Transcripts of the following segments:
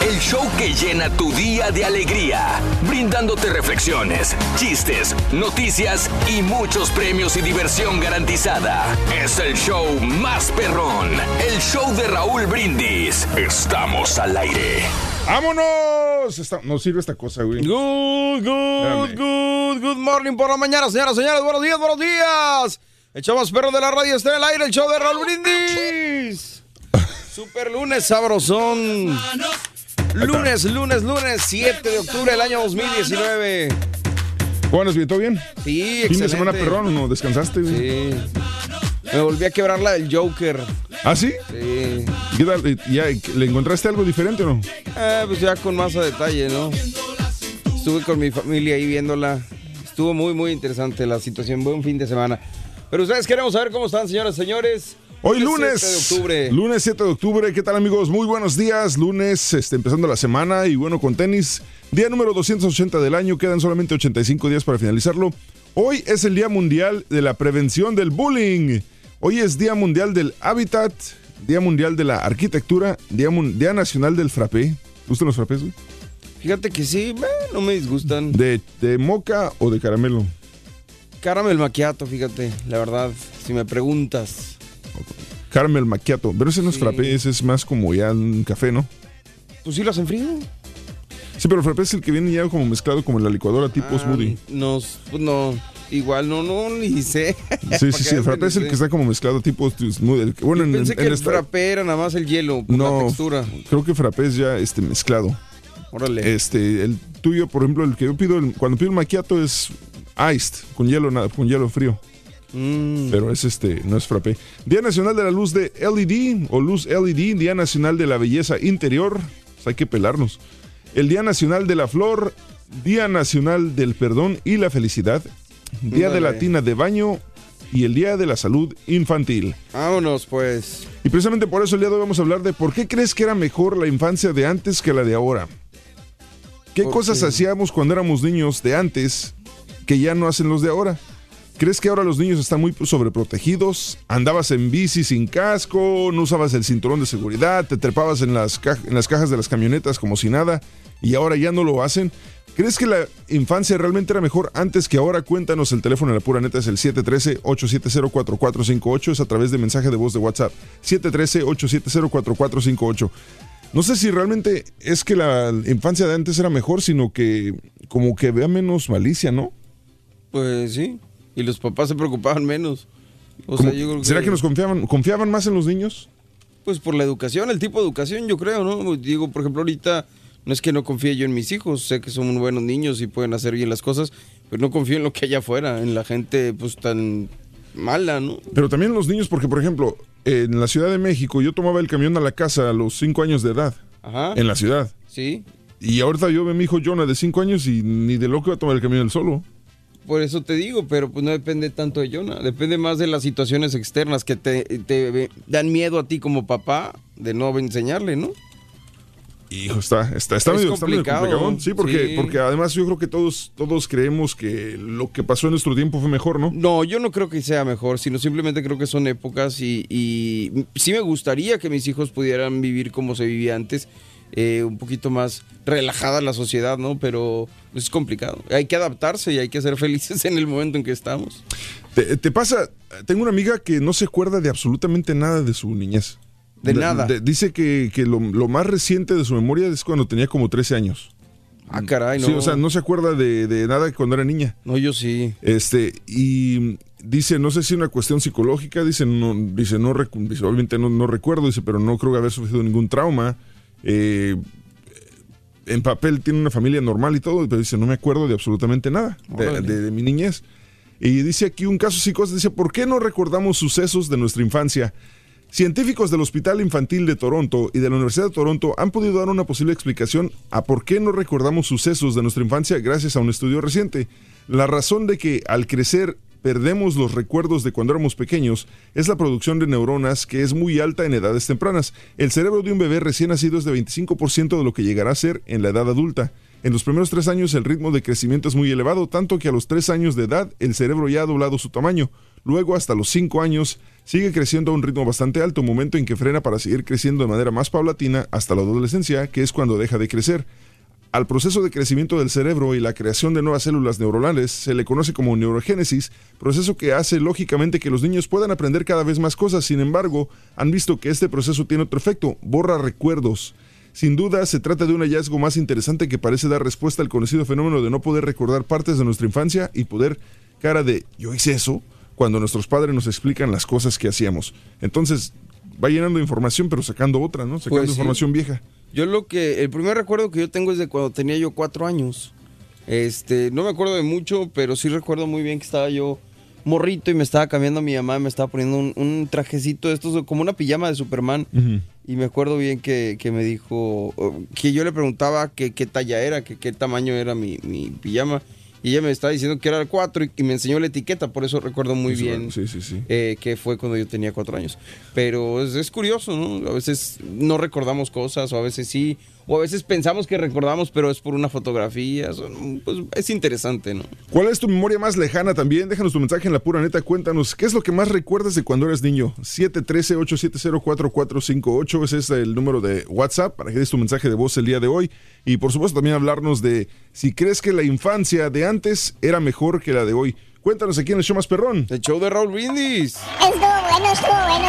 El show que llena tu día de alegría, brindándote reflexiones, chistes, noticias y muchos premios y diversión garantizada. Es el show más perrón, el show de Raúl Brindis. Estamos al aire. ¡Vámonos! Esta- no sirve esta cosa, güey. Good, good, good, good morning por la mañana, señoras, señores. Buenos días, buenos días. El show más perro de la radio está en el aire, el show de Raúl Brindis. Super lunes sabrosón. Lunes, lunes, lunes, 7 de octubre del año 2019. Bueno, ¿todo bien? Sí, Fin excelente. de semana perrón, ¿no? ¿Descansaste? Sí. Me volví a quebrar la del Joker. ¿Ah, sí? Sí. ¿Y ¿Qué tal? ¿Ya, ¿Le encontraste algo diferente o no? Eh, pues ya con más a detalle, ¿no? Estuve con mi familia ahí viéndola. Estuvo muy, muy interesante la situación. Buen fin de semana. Pero ustedes queremos saber cómo están, señoras y señores. Hoy Es lunes, 7 de octubre. lunes 7 de octubre, ¿qué tal amigos? Muy buenos días, lunes, este, empezando la semana y bueno, con tenis, día número 280 del año, quedan solamente 85 días para finalizarlo. Hoy es el Día Mundial de la Prevención del Bullying, hoy es Día Mundial del Hábitat, Día Mundial de la Arquitectura, Día, Día Nacional del Frappé. ¿Gustan los frappés, güey? Fíjate que sí, no me disgustan. ¿De, ¿De moca o de caramelo? Caramel macchiato, fíjate, la verdad, si me preguntas. Caramel macchiato, pero ese no es Sí. frappé, ese es más como ya un café, ¿no? ¿Tú sí lo hacen frío? Sí, pero el frappé es el que viene ya como mezclado como en la licuadora tipo Ah, smoothie. No, pues no, igual no, no, ni sé. Sí, sí, sí, el frappé es el que está como mezclado tipo smoothie. Que- Bueno, Yo en, pensé en que el esta- frappé era nada más el hielo, por No. la textura. creo que frappé es ya este mezclado. Órale. Este, el tuyo, por ejemplo, el que yo pido, el- cuando pido el macchiato es iced, con hielo, nada, con hielo frío. Mm. Pero es este, no es frappé. Día Nacional de la Luz de LED o Luz LED, Día Nacional de la Belleza Interior, pues hay que pelarnos. El Día Nacional de la Flor, Día Nacional del Perdón y la Felicidad, Día de la. Tina de Baño y el Día de la Salud Infantil. Vámonos, pues. Y precisamente por eso el día de hoy vamos a hablar de por qué crees que era mejor la infancia de antes que la de ahora. ¿Qué cosas hacíamos cuando éramos niños de antes que ya no hacen los de ahora? ¿Crees que ahora los niños están muy sobreprotegidos? ¿Andabas en bici sin casco? ¿No usabas el cinturón de seguridad? ¿Te trepabas en las, en las cajas de las camionetas como si nada? ¿Y ahora ya no lo hacen? ¿Crees que la infancia realmente era mejor antes que ahora? Cuéntanos, el teléfono de la pura neta es el 713-870-4458, es a través de mensaje de voz de WhatsApp. 713-870-4458. No sé si realmente es que la infancia de antes era mejor, sino que como que vea menos malicia, ¿no? Pues sí. Y los papás se preocupaban menos. O sea, yo creo ¿Será que nos confiaban, confiaban más en los niños? Pues por la educación, el tipo de educación, yo creo, ¿no? Digo, por ejemplo, ahorita no es que no confíe yo en mis hijos, sé que son buenos niños y pueden hacer bien las cosas, pero no confío en lo que hay afuera, en la gente pues tan mala, ¿no? Pero también los niños, porque por ejemplo, en la Ciudad de México yo tomaba el camión a la casa a los 5 años de edad, Ajá. en la ciudad. Sí. Y ahorita yo veo a mi hijo Jonah de 5 años y ni de loco va a tomar el camión él solo. Por eso te digo, pero pues no depende tanto de Jonah, depende más de las situaciones externas que te, te dan miedo a ti como papá de no enseñarle, ¿no? Hijo, está, está, está, Es medio, está medio complicado. Sí, porque, sí. porque además yo creo que todos, todos creemos que lo que pasó en nuestro tiempo fue mejor, ¿no? No, yo no creo que sea mejor, sino simplemente creo que son épocas y, y sí me gustaría que mis hijos pudieran vivir como se vivía antes, eh, un poquito más relajada la sociedad, ¿no? Pero es complicado. Hay que adaptarse y hay que ser felices en el momento en que estamos. Te, te pasa, tengo una amiga que no se acuerda de absolutamente nada de su niñez. De nada. dice que, que lo, lo más reciente de su memoria es cuando tenía como 13 años. Ah, caray, no. Sí, o sea, no se acuerda de, de nada cuando era niña. No, yo sí. Este, y dice, no sé si es una cuestión psicológica, dice, no, dice, no, recu- dice, obviamente no, no recuerdo, dice, pero no creo que haber sufrido ningún trauma. Eh, en papel tiene una familia normal y todo, pero dice, no me acuerdo de absolutamente nada de, Órale. de- de mi niñez. Y dice aquí un caso psicosis, dice, ¿por qué no recordamos sucesos de nuestra infancia? Científicos del Hospital Infantil de Toronto y de la Universidad de Toronto han podido dar una posible explicación a por qué no recordamos sucesos de nuestra infancia gracias a un estudio reciente. La razón de que al crecer perdemos los recuerdos de cuando éramos pequeños es la producción de neuronas que es muy alta en edades tempranas. El cerebro de un bebé recién nacido es de 25% de lo que llegará a ser en la edad adulta. En los primeros tres años el ritmo de crecimiento es muy elevado, tanto que a los tres años de edad el cerebro ya ha doblado su tamaño. Luego, hasta los cinco años, sigue creciendo a un ritmo bastante alto, momento en que frena para seguir creciendo de manera más paulatina hasta la adolescencia, que es cuando deja de crecer. Al proceso de crecimiento del cerebro y la creación de nuevas células neuronales se le conoce como neurogénesis, proceso que hace lógicamente que los niños puedan aprender cada vez más cosas. Sin embargo, han visto que este proceso tiene otro efecto, borra recuerdos. Sin duda, se trata de un hallazgo más interesante que parece dar respuesta al conocido fenómeno de no poder recordar partes de nuestra infancia y poder cara de yo hice eso cuando nuestros padres nos explican las cosas que hacíamos. Entonces, va llenando información pero sacando otra, ¿no? Sacando Pues sí. información vieja. Yo lo que, el primer recuerdo que yo tengo es de cuando tenía yo cuatro años. Este, no me acuerdo de mucho, pero sí recuerdo muy bien que estaba yo morrito y me estaba cambiando mi mamá, me estaba poniendo un, un trajecito de estos, como una pijama de Superman. Y me acuerdo bien que, que me dijo, que yo le preguntaba qué talla era, que qué tamaño era mi, mi pijama. Y ella me estaba diciendo que era el 4 y, y me enseñó la etiqueta, por eso recuerdo muy Eso, bien Sí, sí, sí. eh, que fue cuando yo tenía cuatro años. Pero es, es curioso, ¿no? A veces no recordamos cosas, o a veces sí, o a veces pensamos que recordamos, pero es por una fotografía. son- pues, es interesante, ¿no? ¿Cuál es tu memoria más lejana también? Déjanos tu mensaje en la pura neta. Cuéntanos, ¿qué es lo que más recuerdas de cuando eras niño? 713-870-4458. Ese es el número de WhatsApp para que des tu mensaje de voz el día de hoy. Y por supuesto también hablarnos de si crees que la infancia de antes era mejor que la de hoy. Cuéntanos aquí en el show más perrón. El show de Raúl Brindis. Estuvo bueno, estuvo bueno.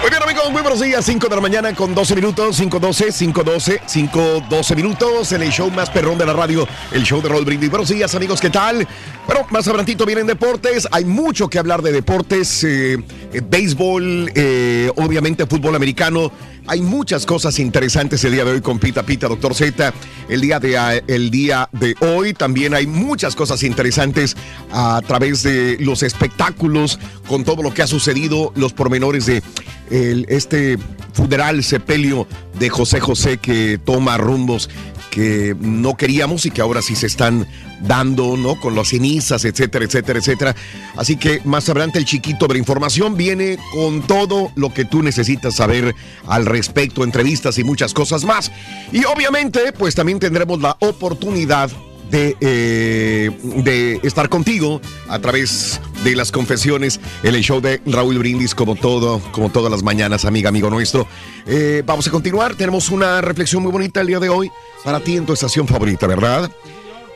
Muy bien, amigos, muy buenos días. 5 de la mañana con 12 minutos. 512, 512, 512 minutos. En el show más perrón de la radio, el show de Roll Brindis. Buenos días, amigos, ¿qué tal? Bueno, más adelantito vienen deportes. Hay mucho que hablar de deportes. eh, eh, béisbol, eh, obviamente fútbol americano. Hay muchas cosas interesantes el día de hoy con Pita Pita, doctor Z. El día de, ah, el día de hoy también hay muchas cosas interesantes a través de los espectáculos, con todo lo que ha sucedido, los pormenores de este funeral sepelio de José José que toma rumbos que no queríamos y que ahora sí se están dando, ¿no? Con las cenizas, etcétera, etcétera, etcétera. Así que más adelante el chiquito de la información viene con todo lo que tú necesitas saber al respecto, entrevistas y muchas cosas más. Y obviamente, pues también tendremos la oportunidad de, eh, de estar contigo a través de las confesiones en el show de Raúl Brindis, como todo, como todas las mañanas, amiga, amigo nuestro. Eh, vamos a continuar. Tenemos una reflexión muy bonita el día de hoy para ti en tu estación favorita, ¿verdad?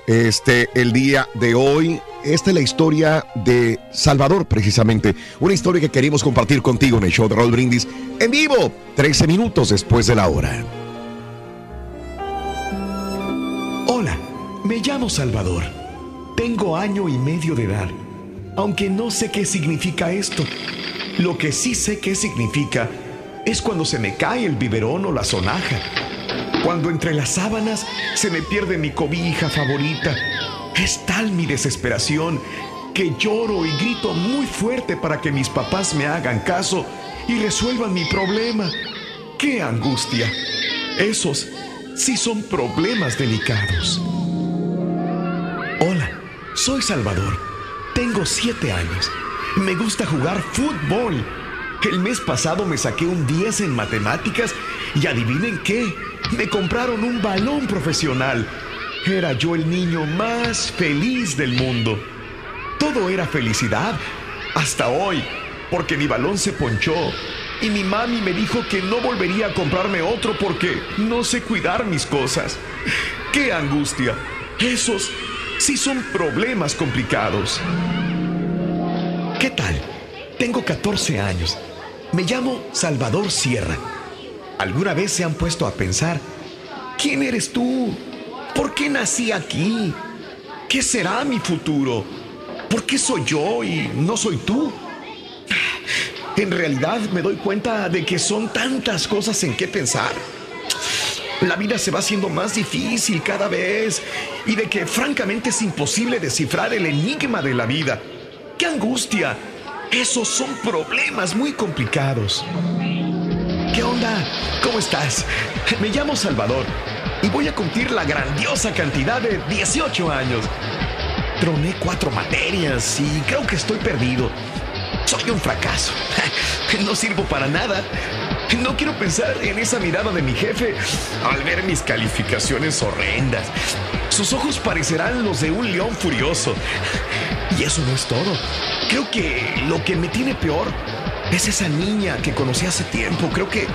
Este, el día de hoy, esta es la historia de Salvador, precisamente. Una historia que queremos compartir contigo en el show de Raúl Brindis en vivo, 13 minutos después de la hora. Hola, me llamo Salvador. Tengo año y medio de edad, aunque no sé qué significa esto. Lo que sí sé qué significa es cuando se me cae el biberón o la sonaja. Cuando entre las sábanas se me pierde mi cobija favorita. Es tal mi desesperación que lloro y grito muy fuerte para que mis papás me hagan caso y resuelvan mi problema. ¡Qué angustia! Esos sí son problemas delicados. Soy Salvador. Tengo siete años. Me gusta jugar fútbol. El mes pasado me saqué un 10 en matemáticas y adivinen qué, Me compraron un balón profesional. Era yo el niño más feliz del mundo. Todo era felicidad hasta hoy, porque mi balón se ponchó y mi mami me dijo que no volvería a comprarme otro porque no sé cuidar mis cosas. ¡Qué angustia! Esos sí son problemas complicados. ¿Qué tal? Tengo 14 años. Me llamo Salvador Sierra. ¿Alguna vez se han puesto a pensar, ¿quién eres tú? ¿Por qué nací aquí? ¿Qué será mi futuro? ¿Por qué soy yo y no soy tú? En realidad me doy cuenta de que son tantas cosas en qué pensar. La vida se va haciendo más difícil cada vez y de que francamente es imposible descifrar el enigma de la vida. ¡Qué angustia! Esos son problemas muy complicados. ¿Qué onda? ¿Cómo estás? Me llamo Salvador y voy a cumplir la grandiosa cantidad de 18 años. Troné cuatro materias y creo que estoy perdido. Soy un fracaso. No sirvo para nada. No quiero pensar en esa mirada de mi jefe al ver mis calificaciones horrendas. Sus ojos parecerán los de un león furioso. Y eso no es todo. Creo que lo que me tiene peor es esa niña que conocí hace tiempo. Creo que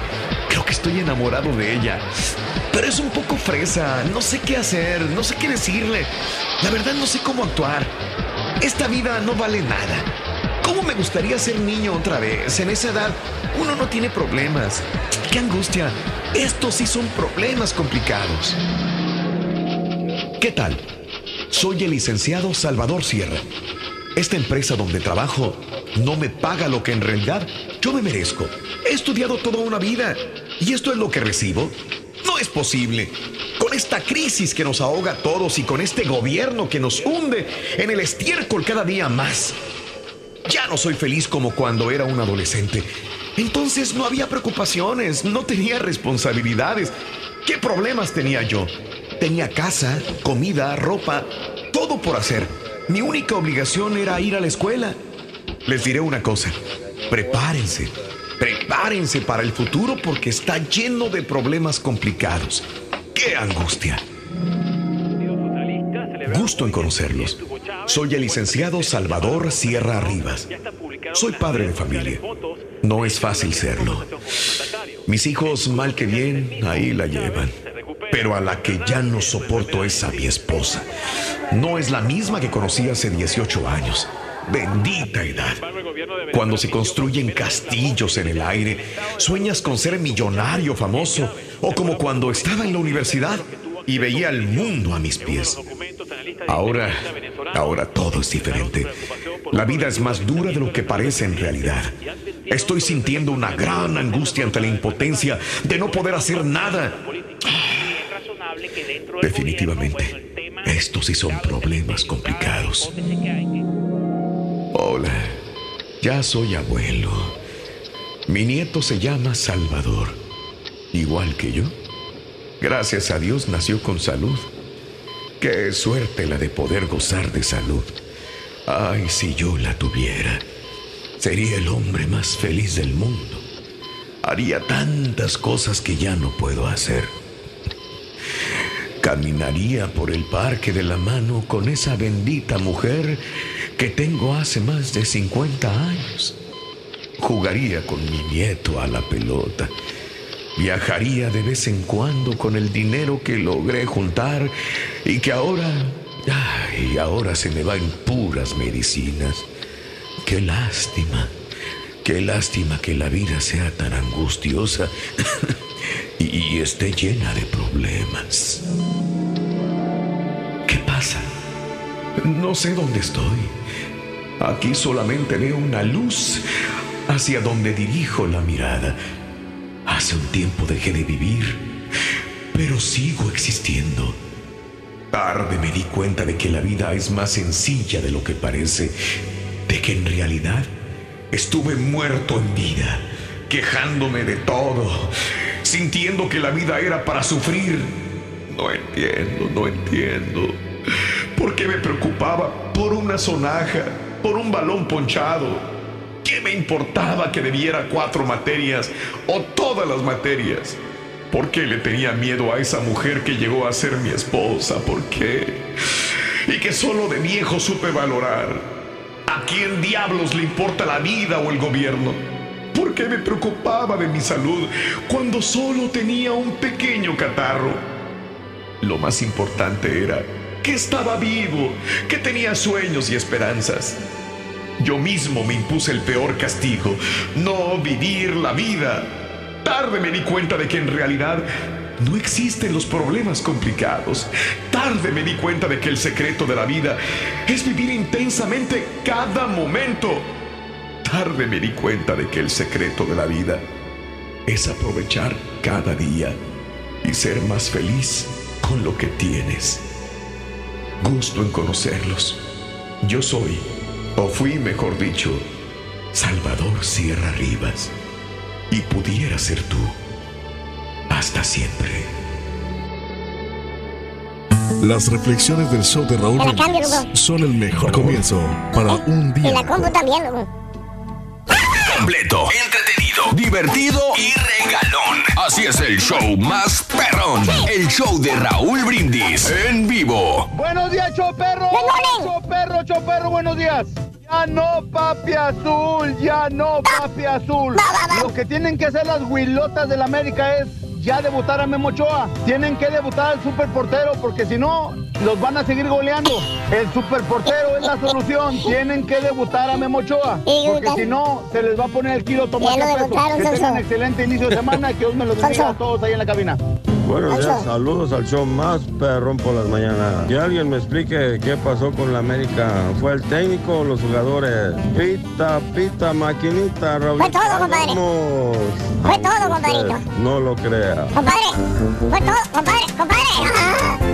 creo que estoy enamorado de ella. Pero es un poco fresa, no sé qué hacer, no sé qué decirle. La verdad no sé cómo actuar. Esta vida no vale nada. ¿Cómo me gustaría ser niño otra vez? En esa edad uno no tiene problemas. ¡Qué angustia! Estos sí son problemas complicados. ¿Qué tal? Soy el licenciado Salvador Sierra. Esta empresa donde trabajo no me paga lo que en realidad yo me merezco. He estudiado toda una vida y esto es lo que recibo. No es posible. Con esta crisis que nos ahoga a todos y con este gobierno que nos hunde en el estiércol cada día más. Ya no soy feliz como cuando era un adolescente. Entonces no había preocupaciones, no tenía responsabilidades. ¿Qué problemas tenía yo? Tenía casa, comida, ropa, todo por hacer. Mi única obligación era ir a la escuela. Les diré una cosa, prepárense, prepárense para el futuro porque está lleno de problemas complicados. ¡Qué angustia! Gusto en conocerlos. Soy el licenciado Salvador Sierra Rivas. Soy padre de familia. No es fácil serlo. Mis hijos, mal que bien, ahí la llevan. Pero a la que ya no soporto es a mi esposa. No es la misma que conocí hace 18 años. Bendita edad. Cuando se construyen castillos en el aire, sueñas con ser millonario famoso o como cuando estaba en la universidad y veía el mundo a mis pies. Ahora, ahora todo es diferente. La vida es más dura de lo que parece en realidad. Estoy sintiendo una gran angustia ante la impotencia de no poder hacer nada. Definitivamente, estos sí son problemas complicados. Hola, ya soy abuelo. Mi nieto se llama Salvador, igual que yo. Gracias a Dios nació con salud. Qué suerte la de poder gozar de salud. Ay, si yo la tuviera, sería el hombre más feliz del mundo. Haría tantas cosas que ya no puedo hacer. Caminaría por el parque de la mano con esa bendita mujer que tengo hace más de 50 años. Jugaría con mi nieto a la pelota Viajaría de vez en cuando con el dinero que logré juntar y que ahora, ay, ahora se me va en puras medicinas. Qué lástima, qué lástima que la vida sea tan angustiosa y, y esté llena de problemas. ¿Qué pasa? No sé dónde estoy. Aquí solamente veo una luz hacia donde dirijo la mirada. Hace un tiempo dejé de vivir, pero sigo existiendo. Tarde me di cuenta de que la vida es más sencilla de lo que parece, de que en realidad estuve muerto en vida, quejándome de todo, sintiendo que la vida era para sufrir. No entiendo, no entiendo. ¿Por qué me preocupaba por una sonaja, por un balón ponchado? ¿Qué me importaba que debiera cuatro materias o todas las materias? ¿Por qué le tenía miedo a esa mujer que llegó a ser mi esposa? ¿Por qué? Y que solo de viejo supe valorar. ¿A quién diablos le importa la vida o el gobierno? ¿Por qué me preocupaba de mi salud cuando solo tenía un pequeño catarro? Lo más importante era que estaba vivo, que tenía sueños y esperanzas. Yo mismo me impuse el peor castigo, no vivir la vida. Tarde me di cuenta de que en realidad no existen los problemas complicados. Tarde me di cuenta de que el secreto de la vida es vivir intensamente cada momento. Tarde me di cuenta de que el secreto de la vida es aprovechar cada día y ser más feliz con lo que tienes. Gusto en conocerlos. Yo soy, o fui mejor dicho, Salvador Sierra Rivas. Y pudiera ser tú. Hasta siempre. Las reflexiones del show de Raúl cambio, son el mejor comienzo para un Y día. la compu también, loco. Completo, entretenido, divertido y regalón. Así es el show más perrón. El show de Raúl Brindis en vivo. Buenos días, Choperro. Choperro, Choperro, buenos días. Ya no, papi azul, ya no, papi azul. Lo que tienen que hacer las huilotas del América es ya debutar a Memo Ochoa. Tienen que debutar al superportero porque si no, los van a seguir goleando. El superportero es la solución. Tienen que debutar a Memo Ochoa. Porque si no, se les va a poner el kilo tomate Que tengan excelente inicio de semana. Que Dios me los bendiga a todos ahí en la cabina. Buenos días, saludos al show más perrón por las mañanas. Que alguien me explique qué pasó con la América. ¿Fue el técnico o los jugadores? Pita, pita, maquinita, Raúl. Fue todo, compadre. Fue todo, compadrito. No lo crea. Compadre, fue todo, compadre, compadre. Ah.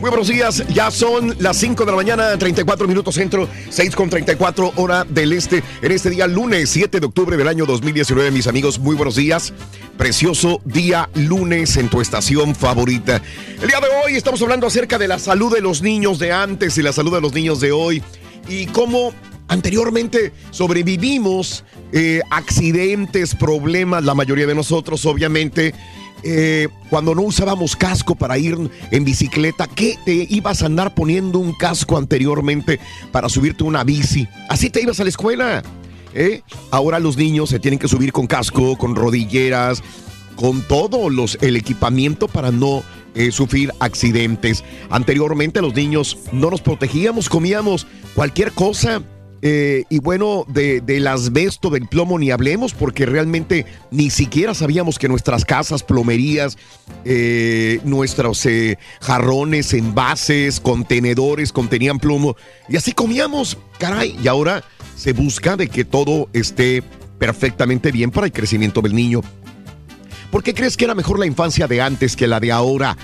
Muy buenos días, ya son las 5 de la mañana, 34 minutos centro, 6 con 34 hora del este, en este día lunes 7 de octubre del año 2019, mis amigos, muy buenos días, precioso día lunes en tu estación favorita. El día de hoy estamos hablando acerca de la salud de los niños de antes y la salud de los niños de hoy y cómo anteriormente sobrevivimos eh, accidentes, problemas, la mayoría de nosotros obviamente eh, cuando no usábamos casco para ir en bicicleta, ¿qué te ibas a andar poniendo un casco anteriormente para subirte una bici? Así te ibas a la escuela. ¿eh? Ahora los niños se tienen que subir con casco, con rodilleras, con todo el equipamiento para no eh, sufrir accidentes. Anteriormente los niños no nos protegíamos, comíamos cualquier cosa. Eh, y bueno, de, del asbesto, del plomo, ni hablemos, porque realmente ni siquiera sabíamos que nuestras casas, plomerías, eh, nuestros eh, jarrones, envases, contenedores contenían plomo. Y así comíamos, caray. Y ahora se busca de que todo esté perfectamente bien para el crecimiento del niño. ¿Por qué crees que era mejor la infancia de antes que la de ahora?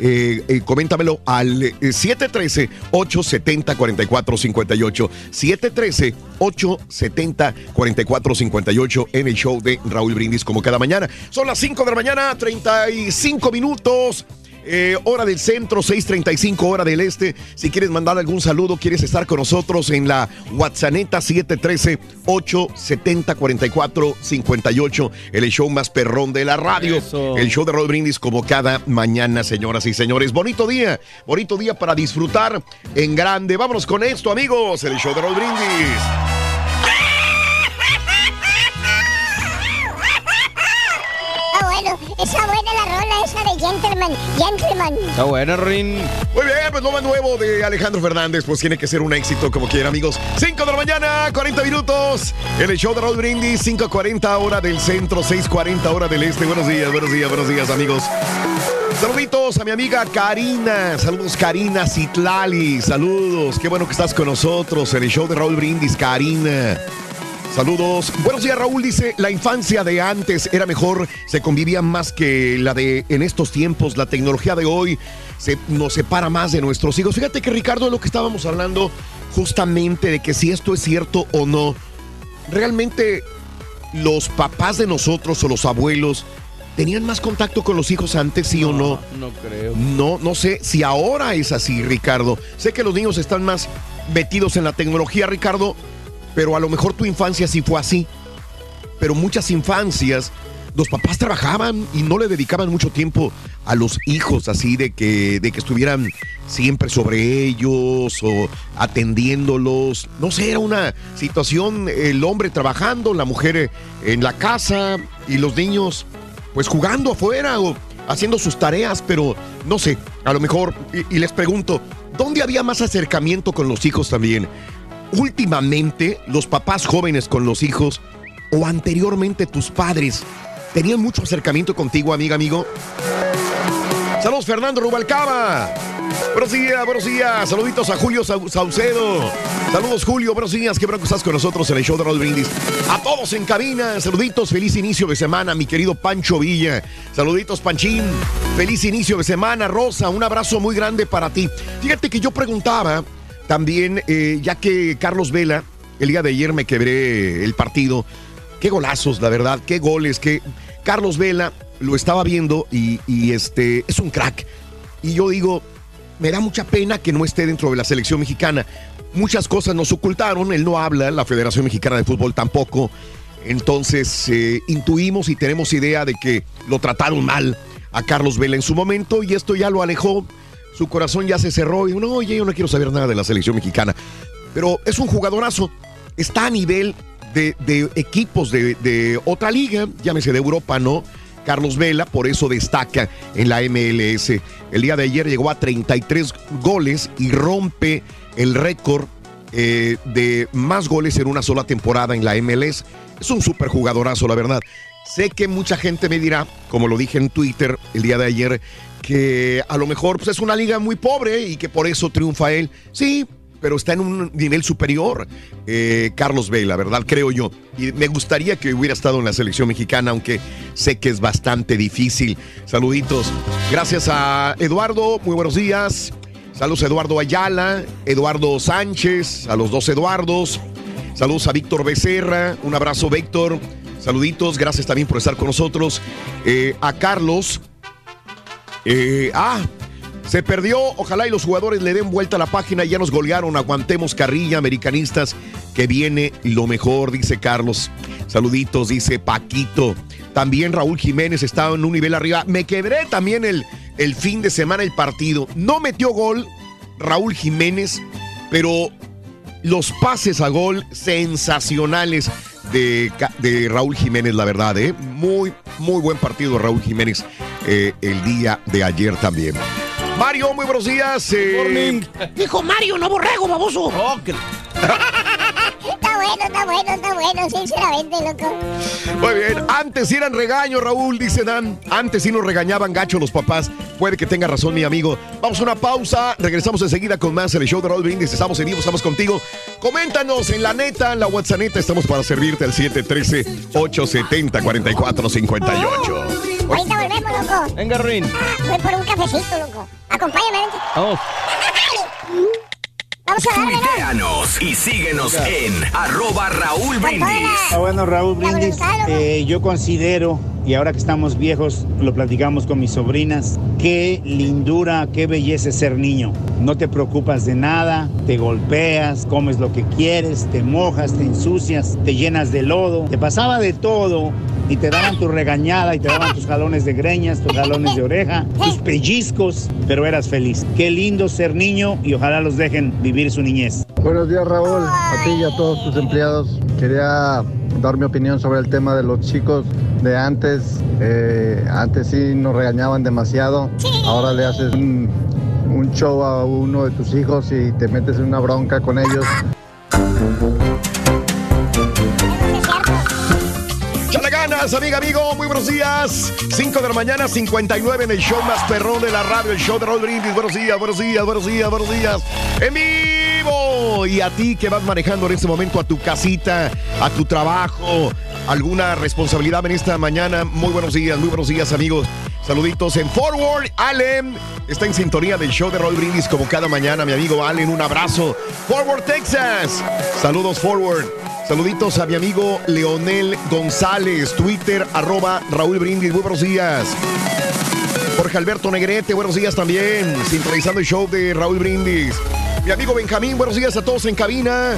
Eh, eh, coméntamelo al eh, 713-870-4458. 713-870-4458 en el show de Raúl Brindis como cada mañana. Son las 5 de la mañana, 35 minutos. Eh, hora del centro, 6:35 hora del este. Si quieres mandar algún saludo, quieres estar con nosotros en la WhatsApp 713-870-4458, el show más perrón de la radio. Eso. El show de Rod Brindis como cada mañana, señoras y señores. Bonito día, bonito día para disfrutar en grande. Vámonos con esto, amigos, el show de Rod Brindis. Ah, bueno, esa buena la Gentleman, Gentleman. Está buena, Rin. Muy bien, pues lo más nuevo de Alejandro Fernández, pues tiene que ser un éxito como quiera, amigos. 5 de la mañana, 40 minutos. En el show de Raúl Brindis, 5.40 hora del centro, 6.40 hora del este. Buenos días, buenos días, buenos días, amigos. Saluditos a mi amiga Karina. Saludos, Karina Citlali. Saludos. Qué bueno que estás con nosotros en el show de Raúl Brindis, Karina. Saludos. Buenos días, Raúl. Dice, la infancia de antes era mejor, se convivía más que la de en estos tiempos. La tecnología de hoy se, nos separa más de nuestros hijos. Fíjate que, Ricardo, es lo que estábamos hablando justamente de que si esto es cierto o no. Realmente los papás de nosotros o los abuelos tenían más contacto con los hijos antes, sí o no. No creo. No, no sé si ahora es así, Ricardo. Sé que los niños están más metidos en la tecnología, Ricardo, pero a lo mejor tu infancia sí fue así. Pero muchas infancias los papás trabajaban y no le dedicaban mucho tiempo a los hijos, así de que, de que estuvieran siempre sobre ellos o atendiéndolos. No sé, era una situación, el hombre trabajando, la mujer eh, en la casa y los niños pues jugando afuera o haciendo sus tareas, pero no sé, a lo mejor, y, y les pregunto, ¿dónde había más acercamiento con los hijos también? Últimamente, los papás jóvenes con los hijos o anteriormente tus padres tenían mucho acercamiento contigo, amiga, amigo. Saludos, Fernando Rubalcaba. Buenos días, buenos días. Saluditos a Julio Sau- Saucedo. Saludos, Julio. Buenos días. Qué bueno que estás con nosotros en el show de Roll Brindis. A todos en cabina. Saluditos. Feliz inicio de semana, mi querido Pancho Villa. Saluditos, Panchín. Feliz inicio de semana, Rosa. Un abrazo muy grande para ti. Fíjate que yo preguntaba también, eh, ya que Carlos Vela, el día de ayer me quebré el partido. Qué golazos, la verdad. Qué goles. Que Carlos Vela lo estaba viendo y, este es un crack. Y yo digo, me da mucha pena que no esté dentro de la selección mexicana. Muchas cosas nos ocultaron, él no habla, la Federación Mexicana de Fútbol tampoco. Entonces eh, intuimos y tenemos idea de que lo trataron mal a Carlos Vela en su momento y esto ya lo alejó. Su corazón ya se cerró y no, oye, yo no quiero saber nada de la selección mexicana. Pero es un jugadorazo, está a nivel de, equipos de, otra liga, llámese de Europa, ¿no? Carlos Vela, por eso destaca en la MLS. El día de ayer llegó a 33 goles y rompe el récord eh, de más goles en una sola temporada en la MLS. Es un súper jugadorazo, la verdad. Sé que mucha gente me dirá, como lo dije en Twitter el día de ayer, que a lo mejor pues, es una liga muy pobre y que por eso triunfa él. Sí, pero está en un nivel superior eh, Carlos Vela, ¿verdad? Creo yo. Y me gustaría que hubiera estado en la selección mexicana, aunque sé que es bastante difícil. Saluditos. Gracias a Eduardo, muy buenos días. Saludos a Eduardo Ayala, Eduardo Sánchez, a los dos Eduardos. Saludos a Víctor Becerra, un abrazo Víctor. Saluditos, gracias también por estar con nosotros. Eh, a Carlos. Eh, ah, se perdió. Ojalá y los jugadores le den vuelta a la página. Ya nos golearon. Aguantemos carrilla, americanistas. Que viene lo mejor, dice Carlos. Saluditos, dice Paquito. También Raúl Jiménez estaba en un nivel arriba. Me quebré también el, el fin de semana el partido. No metió gol Raúl Jiménez, pero los pases a gol sensacionales de, Raúl Jiménez, la verdad, ¿eh? Muy, muy buen partido Raúl Jiménez eh, el día de ayer también. Mario, muy buenos días. eh, Dijo Mario, no borrego, baboso. Está bueno, está bueno, está bueno, sinceramente, loco. Muy bien, antes sí eran regaños, Raúl, dice Dan. Antes sí nos regañaban gacho los papás. Puede que tenga razón, mi amigo. Vamos a una pausa, regresamos enseguida con más en el show de Raúl Brindis. Estamos en vivo, estamos contigo. Coméntanos en la neta, en la WhatsApp neta, estamos para servirte al 713-870-4458. Ahorita volvemos, loco. Venga, Ruin. Voy por un cafecito, loco. Acompáñame, vente. Vamos. Vamos a darle, ¿no? Tuiteanos y síguenos en arroba Raúl Brindis. Ah, bueno, Raúl Brindis, eh, yo considero, y ahora que estamos viejos, lo platicamos con mis sobrinas, qué lindura, qué belleza es ser niño. No te preocupas de nada, te golpeas, comes lo que quieres, te mojas, te ensucias, te llenas de lodo, te pasaba de todo y te daban tu regañada y te daban tus jalones de greñas, tus jalones de oreja, tus pellizcos, pero eras feliz. Qué lindo ser niño y ojalá los dejen vivir su niñez. Buenos días Raúl, a ti y a todos tus empleados. Quería dar mi opinión sobre el tema de los chicos de antes. Eh, antes sí nos regañaban demasiado. Ahora le haces un, un show a uno de tus hijos y te metes en una bronca con ellos. ¡Chale ganas, amiga, amigo! Muy buenos días. 5 de la mañana, 59 en el show más perrón de la radio, el show de Brindis. Buenos días, buenos días, buenos días, buenos días. ¡En vivo! Y a ti que vas manejando en este momento a tu casita, a tu trabajo, alguna responsabilidad en esta mañana. Muy buenos días, muy buenos días, amigos. Saluditos en Forward, Allen. Está en sintonía del show de Raúl Brindis como cada mañana, mi amigo Allen. Un abrazo. Forward, Texas. Saludos, Forward. Saluditos a mi amigo Leonel González, Twitter, arroba Raúl Brindis. Muy buenos días. Jorge Alberto Negrete, buenos días también. Sintonizando el show de Raúl Brindis. Mi amigo Benjamín, buenos días a todos en cabina.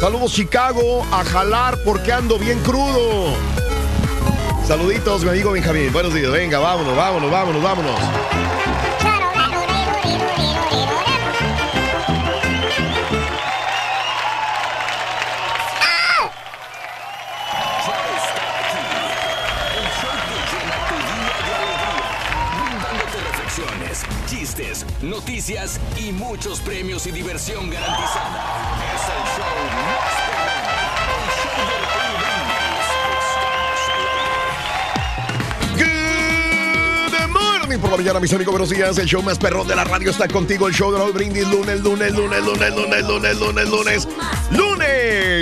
Saludos Chicago, a jalar porque ando bien crudo. Saluditos, mi amigo Benjamín. Buenos días. Venga, vámonos, vámonos, vámonos, vámonos. Noticias y muchos premios y diversión garantizada. Es el show más perrón, el show de Brindis. Good morning por la mañana, mis amigos. Buenos días. El show más perrón de la radio está contigo. El show de Raúl Brindis. Lunes, lunes, lunes, lunes, lunes, lunes, lunes, lunes. Lunes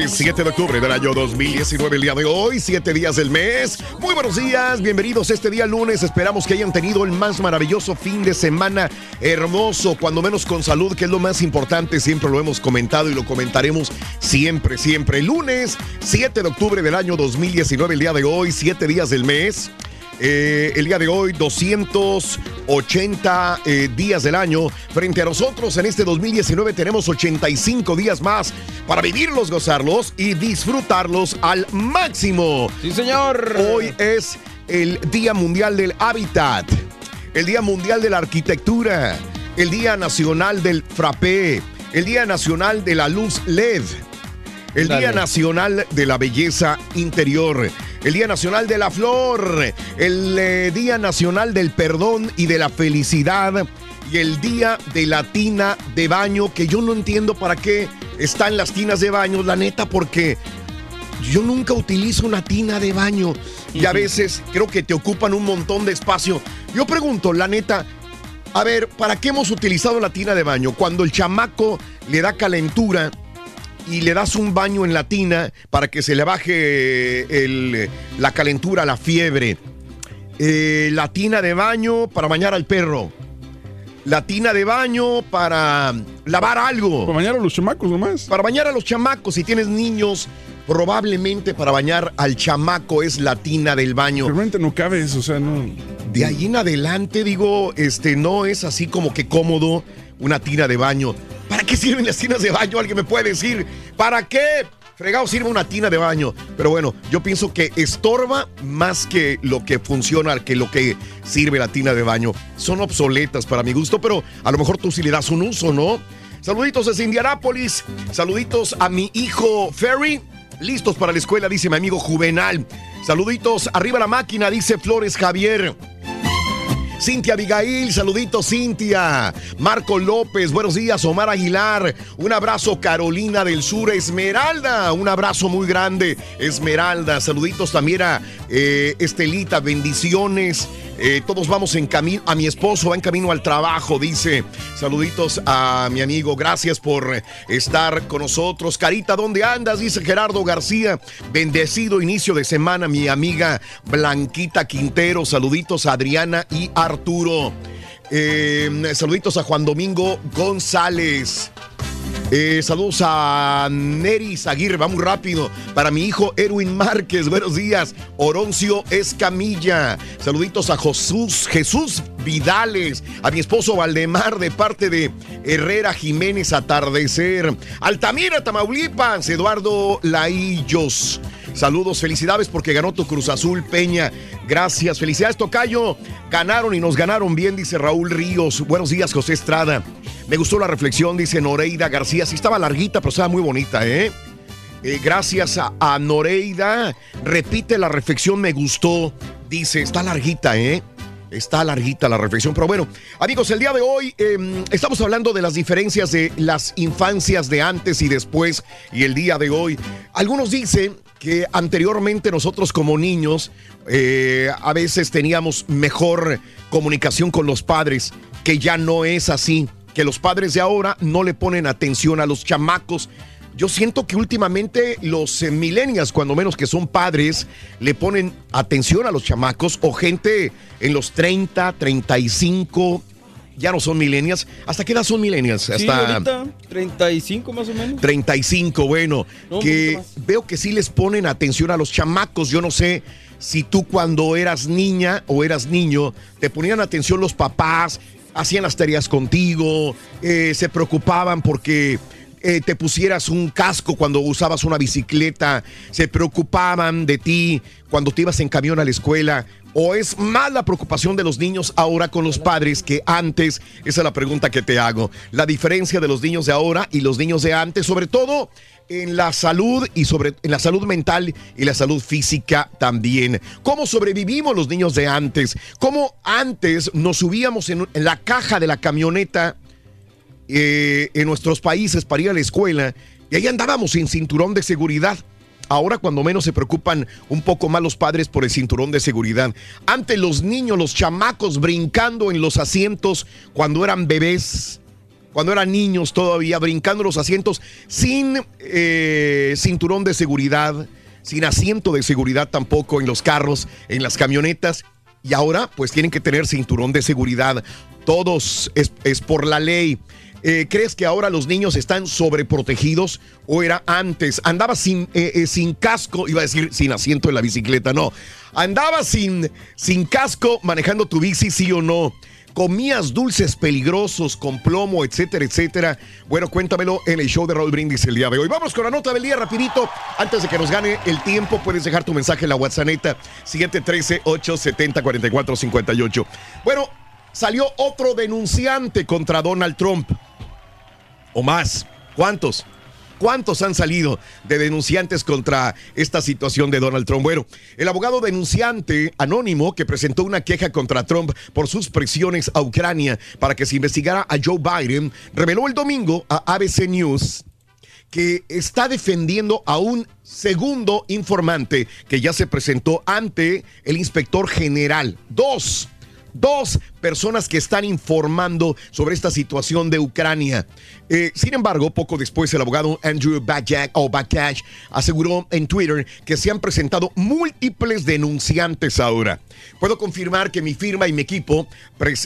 7 de octubre del año 2019, el día de hoy, 7 días del mes. Muy buenos días, bienvenidos este día lunes. Esperamos que hayan tenido el más maravilloso fin de semana, hermoso, cuando menos con salud, que es lo más importante. Siempre lo hemos comentado y lo comentaremos siempre, siempre. Lunes 7 de octubre del año 2019, el día de hoy, 7 días del mes. Eh, el día de hoy, 280 eh, días del año. Frente a nosotros en este 2019 tenemos 85 días más para vivirlos, gozarlos y disfrutarlos al máximo. Sí, señor. Hoy es el Día Mundial del Hábitat, el Día Mundial de la Arquitectura, el Día Nacional del Frappé, el Día Nacional de la Luz LED, el Dale. Día Nacional de la Belleza Interior, el Día Nacional de la Flor, el eh, Día Nacional del Perdón y de la Felicidad y el Día de la Tina de Baño, que yo no entiendo para qué están las tinas de baño, la neta, porque yo nunca utilizo una tina de baño y a veces creo que te ocupan un montón de espacio. Yo pregunto, la neta, a ver, ¿para qué hemos utilizado la tina de baño? Cuando el chamaco le da calentura y le das un baño en la tina para que se le baje el- la calentura, la fiebre. Eh, la tina de baño para bañar al perro. La tina de baño para lavar algo. Para bañar a los chamacos nomás. Para bañar a los chamacos. Si tienes niños, probablemente para bañar al chamaco es la tina del baño. Realmente no cabe eso, o sea, no. De ahí en adelante, digo, este, no es así como que cómodo una tina de baño. ¿Para qué sirven las tinas de baño? Alguien me puede decir. ¿Para qué? Fregado sirve una tina de baño. Pero bueno, yo pienso que estorba más que lo que funciona, que lo que sirve la tina de baño. Son obsoletas para mi gusto, pero a lo mejor tú sí le das un uso, ¿no? Saluditos desde Indianápolis. Saluditos a mi hijo Ferry. Listos para la escuela, dice mi amigo Juvenal. Saluditos arriba la máquina, dice Flores Javier. Cintia Abigail, saluditos Cintia. Marco López, buenos días. Omar Aguilar, un abrazo Carolina del Sur. Esmeralda, un abrazo muy grande. Esmeralda, saluditos también a eh, Estelita, bendiciones. Eh, todos vamos en camino, a mi esposo va en camino al trabajo, dice. Saluditos a mi amigo, gracias por estar con nosotros. Carita, ¿dónde andas? Dice Gerardo García. Bendecido inicio de semana, mi amiga Blanquita Quintero. Saluditos a Adriana y Arturo. Eh, saluditos a Juan Domingo González. Eh, saludos a Neris Aguirre, va muy rápido. Para mi hijo Erwin Márquez, buenos días. Oroncio Escamilla. Saluditos a Jesús, Jesús Vidales. A mi esposo Valdemar de parte de Herrera Jiménez Atardecer. Altamira, Tamaulipas, Eduardo Laillos. Saludos, felicidades porque ganó tu Cruz Azul Peña. Gracias, felicidades Tocayo. Ganaron y nos ganaron bien, dice Raúl Ríos. Buenos días, José Estrada. Me gustó la reflexión, dice Noreida García. Sí estaba larguita, pero estaba muy bonita, ¿eh? Eh, gracias a, a Noreida. Repite la reflexión, me gustó. Dice, está larguita, ¿eh? Está larguita la reflexión, pero bueno, amigos, el día de hoy eh, estamos hablando de las diferencias de las infancias de antes y después y el día de hoy. Algunos dicen que anteriormente nosotros como niños eh, a veces teníamos mejor comunicación con los padres, que ya no es así, que los padres de ahora no le ponen atención a los chamacos. Yo siento que últimamente los eh, millennials, cuando menos que son padres, le ponen atención a los chamacos o gente en los 30, 35, ya no son millennials. ¿Hasta qué edad son millennials? Sí, Hasta ahorita 35 más o menos. 35, bueno, No, que veo que sí les ponen atención a los chamacos. Yo no sé si tú cuando eras niña o eras niño, te ponían atención los papás, hacían las tareas contigo, eh, se preocupaban porque eh, te pusieras un casco cuando usabas una bicicleta, se preocupaban de ti cuando te ibas en camión a la escuela. ¿O es más la preocupación de los niños ahora con los padres que antes? Esa es la pregunta que te hago. La diferencia de los niños de ahora y los niños de antes, sobre todo en la salud y sobre en la salud mental y la salud física también. ¿Cómo sobrevivimos los niños de antes? ¿Cómo antes nos subíamos en, en la caja de la camioneta eh, en nuestros países para ir a la escuela y ahí andábamos sin cinturón de seguridad? Ahora cuando menos se preocupan un poco más los padres por el cinturón de seguridad. Antes los niños, los chamacos brincando en los asientos cuando eran bebés, cuando eran niños todavía, brincando en los asientos sin eh, cinturón de seguridad, sin asiento de seguridad tampoco en los carros, en las camionetas. Y ahora pues tienen que tener cinturón de seguridad. Todos es, es por la ley. Eh, ¿Crees que ahora los niños están sobreprotegidos o era antes? Andaba sin, eh, eh, sin casco, iba a decir sin asiento en la bicicleta, no. Andaba sin, sin casco manejando tu bici, sí o no. Comías dulces peligrosos con plomo, etcétera, etcétera. Bueno, cuéntamelo en el show de Raúl Brindis el día de hoy. Vamos con la nota del día rapidito. Antes de que nos gane el tiempo, puedes dejar tu mensaje en la WhatsApp 713-870-4458. Bueno, salió otro denunciante contra Donald Trump o más. ¿Cuántos? ¿Cuántos han salido de denunciantes contra esta situación de Donald Trump? Bueno, el abogado denunciante anónimo que presentó una queja contra Trump por sus presiones a Ucrania para que se investigara a Joe Biden reveló el domingo a ABC News que está defendiendo a un segundo informante que ya se presentó ante el inspector general. Dos, dos personas que están informando sobre esta situación de Ucrania. Eh, sin embargo, poco después el abogado Andrew Bajak, o Bakash aseguró en Twitter que se han presentado múltiples denunciantes ahora. Puedo confirmar que mi firma y mi equipo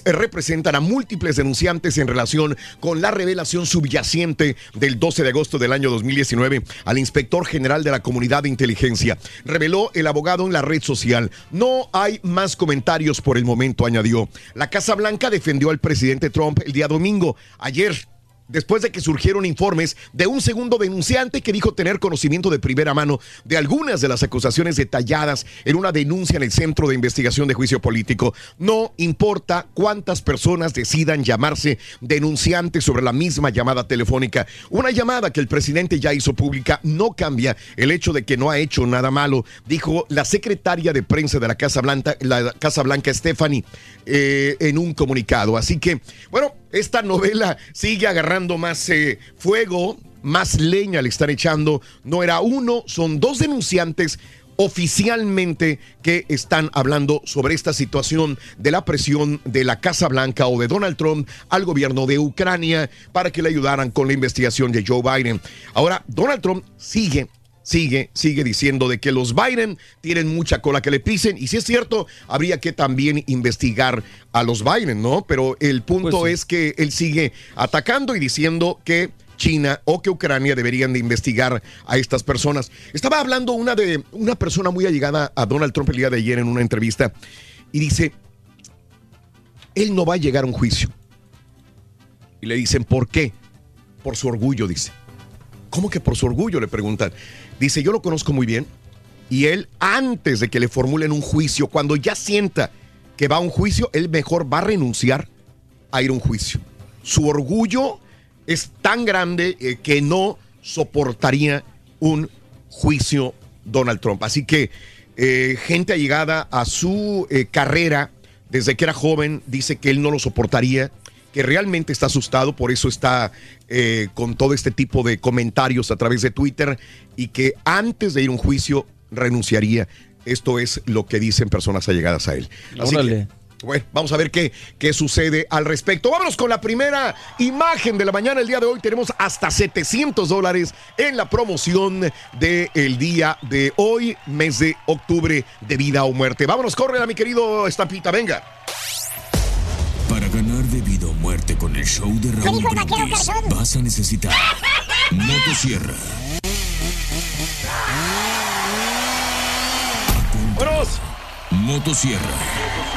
representan a múltiples denunciantes en relación con la revelación subyacente del 12 de agosto del año 2019 al inspector general de la comunidad de inteligencia. Reveló el abogado en la red social. No hay más comentarios por el momento, añadió. La Casa Blanca defendió al presidente Trump el día domingo. Ayer después de que surgieron informes de un segundo denunciante que dijo tener conocimiento de primera mano de algunas de las acusaciones detalladas en una denuncia en el Centro de Investigación de Juicio Político. No importa cuántas personas decidan llamarse denunciantes sobre la misma llamada telefónica, una llamada que el presidente ya hizo pública no cambia el hecho de que no ha hecho nada malo, dijo la secretaria de prensa de la Casa Blanca, la Casa Blanca Stephanie, eh, en un comunicado. Así que, bueno, esta novela sigue agarrando más eh, fuego, más leña le están echando. No era uno, son dos denunciantes oficialmente que están hablando sobre esta situación de la presión de la Casa Blanca o de Donald Trump al gobierno de Ucrania para que le ayudaran con la investigación de Joe Biden. Ahora, Donald Trump sigue sigue, sigue diciendo de que los Biden tienen mucha cola que le pisen. Y si es cierto, habría que también investigar a los Biden, ¿no? Pero el punto Pues sí. es que él sigue atacando y diciendo que China o que Ucrania deberían de investigar a estas personas. Estaba hablando una de una persona muy allegada a Donald Trump el día de ayer en una entrevista y dice, él no va a llegar a un juicio. Y le dicen, ¿por qué? Por su orgullo, dice. ¿Cómo que por su orgullo? Le preguntan. Dice, yo lo conozco muy bien. Y él, antes de que le formulen un juicio, cuando ya sienta que va a un juicio, él mejor va a renunciar a ir a un juicio. Su orgullo es tan grande eh, que no soportaría un juicio Donald Trump. Así que eh, gente allegada a su eh, carrera desde que era joven dice que él no lo soportaría, que realmente está asustado, por eso está eh, con todo este tipo de comentarios a través de Twitter y que antes de ir a un juicio renunciaría. Esto es lo que dicen personas allegadas a él. Así que, bueno, vamos a ver qué, qué sucede al respecto. Vámonos con la primera imagen de la mañana. El día de hoy tenemos hasta 700 dólares en la promoción del día de hoy, mes de octubre de vida o muerte. Vámonos, corre mi querido Estampita, venga. Para ganar de con el show de Raúl Brindis, vas a necesitar motosierra, ¡Vámonos! Motosierra.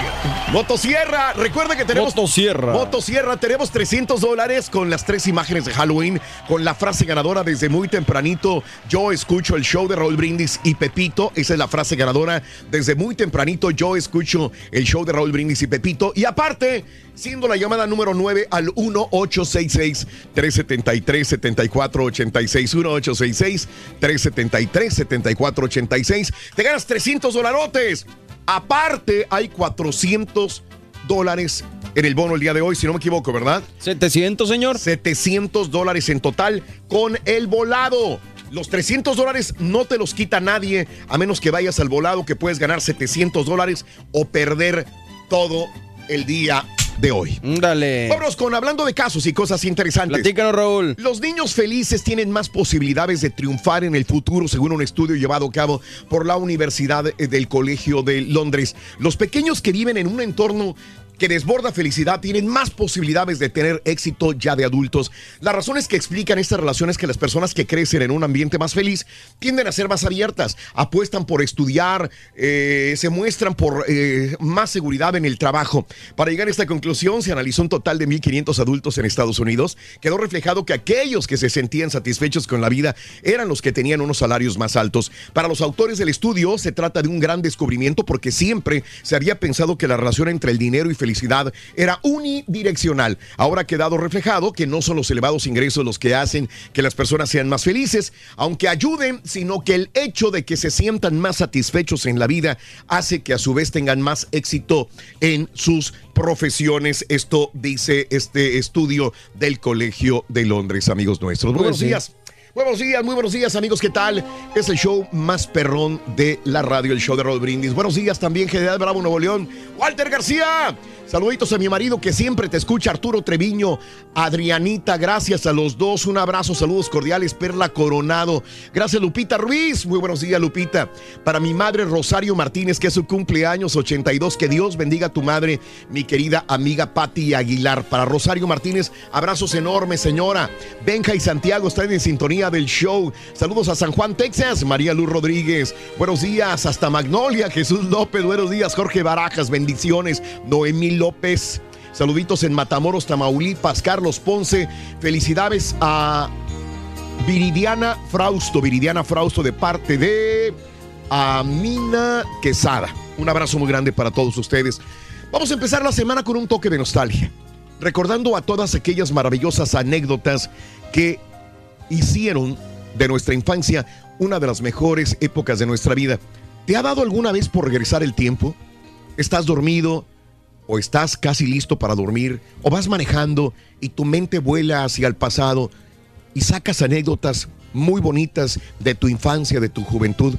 Motosierra, recuerda que tenemos. Motosierra. Motosierra, tenemos 300 dólares con las tres imágenes de Halloween, con la frase ganadora desde muy tempranito. Yo escucho el show de Raúl Brindis y Pepito. Esa es la frase ganadora. Desde muy tempranito, yo escucho el show de Raúl Brindis y Pepito. Y aparte, siendo la llamada número 9 al 1-866-373-7486. 1-866-373-7486. Te ganas 300 dolarotes. Aparte, hay 400 dólares en el bono el día de hoy, si no me equivoco, ¿verdad? 700, señor. 700 dólares en total con el volado. Los 300 dólares no te los quita nadie, a menos que vayas al volado que puedes ganar 700 dólares o perder todo el día de hoy. Dale. Vámonos con hablando de casos y cosas interesantes. Platícanos, Raúl. Los niños felices tienen más posibilidades de triunfar en el futuro, según un estudio llevado a cabo por la Universidad del Colegio de Londres. Los pequeños que viven en un entorno que desborda felicidad tienen más posibilidades de tener éxito ya de adultos. Las razones que explican estas relaciones que las personas que crecen en un ambiente más feliz tienden a ser más abiertas, apuestan por estudiar, eh, se muestran por eh, más seguridad en el trabajo. Para llegar a esta conclusión se analizó un total de 1.500 adultos en Estados Unidos. Quedó reflejado que aquellos que se sentían satisfechos con la vida eran los que tenían unos salarios más altos. Para los autores del estudio se trata de un gran descubrimiento porque siempre se había pensado que la relación entre el dinero y felicidad era unidireccional. Ahora ha quedado reflejado que no son los elevados ingresos los que hacen que las personas sean más felices, aunque ayuden, sino que el hecho de que se sientan más satisfechos en la vida hace que a su vez tengan más éxito en sus profesiones. Esto dice este estudio del Colegio de Londres, amigos nuestros. Buenos sí. días. Buenos días, muy buenos días amigos, ¿qué tal? Es el show más perrón de la radio, el show de Rod Brindis. Buenos días también, General Bravo, Nuevo León. Walter García, saluditos a mi marido que siempre te escucha, Arturo Treviño, Adrianita, gracias a los dos, un abrazo, saludos cordiales, Perla Coronado. Gracias Lupita Ruiz, muy buenos días Lupita. Para mi madre Rosario Martínez, que es su cumpleaños 82, que Dios bendiga a tu madre, mi querida amiga Patti Aguilar. Para Rosario Martínez, abrazos enormes, señora. Benja y Santiago están en sintonía del show. Saludos a San Juan, Texas. María Luz Rodríguez. Buenos días hasta Magnolia. Jesús López. Buenos días. Jorge Barajas. Bendiciones. Noemí López. Saluditos en Matamoros, Tamaulipas. Carlos Ponce. Felicidades a Viridiana Frausto. Viridiana Frausto de parte de Amina Quesada. Un abrazo muy grande para todos ustedes. Vamos a empezar la semana con un toque de nostalgia. Recordando a todas aquellas maravillosas anécdotas que hicieron de nuestra infancia una de las mejores épocas de nuestra vida. ¿Te ha dado alguna vez por regresar el tiempo? ¿Estás dormido o estás casi listo para dormir o vas manejando y tu mente vuela hacia el pasado y sacas anécdotas muy bonitas de tu infancia, de tu juventud?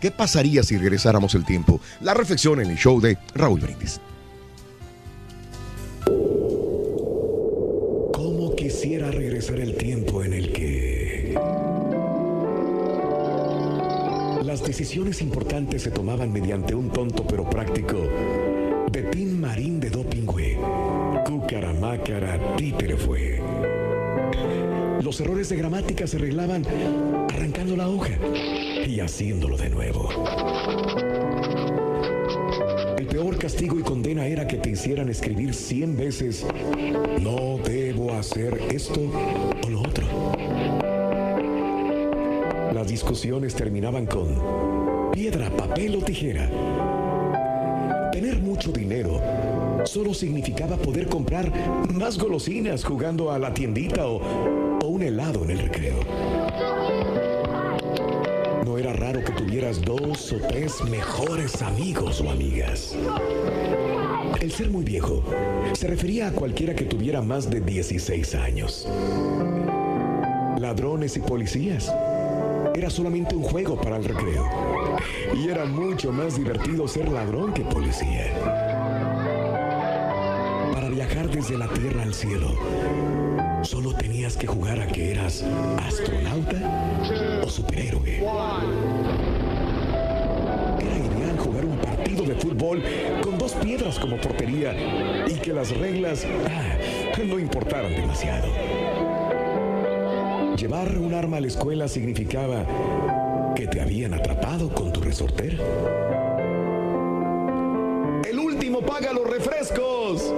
¿Qué pasaría si regresáramos el tiempo? La reflexión en el show de Raúl Brindis. ¿Cómo quisiera regresar el tiempo en el que las decisiones importantes se tomaban mediante un tonto pero práctico Pepín Marín de Dopingüe? Cucaramácara títere fue. Los errores de gramática se arreglaban arrancando la hoja y haciéndolo de nuevo. El peor castigo y condena era que te hicieran escribir 100 veces, no debo hacer esto o lo otro. Las discusiones terminaban con piedra, papel o tijera. Tener mucho dinero solo significaba poder comprar más golosinas jugando a la tiendita o, un helado en el recreo. No era raro que tuvieras dos o tres mejores amigos o amigas. El ser muy viejo se refería a cualquiera que tuviera más de 16 años. Ladrones y policías. Era solamente un juego para el recreo. Y era mucho más divertido ser ladrón que policía. Para viajar desde la tierra al cielo, solo tenías que jugar a que eras astronauta o superhéroe. Era ideal jugar un partido de fútbol con dos piedras como portería y que las reglas ah, no importaran demasiado. Llevar un arma a la escuela significaba que te habían atrapado con tu resortera. paga los refrescos.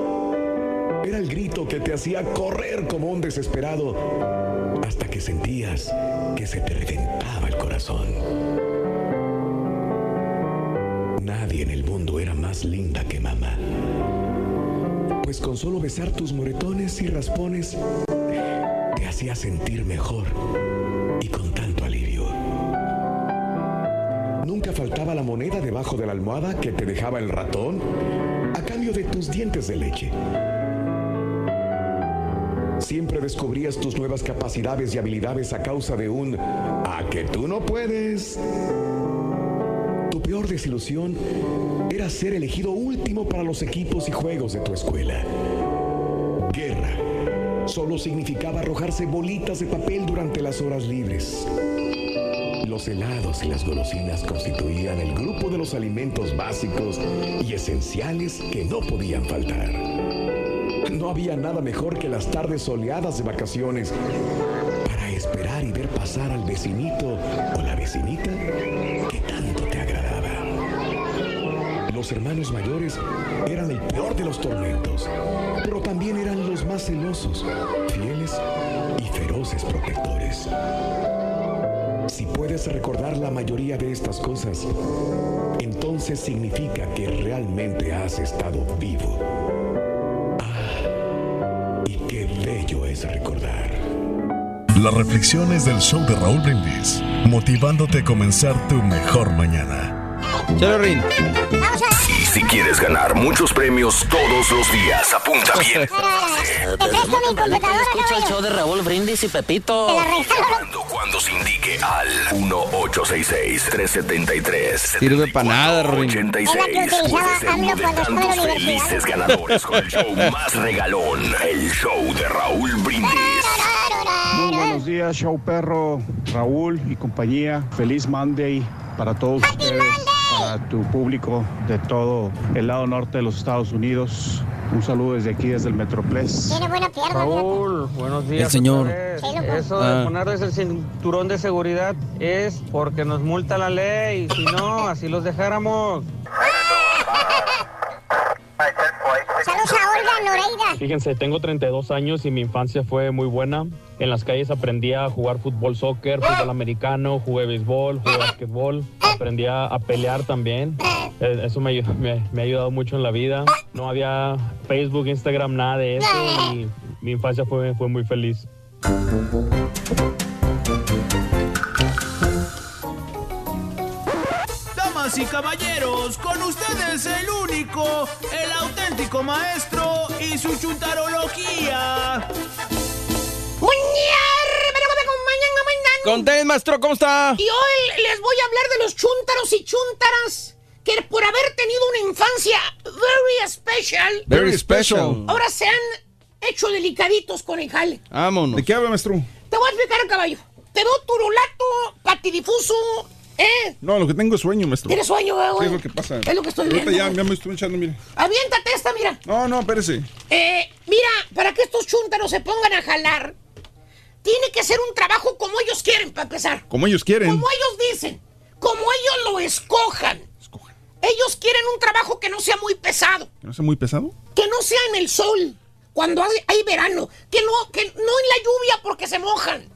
Era el grito que te hacía correr como un desesperado hasta que sentías que se te reventaba el corazón. Nadie en el mundo era más linda que mamá. Pues con solo besar tus moretones y raspones hacía sentir mejor y con tanto alivio. Nunca faltaba la moneda debajo de la almohada que te dejaba el ratón a cambio de tus dientes de leche. Siempre descubrías tus nuevas capacidades y habilidades a causa de un a que tú no puedes. Tu peor desilusión era ser elegido último para los equipos y juegos de tu escuela. Guerra solo significaba arrojarse bolitas de papel durante las horas libres. Los helados y las golosinas constituían el grupo de los alimentos básicos y esenciales que no podían faltar. No había nada mejor que las tardes soleadas de vacaciones para esperar y ver pasar al vecinito o la vecinita Los hermanos mayores eran el peor de los tormentos, pero también eran los más celosos, fieles y feroces protectores. Si puedes recordar la mayoría de estas cosas, entonces significa que realmente has estado vivo. Ah, y qué bello es recordar. Las reflexiones del show de Raúl Brindis, motivándote a comenzar tu mejor mañana. Y si quieres ganar muchos premios todos los días, apunta bien. Escucha el show de Raúl Brindis y Pepito. Cuando, cuando se indique al 1-866-373. Sirve para nada. 86. Puedes ser uno de tantos felices ganadores con el show más regalón. El show de Raúl Brindis. Muy buenos días, show perro, Raúl y compañía. Feliz Monday para todos ustedes, para tu público de todo el lado norte de los Estados Unidos. Un saludo desde aquí, desde el Metroplex. Tiene buena pierna. Raúl, buenos días. El señor. Eso de Ah. ponerles el cinturón de seguridad es porque nos multa la ley. Si no, así los dejáramos. Saludos a Olga Noreida. Fíjense, tengo 32 años y mi infancia fue muy buena. En las calles aprendí a jugar fútbol, soccer, fútbol americano, jugué béisbol, jugué basquetbol, aprendí a, a pelear también. Eh, Eso me, me ha ayudado mucho en la vida. No había Facebook, Instagram, nada de eso y mi infancia fue, fue muy feliz. Damas y caballeros, con ustedes el único, el auténtico maestro y su chuntarología. Content, maestro, ¿cómo está? Y hoy les voy a hablar de los chúntaros y chúntaras que por haber tenido una infancia very special, Very special. ahora se han hecho delicaditos con el jale. Vámonos. ¿De qué habla, maestro? Te voy a explicar, caballo. Te veo turulato, patidifuso, ¿eh? No, lo que tengo es sueño, maestro. ¿Tienes sueño, güey? Sí, es lo que pasa. Es lo que estoy Ahorita viendo, ya, güey. ya me estoy echando, mire. Aviéntate esta, mira. No, no, espérese. Eh, mira, para que estos chúntaros se pongan a jalar, tiene que ser un trabajo como ellos quieren, para empezar. Como ellos quieren. Como ellos dicen, como ellos lo escojan. Ellos quieren un trabajo que no sea muy pesado, ¿Que no sea muy pesado? que no sea en el sol, cuando hay, hay verano, que no, que no en la lluvia porque se mojan,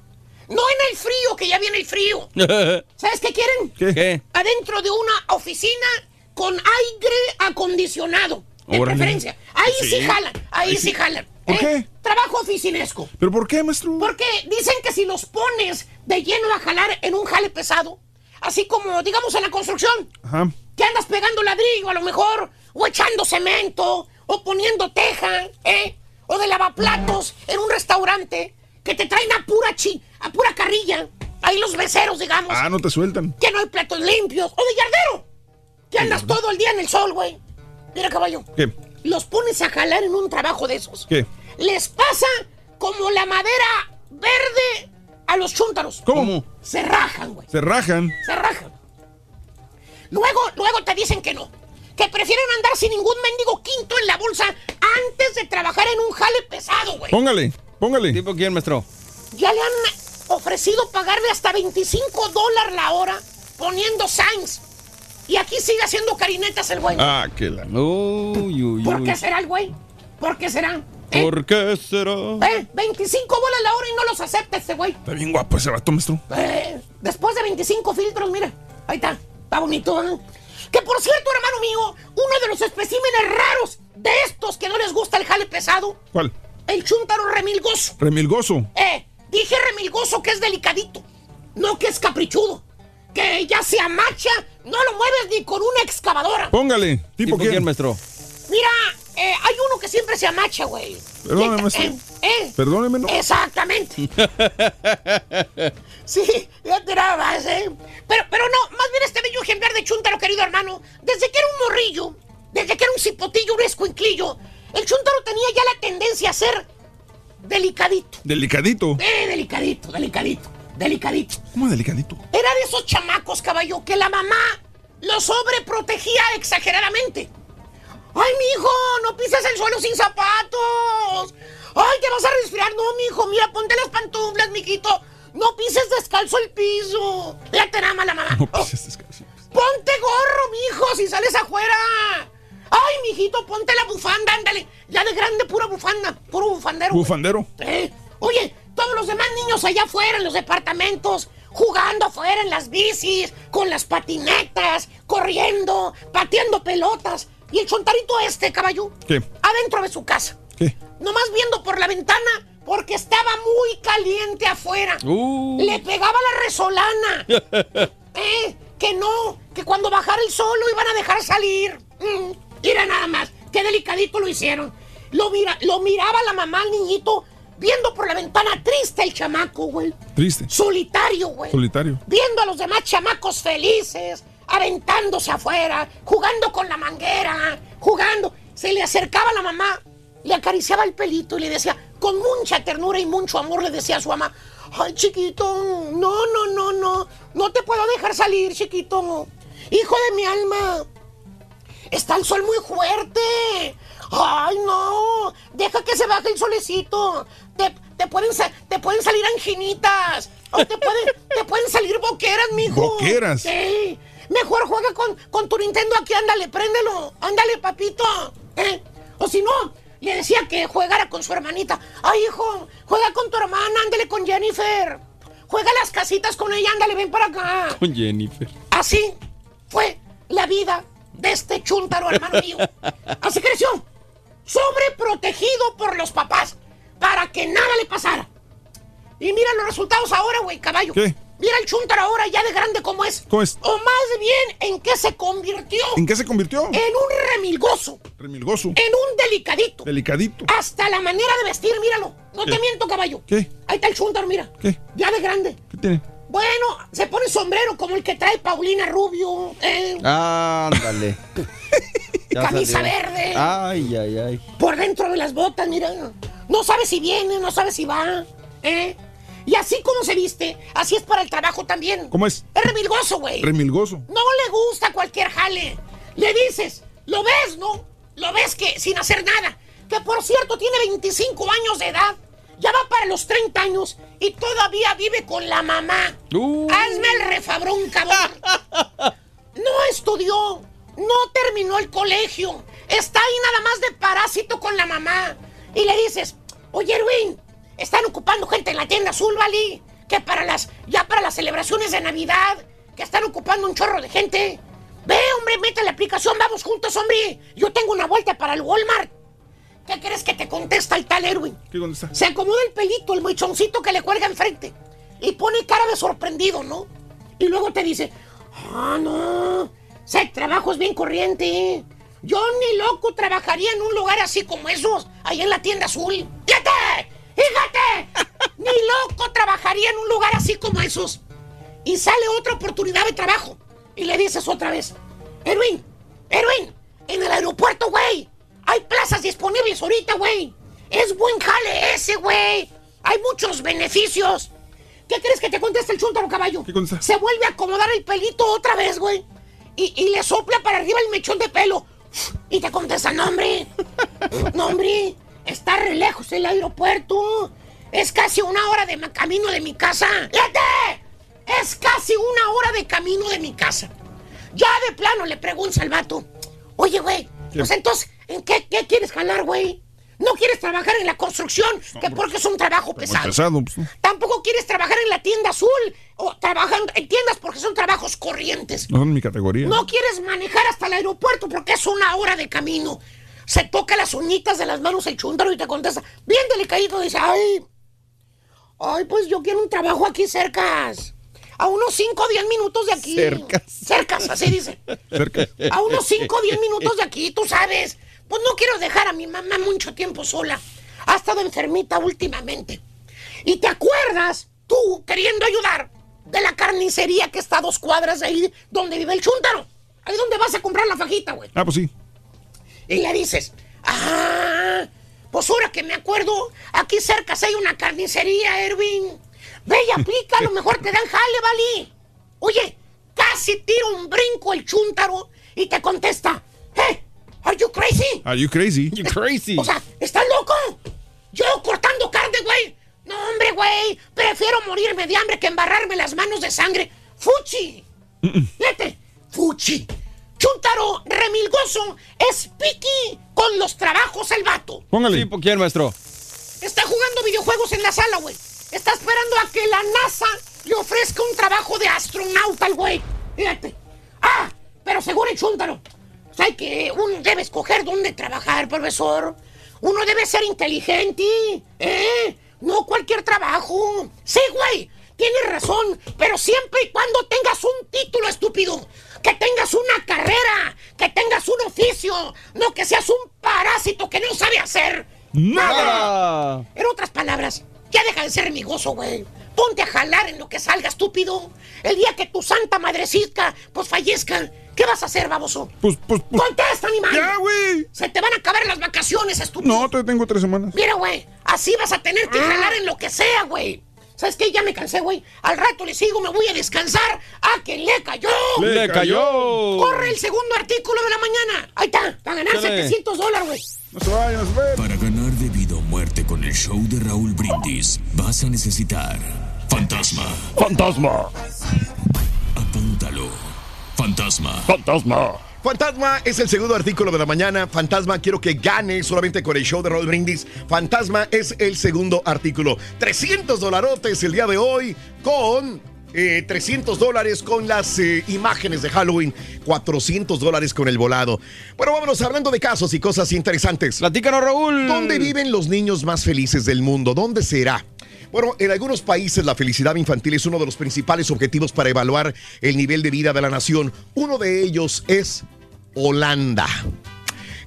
no en el frío, que ya viene el frío. ¿Sabes qué quieren? ¿Qué? Adentro de una oficina con aire acondicionado, de Órale. preferencia. Ahí sí, Sí. jalan, ahí Ahí sí, sí. jalan. ¿Por qué? Trabajo oficinesco. ¿Pero por qué, maestro? Porque dicen que si los pones de lleno a jalar en un jale pesado, así como digamos en la construcción, Ajá. que andas pegando ladrillo a lo mejor, o echando cemento, o poniendo teja, ¿eh? O de lavaplatos en un restaurante, que te traen a pura chi, a pura carrilla, ahí los becerros, digamos, Ah, no te sueltan. que no hay platos limpios, o de yardero, que andas todo el día en el sol, güey. Mira, caballo, ¿Qué? los pones a jalar en un trabajo de esos. ¿Qué? Les pasa como la madera verde a los chúntaros. ¿Cómo? Se rajan, güey. Se rajan. Se rajan. Luego, luego te dicen que no. Que prefieren andar sin ningún mendigo quinto en la bolsa antes de trabajar en un jale pesado, güey. Póngale, póngale. ¿Tipo quién, maestro? Ya le han ofrecido pagarle hasta 25 dólares la hora poniendo signs. Y aquí sigue haciendo carinetas el güey. Ah, qué la. Uy, uy, ¿Por uy. qué será el güey? ¿Por qué será? ¿Por qué será? Eh, 25 bolas la hora y no los acepta este güey. Está bien guapo ese vato, maestro. Eh, después de 25 filtros, mira, ahí está, está bonito. ¿eh? Que por cierto, hermano mío, uno de los especímenes raros de estos que no les gusta el jale pesado, ¿Cuál? el chúntaro remilgoso. Remilgoso. Eh, dije remilgoso que es delicadito, no que es caprichudo. Que ya se amacha, no lo mueves ni con una excavadora. Póngale. ¿Tipo, ¿Tipo quién? quién, maestro? Mira, eh, hay uno que siempre se amacha, güey. Perdóneme, maestro. Eh, eh, Perdóneme, ¿no? Exactamente. Sí, ya te más, ¿eh? Pero, pero no, más bien este bello ejemplar de Chuntaro, querido hermano, desde que era un morrillo, desde que era un cipotillo, un escuinclillo, el Chuntaro tenía ya la tendencia a ser delicadito. Delicadito. Eh, delicadito, delicadito, delicadito. ¿Cómo delicadito? Era de esos chamacos, caballo, que la mamá lo sobreprotegía exageradamente. ¡Ay, mijo! ¡No pises el suelo sin zapatos! ¡Ay, te vas a resfriar! No, mijo, mira, ponte las pantuflas, mijito. No pises descalzo el piso. Ya te ama la mamá. No pises descalzo. Ponte gorro, mijo, si sales afuera. Ay, mijito, ponte la bufanda, ándale. Ya de grande, pura bufanda, puro bufandero. Bufandero. Eh, Oye, todos los demás niños allá afuera en los departamentos, jugando afuera en las bicis, con las patinetas, corriendo, pateando pelotas. Y el chontarito este, caballo, ¿Qué? adentro de su casa. ¿Qué? Nomás viendo por la ventana porque estaba muy caliente afuera. Uh. Le pegaba la resolana. Eh, que no, que cuando bajara el sol lo iban a dejar salir. Mm, mira nada más, qué delicadito lo hicieron. Lo, mira, lo miraba la mamá al niñito viendo por la ventana triste el chamaco, güey. Triste. Solitario, güey. Solitario. Viendo a los demás chamacos felices, aventándose afuera, jugando con la manguera, jugando. Se le acercaba la mamá, le acariciaba el pelito y le decía, con mucha ternura y mucho amor, le decía a su mamá, ay chiquito, no, no, no, no, no te puedo dejar salir, chiquito. Hijo de mi alma, está el sol muy fuerte. Ay, no, deja que se baje el solecito. Te, te pueden, te pueden salir anginitas. O te pueden, te pueden salir boqueras, mijo. ¿Boqueras? Sí. Mejor juega con, con tu Nintendo aquí, ándale, préndelo. Ándale, papito. ¿Eh? O si no, le decía que jugara con su hermanita. Ay, hijo, juega con tu hermana, ándale con Jennifer. Juega las casitas con ella, ándale, ven para acá. Con Jennifer. Así fue la vida de este chúntaro, hermano mío. Así creció, sobreprotegido por los papás, para que nada le pasara. Y mira los resultados ahora, güey, caballo. ¿Qué? Mira el chúntaro ahora, ya de grande como es. ¿Cómo es? O más bien, ¿en qué se convirtió? ¿En qué se convirtió? En un remilgoso, Remilgoso. en un delicadito. Delicadito. Hasta la manera de vestir, míralo. No te miento, caballo. ¿Qué? Ahí está el chúntaro, mira. ¿Qué? Ya de grande. ¿Qué tiene? Bueno, se pone sombrero como el que trae Paulina Rubio. ¿eh? Ándale. Camisa salió. verde. Ay, ay, ay. por dentro de las botas, mira. No sabe si viene, no sabe si va. ¿eh? Y así como se viste, así es para el trabajo también. ¿Cómo es? Es remilgoso, güey. Remilgoso. No le gusta cualquier jale. Le dices, lo ves, ¿no? Lo ves que sin hacer nada. Que por cierto tiene 25 años de edad. Ya va para los 30 años y todavía vive con la mamá. Uh. Hazme el refabrón, cabrón. No estudió, no terminó el colegio. Está ahí nada más de parásito con la mamá. Y le dices, oye, Erwin, están ocupando gente en la tienda azul, ¿vale? Que para las, ya para las celebraciones de Navidad, que están ocupando un chorro de gente. Ve, hombre, mete la aplicación, vamos juntos, hombre. Yo tengo una vuelta para el Walmart. ¿Qué crees que te contesta el tal Erwin? ¿Qué está? Se acomoda el pelito, el mechoncito que le cuelga enfrente. Y pone cara de sorprendido, ¿no? Y luego te dice, ah, no, ese trabajo es bien corriente. Yo ni loco trabajaría en un lugar así como esos, ahí en la tienda azul. ¡Fíjate! ¡Fíjate! ni loco trabajaría en un lugar así como esos. Y sale otra oportunidad de trabajo. Y le dices otra vez, Erwin, Erwin, en el aeropuerto, güey. Hay plazas disponibles ahorita, güey. Es buen jale ese, güey. Hay muchos beneficios. ¿Qué crees que te contesta el chúntaro caballo? ¿Qué contesta? Se vuelve a acomodar el pelito otra vez, güey. Y, y le sopla para arriba el mechón de pelo. Y te contesta, no, hombre. No, hombre. Está re lejos el aeropuerto. Es casi una hora de camino de mi casa. ¡Fíjate! Es casi una hora de camino de mi casa. Ya de plano le preguntas al vato. Oye, güey, pues entonces, ¿en qué, qué quieres jalar, güey? No quieres trabajar en la construcción, que porque es un trabajo pesado. pesado, pues, ¿no? Tampoco quieres trabajar en la tienda azul o trabajar en tiendas porque son trabajos corrientes. No son mi categoría. No quieres manejar hasta el aeropuerto porque es una hora de camino. Se toca las uñitas de las manos el chúndaro y te contesta, bien delicadito, dice, ay, ay, pues yo quiero un trabajo aquí cercas. A unos 5 o 10 minutos de aquí. Cercas. Cercas, así dice. Cerca. A unos 5 o 10 minutos de aquí, tú sabes. Pues no quiero dejar a mi mamá mucho tiempo sola. Ha estado enfermita últimamente. Y te acuerdas, tú queriendo ayudar, de la carnicería que está a dos cuadras de ahí donde vive el chúntaro. Ahí donde vas a comprar la fajita, güey. Ah, pues sí. Y le dices, ah, pues ahora que me acuerdo, aquí cerca hay una carnicería, Erwin. Ve y aplica, a lo mejor te dan jale, ¿vale? Oye, casi tira un brinco el chúntaro y te contesta, hey, are you crazy? Are you crazy? You crazy. O sea, ¿estás loco? Yo cortando carne, güey. No, hombre, güey. Prefiero morirme de hambre que embarrarme las manos de sangre. ¡Fuchi! Fíjate, Fuchi. Chuntaro remilgoso es piqui con los trabajos el vato. Póngale. Sí, ¿por quién, maestro? Está jugando videojuegos en la sala, güey. Está esperando a que la NASA le ofrezca un trabajo de astronauta al güey. Fíjate. Ah, pero seguro el chúntaro. O sea, que uno debe escoger dónde trabajar, profesor. Uno debe ser inteligente, ¿eh? No cualquier trabajo. Sí, güey, tienes razón, pero siempre y cuando tengas un título estúpido. Que tengas una carrera, que tengas un oficio, no que seas un parásito que no sabe hacer Nada. En otras palabras, ya deja de ser mi gozo, güey. Ponte a jalar en lo que salga, estúpido. El día que tu santa madrecita, pues fallezca, ¿qué vas a hacer, baboso? Pues, pues, pues. ¡Contesta, animal! Ya, güey. Se te van a acabar las vacaciones, estúpido. No, te tengo tres semanas. Mira, güey, así vas a tener que jalar en lo que sea, güey. ¿Sabes qué? Ya me cansé, güey. Al rato le sigo, me voy a descansar. ¡A que le cayó! Le cayó. Corre el segundo artículo de la mañana. Ahí está, para ganar Dale. 700 dólares, güey. No se vayan, no se vayan. Para ganar de vida o muerte con el show de Raúl Brindis, vas a necesitar fantasma. Fantasma. Apúntalo. Fantasma. Fantasma. Fantasma es el segundo artículo de la mañana. Fantasma, quiero que gane solamente con el show de Raúl Brindis. Fantasma es el segundo artículo. 300 dolarotes el día de hoy con eh, 300 dólares con las eh, imágenes de Halloween. 400 dólares con el volado. Bueno, vámonos hablando de casos y cosas interesantes. Platícanos, Raúl. ¿Dónde viven los niños más felices del mundo? ¿Dónde será? Bueno, en algunos países la felicidad infantil es uno de los principales objetivos para evaluar el nivel de vida de la nación. Uno de ellos es Holanda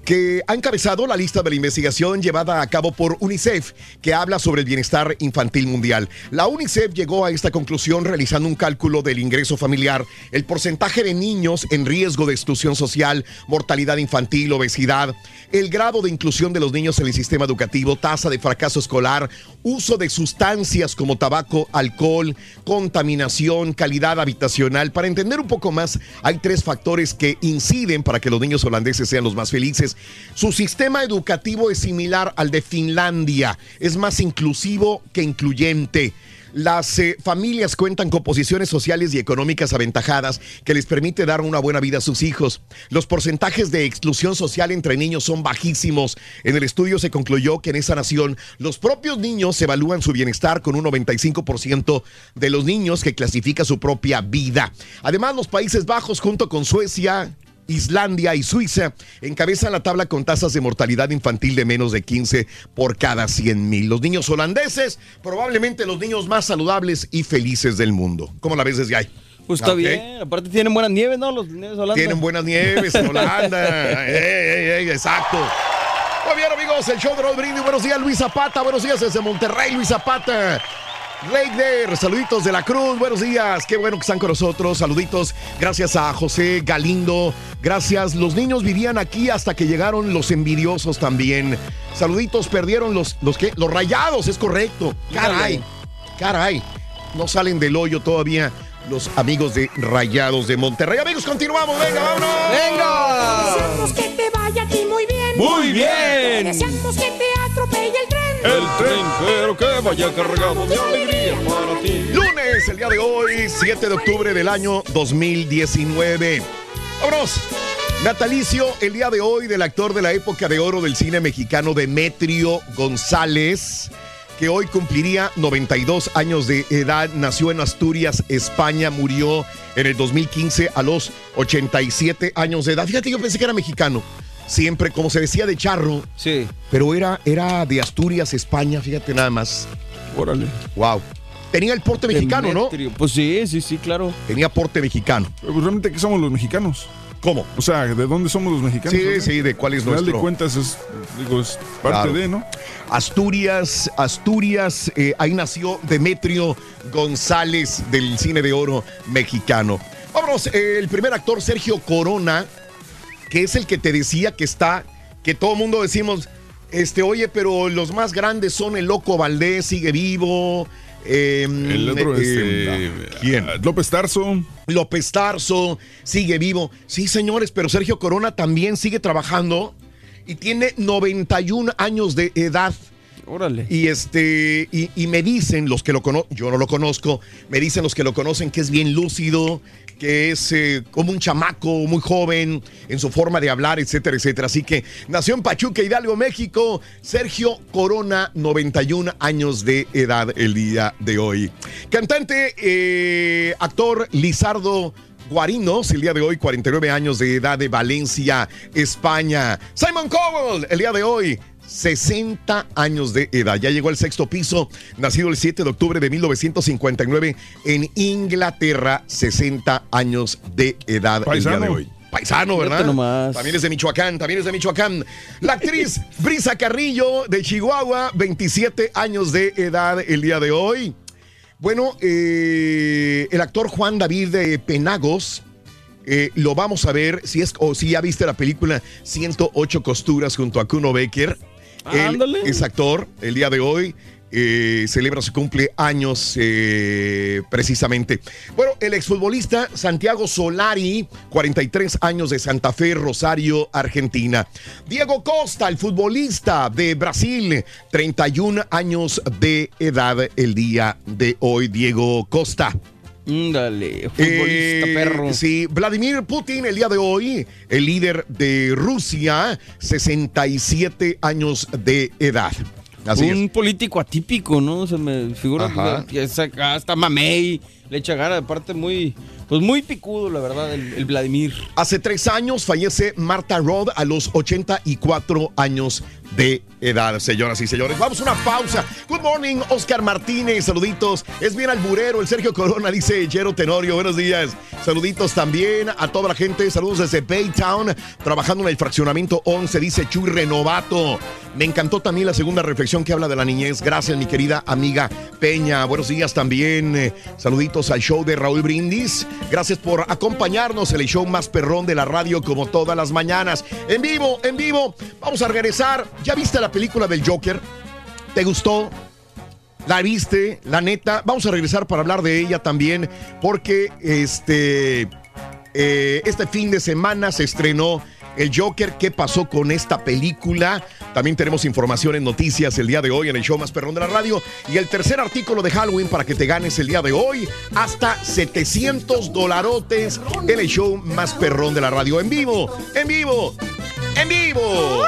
que ha encabezado la lista de la investigación llevada a cabo por UNICEF, que habla sobre el bienestar infantil mundial. La UNICEF llegó a esta conclusión realizando un cálculo del ingreso familiar, el porcentaje de niños en riesgo de exclusión social, mortalidad infantil, obesidad, el grado de inclusión de los niños en el sistema educativo, tasa de fracaso escolar, uso de sustancias como tabaco, alcohol, contaminación, calidad habitacional. Para entender un poco más, hay tres factores que inciden para que los niños holandeses sean los más felices. Su sistema educativo es similar al de Finlandia, es más inclusivo que incluyente. Las eh, familias cuentan con posiciones sociales y económicas aventajadas que les permite dar una buena vida a sus hijos. Los porcentajes de exclusión social entre niños son bajísimos. En el estudio se concluyó que en esa nación los propios niños evalúan su bienestar con un 95% de los niños que clasifica su propia vida. Además, los Países Bajos junto con Suecia, Islandia y Suiza encabezan la tabla con tasas de mortalidad infantil de menos de 15 por cada 100 mil. Los niños holandeses, probablemente los niños más saludables y felices del mundo. ¿Cómo la ves desde ahí? Pues está Ok. bien. Aparte tienen buenas nieves, ¿no? Los nieves. Tienen buenas nieves en Holanda. Ey, ey, ey, exacto. Muy bien, amigos, el show de Brindis. Buenos días, Luis Zapata. Buenos días desde Monterrey, Luis Zapata. Reigner, saluditos de la Cruz, buenos días, qué bueno que están con nosotros, saluditos, gracias a José Galindo, gracias, los niños vivían aquí hasta que llegaron los envidiosos también, saluditos, perdieron los, los que, los rayados, es correcto, caray, caray, no salen del hoyo todavía los amigos de Rayados de Monterrey, amigos, continuamos, venga, vámonos, ¡Venga! Deseamos que te vaya a ti muy bien. Muy bien. Deseamos que te atropelle el tren. El tren, pero que vaya cargado de alegría para ti. Lunes, el día de hoy, 7 de octubre del año 2019. Vámonos. Natalicio, el día de hoy, del actor de la época de oro del cine mexicano, Demetrio González, que hoy cumpliría 92 años de edad, nació en Asturias, España, murió en el 2015 a los 87 años de edad. Fíjate, yo pensé que era mexicano. Siempre, como se decía, de charro. Sí. Pero era, era de Asturias, España, fíjate nada más. Órale. Wow. Tenía el porte mexicano, ¿no? Pues sí, sí, sí, claro. Tenía porte mexicano. Pero pues, realmente, ¿qué somos los mexicanos? ¿Cómo? O sea, ¿de dónde somos los mexicanos? Sí, O sea, sí, de cuál es nuestro. de cuentas es, digo, es parte Claro. de, ¿no? Asturias, Asturias, eh, ahí nació Demetrio González del cine de oro mexicano. Vámonos, eh, el primer actor, Sergio Corona, que es el que te decía que está, que todo mundo decimos, este, oye, pero los más grandes son el Loco Valdés, sigue vivo. eh, El otro, eh, este, ¿Quién? López Tarso. López Tarso sigue vivo. Sí, señores, pero Sergio Corona también sigue trabajando y tiene 91 años de edad. Órale. Y este, y, y me dicen los que lo conocen, yo no lo conozco, me dicen los que lo conocen que es bien lúcido, que es eh, como un chamaco muy joven en su forma de hablar, etcétera, etcétera. Así que nació en Pachuca, Hidalgo, México, Sergio Corona, 91 años de edad el día de hoy. Cantante, eh, actor Lizardo Guarinos, el día de hoy, 49 años de edad de Valencia, España. Simon Cowell, el día de hoy, 60 años de edad. Ya llegó al sexto piso, nacido el 7 de octubre de 1959 en Inglaterra, 60 años de edad el día de Paisano. hoy. Paisano, ¿verdad? También es de Michoacán, también es de Michoacán. La actriz Brisa Carrillo de Chihuahua, 27 años de edad el día de hoy. Bueno, eh, el actor Juan David de Penagos. eh, lo vamos a ver si es o si ya viste la película 108 costuras junto a Kuno Becker. Él es actor el día de hoy. eh, celebra su cumpleaños eh, precisamente. Bueno, el exfutbolista Santiago Solari, 43 años de Santa Fe, Rosario, Argentina. Diego Costa, el futbolista de Brasil, 31 años de edad el día de hoy. Diego Costa. Dale, futbolista Eh, perro. Sí, Vladimir Putin el día de hoy, el líder de Rusia, 67 años de edad. Así un es. político atípico, ¿no? Se me figura que hasta mamey, le echa gana, aparte muy, pues muy picudo, la verdad, el, Vladimir. Hace tres años fallece Marta Rod a los 84 años de edad, señoras y señores. Vamos a una pausa. Good morning, Oscar Martínez. Saluditos. Es bien alburero. El Sergio Corona dice Jero Tenorio. Buenos días. Saluditos también a toda la gente. Saludos desde Baytown, trabajando en el fraccionamiento 11. Dice Chuy Renovato. Me encantó también la segunda reflexión que habla de la niñez. Gracias, mi querida amiga Peña. Buenos días también. Eh, Saluditos al show de Raúl Brindis. Gracias por acompañarnos el show más perrón de la radio como todas las mañanas. En vivo, en vivo. Vamos a regresar. ¿Ya viste la película del Joker? ¿Te gustó? ¿La viste? La neta. Vamos a regresar para hablar de ella también porque este, eh, este fin de semana se estrenó el Joker. ¿Qué pasó con esta película? También tenemos información en noticias el día de hoy en el show más perrón de la radio. Y el tercer artículo de Halloween para que te ganes el día de hoy hasta 700 dolarotes en el show más perrón de la radio. En vivo, en vivo, en vivo.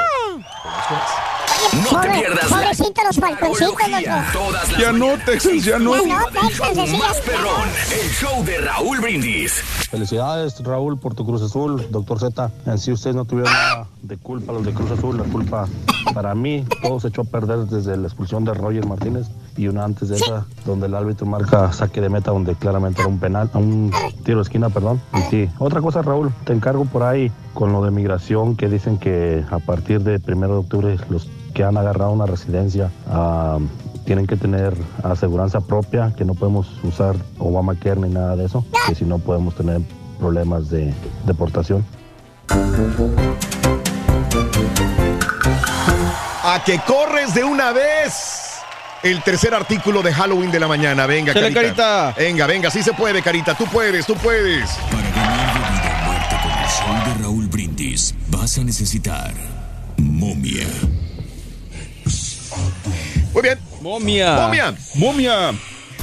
No te pierdas Pobrecito los balconcitos, loco. Ya no, Texas, ya no. Ya no, Texas, decías. más perrón, el show de Raúl Brindis. Felicidades, Raúl, por tu Cruz Azul, doctor Z. En sí ustedes no tuvieron nada de culpa, los de Cruz Azul. La culpa para mí, todo se echó a perder desde la expulsión de Roger Martínez y una antes de esa, donde el árbitro marca saque de meta, donde claramente era un penal, un tiro de esquina, perdón. Y sí, otra cosa, Raúl, te encargo por ahí con lo de migración que dicen que a partir de primero de octubre los que han agarrado una residencia ah, tienen que tener aseguranza propia, que no podemos usar Obamacare ni nada de eso, que si no podemos tener problemas de deportación. A que corres de una vez. El tercer artículo de Halloween de la mañana. Venga, carita. Carita. Venga, venga, sí se puede, Carita. Tú puedes, tú puedes. Raúl Brindis, vas a necesitar momia. Muy bien. Momia. Momia. Momia.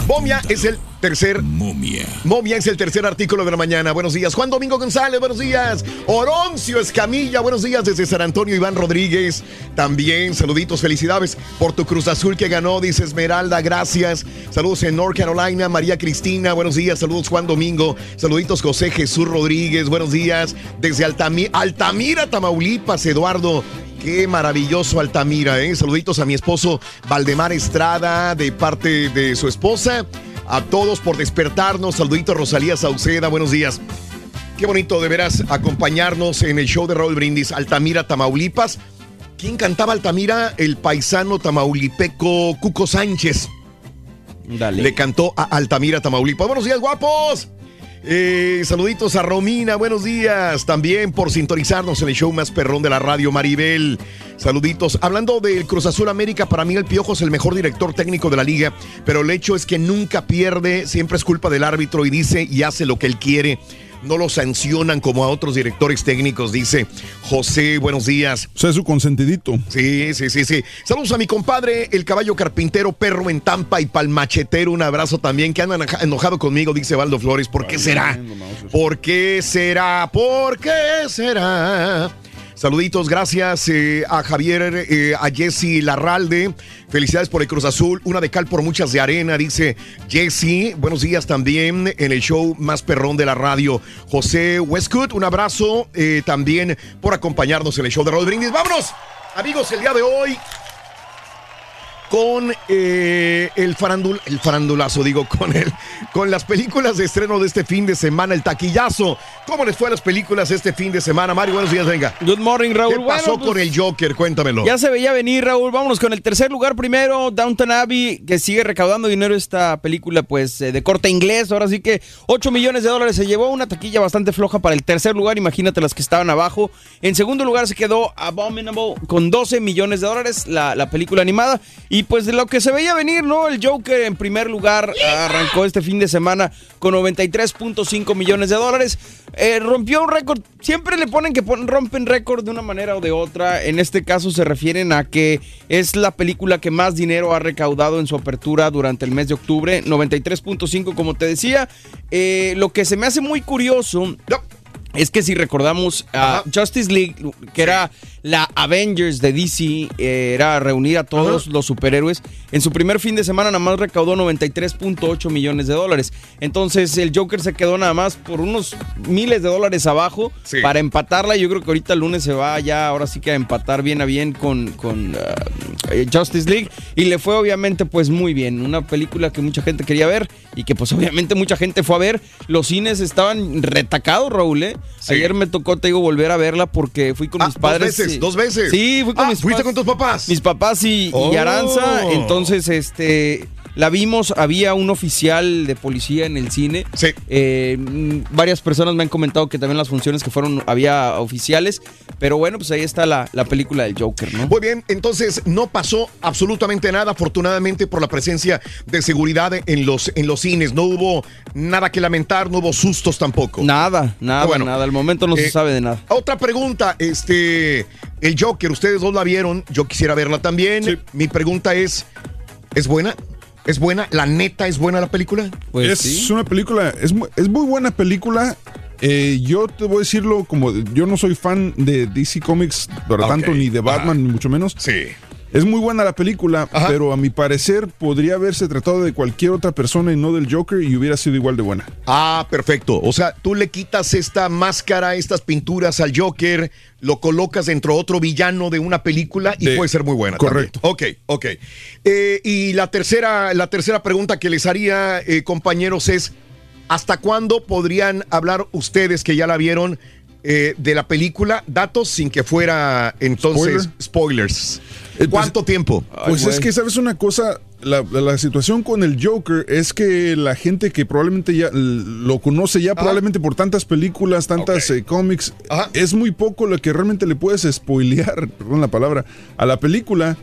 Momia es el Tercer. Momia. Momia es el tercer artículo de la mañana. Buenos días. Juan Domingo González, buenos días. Oroncio Escamilla, buenos días desde San Antonio. Iván Rodríguez, también saluditos, felicidades por tu Cruz Azul que ganó, dice Esmeralda, gracias. Saludos en North Carolina, María Cristina, buenos días. Saludos Juan Domingo, saluditos José Jesús Rodríguez, buenos días. Desde Altami- Altamira, Tamaulipas, Eduardo. Qué maravilloso Altamira, ¿eh? Saluditos a mi esposo Valdemar Estrada de parte de su esposa. A todos por despertarnos. Saluditos Rosalía Sauceda, buenos días. Qué bonito de veras acompañarnos en el show de Raúl Brindis, Altamira, Tamaulipas. ¿Quién cantaba Altamira? El paisano tamaulipeco Cuco Sánchez. Le cantó a Altamira, Tamaulipas. Buenos días, guapos. Eh, saluditos a Romina, buenos días. También por sintonizarnos en el show más perrón de la radio, Maribel. Saluditos. Hablando del Cruz Azul América, para mí el Piojo es el mejor director técnico de la liga, pero el hecho es que nunca pierde, siempre es culpa del árbitro y dice y hace lo que él quiere. No lo sancionan como a otros directores técnicos, dice José. Buenos días. O sea, es su consentidito. Sí, sí, sí, sí. Saludos a mi compadre, el caballo carpintero, perro en Tampa y palmachetero. Un abrazo también, que andan enoja- enojado conmigo, dice Valdo Flores. ¿Por qué será? ¿Por qué será? ¿Por qué será? Saluditos, gracias eh, a Javier, eh, a Jesse Larralde. Felicidades por el Cruz Azul. Una de cal por muchas de arena, dice Jesse. Buenos días también en el show más perrón de la radio. José Westwood, un abrazo eh, también por acompañarnos en el show de Brindis. ¡Vámonos! Amigos, el día de hoy con eh, el, farandul, el farandulazo, digo, con el, con las películas de estreno de este fin de semana, el taquillazo. ¿Cómo les fue a las películas este fin de semana? Mario, buenos días, venga. Good morning, Raúl. ¿Qué pasó Bueno, con pues, el Joker? Cuéntamelo. Ya se veía venir, Raúl. Vámonos con el tercer lugar primero, Downton Abbey, que sigue recaudando dinero esta película, pues, eh, de corte inglés. Ahora sí que 8 millones de dólares se llevó, una taquilla bastante floja para el tercer lugar. Imagínate las que estaban abajo. En segundo lugar se quedó Abominable con 12 millones de dólares, la, la película animada. Y pues de lo que se veía venir, ¿no? El Joker en primer lugar arrancó este fin de semana con 93.5 millones de dólares. Eh, rompió un récord. Siempre le ponen que rompen récord de una manera o de otra. En este caso se refieren a que es la película que más dinero ha recaudado en su apertura durante el mes de octubre. 93.5 como te decía. Eh, lo que se me hace muy curioso... Es que si recordamos a Justice League, que era la Avengers de DC, eh, era reunir a todos los superhéroes, en su primer fin de semana nada más recaudó 93.8 millones de dólares. Entonces el Joker se quedó nada más por unos miles de dólares abajo Sí. para empatarla. Yo creo que ahorita el lunes se va ya, ahora sí que a empatar bien a bien con, con eh, Justice League. Y le fue obviamente pues muy bien. Una película que mucha gente quería ver y que pues obviamente mucha gente fue a ver. Los cines estaban retacados, Raúl. ¿eh? Ayer me tocó, te digo, volver a verla porque fui con mis Ah, dos padres. veces, sí. dos veces. Sí, fui con Ah, mis ¿fuiste con tus papás? Mis papás y, y Oh. Aranza. Entonces, este. La vimos, había un oficial de policía en el cine. Eh, mm, varias personas me han comentado que también las funciones que fueron, había oficiales. Pero bueno, pues ahí está la, la película del Joker, ¿no? Muy bien, entonces no pasó absolutamente nada, afortunadamente por la presencia de seguridad en los, en los cines. No hubo nada que lamentar, no hubo sustos tampoco. Nada, nada, Bueno, nada. Al momento no eh, se sabe de nada. Otra pregunta, este, el Joker, ustedes dos la vieron, yo quisiera verla también. Mi pregunta es, ¿es buena? ¿Es buena? ¿La neta es buena la película? Pues es una película, es, es muy buena película. Eh, yo te voy a decirlo como yo no soy fan de DC Comics, pero Ok, tanto ni de Batman, ni mucho menos. Sí. Es muy buena la película, pero a mi parecer podría haberse tratado de cualquier otra persona y no del Joker y hubiera sido igual de buena. Ah, perfecto. O sea, tú le quitas esta máscara, estas pinturas al Joker, lo colocas dentro de otro villano de una película y De- puede ser muy buena. correcto. también. Ok, ok. Eh, y la tercera, la tercera pregunta que les haría, eh, compañeros, es: ¿hasta cuándo podrían hablar ustedes que ya la vieron eh, de la película? Datos sin que fuera entonces spoilers. ¿Cuánto tiempo? Pues es que, ¿sabes una cosa? La, la- la situación con el Joker es que la gente que probablemente ya lo conoce ya probablemente por tantas películas, tantas eh, cómics, es muy poco lo que realmente le puedes spoilear, perdón la palabra, a la película.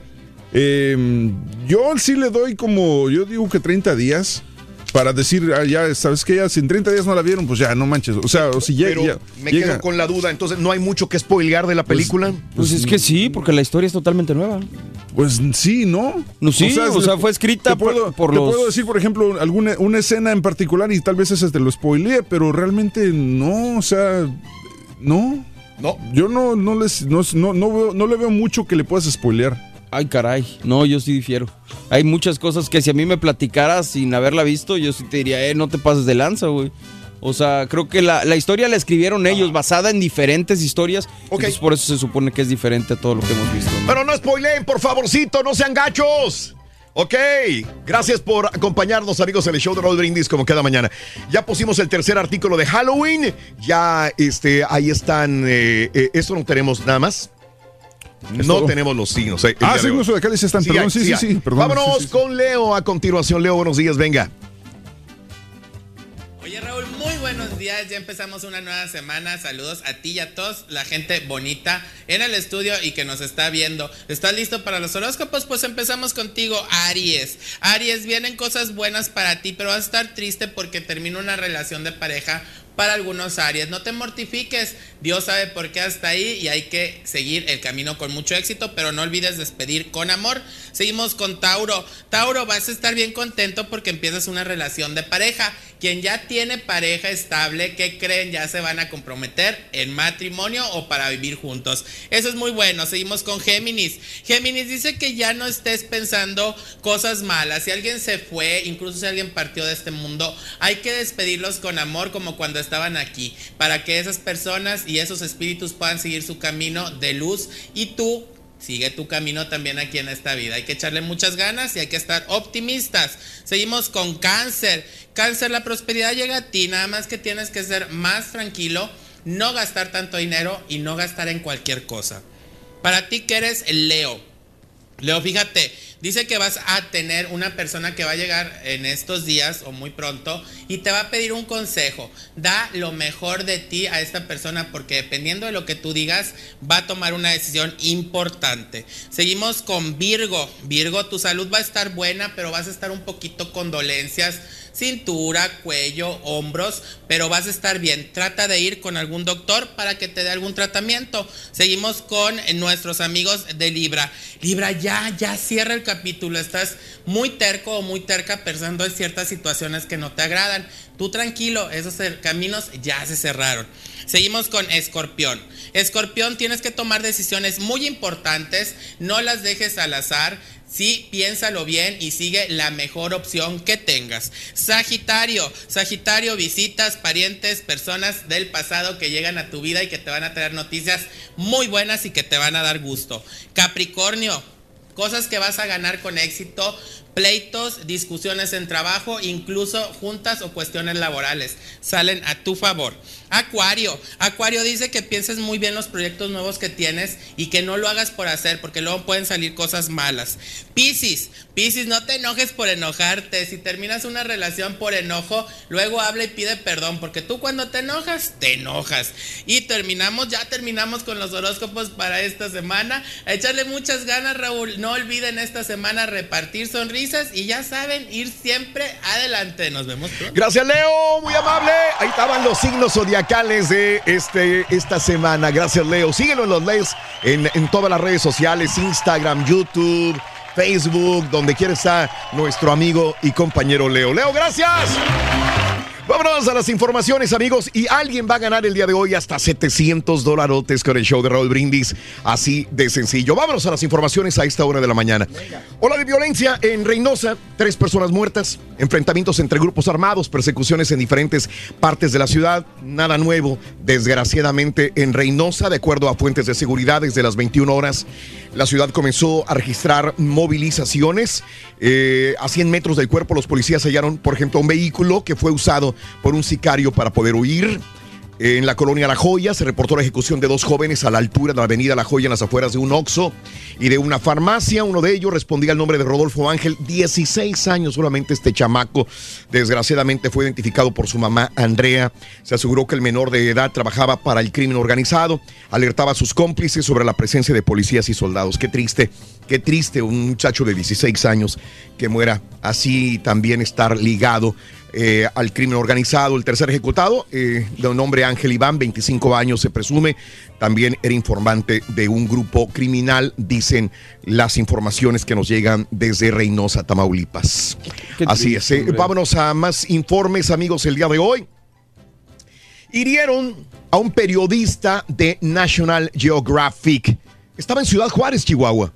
Eh, yo sí le doy como, yo digo que 30 días. Para decir, ah, ya, ¿sabes que Ya, si en 30 días no la vieron, pues ya, no manches. O sea, o si llega. Pero ya- me llega- quedo con la duda, entonces no hay mucho que spoilear de la película. Pues es que sí, porque la historia es totalmente nueva. Pues sí, ¿no? No, sí, o sea, fue escrita te puedo, por- por te los- puedo decir, por ejemplo, alguna una escena en particular y tal vez ese te lo spoileé, pero realmente no, o sea, no. No. Yo no, no les, no, no, no, veo- no le veo mucho que le puedas spoilear. Ay, caray. No, yo sí difiero. Hay muchas cosas que si a mí me platicaras sin haberla visto, yo sí te diría, eh, no te pases de lanza, güey. O sea, creo que la, la historia la escribieron ellos, basada en diferentes historias. Entonces, por eso se supone que es diferente a todo lo que hemos visto. Pero no spoileen, por favorcito, no sean gachos. Ok, gracias por acompañarnos amigos en el show de Roll Brindis como cada mañana. Ya pusimos el tercer artículo de Halloween, ya este, ahí están, eh, eh, esto no tenemos nada más. Es no todo. tenemos los signos. eh, Ah, signos zodiacales están, perdón, hay, sí, sí, sí, perdón, Vámonos sí, sí, sí. con Leo a continuación. Leo, buenos días, venga. Oye Raúl, muy buenos días. Ya empezamos una nueva semana. Saludos a ti y a todos, la gente bonita en el estudio y que nos está viendo. ¿Estás listo para los horóscopos? Pues empezamos contigo, Aries. Aries, vienen cosas buenas para ti, pero vas a estar triste porque termina una relación de pareja para algunos Aries. No te mortifiques. Dios sabe por qué hasta ahí y hay que seguir el camino con mucho éxito, pero no olvides despedir con amor. Seguimos con Tauro. Tauro, vas a estar bien contento porque empiezas una relación de pareja. Quien ya tiene pareja estable, ¿qué creen? Ya se van a comprometer en matrimonio o para vivir juntos. Eso es muy bueno. Seguimos con Géminis. Géminis dice que ya no estés pensando cosas malas. Si alguien se fue, incluso si alguien partió de este mundo, hay que despedirlos con amor como cuando estaban aquí, para que esas personas y esos espíritus puedan seguir su camino de luz y tú Sigue tu camino también aquí en esta vida. Hay que echarle muchas ganas y hay que estar optimistas. Seguimos con cáncer. Cáncer, la prosperidad llega a ti. Nada más que tienes que ser más tranquilo, no gastar tanto dinero y no gastar en cualquier cosa. Para ti que eres el Leo. Leo, fíjate, dice que vas a tener una persona que va a llegar en estos días o muy pronto y te va a pedir un consejo. Da lo mejor de ti a esta persona porque dependiendo de lo que tú digas va a tomar una decisión importante. Seguimos con Virgo. Virgo, tu salud va a estar buena, pero vas a estar un poquito con dolencias cintura, cuello, hombros, pero vas a estar bien. Trata de ir con algún doctor para que te dé algún tratamiento. Seguimos con nuestros amigos de Libra. Libra, ya, ya cierra el capítulo. Estás muy terco o muy terca pensando en ciertas situaciones que no te agradan. Tú tranquilo, esos caminos ya se cerraron. Seguimos con Escorpión. Escorpión, tienes que tomar decisiones muy importantes, no las dejes al azar. Sí, piénsalo bien y sigue la mejor opción que tengas. Sagitario, Sagitario, visitas, parientes, personas del pasado que llegan a tu vida y que te van a traer noticias muy buenas y que te van a dar gusto. Capricornio, cosas que vas a ganar con éxito, pleitos, discusiones en trabajo, incluso juntas o cuestiones laborales, salen a tu favor. Acuario, Acuario dice que pienses muy bien los proyectos nuevos que tienes y que no lo hagas por hacer, porque luego pueden salir cosas malas. Piscis, Piscis, no te enojes por enojarte. Si terminas una relación por enojo, luego habla y pide perdón, porque tú cuando te enojas, te enojas. Y terminamos, ya terminamos con los horóscopos para esta semana. A echarle muchas ganas, Raúl. No olviden esta semana repartir sonrisas y ya saben, ir siempre adelante. Nos vemos pronto. Gracias, Leo, muy amable. Ahí estaban los signos zodiacales de este, esta semana. Gracias, Leo. Síguelo en los lees en, en todas las redes sociales: Instagram, YouTube, Facebook, donde quiera está nuestro amigo y compañero Leo. Leo, gracias. Vámonos a las informaciones, amigos. Y alguien va a ganar el día de hoy hasta 700 dolarotes con el show de Raúl Brindis. Así de sencillo. Vámonos a las informaciones a esta hora de la mañana. Ola de violencia en Reynosa. Tres personas muertas. Enfrentamientos entre grupos armados. Persecuciones en diferentes partes de la ciudad. Nada nuevo, desgraciadamente, en Reynosa. De acuerdo a fuentes de seguridad, desde las 21 horas, la ciudad comenzó a registrar movilizaciones. Eh, a 100 metros del cuerpo, los policías hallaron, por ejemplo, un vehículo que fue usado por un sicario para poder huir. En la colonia La Joya se reportó la ejecución de dos jóvenes a la altura de la avenida La Joya en las afueras de un Oxxo y de una farmacia. Uno de ellos respondía al nombre de Rodolfo Ángel, 16 años solamente este chamaco. Desgraciadamente fue identificado por su mamá Andrea. Se aseguró que el menor de edad trabajaba para el crimen organizado. Alertaba a sus cómplices sobre la presencia de policías y soldados. Qué triste, qué triste un muchacho de 16 años que muera así también estar ligado eh, al crimen organizado. El tercer ejecutado, eh, de nombre Ángel Iván, 25 años se presume, también era informante de un grupo criminal, dicen las informaciones que nos llegan desde Reynosa, Tamaulipas. Así es. eh. Vámonos a más informes, amigos, el día de hoy. Hirieron a un periodista de National Geographic. Estaba en Ciudad Juárez, Chihuahua.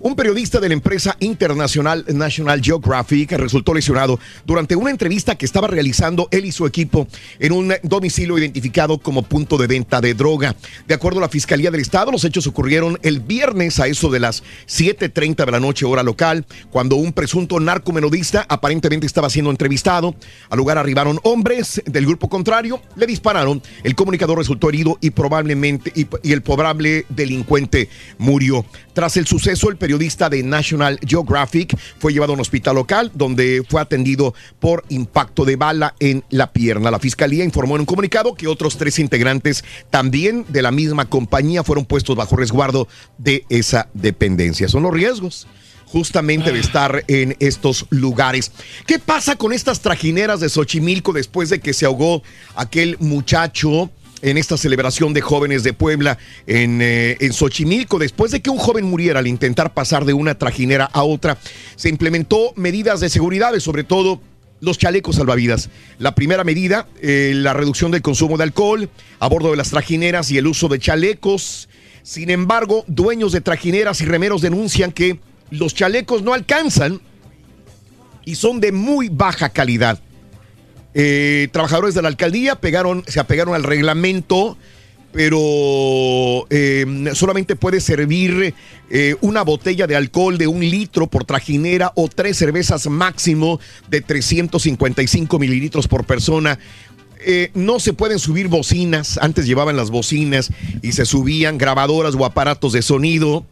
Un periodista de la empresa internacional National Geographic resultó lesionado durante una entrevista que estaba realizando él y su equipo en un domicilio identificado como punto de venta de droga. De acuerdo a la Fiscalía del Estado, los hechos ocurrieron el viernes a eso de las 7.30 de la noche hora local, cuando un presunto narcomenodista aparentemente estaba siendo entrevistado. Al lugar arribaron hombres del grupo contrario, le dispararon, el comunicador resultó herido y probablemente y, el probable delincuente murió. Tras el suceso, el periodista de National Geographic fue llevado a un hospital local donde fue atendido por impacto de bala en la pierna. La fiscalía informó en un comunicado que otros tres integrantes también de la misma compañía fueron puestos bajo resguardo de esa dependencia. Son los riesgos justamente de estar en estos lugares. ¿Qué pasa con estas trajineras de Xochimilco después de que se ahogó aquel muchacho? En esta celebración de jóvenes de Puebla en, eh, en Xochimilco. Después de que un joven muriera al intentar pasar de una trajinera a otra, se implementó medidas de seguridad, sobre todo los chalecos salvavidas. La primera medida, eh, la reducción del consumo de alcohol a bordo de las trajineras y el uso de chalecos. Sin embargo, dueños de trajineras y remeros denuncian que los chalecos no alcanzan y son de muy baja calidad. Eh, trabajadores de la alcaldía pegaron, se apegaron al reglamento, pero eh, solamente puede servir eh, una botella de alcohol de un litro por trajinera o tres cervezas máximo de 355 mililitros por persona. Eh, no se pueden subir bocinas, antes llevaban las bocinas y se subían grabadoras o aparatos de sonido.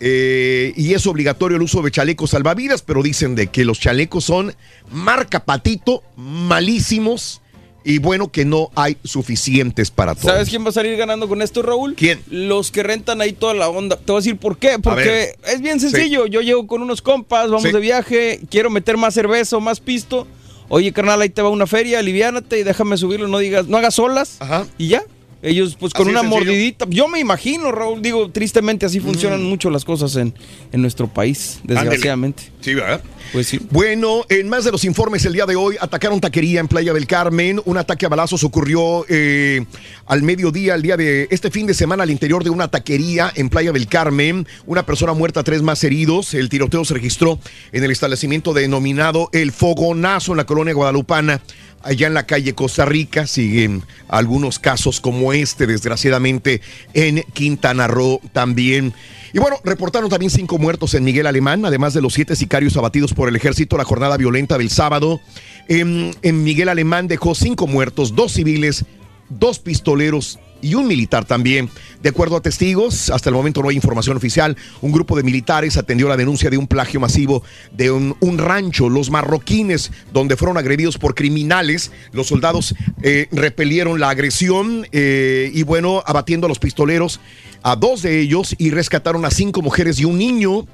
Eh, y es obligatorio el uso de chalecos salvavidas, pero dicen de que los chalecos son marca patito, malísimos y bueno que no hay suficientes para todos. ¿Sabes quién va a salir ganando con esto, Raúl? ¿Quién? Los que rentan ahí toda la onda. Te voy a decir por qué. Porque es bien sencillo. Yo llego con unos compas, vamos Sí. de viaje, quiero meter más cerveza o más pisto. Oye, carnal, ahí te va una feria, aliviánate y déjame subirlo, no digas, no hagas olas. Y ya. Ellos, pues con Así una mordidita. Yo me imagino, Raúl, digo, tristemente así funcionan mucho las cosas en, en nuestro país, desgraciadamente. Sí, ¿verdad? Pues sí. Bueno, en más de los informes el día de hoy, atacaron taquería en Playa del Carmen. Un ataque a balazos ocurrió eh, al mediodía, el día de este fin de semana, al interior de una taquería en Playa del Carmen. Una persona muerta, tres más heridos. El tiroteo se registró en el establecimiento denominado El Fogonazo en la colonia guadalupana. Allá en la calle Costa Rica siguen algunos casos como este, desgraciadamente, en Quintana Roo también. Y bueno, reportaron también cinco muertos en Miguel Alemán, además de los siete sicarios abatidos por el ejército. La jornada violenta del sábado en, en Miguel Alemán dejó cinco muertos, dos civiles, dos pistoleros y un militar también. De acuerdo a testigos, hasta el momento no hay información oficial. Un grupo de militares atendió la denuncia de un plagio masivo de un, rancho, los marroquines, donde fueron agredidos por criminales. Los soldados eh, repelieron la agresión eh, y bueno, abatiendo a los pistoleros, a dos de ellos y rescataron a cinco mujeres y un niño,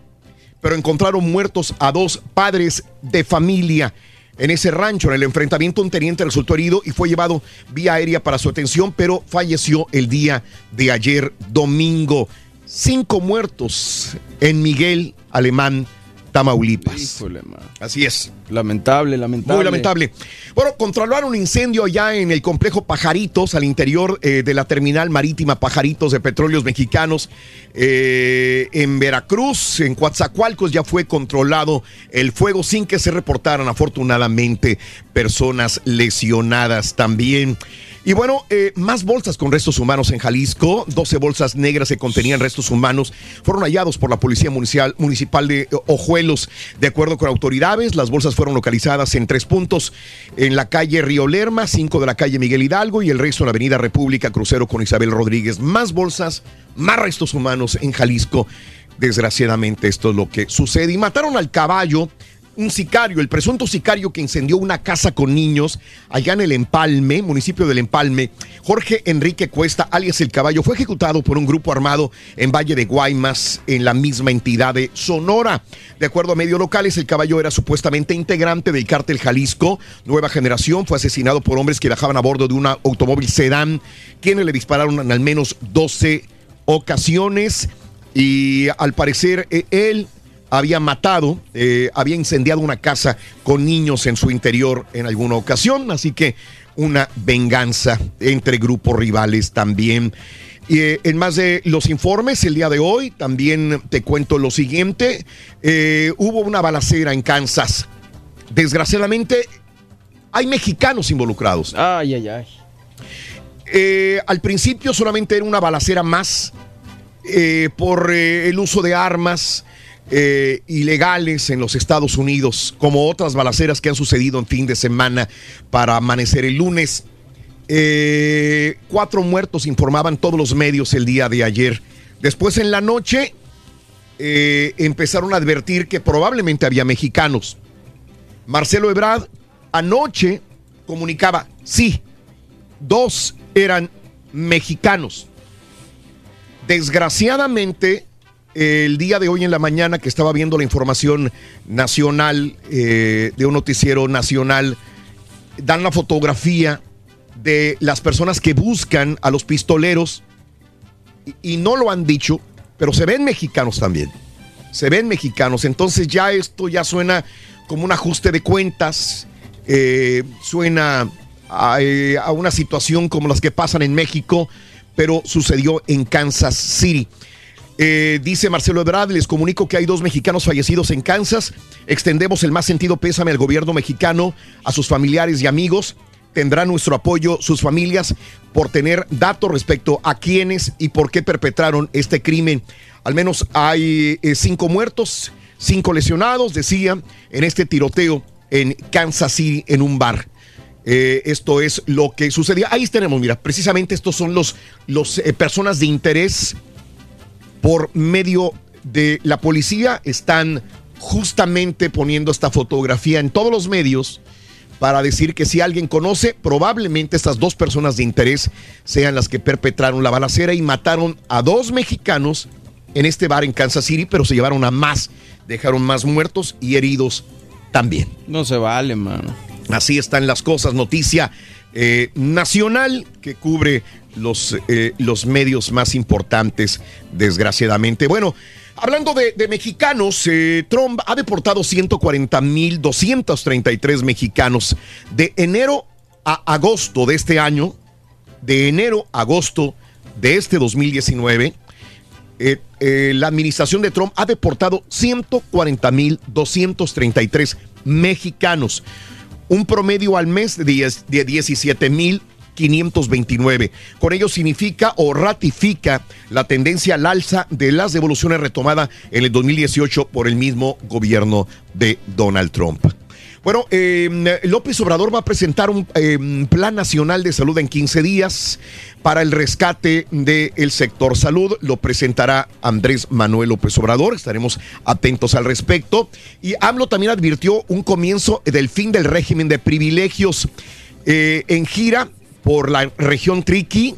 pero encontraron muertos a dos padres de familia. En ese rancho, en el enfrentamiento, un teniente resultó herido y fue llevado vía aérea para su atención, pero falleció el día de ayer, domingo. Cinco muertos en Miguel Alemán, Tamaulipas. Híjole. Así es. Lamentable, lamentable. Muy lamentable. Bueno, controlaron un incendio allá en el complejo Pajaritos, al interior eh, de la terminal marítima Pajaritos de Petróleos Mexicanos. Eh, en Veracruz, en Coatzacoalcos, ya fue controlado el fuego sin que se reportaran, afortunadamente, personas lesionadas también. Y bueno, eh, más bolsas con restos humanos en Jalisco. 12 bolsas negras que contenían restos humanos fueron hallados por la Policía Municipal, municipal de Ojuelos. De acuerdo con autoridades, las bolsas fueron localizadas en tres puntos. En la calle Río Lerma, cinco de la calle Miguel Hidalgo y el resto en la avenida República, crucero con Isabel Rodríguez. Más bolsas, más restos humanos en Jalisco. Desgraciadamente esto es lo que sucede. Y mataron al caballo un sicario, el presunto sicario que incendió una casa con niños allá en el Empalme, municipio del Empalme, Jorge Enrique Cuesta, alias El Caballo, fue ejecutado por un grupo armado en Valle de Guaymas, en la misma entidad de Sonora. De acuerdo a medios locales, El Caballo era supuestamente integrante del cártel Jalisco, nueva generación, fue asesinado por hombres que viajaban a bordo de un automóvil sedán, quienes le dispararon en al menos 12 ocasiones. Y al parecer eh, él había matado, eh, había incendiado una casa con niños en su interior en alguna ocasión, así que una venganza entre grupos rivales también. Y eh, en más de los informes, el día de hoy también te cuento lo siguiente, eh, hubo una balacera en Kansas. Desgraciadamente, hay mexicanos involucrados. Ay, ay, ay. al principio solamente era una balacera más por el uso de armas eh, ilegales en los Estados Unidos, como otras balaceras que han sucedido en fin de semana para amanecer el lunes. Eh, cuatro muertos informaban todos los medios el día de ayer. Después en la noche eh, empezaron a advertir que probablemente había mexicanos. Marcelo Ebrard anoche comunicaba, sí, dos eran mexicanos. Desgraciadamente, el día de hoy en la mañana que estaba viendo la información nacional eh, de un noticiero nacional, dan la fotografía de las personas que buscan a los pistoleros y, no lo han dicho, pero se ven mexicanos también. Se ven mexicanos. Entonces ya esto ya suena como un ajuste de cuentas, eh, suena eh, a una situación como las que pasan en México, pero sucedió en Kansas City. Eh, dice Marcelo Ebrard, les comunico que hay dos mexicanos fallecidos en Kansas. Extendemos el más sentido pésame al gobierno mexicano, a sus familiares y amigos. Tendrá nuestro apoyo sus familias por tener datos respecto a quiénes y por qué perpetraron este crimen. Al menos hay eh, cinco muertos, cinco lesionados, decía, en este tiroteo en Kansas City, en un bar. Eh, esto es lo que sucedía. Ahí tenemos, mira, precisamente estos son los, los personas de interés por medio de la policía están justamente poniendo esta fotografía en todos los medios para decir que si alguien conoce, probablemente estas dos personas de interés sean las que perpetraron la balacera y mataron a dos mexicanos en este bar en Kansas City, pero se llevaron a más, dejaron más muertos y heridos también. No se vale, mano. Así están las cosas. Noticia eh, nacional que cubre los, eh, los medios más importantes, desgraciadamente. Bueno, hablando de, mexicanos, eh, Trump ha deportado 140.233 mexicanos de enero a agosto de este año, de enero a agosto de este 2019. Eh, la administración de Trump ha deportado 140.233 mexicanos, un promedio al mes de, de 17 mil 529. Con ello significa o ratifica la tendencia al alza de las devoluciones retomada en el 2018 por el mismo gobierno de Donald Trump. Bueno, em, López Obrador va a presentar un em, plan nacional de salud en 15 días para el rescate del sector salud. Lo presentará Andrés Manuel López Obrador. Estaremos atentos al respecto. Y AMLO también advirtió un comienzo del fin del régimen de privilegios. Eh, en gira por la región Triqui.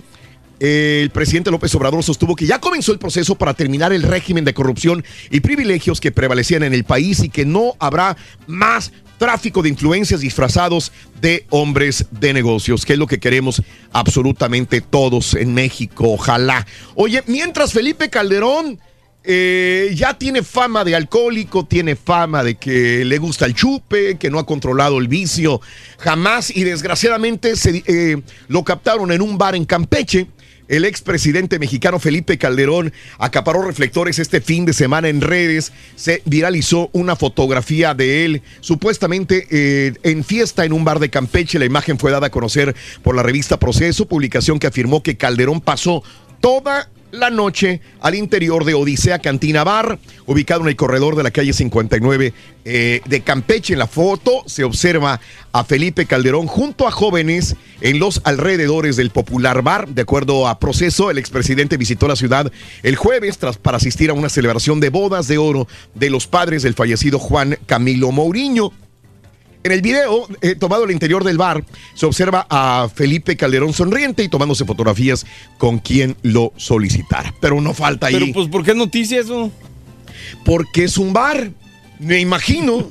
El presidente López Obrador sostuvo que ya comenzó el proceso para terminar el régimen de corrupción y privilegios que prevalecían en el país y que no habrá más tráfico de influencias disfrazados de hombres de negocios, que es lo que queremos absolutamente todos en México, ojalá. Oye, mientras Felipe Calderón eh, ya tiene fama de alcohólico, tiene fama de que le gusta el chupe, que no ha controlado el vicio jamás y desgraciadamente eh, lo captaron en un bar en Campeche. El expresidente mexicano Felipe Calderón acaparó reflectores este fin de semana en redes. Se viralizó una fotografía de él, supuestamente eh, en fiesta en un bar de Campeche. La imagen fue dada a conocer por la revista Proceso, publicación que afirmó que Calderón pasó toda la noche al interior de Odisea Cantina Bar, ubicado en el corredor de la calle 59 eh, de Campeche. En la foto se observa a Felipe Calderón junto a jóvenes en los alrededores del popular bar. De acuerdo a proceso, el expresidente visitó la ciudad el jueves tras, para asistir a una celebración de bodas de oro de los padres del fallecido Juan Camilo Mourinho. En el video, eh, tomado al interior del bar, se observa a Felipe Calderón sonriente y tomándose fotografías con quien lo solicitara. Pero no falta ahí. Pero pues, ¿por qué es noticia eso? Porque es un bar, me imagino.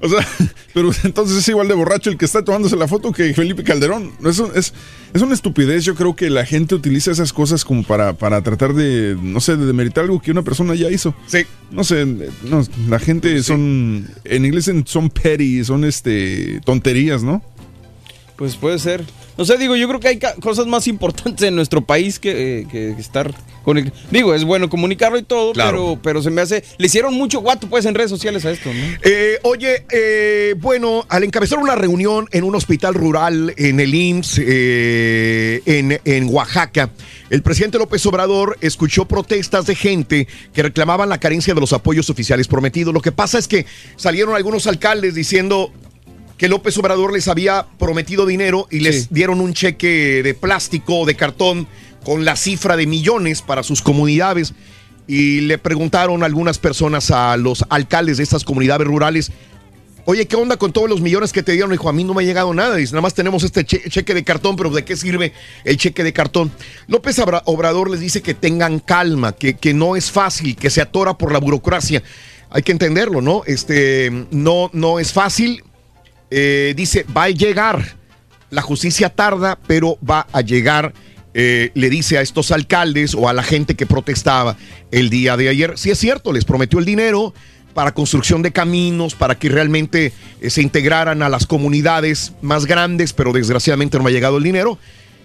O sea, pero entonces es igual de borracho el que está tomándose la foto que Felipe Calderón. Eso es, es una estupidez. Yo creo que la gente utiliza esas cosas como para, para tratar de, no sé, de demeritar algo que una persona ya hizo. Sí. No sé, no, la gente son, en inglés son petty, son este tonterías, ¿no? Pues puede ser. No sé, digo, yo creo que hay cosas más importantes en nuestro país que, eh, que estar con el... Digo, es bueno comunicarlo y todo, Claro. pero, pero se me hace... Le hicieron mucho guato pues en redes sociales a esto, ¿no? Eh, oye, eh, bueno, al encabezar una reunión en un hospital rural en el IMSS en, en Oaxaca, el presidente López Obrador escuchó protestas de gente que reclamaban la carencia de los apoyos oficiales prometidos. Lo que pasa es que salieron algunos alcaldes diciendo que López Obrador les había prometido dinero y les dieron un cheque de plástico o de cartón con la cifra de millones para sus comunidades. Y le preguntaron algunas personas a los alcaldes de estas comunidades rurales, oye, ¿qué onda con todos los millones que te dieron? Dijo, a mí no me ha llegado nada. Dice, nada más tenemos este che- cheque de cartón, pero ¿de qué sirve el cheque de cartón? López Obrador les dice que tengan calma, que, que no es fácil, que se atora por la burocracia. Hay que entenderlo, ¿no? Este, no, no es fácil. Eh, dice, va a llegar. La justicia tarda, pero va a llegar. Eh, le dice a estos alcaldes o a la gente que protestaba el día de ayer. Si es cierto, les prometió el dinero para construcción de caminos, para que realmente eh, se integraran a las comunidades más grandes, pero desgraciadamente no ha llegado el dinero.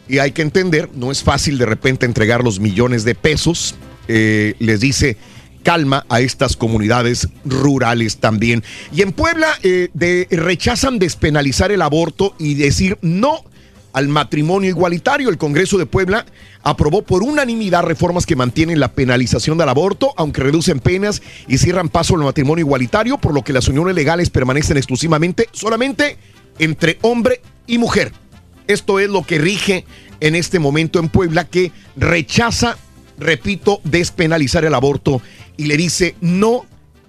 Y hay que entender, no es fácil de repente entregar los millones de pesos. Les dice calma a estas comunidades rurales también. Y en Puebla eh, rechazan despenalizar el aborto y decir no al matrimonio igualitario. El Congreso de Puebla aprobó por unanimidad reformas que mantienen la penalización del aborto, aunque reducen penas y cierran paso al matrimonio igualitario, por lo que las uniones legales permanecen exclusivamente solamente entre hombre y mujer. Esto es lo que rige en este momento en Puebla, que rechaza, repito, despenalizar el aborto y le dice no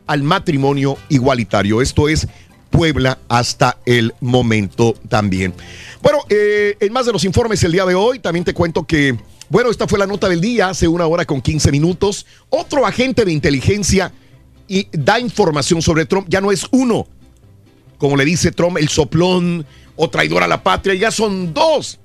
al matrimonio igualitario. Esto es Puebla hasta el momento también. Bueno, eh, en más de los informes el día de hoy, también te cuento que, bueno, esta fue la nota del día, hace una hora con 15 minutos. Otro agente de inteligencia y da información sobre Trump, ya no es uno, como le dice Trump, el soplón o traidor a la patria, ya son dos.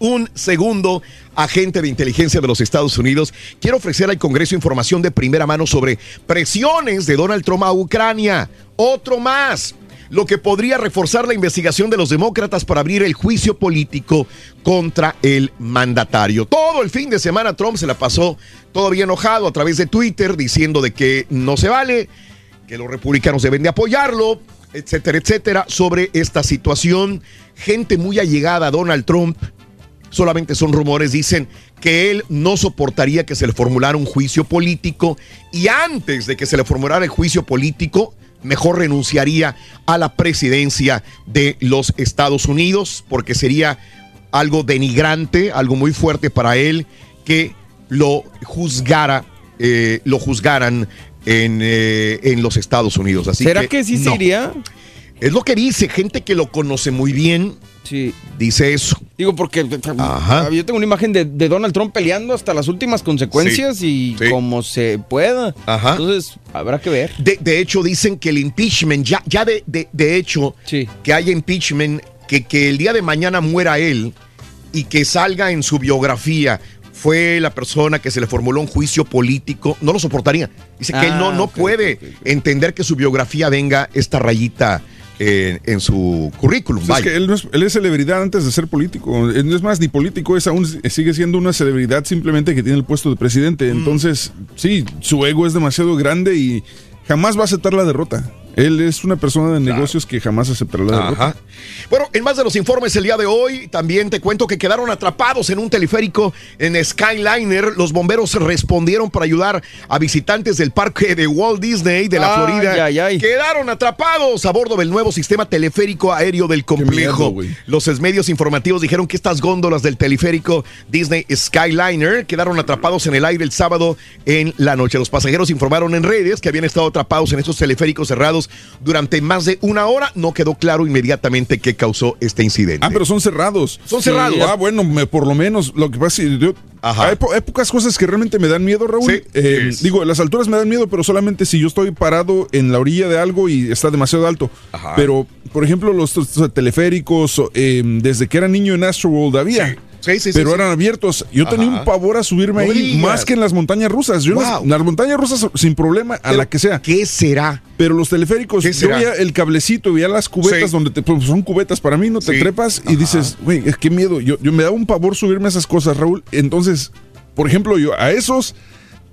Un segundo agente de inteligencia de los Estados Unidos quiere ofrecer al Congreso información de primera mano sobre presiones de Donald Trump a Ucrania. Otro más. Lo que podría reforzar la investigación de los demócratas para abrir el juicio político contra el mandatario. Todo el fin de semana Trump se la pasó todavía enojado a través de Twitter diciendo de que no se vale, que los republicanos deben de apoyarlo, etcétera, etcétera, sobre esta situación. Gente muy allegada a Donald Trump, solamente son rumores, dicen que él no soportaría que se le formulara un juicio político y antes de que se le formulara el juicio político, mejor renunciaría a la presidencia de los Estados Unidos porque sería algo denigrante, algo muy fuerte para él que lo juzgara, eh, lo juzgaran en, eh, en los Estados Unidos. Así ¿Será que sí se no. iría? Es lo que dice, gente que lo conoce muy bien. Sí. Dice eso. Digo, porque yo tengo una imagen de, de Donald Trump peleando hasta las últimas consecuencias y como se pueda. Ajá. Entonces, habrá que ver. De, de hecho, dicen que el impeachment, ya, ya de, de- hecho, que haya impeachment, que, que el día de mañana muera él y que salga en su biografía. Fue la persona que se le formuló un juicio político, no lo soportaría. Dice que él no, Ah, no puede entender que su biografía venga esta rayita en, en su currículum. Pues es que él, no es, él es celebridad antes de ser político. Él no es más ni político, es aún sigue siendo una celebridad simplemente que tiene el puesto de presidente. Mm. Entonces, sí, su ego es demasiado grande y jamás va a aceptar la derrota. Él es una persona de negocios que jamás aceptará la derrota. Ajá. Bueno, en más de los informes el día de hoy, también te cuento que quedaron atrapados en un teleférico en Skyliner. Los bomberos respondieron para ayudar a visitantes del parque de Walt Disney de la Ay, Florida. ay, ay. Quedaron atrapados a bordo del nuevo sistema teleférico aéreo del complejo. los medios informativos dijeron que estas góndolas del teleférico Disney Skyliner quedaron atrapados en el aire el sábado en la noche. Los pasajeros informaron en redes que habían estado atrapados en estos teleféricos cerrados durante más de una hora. No quedó claro inmediatamente qué causó este incidente. Ah, pero son cerrados. Son cerrados. Ah, bueno, me- por lo menos. Lo que pasa es que yo- hay, po- hay pocas cosas que realmente me dan miedo, Raúl. Sí, Eh, es. digo, las alturas me dan miedo, pero solamente si yo estoy parado en la orilla de algo y está demasiado alto. Ajá. Pero, por ejemplo, los, los teleféricos, eh, desde que era niño en Astroworld había. Sí, sí, sí, pero sí. eran abiertos. Yo tenía un pavor a subirme No ahí, digas. más que en las montañas rusas. Yo en las, Wow. las montañas rusas sin problema, a la que sea. ¿Qué será? Pero los teleféricos, ¿Qué yo veía el cablecito, veía las cubetas donde te, pues, son cubetas para mí, no te trepas y dices, güey, es que miedo. Yo, yo me da un pavor subirme a esas cosas, Raúl. Entonces, por ejemplo, yo a esos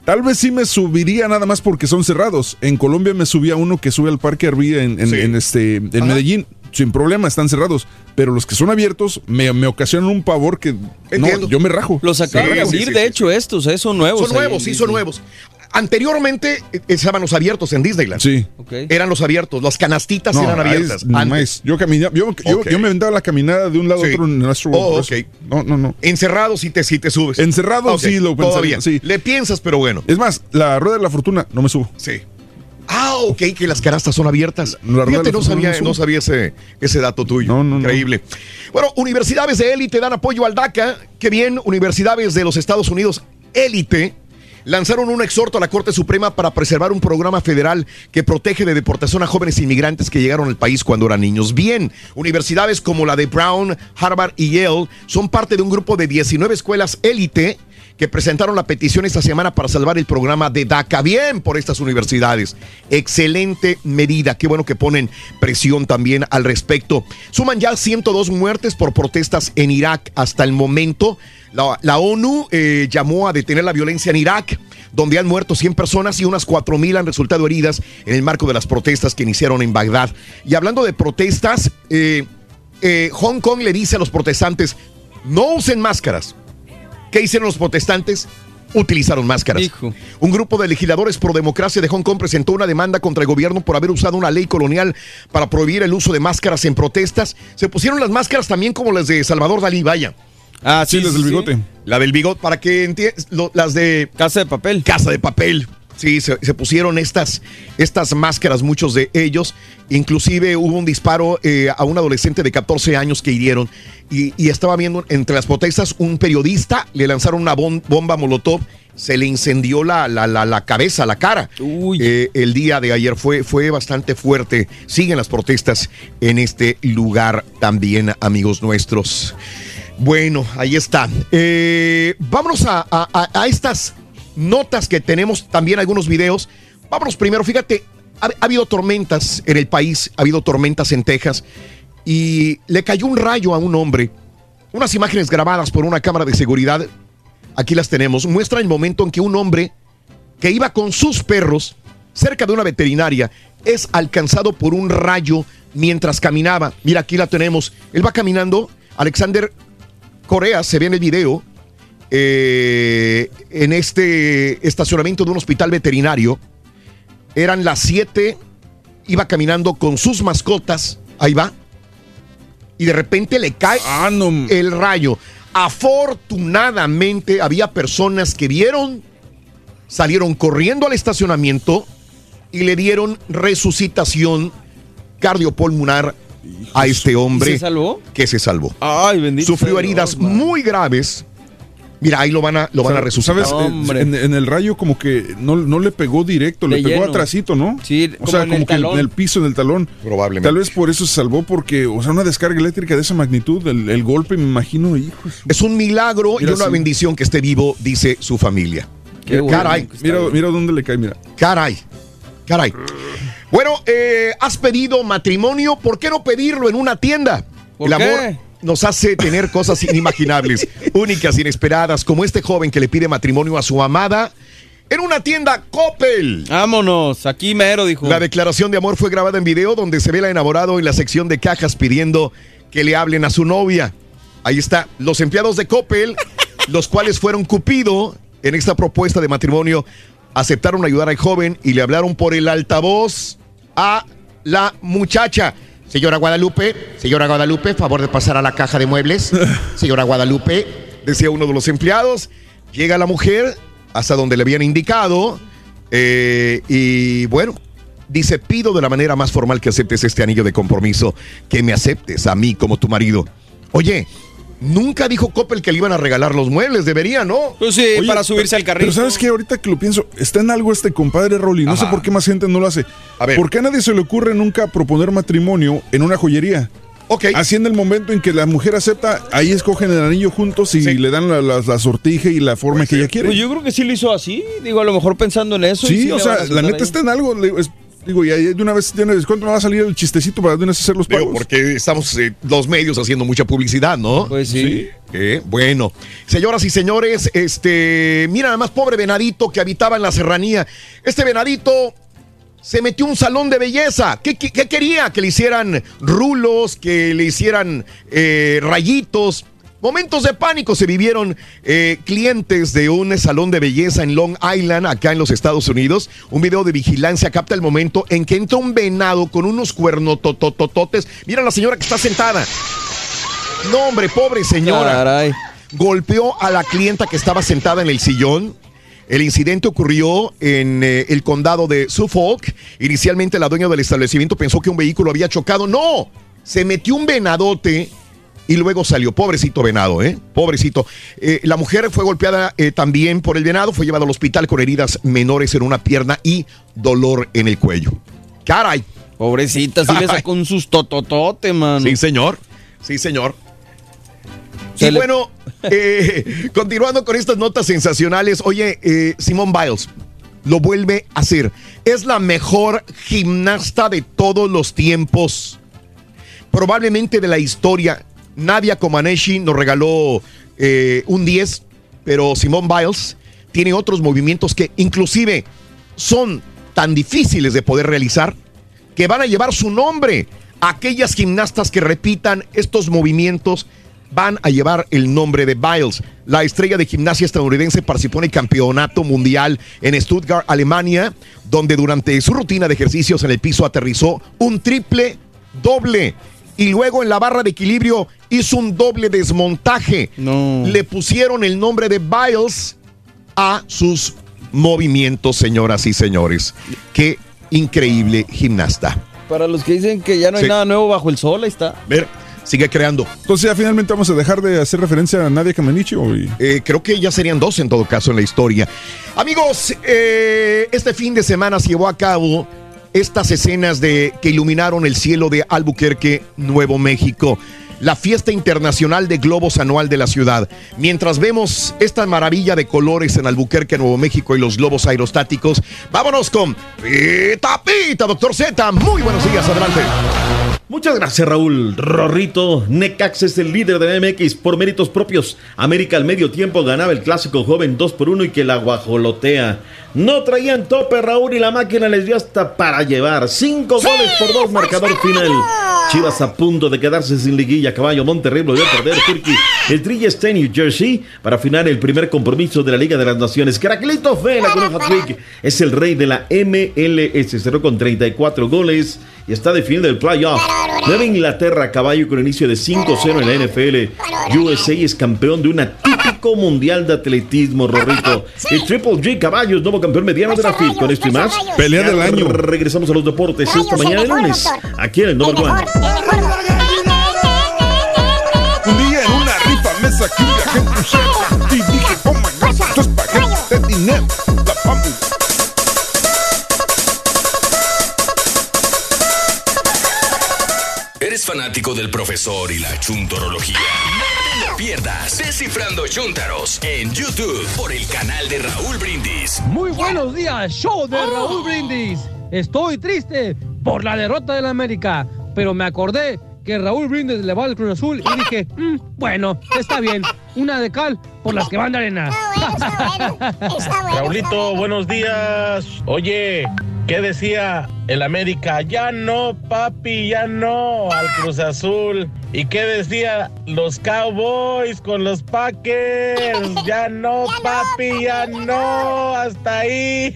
tal vez sí me subiría nada más porque son cerrados. En Colombia me subía uno que sube al Parque Arvía en, en- en este, en Medellín. Sin problema, están cerrados. Pero los que son abiertos me, me ocasionan un pavor que no, yo me rajo. Los acaban Sí, de sí, abrir, sí, de sí, hecho, estos, ¿eh? Son nuevos. Son nuevos, sí, son nuevos. Anteriormente eh, estaban los abiertos en Disneyland. Sí. Eran los abiertos, las canastitas No, eran abiertas. es antes. Yo caminaba, yo, yo- me aventaba la caminada de un lado Sí. a otro en nuestro Oh, ok. No, no, no. Encerrado sí te, sí te subes. Encerrado sí lo pensaría, Todavía. sí. Le piensas, pero bueno. Es más, la rueda de la fortuna no me subo. Sí. Ah, ok, que las canastas son abiertas. Fíjate, no sabía, no sabía ese, ese dato tuyo. No, no, no. Increíble. Bueno, universidades de élite dan apoyo al DACA. Qué bien, universidades de los Estados Unidos élite lanzaron un exhorto a la Corte Suprema para preservar un programa federal que protege de deportación a jóvenes inmigrantes que llegaron al país cuando eran niños. Bien, universidades como la de Brown, Harvard y Yale son parte de un grupo de 19 escuelas élite que presentaron la petición esta semana para salvar el programa de DACA. Bien por estas universidades. Excelente medida. Qué bueno que ponen presión también al respecto. Suman ya 102 muertes por protestas en Irak hasta el momento. La, la ONU eh, llamó a detener la violencia en Irak, donde han muerto 100 personas y unas 4.000 han resultado heridas en el marco de las protestas que iniciaron en Bagdad. Y hablando de protestas, eh, eh, Hong Kong le dice a los protestantes, no usen máscaras. ¿Qué hicieron los protestantes? Utilizaron máscaras. Hijo. Un grupo de legisladores pro democracia de Hong Kong presentó una demanda contra el gobierno por haber usado una ley colonial para prohibir el uso de máscaras en protestas. Se pusieron las máscaras también como las de Salvador Dalí, vaya. Ah, Sí, las del bigote. La del bigote, para que entiendas, las de Casa de papel. Casa de Papel. Sí, se, se pusieron estas, estas máscaras, muchos de ellos. Inclusive hubo un disparo eh, a un adolescente de 14 años que hirieron. Y, y estaba viendo entre las protestas un periodista, le lanzaron una bom- bomba molotov, se le incendió la, la, la, la cabeza, la cara. Eh, el día de ayer fue, fue bastante fuerte. Siguen las protestas en este lugar también, amigos nuestros. Bueno, ahí está. Eh, vámonos a, a- a- estas notas que tenemos, también algunos videos. Vámonos primero, fíjate, ha, ha habido tormentas en el país, ha habido tormentas en Texas y le cayó un rayo a un hombre. Unas imágenes grabadas por una cámara de seguridad, aquí las tenemos, muestran el momento en que un hombre que iba con sus perros cerca de una veterinaria es alcanzado por un rayo mientras caminaba. Mira, aquí la tenemos. Él va caminando. Alexander Corea se ve en el video eh, en este estacionamiento de un hospital veterinario. Eran las 7, iba caminando con sus mascotas, ahí va, y de repente le cae el rayo. Afortunadamente había personas que vieron, salieron corriendo al estacionamiento y le dieron resucitación cardiopulmonar a este hombre ¿Se salvó? que se salvó. Ay, bendito. Sufrió heridas Dios, muy graves. Mira, ahí lo van a, lo van a resucitar. ¿Sabes? En, en el rayo como que no, no le pegó directo, le De pegó lleno. atrasito, ¿no? Sí, o como sea, en como el que en el piso, en el talón. Probablemente. Tal vez por eso se salvó, porque, o sea, una descarga eléctrica de esa magnitud, el, el golpe, me imagino, hijo. Es un milagro Mira, y una sí. bendición que esté vivo, dice su familia. Qué caray, Mira, mira dónde le cae, mira. caray, caray. Bueno, eh, has pedido matrimonio, ¿por qué no pedirlo en una tienda? ¿Por El qué? amor nos hace tener cosas inimaginables, únicas, inesperadas, como este joven que le pide matrimonio a su amada en una tienda Coppel. Vámonos, aquí mero, dijo. La declaración de amor fue grabada en video donde se ve la enamorado en la sección de cajas pidiendo que le hablen a su novia. Ahí está, los empleados de Coppel, los cuales fueron Cupido en esta propuesta de matrimonio, aceptaron ayudar al joven y le hablaron por el altavoz a la muchacha. Señora Guadalupe, señora Guadalupe, favor de pasar a la caja de muebles. Señora Guadalupe, decía uno de los empleados. Llega la mujer hasta donde le habían indicado eh, y bueno, dice, pido de la manera más formal que aceptes este anillo de compromiso, que me aceptes a mí como tu marido. Oye, nunca dijo Coppel que le iban a regalar los muebles, debería, ¿no? Pues sí, Oye, para subirse al carrito. Pero ¿sabes qué? Ahorita que lo pienso, está en algo este compadre Rolly. No sé por qué más gente no lo hace. A ver. ¿Por qué a nadie se le ocurre nunca proponer matrimonio en una joyería? Ok. Así en el momento en que la mujer acepta, ahí escogen el anillo juntos y le dan la, la- la sortija y la forma que ella quiere. Pues yo creo que sí lo hizo así. Digo, a lo mejor pensando en eso. y sí, le o sea, la neta está en algo. le- es- digo, y de una vez tiene descuento, no va a salir el chistecito para de una vez hacer los Digo, pagos. porque estamos eh, los medios haciendo mucha publicidad, ¿no? Pues sí. Eh, bueno, señoras y señores, este, mira nada más pobre venadito que habitaba en la serranía. Este venadito se metió un salón de belleza. ¿Qué, qué- qué quería? Que le hicieran rulos, que le hicieran eh, rayitos. Momentos de pánico se vivieron eh, clientes de un salón de belleza en Long Island, acá en los Estados Unidos. Un video de vigilancia capta el momento en que entra un venado con unos cuernototototes. Mira la señora que está sentada. No, hombre, pobre señora. Caray. Golpeó a la clienta que estaba sentada en el sillón. El incidente ocurrió en eh, el condado de Suffolk. Inicialmente la dueña del establecimiento pensó que un vehículo había chocado. No, se metió un venadote y luego salió. Pobrecito venado, ¿eh? Pobrecito. Eh, la mujer fue golpeada eh, también por el venado, fue llevada al hospital con heridas menores en una pierna y dolor en el cuello. Caray. Pobrecita, sí le sacó un sustototote, mano. Sí, señor. Sí, señor. Se y le- bueno, eh, continuando con estas notas sensacionales, oye, eh, Simone Biles lo vuelve a hacer. Es la mejor gimnasta de todos los tiempos. Probablemente de la historia. Nadia Comaneci nos regaló eh, un 10, pero Simone Biles tiene otros movimientos que inclusive son tan difíciles de poder realizar que van a llevar su nombre. Aquellas gimnastas que repitan estos movimientos van a llevar el nombre de Biles. La estrella de gimnasia estadounidense participó en el campeonato mundial en Stuttgart, Alemania, donde durante su rutina de ejercicios en el piso aterrizó un triple doble. Y luego en la barra de equilibrio hizo un doble desmontaje. Le pusieron el nombre de Biles a sus movimientos, señoras y señores. Qué increíble gimnasta. Para los que dicen que ya no hay Sí. nada nuevo bajo el sol, ahí está. Ver, sigue creando. Entonces ya finalmente vamos a dejar de hacer referencia a Nadia Camanichi o y- Eh, creo que ya serían dos en todo caso en la historia. Amigos, eh, este fin de semana se llevó a cabo estas escenas de que iluminaron el cielo de Albuquerque, Nuevo México. La fiesta internacional de globos anual de la ciudad. Mientras vemos esta maravilla de colores en Albuquerque, Nuevo México y los globos aerostáticos, vámonos con Pita Pita, doctor Z. Muy buenos días, adelante. Muchas gracias, Raúl. Rorrito, Necax es el líder de MX por méritos propios. América al medio tiempo ganaba el clásico joven 2 por 1 y que la guajolotea. No traían tope, Raúl, y la máquina les dio hasta para llevar. Cinco goles por dos, marcador final. Chivas a punto de quedarse sin liguilla. Caballo Monterrey a perder Turkey. El Trilla está en New Jersey para afinar el primer compromiso de la Liga de las Naciones. Caracolito Vela con un hat-trick. Es el rey de la MLS. Cerró con 34 goles y está definiendo el playoff. Nueva Inglaterra, caballo con inicio de 5-0 en la NFL. USA es campeón de un mundial de atletismo, Rorrito. El Triple G, caballos, nuevo campeón mediano de la FIL. Con esto y más. Pelea del año. Regresamos a los deportes esta mañana de lunes. Aquí en el Number One. Un día en una rifa me saqué un viaje en y dije, oh my god, esto es paquete de dinero. La. ¿Eres fanático del profesor y la chuntorología? Pierdas Descifrando Chuntaros en YouTube por el canal de Raúl Brindis. Muy buenos días, show de Raúl Brindis. Estoy triste por la derrota del América, pero me acordé que Raúl Brindis le va al Cruz Azul y dije, "Mm, bueno, está bien, una de cal por las que van de arena. Raulito, buenos días. Oye, ¿qué decía el América? Ya no, papi, ya no al Cruz Azul. ¿Y qué decía los Cowboys con los Packers? Ya no, papi, ya no. Hasta ahí.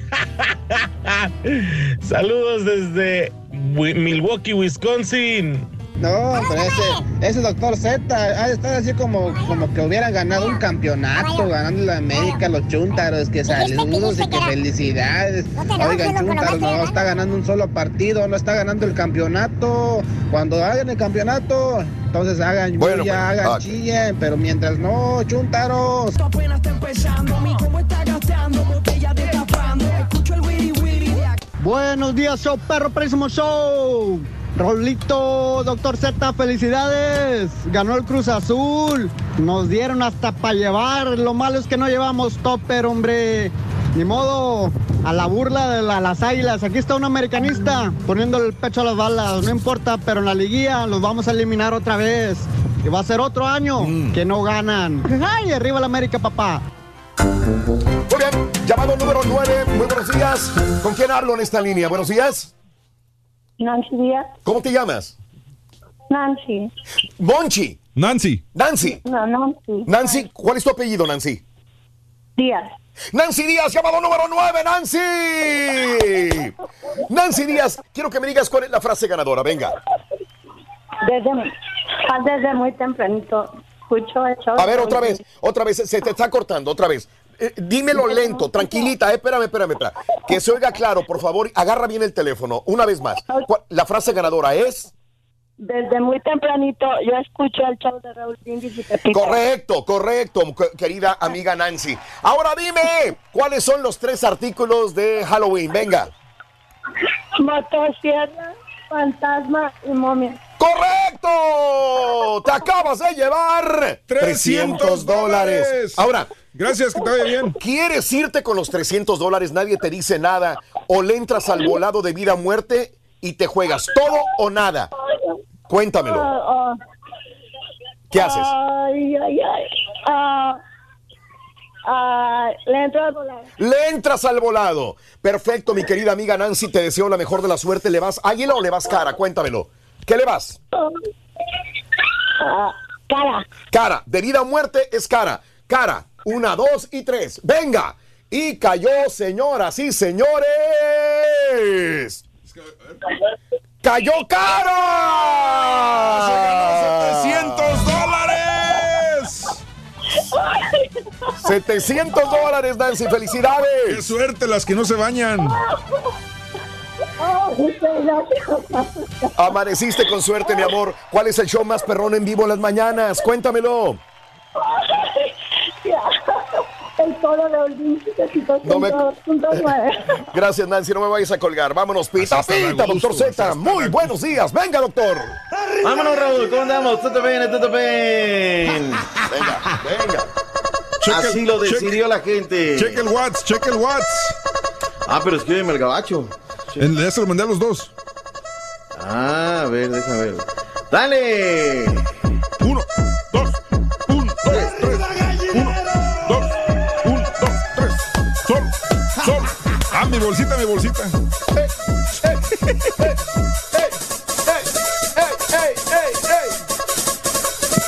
Saludos desde Milwaukee, Wisconsin. No, pero ese, ese doctor Z ha de estar así como, como que hubieran ganado un campeonato, ganando la América, los chuntaros, que saludos y que felicidades. Oigan, chuntaros, no está ganando un solo partido, no está ganando el campeonato. Cuando hagan el campeonato, entonces hagan Bueno, bulla, pues, hagan chillen, pero mientras no, chuntaros. apenas está empezando, mi combo está gastando, botella de tapando, escucho el wiri wiri. Buenos días, show perro, próximo show. Rolito, doctor Z, felicidades. Ganó el Cruz Azul. Nos dieron hasta para llevar. Lo malo es que no llevamos topper, hombre. Ni modo, a la burla de la- las águilas. Aquí está un americanista poniendo el pecho a las balas. No importa, pero en la liguilla los vamos a eliminar otra vez. Y va a ser otro año que no ganan. ¡Ay, arriba la América, papá! Muy bien, llamado número 9, muy buenos días. ¿Con quién hablo en esta línea? Buenos días. Nancy Díaz. ¿Cómo te llamas? Nancy. Monchi. Nancy. Nancy. No, Nancy. Nancy, ¿cuál es tu apellido, Nancy? Díaz. Nancy Díaz, llamado número 9, Nancy. Nancy Díaz, quiero que me digas cuál es la frase ganadora, venga. Desde, ah, desde muy tempranito escucho el show. A ver, otra vez, otra vez, se te está cortando, otra vez. Eh, dímelo lento, tranquilita, eh, espérame, espérame, espérame. Que se oiga claro, por favor, agarra bien el teléfono, una vez más. ¿Cuál- La frase ganadora es... Desde muy tempranito yo escucho el show de Raúl Brindis y Pepito. Correcto, correcto, que- querida amiga Nancy. Ahora dime, ¿cuáles son los tres artículos de Halloween? Venga. Motosierra, fantasma y momia. ¡Correcto! Te acabas de llevar 300 dólares. Ahora. Gracias, que te vaya bien. ¿Quieres irte con los 300 dólares? Nadie te dice nada. O le entras al volado de vida o muerte y te juegas todo o nada. Cuéntamelo. Ah. ¿Qué haces? Ay, ay, ay. Ah, ah, le entro al volar. Le entras al volado. Perfecto, mi querida amiga Nancy. Te deseo la mejor de la suerte. ¿Le vas águila o le vas cara? Cuéntamelo. ¿Qué le vas? Cara. Cara. De vida o muerte es cara. Cara. Una, dos y tres. Venga. Y cayó, señoras y señores. ¡Cayó cara! 700 dólares. 700 dólares, Nancy. ¡Felicidades! ¡Qué suerte las que no se bañan! Amaneciste con suerte, mi amor. ¿Cuál es el show más perrón en vivo en las mañanas? Cuéntamelo. El solo de Olvin, No me- 102.9. Gracias, Nancy. No me vayas a colgar. Vámonos, pita, Hasta pita, doctor Z. Muy buenos días. Venga, doctor. Vámonos, Raúl, ¿cómo andamos? ¿Todo bien? ¿Todo bien? Venga, venga. Así lo decidió la gente. Cheque el Whats, cheque el Whats. Ah, pero escríbeme el gabacho. En- Ya se lo mandé a los dos. Ah, a ver, déjame ver. ¡Dale! Uno, Mi bolsita, mi bolsita.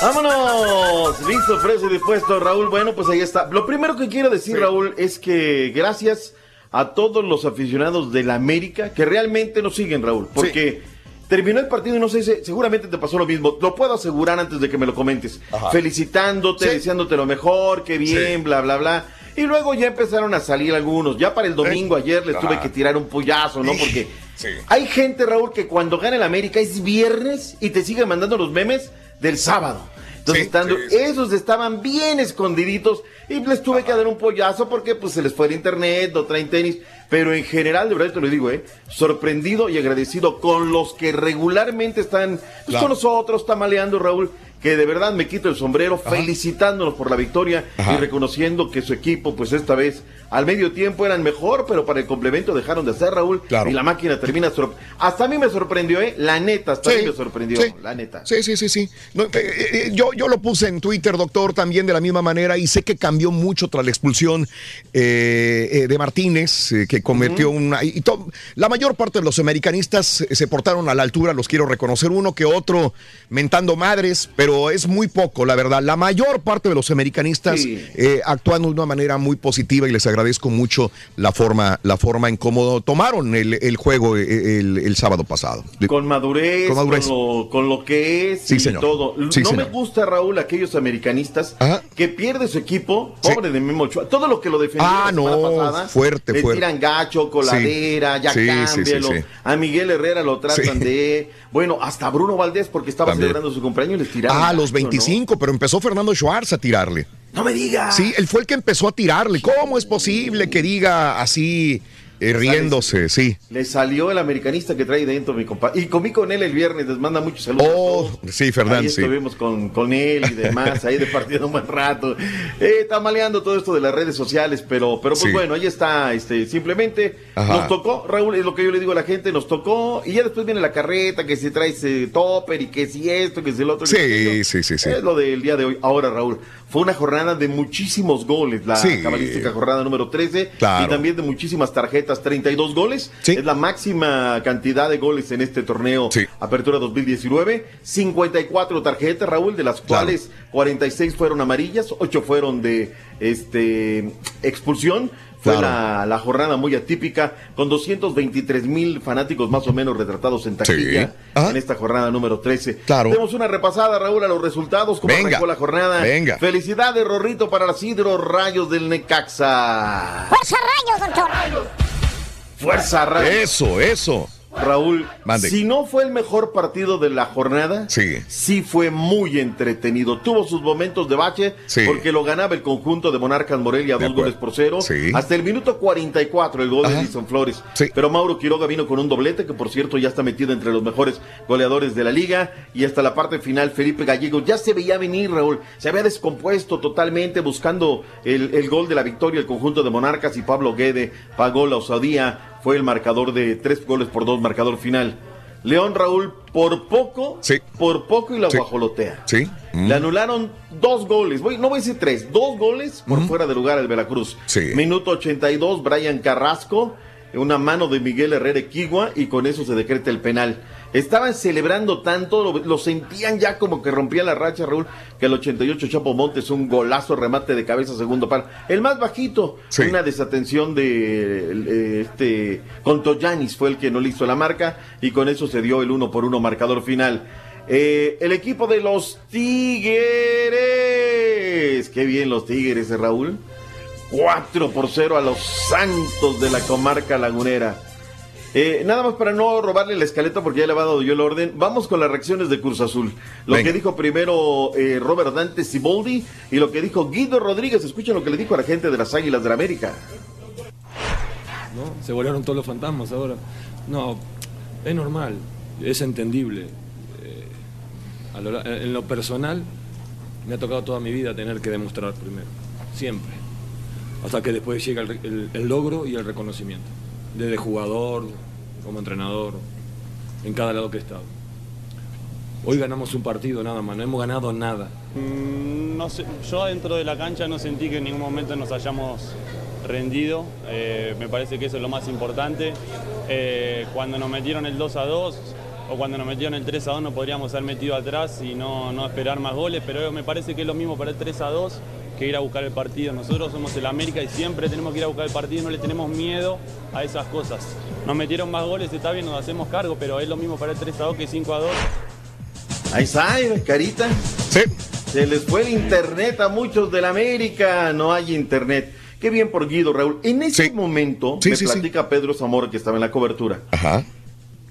¡Vámonos! Listo, fresco y dispuesto, Raúl. Bueno, pues ahí está. Lo primero que quiero decir, Raúl, es que gracias a todos los aficionados de la América que realmente nos siguen, Raúl. Porque terminó el partido y no sé, si- seguramente te pasó lo mismo. Lo puedo asegurar antes de que me lo comentes. Ajá. Felicitándote, Sí. deseándote lo mejor, qué bien, Sí. bla, bla, bla. Y luego ya empezaron a salir algunos. Ya para el domingo, ayer les tuve que tirar un pollazo, ¿no? Porque Sí. hay gente, Raúl, que cuando gana el América es viernes y te sigue mandando los memes del sábado. Entonces, Sí, estando, sí, sí. esos estaban bien escondiditos y les tuve que dar un pollazo porque pues se les fue el internet, no traen tenis. Pero en general, de verdad te lo digo, ¿eh? sorprendido y agradecido con los que regularmente están pues, Claro. con nosotros, tamaleando, Raúl, que de verdad me quito el sombrero felicitándolos por la victoria Ajá. y reconociendo que su equipo, pues esta vez al medio tiempo eran mejor, pero para el complemento dejaron de hacer Raúl Claro. y la máquina termina hasta a mí me sorprendió, eh, la neta, hasta a mí me sorprendió, sí. la neta. Sí, sí, sí, sí. No, eh, eh, yo, yo lo puse en Twitter, doctor, también de la misma manera y sé que cambió mucho tras la expulsión eh, eh, de Martínez, eh, que convirtió una... Y to- la mayor parte de los americanistas eh, se portaron a la altura, los quiero reconocer, uno que otro mentando madres, pero es muy poco, la verdad. La mayor parte de los americanistas Sí. eh, actuando de una manera muy positiva y les agradezco mucho la forma, la forma en cómo tomaron el, el juego eh, el, el sábado pasado. Con madurez, Con lo, con lo que es Sí, y señor. todo. Sí, no señor. me gusta, Raúl, aquellos americanistas que pierde su equipo, pobre de Memo Ochoa. Todo lo que lo defendió Ah, la semana no, pasada, fuerte, le fuerte. tiran gacho, coladera, ya cámbialo. A Miguel Herrera lo tratan de... Bueno, hasta Bruno Valdés, porque estaba También. celebrando su cumpleaños, les tiraron. Ah, a los gacho, ¿no? 25, pero empezó Fernando Schwartz a tirarle. No me digas. Sí, él fue el que empezó a tirarle. ¿Cómo es posible que diga así, eh, riéndose? Sí. Le salió el americanista que trae dentro mi compadre. Y comí con él el viernes, les manda muchos saludos. Oh, sí, Fernán, Ahí sí. estuvimos con, con él y demás, ahí de partido un buen rato. Eh, tamaleando todo esto de las redes sociales, pero, pero pues Sí. bueno, ahí está, este, simplemente Ajá. nos tocó, Raúl, es lo que yo le digo a la gente, nos tocó, y ya después viene la carreta, que si traes eh, topper y que si esto, que si el otro. Sí, sí, sí, sí. Es lo del día de hoy. Ahora, Raúl, fue una jornada de muchísimos goles, la Sí. cabalística jornada número 13, Claro. y también de muchísimas tarjetas, 32 goles. Es la máxima cantidad de goles en este torneo Apertura 2019. 54 tarjetas, Raúl, de las cuales 46 fueron amarillas, 8 fueron de este expulsión. Fue Claro. la, la jornada muy atípica, con 223 mil fanáticos más o menos retratados en taquilla en esta jornada número 13. Claro. Tenemos una repasada, Raúl, a los resultados, cómo Venga. arrancó la jornada. Venga. Felicidades, Rorrito, para las Hidro Rayos del Necaxa. ¡Fuerza rayos, doctor! Fuerza, Rayos. Eso, eso. Raúl, Mande. si no fue el mejor partido de la jornada, Sí. fue muy entretenido. Tuvo sus momentos de bache Sí. porque lo ganaba el conjunto de Monarcas Morelia dos goles por cero. Sí. Hasta el minuto 44 el gol de. Edison Flores. Pero Mauro Quiroga vino con un doblete que por cierto ya está metido entre los mejores goleadores de la liga. Y hasta la parte final Felipe Gallego ya se veía venir, Raúl. Se había descompuesto totalmente buscando el, el gol de la victoria el conjunto de Monarcas y Pablo Guede pagó la osadía. Fue el marcador de tres goles por dos, marcador final. León Raúl, por poco, por poco y la Sí. guajolotea. Sí. Mm. Le anularon dos goles, voy, no voy a decir tres, dos goles por fuera de lugar al Veracruz. Sí. Minuto 82, Brian Carrasco, una mano de Miguel Herrera Equigua y con eso se decreta el penal. Estaban celebrando tanto, lo, lo sentían ya como que rompía la racha, Raúl, que el 88 Chapo Montes, un golazo, remate de cabeza, segundo par. El más bajito, Sí. una desatención de eh, este Contoyanis fue el que no le hizo la marca y con eso se dio el uno por uno marcador final. Eh, el equipo de los Tigres. Qué bien los Tigres, eh, Raúl. 4 por 0 a los Santos de la comarca lagunera. Eh, nada más para no robarle la escaleta porque ya le había dado yo el orden. Vamos con las reacciones de Cruz Azul. Lo Venga. que dijo primero eh, Robert Dante Siboldi y lo que dijo Guido Rodríguez. Escuchen lo que le dijo a la gente de las Águilas de la América. ¿no? Se volaron todos los fantasmas ahora. No, es normal, es entendible. Eh, a lo la- en lo personal, me ha tocado toda mi vida tener que demostrar primero, siempre. Hasta que después llega el, el- el logro y el reconocimiento. Desde jugador, como entrenador, en cada lado que he estado. Hoy ganamos un partido nada más, no hemos ganado nada. Mm, No sé, yo dentro de la cancha no sentí que en ningún momento nos hayamos rendido. Eh, me parece que eso es lo más importante. Eh, cuando nos metieron el 2 a 2 o cuando nos metieron el 3 a 2 no podríamos haber metido atrás y no, no esperar más goles, pero me parece que es lo mismo para el 3 a 2 que ir a buscar el partido. Nosotros somos el América y siempre tenemos que ir a buscar el partido, no le tenemos miedo a esas cosas. Nos metieron más goles, está bien, nos hacemos cargo, pero es lo mismo para el 3 a 2 que 5 a 2. Ahí está, carita. Se les fue el internet a muchos del América. No hay internet. Qué bien por Guido, Raúl. En ese momento, Sí, me sí, sí. platica Pedro Zamora, que estaba en la cobertura. Ajá.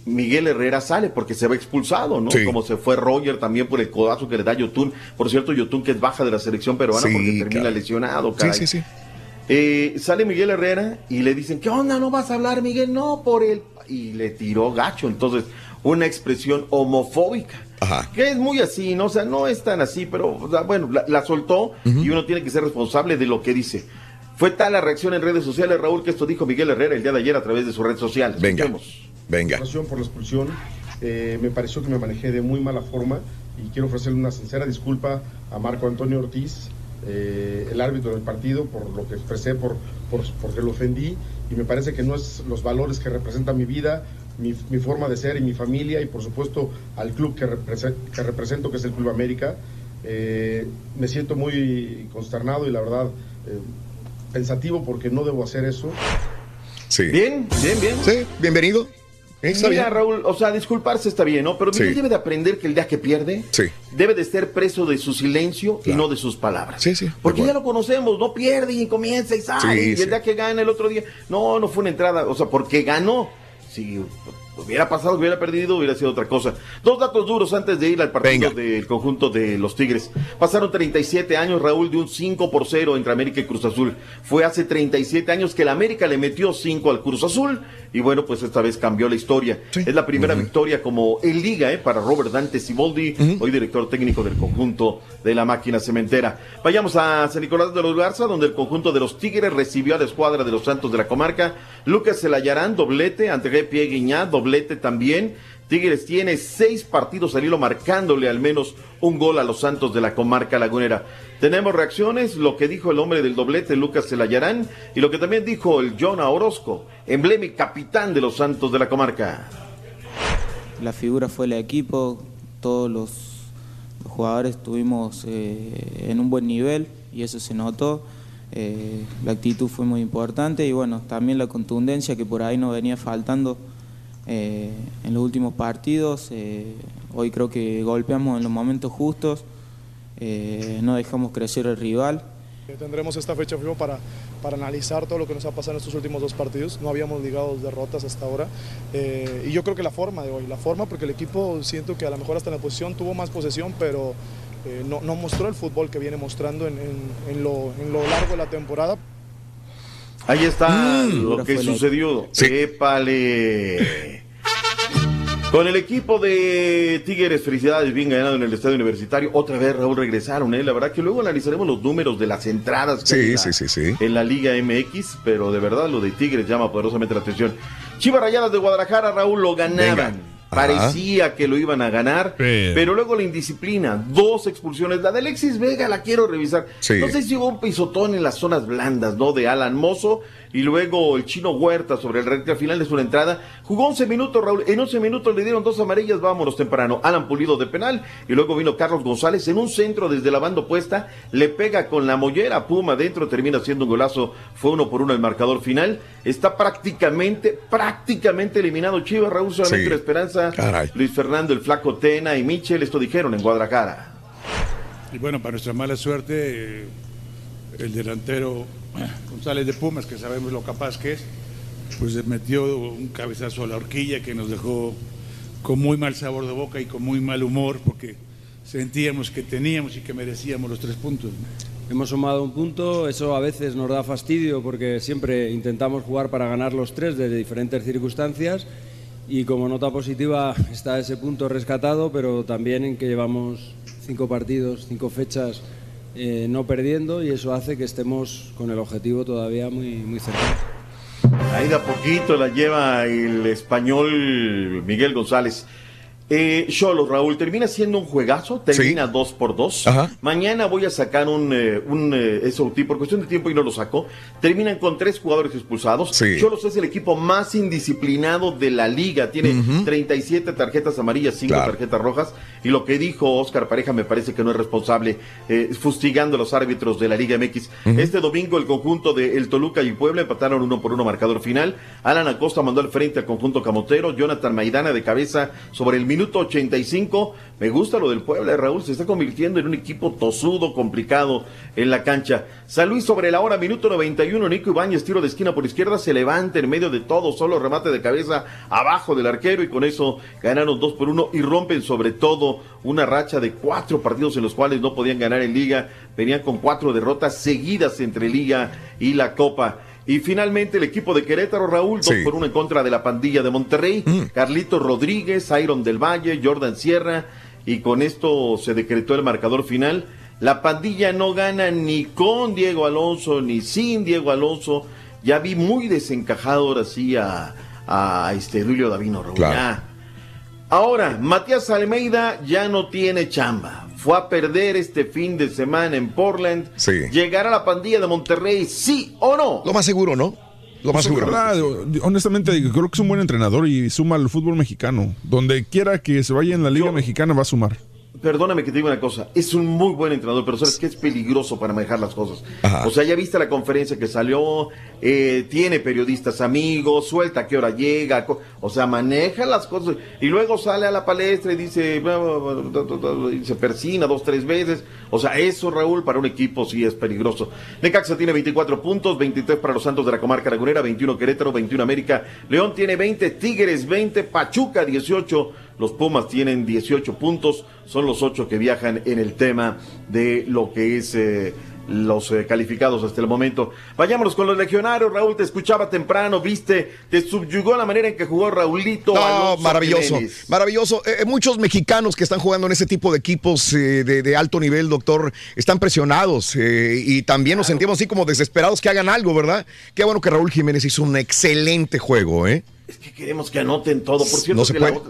Miguel Herrera sale porque se va expulsado, ¿no? Sí. Como se fue Roger también por el codazo que le da Yotun. Por cierto, Yotun que es baja de la selección peruana Sí, porque termina caray. lesionado, Sí, caray. sí, sí. Eh, sale Miguel Herrera y le dicen, ¿qué onda? ¿No vas a hablar, Miguel? No, por el... Y le tiró gacho. Entonces, una expresión homofóbica. Ajá. Que es muy así, ¿no? O sea, no es tan así, pero o sea, bueno, la, la soltó y uno tiene que ser responsable de lo que dice. Fue tal la reacción en redes sociales, Raúl, que esto dijo Miguel Herrera el día de ayer a través de su red social. Venga. Escuchemos. Venga. Por la expulsión. Eh, me pareció que me manejé de muy mala forma y quiero ofrecerle una sincera disculpa a Marco Antonio Ortiz, eh, el árbitro del partido, por lo que expresé, por, por, porque lo ofendí y me parece que no es los valores que representa mi vida, mi, mi forma de ser y mi familia y por supuesto al club que, represe- que represento, que es el Club América. Eh, me siento muy consternado y la verdad eh, pensativo porque no debo hacer eso. Sí. Bien, bien, bien. Sí, bienvenido. Está Mira, bien. Raúl, o sea, disculparse está bien, ¿no? Pero Miguel Sí. debe de aprender que el día que pierde, Sí. debe de ser preso de su silencio y no de sus palabras. Sí, sí. Porque ya lo conocemos, no pierde y comienza y sale. Sí, y el día que gana el otro día, no, no fue una entrada, o sea, porque ganó. Si hubiera pasado, hubiera perdido, hubiera sido otra cosa. Dos datos duros antes de ir al partido del conjunto de los Tigres. Pasaron 37 años, Raúl, de un 5 por 0 entre América y Cruz Azul. Fue hace 37 años que el América le metió 5 al Cruz Azul y bueno, pues esta vez cambió la historia. Es la primera victoria como en liga eh, para Robert Dante Siboldi, hoy director técnico del conjunto de la máquina cementera. Vayamos a San Nicolás de los Garza, donde el conjunto de los Tigres recibió a la escuadra de los Santos de la comarca. Lucas Celayarán, doblete, André Pie Guiñá, doblete también. Tigres tiene seis partidos al hilo marcándole al menos un gol a los Santos de la comarca lagunera. Tenemos reacciones, lo que dijo el hombre del doblete, Lucas Celayarán, y lo que también dijo el Jonah Orozco, emblema y capitán de los Santos de la comarca. La figura fue el equipo, todos los, los jugadores estuvimos eh, en un buen nivel y eso se notó. Eh, la actitud fue muy importante y bueno, también la contundencia que por ahí nos venía faltando eh, en los últimos partidos. Eh, hoy creo que golpeamos en los momentos justos, eh, no dejamos crecer el rival. Tendremos esta fecha FIFA para, para analizar todo lo que nos ha pasado en estos últimos dos partidos. No habíamos ligado derrotas hasta ahora. Eh, y yo creo que la forma de hoy, la forma porque el equipo siento que a lo mejor hasta en la posición tuvo más posesión, pero eh, no, no mostró el fútbol que viene mostrando en, en- en lo, en lo largo de la temporada. Ahí está Mm. lo que sucedió. Épale. Con el equipo de Tigres, felicidades, bien ganado en el estadio universitario. Otra vez, Raúl, regresaron, ¿eh? La verdad que luego analizaremos los números de las entradas que Sí, en la- sí, sí, sí. en la Liga MX, pero de verdad lo de Tigres llama poderosamente la atención. Chivas Rayadas de Guadalajara, Raúl, lo ganaban. Venga. Parecía que lo iban a ganar, Pero- pero luego la indisciplina, dos expulsiones. La de Alexis Vega la quiero revisar. Sí. No sé si hubo un pisotón en las zonas blandas, ¿no? De Alan Mozo y luego el chino Huerta sobre el recta final de su entrada. Jugó 11 minutos, Raúl. En 11 minutos le dieron dos amarillas, vámonos temprano. Alan Pulido de penal y luego vino Carlos González en un centro desde la banda opuesta. Le pega con la mollera, Puma adentro, termina siendo un golazo. Fue uno por uno el marcador final. Está prácticamente, prácticamente eliminado Chivas, Raúl. Solamente Sí. la esperanza. Caray. Luis Fernando, el Flaco Tena y Michel, esto dijeron en Guadalajara. Y bueno, para nuestra mala suerte, el delantero González de Pumas, que sabemos lo capaz que es, pues le metió un cabezazo a la horquilla que nos dejó con muy mal sabor de boca y con muy mal humor, porque sentíamos que teníamos y que merecíamos los tres puntos. Hemos sumado un punto, eso a veces nos da fastidio porque siempre intentamos jugar para ganar los tres desde diferentes circunstancias y como nota positiva está ese punto rescatado, pero también en que llevamos cinco partidos, cinco fechas eh, no perdiendo y eso hace que estemos con el objetivo todavía muy, muy cercano. Ahí de a poquito la lleva el español Miguel González. Eh, Cholos, Raúl, termina siendo un juegazo, termina dos por dos. Mañana voy a sacar un, eh, un eh, SOT, por cuestión de tiempo y no lo saco. Terminan con tres jugadores expulsados. Sí. Cholos es el equipo más indisciplinado de la liga. Tiene 37 tarjetas amarillas, 5 Claro. tarjetas rojas. Y lo que dijo Oscar Pareja me parece que no es responsable, eh, fustigando a los árbitros de la Liga MX. Este domingo el conjunto de El Toluca y Puebla empataron uno por uno marcador final. Alan Acosta mandó al frente al conjunto camotero. Jonathan Maidana de cabeza sobre el minuto 85. Me gusta lo del Puebla, Raúl. Se está convirtiendo en un equipo tosudo, complicado en la cancha. San Luis sobre la hora, minuto 91. Nico Ibáñez, tiro de esquina por izquierda, se levanta en medio de todo, solo remate de cabeza abajo del arquero y con eso ganaron dos por uno y rompen sobre todo una racha de cuatro partidos en los cuales no podían ganar en liga. Venían con cuatro derrotas seguidas entre liga y la copa. Y finalmente el equipo de Querétaro, Raúl, dos Sí. por uno en contra de la pandilla de Monterrey. Carlito Rodríguez, Iron del Valle, Jordan Sierra y con esto se decretó el marcador final. La pandilla no gana ni con Diego Alonso ni sin Diego Alonso. Ya vi muy desencajado ahora sí a, a este Julio Davino Raúl. Claro. Ahora, Matías Almeida ya no tiene chamba. Fue a perder este fin de semana en Portland. Sí. ¿Llegará la pandilla de Monterrey, sí o no? Lo más seguro, ¿no? Lo más seguro. Ojalá, honestamente, creo que es un buen entrenador y suma al fútbol mexicano. Donde quiera que se vaya en la Liga Mexicana va a sumar. Perdóname que te diga una cosa, es un muy buen entrenador, pero sabes que es peligroso para manejar las cosas. Ajá. O sea, ya viste la conferencia que salió, eh, tiene periodistas amigos, suelta a qué hora llega, o sea, maneja las cosas y luego sale a la palestra y dice, bla, bla, bla, y se persina dos, tres veces. O sea, eso, Raúl, para un equipo sí es peligroso. Necaxa tiene 24 puntos, 23 para los Santos de la Comarca Lagunera, 21 Querétaro, 21 América, León tiene 20, Tigres 20, Pachuca 18, los Pumas tienen 18 puntos, son los 8 que viajan en el tema de lo que es eh, los eh, calificados hasta el momento. Vayámonos con los legionarios, Raúl, te escuchaba temprano, viste, te subyugó la manera en que jugó Raulito. No, Alonso maravilloso, Jiménez. maravilloso. Eh, muchos mexicanos que están jugando en ese tipo de equipos eh, de, de alto nivel, doctor, están presionados y también nos sentimos así como desesperados que hagan algo, ¿verdad? Qué bueno que Raúl Jiménez hizo un excelente juego, ¿eh? Es que queremos que anoten todo. Por cierto, No se que puede. la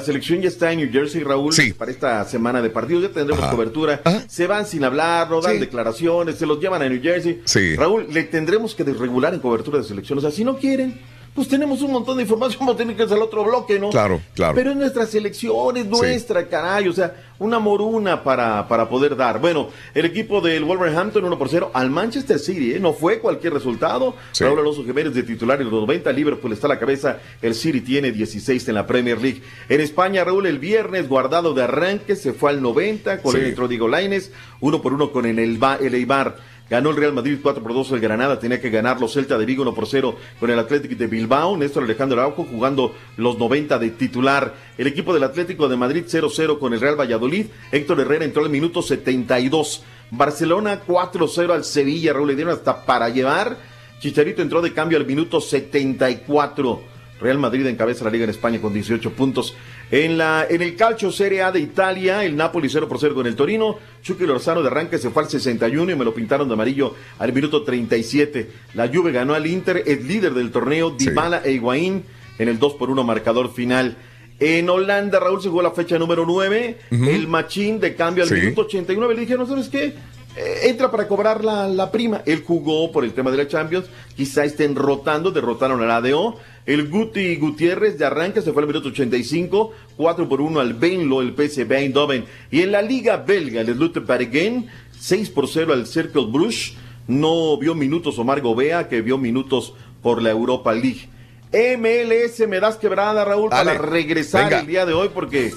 selección ya está en New Jersey, Raúl, para esta semana de partidos. Ya tendremos Ajá. cobertura. Se van sin hablar, no dan Sí. declaraciones, se los llevan a New Jersey. Sí. Raúl, le tendremos que desregular en cobertura de selección. O sea, si no quieren, pues tenemos un montón de información, vamos a tener que hacer el otro bloque, ¿no? Claro, claro. Pero es nuestra selección, es nuestra, caray. O sea, una moruna para, para poder dar. Bueno, el equipo del Wolverhampton 1 por 0 al Manchester City, ¿eh? No fue cualquier resultado. Sí. Raúl Alonso Jiménez de titular en los 90, Liverpool está a la cabeza, el City tiene 16 en la Premier League. En España, Raúl, el viernes, guardado de arranque, se fue al 90, con Sí. entró Diego Lainez, uno por uno con el, el Eibar. Ganó el Real Madrid 4 por 2 el Granada, tenía que ganar los Celta de Vigo 1 por 0 con el Atlético de Bilbao, Néstor Alejandro Araujo jugando los 90 de titular. El equipo del Atlético de Madrid 0-0 con el Real Valladolid, Héctor Herrera entró al minuto 72. Barcelona 4-0 al Sevilla, Raúl le dieron hasta para llevar. Chicharito entró de cambio al minuto 74. Real Madrid encabeza la liga en España con 18 puntos. En, la, en el Calcio Serie A de Italia, el Napoli 0 por 0 con el Torino. Chucky Lozano de arranque se fue al 61 y me lo pintaron de amarillo al minuto 37. La Juve ganó al Inter, es líder del torneo. Dybala e Higuaín en el 2 por 1 marcador final. En Holanda, Raúl se jugó la fecha número 9. Ujú. El Machín de cambio al Sí. minuto 89. Le dijeron, ¿sabes qué? Eh, entra para cobrar la, la prima. Él jugó por el tema de la Champions. Quizá estén rotando. Derrotaron al ADO. El Guti Gutiérrez de arranque se fue al minuto 85. 4 por 1 al Benlo, el PSV Eindhoven. Y en la Liga Belga, el Slute Paregen. 6 por 0 al Cercle Bruges. No vio minutos Omar Gobea, que vio minutos por la Europa League. MLS, me das quebrada, Raúl, Dale, para regresar venga. el día de hoy, porque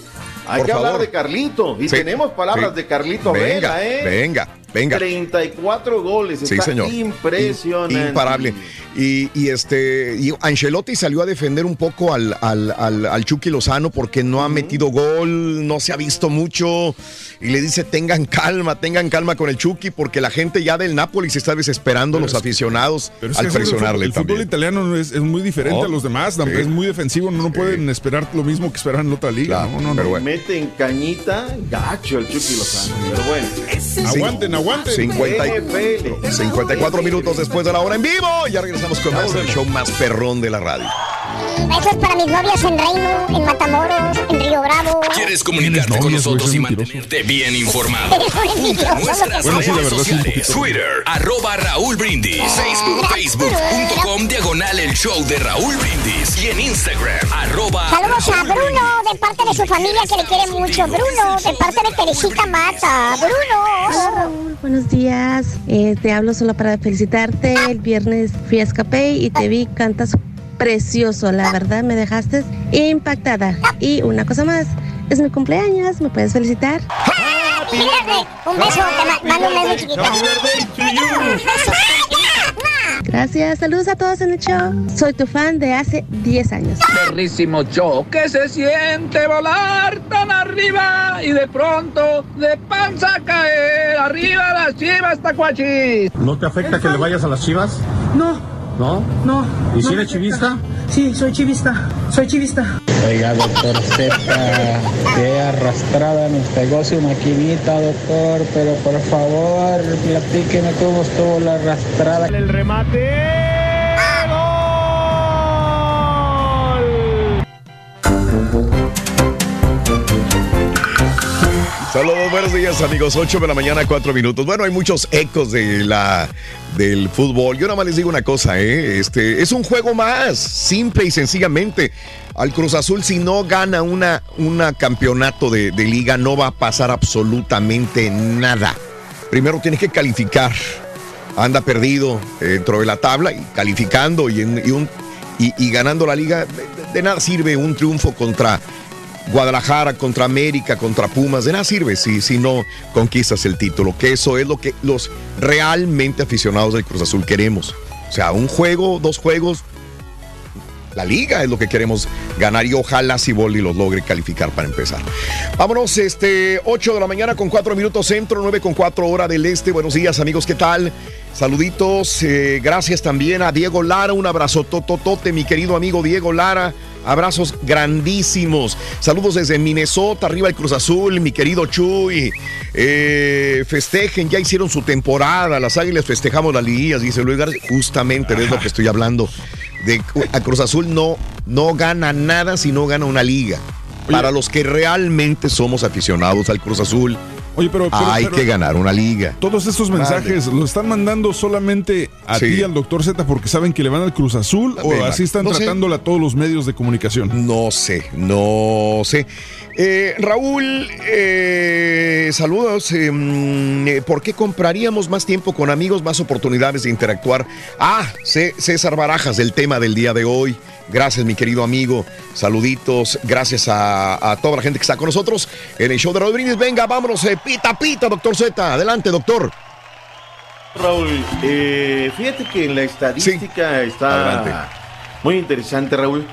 hay Por que hablar de Carlito. Y Sí, tenemos palabras sí. de Carlito Venga, Vela, ¿eh? venga, venga. 34 goles, Sí, está señor. impresionante. Imparable. Y, y este y Ancelotti salió a defender un poco al, al, al, al Chucky Lozano porque no ha metido gol, no se ha visto mucho. Y le dice, tengan calma, tengan calma con el Chucky, porque la gente ya del Napoli se está desesperando, los aficionados, Pero es al que el presionarle fútbol, el fútbol italiano es, es muy diferente No, a los demás, sí. es muy defensivo, no, no pueden esperar lo mismo que esperan en otra liga. no, no, no. Mete en cañita, gacho el Chucky Lozano. Pero bueno. Aguanten, aguanten. 50 y- NFL. 54 minutos después de la hora en vivo. Ya regresamos con más del show más perrón de la radio. Besos para mis novias en Reino, en Matamoros, en Río Bravo. ¿Quieres comunicarte con nosotros y mantenerte bien informado? Nuestras Bueno, sí, la redes verdad, sí, un sociales. Twitter, arroba Raúl Brindis. Facebook, facebook.com, diagonal el show de Raúl Brindis. Y en Instagram, arroba Saludos a Bruno de parte de su familia que le quiere mucho. Bruno de parte de Teresita Mata. Bruno. Buenos días, Eh, te hablo solo para felicitarte. El viernes fui a Escape y te vi, cantas precioso, la verdad me dejaste impactada. Y una cosa más, es mi cumpleaños, ¿me puedes felicitar? Fíjate, un beso, te ma- mando un beso chiquito. Gracias, saludos a todos en el show. Soy tu fan de hace 10 años. Perrísimo show, que se siente volar tan arriba y de pronto de panza caer arriba las chivas tacuachis. ¿No te afecta que le vayas a las chivas? No, ¿No? No. ¿Y si no eres me chivista? Sí, soy chivista. Soy chivista. Oiga, doctor Z, qué arrastrada nos pegó su maquinita, doctor, pero por favor, platíqueme cómo estuvo la arrastrada. El remate. Saludos, buenos días amigos, 8 de la mañana, 4 minutos. Bueno, hay muchos ecos de la, del fútbol. Yo nada más les digo una cosa, ¿eh? este, es un juego más, simple y sencillamente. Al Cruz Azul, si no gana una, una campeonato de, liga, no va a pasar absolutamente nada. Primero tienes que calificar. Anda perdido dentro de la tabla y calificando y, un, y, ganando la liga. De nada sirve un triunfo contra Guadalajara, contra América, contra Pumas. De nada sirve si, si no conquistas el título. Que eso es lo que los realmente aficionados del Cruz Azul queremos. O sea, un juego, dos juegos. La liga es lo que queremos ganar y ojalá si Boli los logre calificar para empezar. Vámonos, este, 8 de la mañana con 4 minutos centro, 9 con 4 hora del este. Buenos días, amigos, ¿qué tal? Saluditos, eh, gracias también a Diego Lara, un abrazo tototote, mi querido amigo Diego Lara. Abrazos grandísimos. Saludos desde Minnesota, arriba el Cruz Azul, mi querido Chuy. Eh, festejen, ya hicieron su temporada. Las águilas festejamos las liguillas, dice Luis García. Justamente de lo que estoy hablando. A Cruz Azul no, no gana nada si no gana una liga. Para los que realmente somos aficionados al Cruz Azul, Oye, pero, pero- hay pero- que ganar una liga. Todos estos mensajes los están mandando solamente a Sí. ti, al doctor Z, porque saben que le van al Cruz Azul o así están no tratándola a todos los medios de comunicación. No sé, no sé. Eh, Raúl, eh, saludos. eh, mm, eh, ¿Por qué compraríamos más tiempo con amigos, más oportunidades de interactuar? Ah, Cé- César Barajas, del tema del día de hoy. Gracias, mi querido amigo. Saluditos. Gracias a, a toda la gente que está con nosotros en el show de Brindis. Venga, vámonos. eh, pita, pita, doctor Z. Adelante, doctor. Raúl, eh, fíjate que en la estadística está Adelante. muy interesante, Raúl.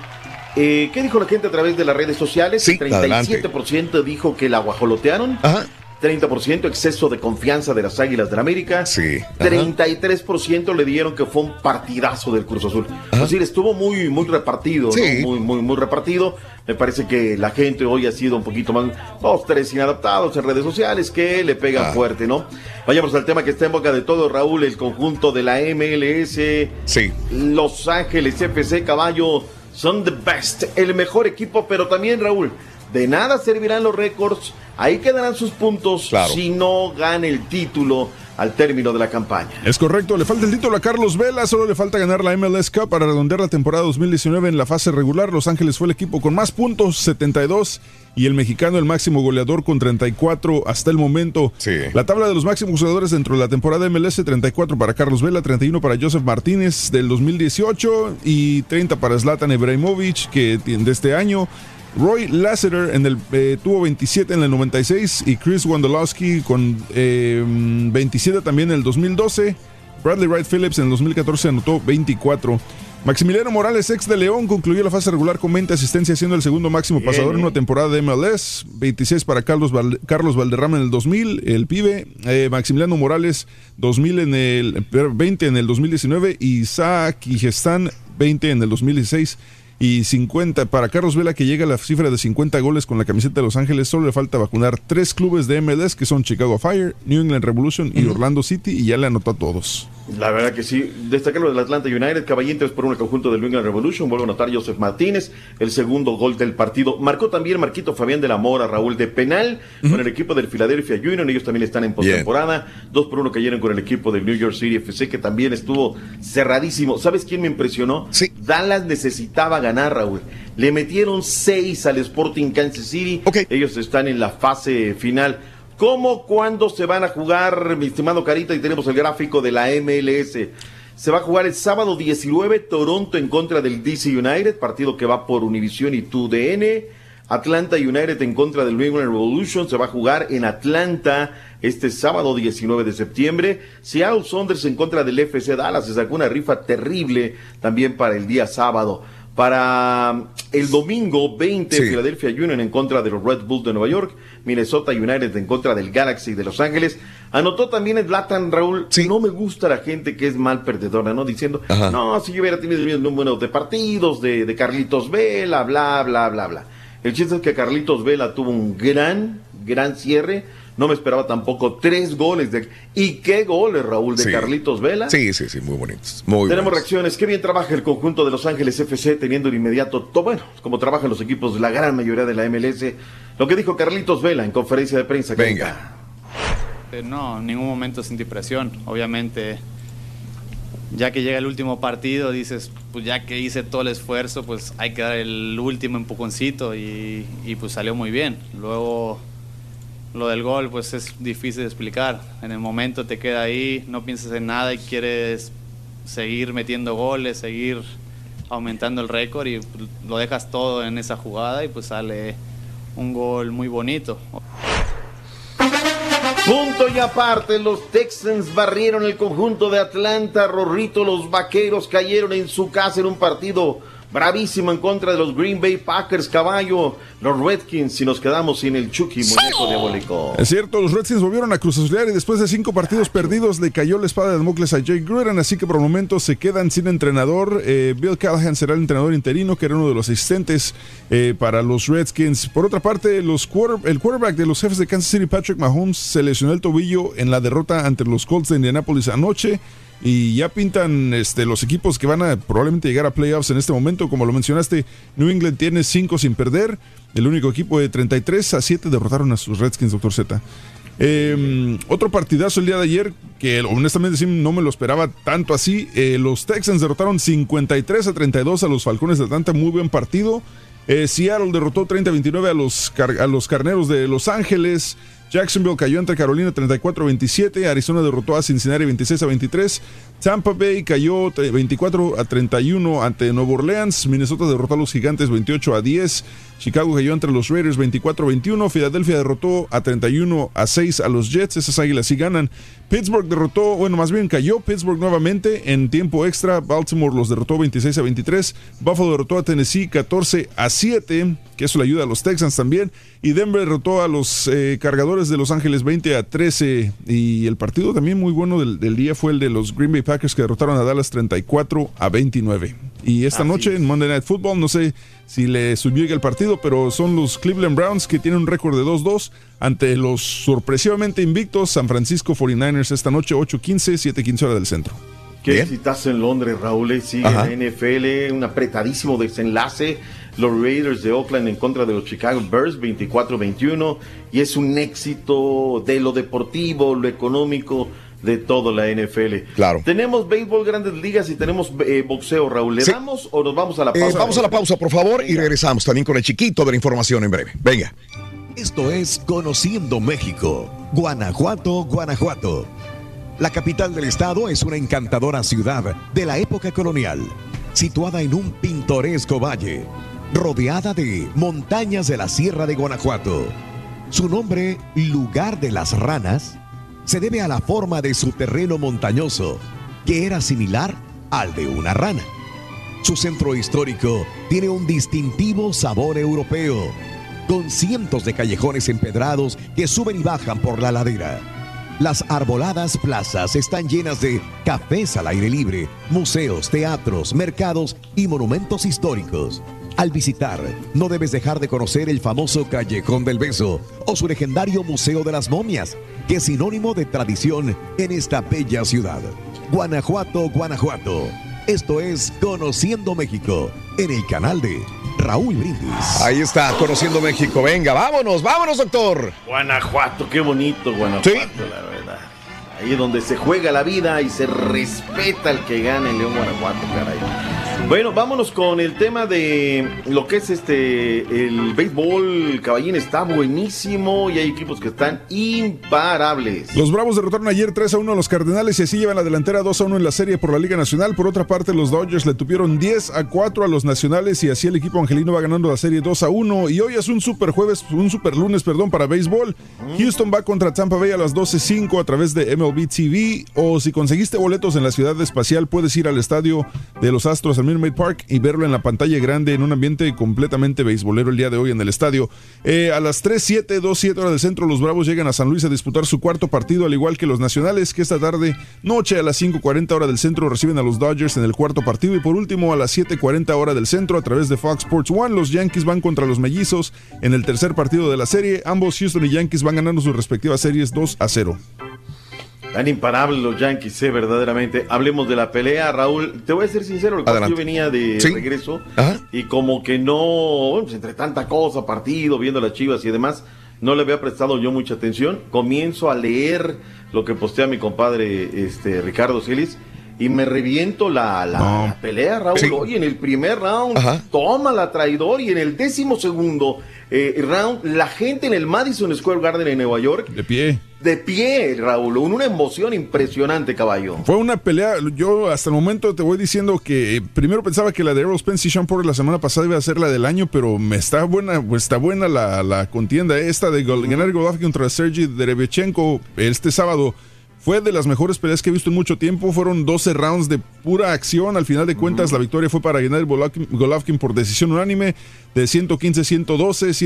Eh, ¿Qué dijo la gente a través de las redes sociales? Sí, 37% dijo que la guajolotearon. Ajá. 30% exceso de confianza de las Águilas del América. Sí. ajá. 33% le dieron que fue un partidazo del Cruz Azul. Es decir, estuvo muy, muy repartido, ¿no? Sí. muy, muy, muy repartido. Me parece que la gente hoy ha sido un poquito más, dos, tres inadaptados en redes sociales que le pegan Ah. fuerte, ¿no? Vayamos al tema que está en boca de todo, Raúl, el conjunto de la MLS. Sí. Los Ángeles FC Caballo son the best, el mejor equipo, pero también, Raúl, de nada servirán los récords. Ahí quedarán sus puntos Claro. si no gana el título al término de la campaña. Es correcto, le falta el título a Carlos Vela, solo le falta ganar la MLS Cup para redondear la temporada 2019 en la fase regular. Los Ángeles fue el equipo con más puntos, 72, y el mexicano el máximo goleador con 34 hasta el momento. La tabla de los máximos goleadores dentro de la temporada MLS, 34 para Carlos Vela, 31 para Joseph Martínez del 2018 y 30 para Zlatan Ibrahimovic que de este año. Roy Lasseter en el, eh, tuvo 27 en el 96 y Chris Wondolowski con eh, 27 también en el 2012. Bradley Wright Phillips en el 2014 anotó 24. Maximiliano Morales, ex de León, concluyó la fase regular con 20 asistencias, siendo el segundo máximo Bien, pasador en una temporada de MLS. 26 para Carlos, Val- Carlos Valderrama en el 2000, el pibe. Eh, Maximiliano Morales, 2000 en el, eh, 20 en el 2019. Y Isaac Gestán, 20 en el 2016 y 50 para Carlos Vela que llega a la cifra de 50 goles con la camiseta de Los Ángeles. Solo le falta vacunar tres clubes de MLS que son Chicago Fire, New England Revolution y Orlando City y ya le anotó a todos. La verdad que sí. Destacar lo del Atlanta United, Caballín 3 por 1 el conjunto del New England Revolution. Vuelve a anotar Joseph Martínez, el segundo gol del partido. Marcó también Marquito Fabián de la Mora, Raúl de penal, con el equipo del Philadelphia Union. Ellos también están en postemporada. 2 por 1 cayeron con el equipo del New York City FC, que también estuvo cerradísimo. ¿Sabes quién me impresionó? Dallas necesitaba ganar, Raúl. Le metieron 6 al Sporting Kansas City. Ellos están en la fase final. ¿Cómo, cuándo se van a jugar, mi estimado Carita? Y tenemos el gráfico de la MLS. Se va a jugar el sábado 19, Toronto en contra del DC United, partido que va por Univision y 2DN. Atlanta United en contra del New England Revolution se va a jugar en Atlanta este sábado 19 de septiembre. Seattle Saunders en contra del FC Dallas se sacó una rifa terrible también para el día sábado. Para el domingo 20, Sí. Philadelphia Union en contra de los Red Bulls de Nueva York, Minnesota United en contra del Galaxy de Los Ángeles. Anotó también el Zlatan Raúl. No me gusta la gente que es mal perdedora, ¿no? Diciendo, Ajá. no, si yo hubiera tenido el número de partidos de, de Carlitos Vela, bla, bla, bla, bla. El chiste es que Carlitos Vela tuvo un gran, gran cierre. No me esperaba tampoco tres goles de... ¿Y qué goles, Raúl, de Sí. Carlitos Vela? Sí, sí, sí, muy bonitos. Muy Tenemos buenos. reacciones. Qué bien trabaja el conjunto de Los Ángeles FC teniendo de inmediato, todo, bueno, como trabajan los equipos la gran mayoría de la MLS. Lo que dijo Carlitos Vela en conferencia de prensa. Venga. Eh, No, en ningún momento sentí presión. Obviamente, ya que llega el último partido, dices, pues ya que hice todo el esfuerzo, pues hay que dar el último empujoncito y, y pues salió muy bien. Luego, lo del gol, pues es difícil de explicar. En el momento te queda ahí, no piensas en nada y quieres seguir metiendo goles, seguir aumentando el récord y lo dejas todo en esa jugada y pues sale un gol muy bonito. Punto y aparte, los Texans barrieron el conjunto de Atlanta, Rorrito, los Vaqueros cayeron en su casa en un partido bravísimo en contra de los Green Bay Packers, caballo, los Redskins, y nos quedamos sin el Chucky, muñeco diabólico. Es cierto, los Redskins volvieron a Cruz Azulear y después de cinco partidos perdidos le cayó la espada de Damocles a Jay Gruden, así que por el momento se quedan sin entrenador. Eh, Bill Callahan será el entrenador interino, que era uno de los asistentes eh, para los Redskins. Por otra parte, los quarter- el quarterback de los jefes de Kansas City, Patrick Mahomes, se lesionó el tobillo en la derrota ante los Colts de Indianapolis anoche. Y ya pintan este, los equipos que van a probablemente llegar a playoffs en este momento. Como lo mencionaste, New England tiene cinco sin perder. El único equipo de 33 a 7 derrotaron a sus Redskins, doctor Z. Eh, otro partidazo el día de ayer, que honestamente sí no me lo esperaba tanto así. Eh, los Texans derrotaron 53 a 32 a los Falcones de Atlanta. Muy buen partido. Eh, Seattle derrotó 30-29 a los, car- a los Carneros de Los Ángeles. Jacksonville cayó ante Carolina 34-27. Arizona derrotó a Cincinnati 26-23. Tampa Bay cayó tre- 24 a 31 ante Nueva Orleans. Minnesota derrotó a los Gigantes 28 a 10. Chicago cayó entre los Raiders 24-21. Filadelfia derrotó a 31 a 6 a los Jets. Esas águilas sí ganan. Pittsburgh derrotó, bueno, más bien cayó Pittsburgh nuevamente en tiempo extra. Baltimore los derrotó 26 a 23. Buffalo derrotó a Tennessee 14 a 7, que eso le ayuda a los Texans también. Y Denver derrotó a los eh, cargadores de Los Ángeles 20 a 13. Y el partido también muy bueno del, del día fue el de los Green Bay Packers que derrotaron a Dallas 34 a 29. Y esta Así noche en Monday Night Football, no sé si le subió el partido, pero son los Cleveland Browns que tienen un récord de 2-2 ante los sorpresivamente invictos San Francisco 49ers esta noche 8-15, 7-15 hora del centro. Qué exitazo en Londres, Raúl. eh, Sigue Ajá. la NFL, un apretadísimo desenlace. Los Raiders de Oakland en contra de los Chicago Bears, 24-21. Y es un éxito de lo deportivo, lo económico, de toda la NFL. Claro. Tenemos béisbol, grandes ligas y tenemos eh, boxeo, Raúl. ¿Le Sí. damos o nos vamos a la Eh, pausa? vamos a la pausa, por favor, y regresamos también con el chiquito de la información en breve. Venga. Esto es Conociendo México, Guanajuato, Guanajuato. La capital del estado es una encantadora ciudad de la época colonial, situada en un pintoresco valle, rodeada de montañas de la Sierra de Guanajuato. Su nombre, Lugar de las Ranas, se debe a la forma de su terreno montañoso, que era similar al de una rana. Su centro histórico tiene un distintivo sabor europeo, con cientos de callejones empedrados que suben y bajan por la ladera. Las arboladas plazas están llenas de cafés al aire libre, museos, teatros, mercados y monumentos históricos. Al visitar, no debes dejar de conocer el famoso Callejón del Beso o su legendario Museo de las Momias, que es sinónimo de tradición en esta bella ciudad. Guanajuato, Guanajuato. Esto es Conociendo México en el canal de Raúl Brindis. Ahí está, Conociendo México. Venga, vámonos, vámonos, doctor. Guanajuato, qué bonito Guanajuato, la verdad. Ahí es donde se juega la vida y se respeta el que gana en León, Guanajuato, caray. Bueno, vámonos con el tema de lo que es este el béisbol. Caballín está buenísimo y hay equipos que están imparables. Los Bravos derrotaron ayer 3 a 1 a los Cardenales y así llevan la delantera 2 a 1 en la serie por la Liga Nacional. Por otra parte, los Dodgers le tuvieron 10 a 4 a los Nacionales y así el equipo angelino va ganando la serie 2 a 1. Y hoy es un super jueves, un super lunes, perdón, para béisbol. Houston va contra Tampa Bay a las 12.05 a través de MLB TV. O si conseguiste boletos en la ciudad espacial, puedes ir al estadio de los Astros al mismo Park y verlo en la pantalla grande en un ambiente completamente beisbolero el día de hoy en el estadio. Eh, a las 3, 7, 2, 7 horas del centro, los Bravos llegan a San Luis a disputar su cuarto partido, al igual que los nacionales, que esta tarde, noche a las 5.40 hora del centro, reciben a los Dodgers en el cuarto partido. Y por último, a las 7.40 hora del centro, a través de Fox Sports One, los Yankees van contra los Mellizos en el tercer partido de la serie. Ambos Houston y Yankees van ganando sus respectivas series 2 a 0. Tan imparables los Yankees, eh, verdaderamente. Hablemos de la pelea, Raúl. Te voy a ser sincero, yo venía de Sí. regreso y como que no, pues entre tanta cosa, partido, viendo las chivas y demás, no le había prestado yo mucha atención. Comienzo a leer lo que postea mi compadre este, Ricardo Celis y me reviento la, la- No. la pelea, Raúl. Sí. Oye, en el primer round, Ajá. toma la traidor y en el décimo segundo eh, round, la gente en el Madison Square Garden en Nueva York De pie. De pie, Raúl, una emoción impresionante, caballo. Fue una pelea, yo hasta el momento te voy diciendo que eh, primero pensaba que la de Errol Spence y la semana pasada iba a ser la del año, pero me está buena, pues, está buena la, contienda esta de Gennady Golovkin contra Sergey Derevchenko este sábado. Fue de las mejores peleas que he visto en mucho tiempo. Fueron 12 rounds de pura acción. Al final de cuentas, la victoria fue para Gennady Golovkin, por decisión unánime de 115-112,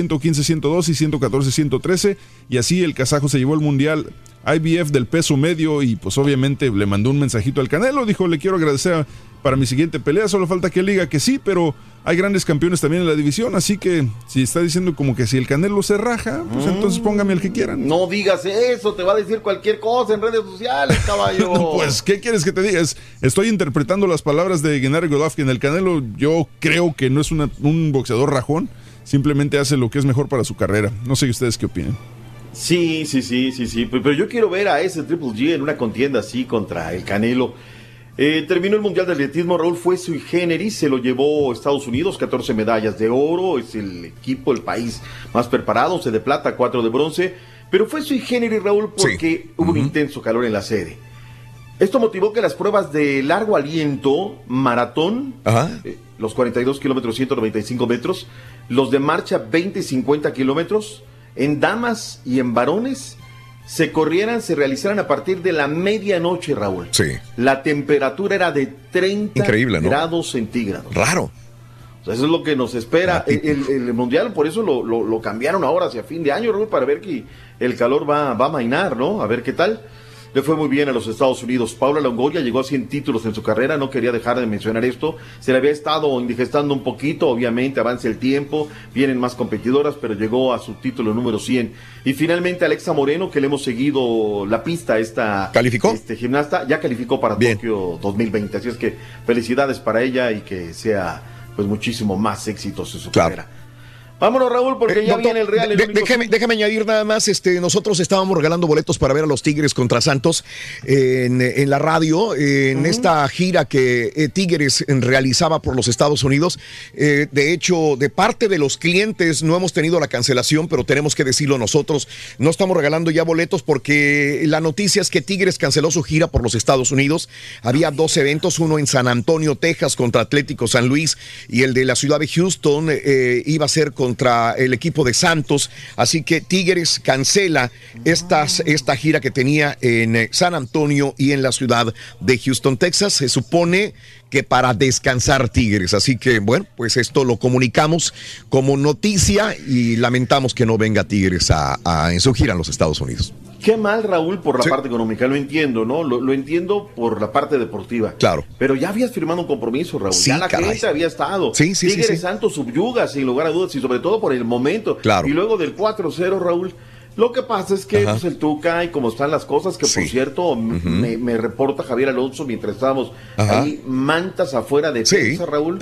115-102 y 114-113. Y así el kazajo se llevó el mundial IBF del peso medio y pues obviamente le mandó un mensajito al Canelo. Dijo, le quiero agradecer para mi siguiente pelea. Solo falta que él diga que sí, pero hay grandes campeones también en la división. Así que si está diciendo como que si el Canelo se raja, pues entonces póngame el que quieran. No digas eso, te va a decir cualquier cosa en redes sociales, caballo. Pues, ¿qué quieres que te diga? Es- Estoy interpretando las palabras de Gennady Golovkin. El Canelo, yo creo que no es una- un boxeador rajón. Simplemente hace lo que es mejor para su carrera. No sé ustedes qué opinan. Sí, sí, sí, sí, sí. Pero yo quiero ver a ese Triple G en una contienda así contra el Canelo. Eh, terminó el Mundial de Atletismo, Raúl fue sui generis, se lo llevó Estados Unidos, 14 medallas de oro, es el equipo, el país más preparado, 11 de plata, 4 de bronce, pero fue sui generis, Raúl, porque hubo un intenso calor en la sede. Esto motivó que las pruebas de largo aliento, maratón, eh, los 42 kilómetros, 195 metros, los de marcha 20 y 50 kilómetros, en damas y en varones, se corrieran, se realizaran a partir de la medianoche, Raúl. Sí. La temperatura era de 30 Increíble, ¿no? grados centígrados. Raro. O sea, eso es lo que nos espera. El, el- el mundial, por eso lo, lo- lo cambiaron ahora hacia fin de año, Raúl, para ver que el calor va, va a mainar, ¿no? A ver qué tal. Le fue muy bien a los Estados Unidos. Paula Longoria llegó a 100 títulos en su carrera, no quería dejar de mencionar esto. Se le había estado indigestando un poquito, obviamente avanza el tiempo, vienen más competidoras, pero llegó a su título número 100. Y finalmente Alexa Moreno, que le hemos seguido la pista a esta ¿Calificó? Este gimnasta, ya calificó para Tokio 2020. Así es que felicidades para ella y que sea pues muchísimo más éxitos en su carrera. Vámonos, Raúl, porque Eh, ya doctor, viene el Real. el de- déjeme, déjeme añadir nada más, este, nosotros estábamos regalando boletos para ver a los Tigres contra Santos en, en la radio, en esta gira que eh, Tigres realizaba por los Estados Unidos. Eh, de hecho, de parte de los clientes no hemos tenido la cancelación, pero tenemos que decirlo nosotros. No estamos regalando ya boletos porque la noticia es que Tigres canceló su gira por los Estados Unidos. Había dos eventos, uno en San Antonio, Texas, contra Atlético San Luis, y el de la ciudad de Houston eh, iba a ser contra el equipo de Santos. Así que Tigres cancela esta gira que tenía en eh, San Antonio y en la ciudad de Houston, Texas. Se supone que para descansar Tigres. Así que, bueno, pues esto lo comunicamos como noticia y lamentamos que no venga Tigres a, a- en su gira en los Estados Unidos. Qué mal, Raúl, por la parte económica, lo entiendo, ¿no? Lo, lo entiendo por la parte deportiva. Claro. Pero ya habías firmado un compromiso, Raúl. Sí, ya la caray. gente había estado. Sí, sí, sí, Tigres sí. Santos subyuga, sin lugar a dudas, y sobre todo por el momento. Claro. Y luego del 4-0, Raúl. Lo que pasa es que pues, el Tuca y como están las cosas, que por cierto, me, me reporta Javier Alonso mientras estábamos Ajá. ahí, mantas afuera de Sí. prensa, Raúl,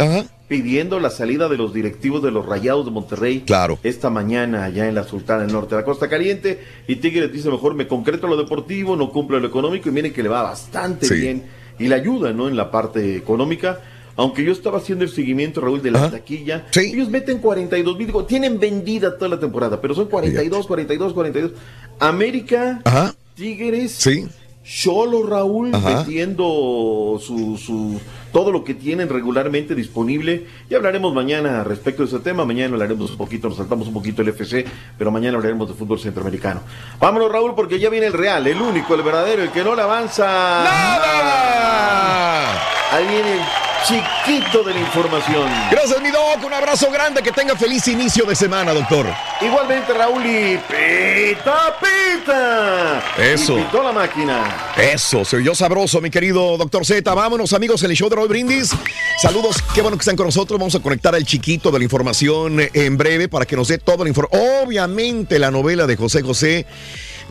pidiendo la salida de los directivos de los Rayados de Monterrey Claro. esta mañana allá en la Sultana del Norte de la Costa Caliente. Y Tigres dice mejor me concreto lo deportivo, no cumplo lo económico y miren que le va bastante Sí. bien y le ayuda ¿no? en la parte económica. Aunque yo estaba haciendo el seguimiento, Raúl, de la taquilla, ellos meten 42 mil, digo, tienen vendida toda la temporada, pero son 42, 42, 42. América, Tigres, Sí. Cholo Raúl Ajá. metiendo su, su- todo lo que tienen regularmente disponible. Y hablaremos mañana respecto de ese tema. Mañana hablaremos un poquito, nos saltamos un poquito el FC, pero mañana hablaremos de fútbol centroamericano. Vámonos, Raúl, porque ya viene el Real, el único, el verdadero, el que no le avanza. ¡Nada! Ahí viene chiquito de la información. Gracias, mi doc. Un abrazo grande. Que tenga feliz inicio de semana, doctor. Igualmente, Raúl, y pita, pita. Eso. Y pitó la máquina. Eso, se oyó sabroso, mi querido doctor Z. Vámonos, amigos, en el show de Raúl Brindis. Saludos, qué bueno que están con nosotros. Vamos a conectar al chiquito de la información en breve para que nos dé toda la información. Obviamente, la novela de José José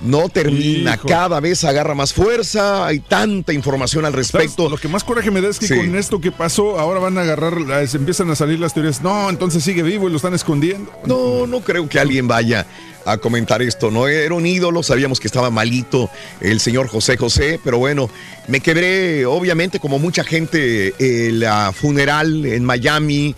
no termina, Hijo. cada vez agarra más fuerza, hay tanta información al respecto. Lo que más coraje me da es que Sí. con esto que pasó, ahora van a agarrar, eh, se empiezan a salir las teorías. No, entonces sigue vivo y lo están escondiendo. No, no creo que alguien vaya a comentar esto, ¿no? Era un ídolo, sabíamos que estaba malito el señor José José, pero bueno, me quebré, obviamente, como mucha gente, el ah, funeral en Miami.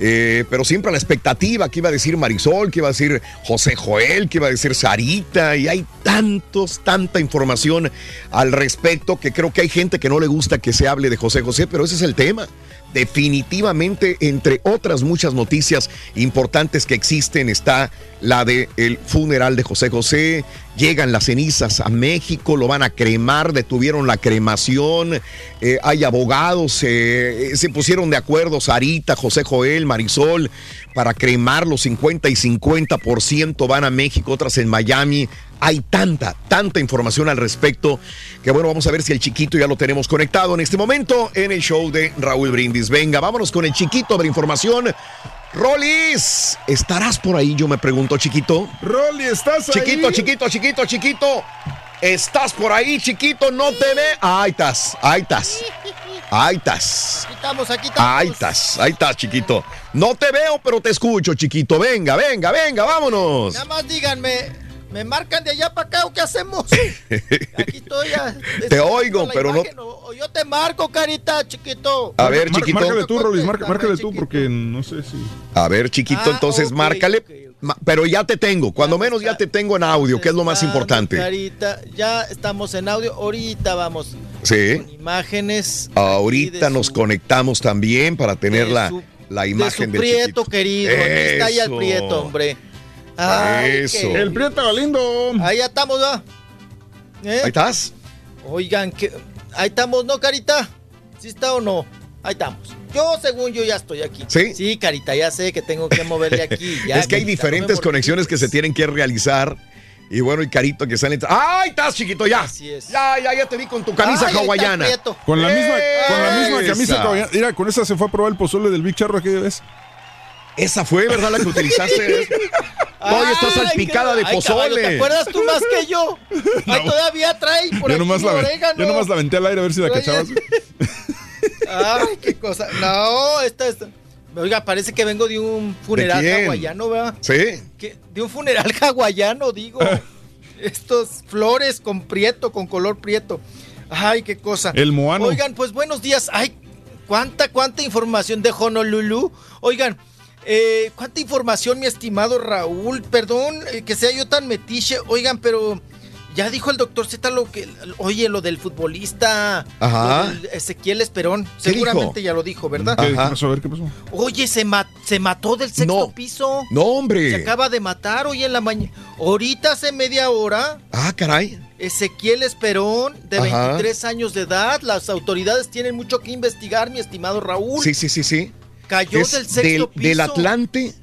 Eh, pero siempre a la expectativa que iba a decir Marisol, que iba a decir José Joel, que iba a decir Sarita, y hay tantos, tanta información al respecto que creo que hay gente que no le gusta que se hable de José José, pero ese es el tema definitivamente entre otras muchas noticias importantes que existen está la de el funeral de José José. Llegan las cenizas a México lo van a cremar detuvieron la cremación eh, hay abogados eh, se pusieron de acuerdo Sarita José Joel Marisol para cremar los 50 y 50% van a México otras en Miami hay tanta, tanta información al respecto que bueno, vamos a ver si el chiquito ya lo tenemos conectado en este momento en el show de Raúl Brindis. Venga, vámonos con el chiquito de la información. Rolis, ¿estarás por ahí? Yo me pregunto, chiquito. Rolly, ¿estás ahí? Chiquito, chiquito, chiquito, chiquito. ¿Estás por ahí, chiquito? ¿No te ve? Ahí estás, ahí estás. Ahí estás. Aquí estamos, aquí estamos. Ahí estás, ahí estás, chiquito. No te veo, pero te escucho, chiquito. Venga, venga, venga, vámonos. Nada más díganme, ¿me marcan de allá para acá o qué hacemos? Aquí estoy ya. Te oigo, pero no- imagen, o- o yo te marco, carita, chiquito. A ver, Mar- chiquito. Márcale tú, marca- márcale tú, porque no sé si. A ver, chiquito, Ah, entonces márcale. Pero ya te tengo, cuando menos ya te tengo en audio, que es lo más importante. Carita, ya estamos en audio. Ahorita vamos. Sí. Imágenes. Ahorita nos conectamos también para tener de la, su- la de imagen su del prieto, chiquito. querido. Aquí está ya el Eso. prieto, hombre. Ay, Eso. qué- El prieto lindo. Ahí ya estamos, ¿va? ¿Eh? Ahí estás. Oigan, que ahí estamos, ¿no, Carita? ¿Sí está o no? Ahí estamos. Yo, según yo, ya estoy aquí. ¿Sí? Sí, Carita, ya sé que tengo que moverle aquí. Ya, es que hay Carita, no diferentes conexiones que se tienen que realizar. Y bueno, el carito que sale. ¡Ah, ahí estás, chiquito! Ya. Ya, ya, ya te vi con tu camisa Ay, hawaiana. Con la misma, con la misma Esa. camisa hawaiana. Mira, con esa se fue a probar el pozole del Big Charro aquella vez. Esa fue, ¿verdad? La que utilizaste. Oye, está Ay, salpicada de ay, caballo, pozole. ¿Te acuerdas tú más que yo? Ay, todavía trae por Ya aquí nomás, la, orégano. nomás la aventé al aire a ver si la cachabas. Ay, qué cosa. No, esta, esta. Oiga, parece que vengo de un funeral hawaiano, ¿verdad? Sí. ¿Qué? De un funeral hawaiano, digo. Estos flores con prieto, con color prieto. Ay, qué cosa. El moano. Oigan, pues buenos días. Ay, cuánta, cuánta información de Honolulu. Oigan, eh, cuánta información, mi estimado Raúl. Perdón eh, que sea yo tan metiche. Oigan, pero ya dijo el doctor Z lo que. Oye, lo del futbolista. Ajá. lo del Ezequiel Esperón. ¿Qué Seguramente dijo? ya lo dijo, ¿verdad? ¿Qué, qué pasó? A ver, ¿qué pasó? Oye, se, ma- se mató del sexto No. piso. No, hombre. Se acaba de matar hoy en la mañana. Ahorita hace media hora, Ah, caray. Ezequiel Esperón, de Ajá. 23 años de edad. Las autoridades tienen mucho que investigar, mi estimado Raúl. Sí, sí, sí, sí. Cayó Es del sexto del, piso. del Atlante.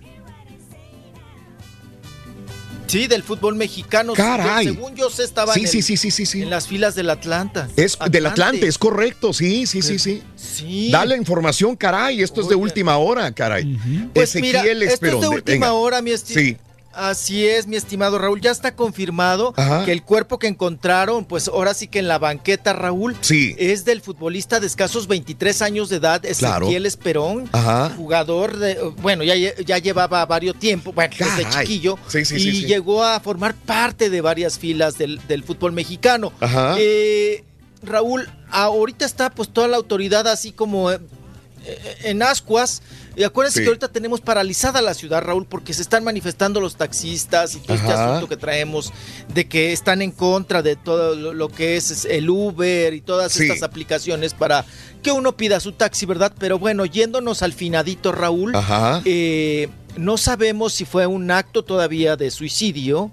Sí, del fútbol mexicano. Caray. Según yo sé, estaba Sí, en, sí, el- sí, sí, sí, sí. en las filas del Atlanta. Es del Atlante, es correcto. Sí, sí, sí, sí. Sí. Dale información, caray. Esto es de última hora, caray. Pues mira, Ezequiel esto es de de- última venga. hora, mi estimado. Sí. Así es, mi estimado Raúl. Ya está confirmado Ajá. que el cuerpo que encontraron, pues ahora sí que en la banqueta, Raúl, Sí. es del futbolista de escasos 23 años de edad, Claro. Ezequiel Esperón, Ajá. jugador de, bueno, ya, ya llevaba varios tiempo, bueno, desde chiquillo, Sí, sí, y llegó a formar parte de varias filas del, del fútbol mexicano. Ajá. Eh, Raúl, ahorita está pues toda la autoridad así como eh, en ascuas. Y acuérdense Sí. que ahorita tenemos paralizada la ciudad, Raúl, porque se están manifestando los taxistas y todo este Ajá. asunto que traemos de que están en contra de todo lo, que es el Uber y todas Sí. estas aplicaciones para que uno pida su taxi, ¿verdad? Pero bueno, yéndonos al finadito, Raúl, Ajá. eh, no sabemos si fue un acto todavía de suicidio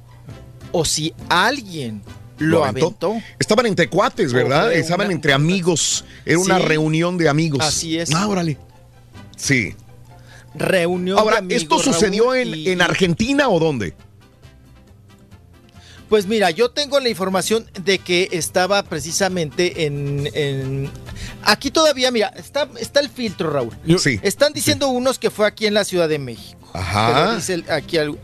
o si alguien Lo aventó. Estaban entre cuates, ¿verdad? Estaban entre amigos. Era una reunión de amigos. Así es. Ah, órale. Sí. Reunión Ahora, de amigos, ¿esto sucedió Raúl, en, y- en Argentina o dónde? Pues mira, yo tengo la información de que estaba precisamente en... en- Aquí todavía, mira, está, está el filtro, Raúl. Sí. Están diciendo unos que fue aquí en la Ciudad de México. Ajá. Pero dice aquí algo.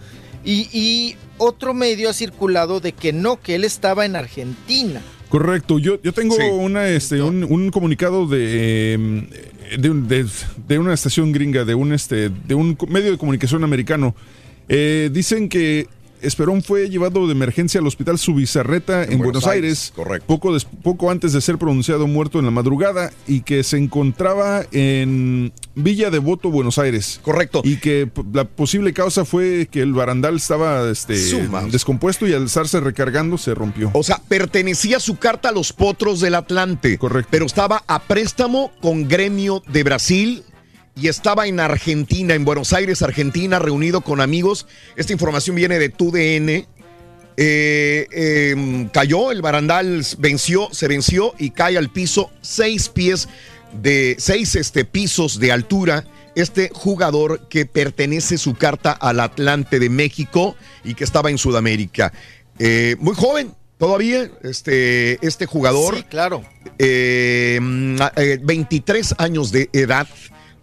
Y, y otro medio ha circulado de que no, que él estaba en Argentina. Correcto, yo, yo tengo una, este, un, un comunicado de, eh, de, un- de- una estación gringa, de un, este, de un medio de comunicación americano. Eh, dicen que Esperón fue llevado de emergencia al hospital Subizarreta en, Buenos, Aires, Poco, des- poco antes de ser pronunciado muerto en la madrugada y que se encontraba en Villa Devoto, Buenos Aires. Correcto. Y que la posible causa fue que el barandal estaba este, Suma. descompuesto y al estarse recargando se rompió. O sea, pertenecía su carta a los potros del Atlante. Correcto. Pero estaba a préstamo con Gremio de Brasil y estaba en Argentina, en Buenos Aires, Argentina, reunido con amigos. Esta información viene de TUDN. Eh, eh, cayó, el barandal venció, se venció y cae al piso seis pies de seis este, pisos de altura. Este jugador que pertenece su carta al Atlante de México y que estaba en Sudamérica. Eh, muy joven todavía, este, este jugador. Sí, claro. Eh, mm, eh, 23 años de edad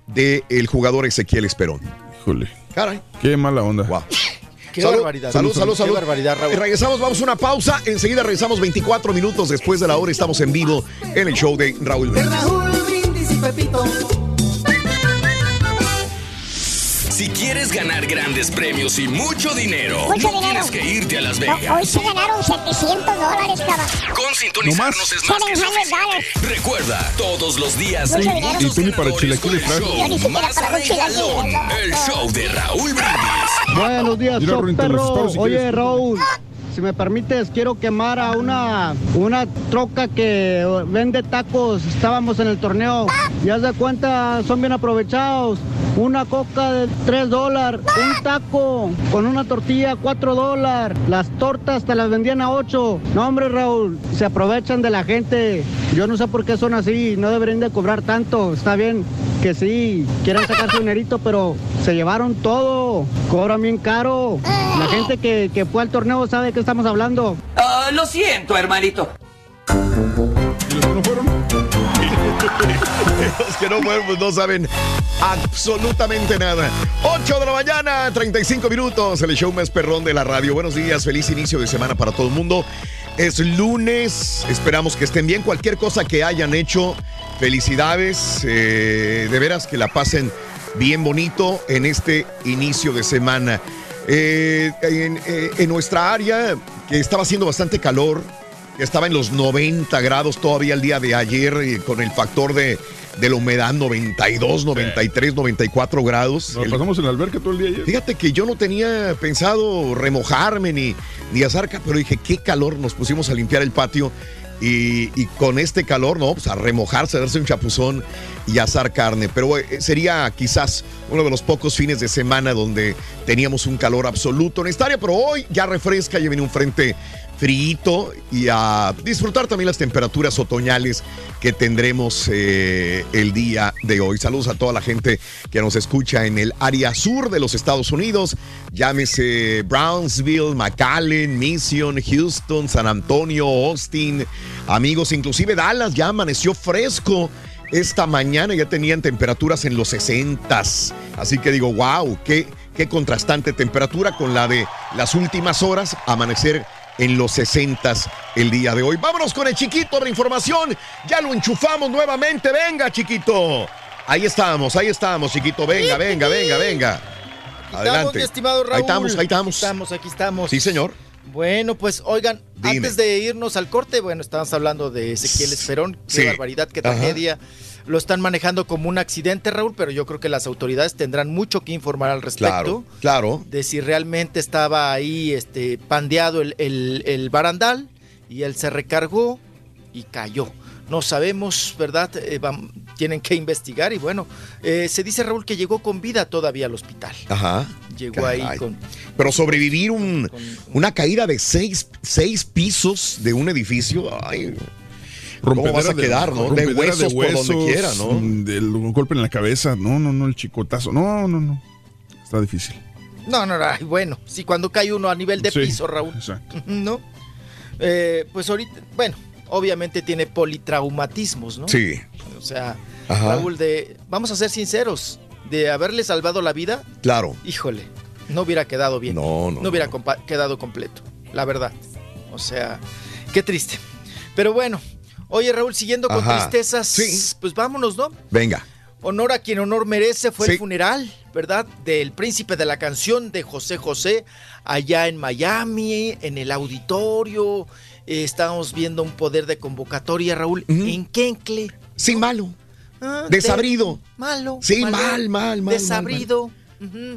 del jugador Ezequiel Esperón. Híjole. Caray. Qué mala onda. Qué Salud, barbaridad. Salud, salud, Qué salud. barbaridad, Raúl. Regresamos, vamos a una pausa. Enseguida regresamos 24 minutos después de la hora. Estamos en vivo en el show de Raúl Brindis. Raúl Brindis y Pepito. Si quieres ganar grandes premios y mucho dinero, Mucho no dinero. tienes que irte a Las No, Vegas. hoy sí ganaron 700 dólares, cabrón. Con sintonizarnos es más que 700 suficiente. dólares. Recuerda, todos los días Mucho hay dinero. muchos Y para chilaquiles el show Yo ni siquiera más para los chilaquiles, regalón, no. el show de Raúl Brindis. Buenos días, Mira, si Oye. Raúl, si me permites, quiero quemar a una, una troca que vende tacos. Estábamos en el torneo. Ya se cuenta, son bien aprovechados. Una coca de 3 dólares, un taco con una tortilla 4 dólares. Las tortas te las vendían a 8. No, hombre, Raúl, se aprovechan de la gente. Yo no sé por qué son así, no deberían de cobrar tanto. Está bien que sí, quieran sacar su dinerito, pero se llevaron todo. Cobran bien caro. La gente que, que fue al torneo sabe de qué estamos hablando. Ah, lo siento, hermanito. ¿Y los que no fueron? Los que no fueron, pues no saben absolutamente nada. 8 de la mañana, 35 minutos, el show más perrón de la radio. Buenos días, feliz inicio de semana para todo el mundo. Es lunes, esperamos que estén bien. Cualquier cosa que hayan hecho, felicidades. eh, de veras que la pasen bien bonito en este inicio de semana. Eh, en, eh, en nuestra área, que estaba haciendo bastante calor, que estaba en los 90 grados todavía el día de ayer, con el factor de, de la humedad 92, 93, 94 grados. Nos El- pasamos en la alberca todo el día ayer. Fíjate que yo no tenía pensado remojarme ni, ni asar, ca- pero dije, qué calor, nos pusimos a limpiar el patio y, con este calor, no, pues a remojarse, a darse un chapuzón y asar carne. Pero eh, sería quizás uno de los pocos fines de semana donde teníamos un calor absoluto en esta área, pero hoy ya refresca, ya viene un frente frío y a disfrutar también las temperaturas otoñales que tendremos eh, el día de hoy. Saludos a toda la gente que nos escucha en el área sur de los Estados Unidos, llámese Brownsville, McAllen, Mission, Houston, San Antonio, Austin, amigos, inclusive Dallas ya amaneció fresco. Esta mañana ya tenían temperaturas en los 60. Así que digo, wow, qué, qué contrastante temperatura con la de las últimas horas, amanecer en los 60 el día de hoy. Vámonos con el chiquito de la información. Ya lo enchufamos nuevamente. Venga, chiquito. Ahí estamos, ahí estamos, chiquito. Venga, venga, venga, venga. Estamos, Adelante. mi estimado Raúl. Ahí estamos, ahí estamos. Aquí estamos, aquí estamos. Sí, señor. Bueno, pues oigan, Dime. antes de irnos al corte, bueno, estábamos hablando de Ezequiel Esperón, qué Sí. barbaridad, qué Ajá. Lo están manejando como un accidente, Raúl, pero yo creo que las autoridades tendrán mucho que informar al respecto. Claro, claro. De si realmente estaba ahí este, pandeado el, el- el barandal y él se recargó y cayó. No sabemos, ¿verdad? Eh, tienen que investigar y bueno, eh, se dice Raúl que llegó con vida todavía al hospital. Ajá. llegó ahí con... Pero sobrevivir un, una caída de seis, seis pisos de un edificio, ay, ¿cómo vas a de- quedar, no? De huesos, por donde quiera, ¿no? mm, Del golpe en la cabeza. No, no, no, el chicotazo. No, no, no. Está difícil. No, no, no, bueno, sí, cuando cae uno a nivel de Sí, piso, Raúl. exacto. ¿No? Eh, pues ahorita, bueno, obviamente tiene politraumatismos, ¿no? Sí. O sea, Ajá. Raúl, de, vamos a ser sinceros, de haberle salvado la vida, Claro. híjole, no hubiera quedado bien. No, no, No hubiera compa- quedado completo, la verdad. O sea, qué triste. Pero bueno, oye Raúl, siguiendo con Ajá. tristezas, pues vámonos, ¿no? Venga. Honor a quien honor merece fue Sí. el funeral, ¿verdad? Del príncipe de la canción de José José, allá en Miami, en el auditorio. Eh, estábamos viendo un poder de convocatoria, Raúl, en Kencle. Sí, malo. Ah, Desabrido. de- malo. Sí, malo, mal, mal, mal, Desabrido. mm,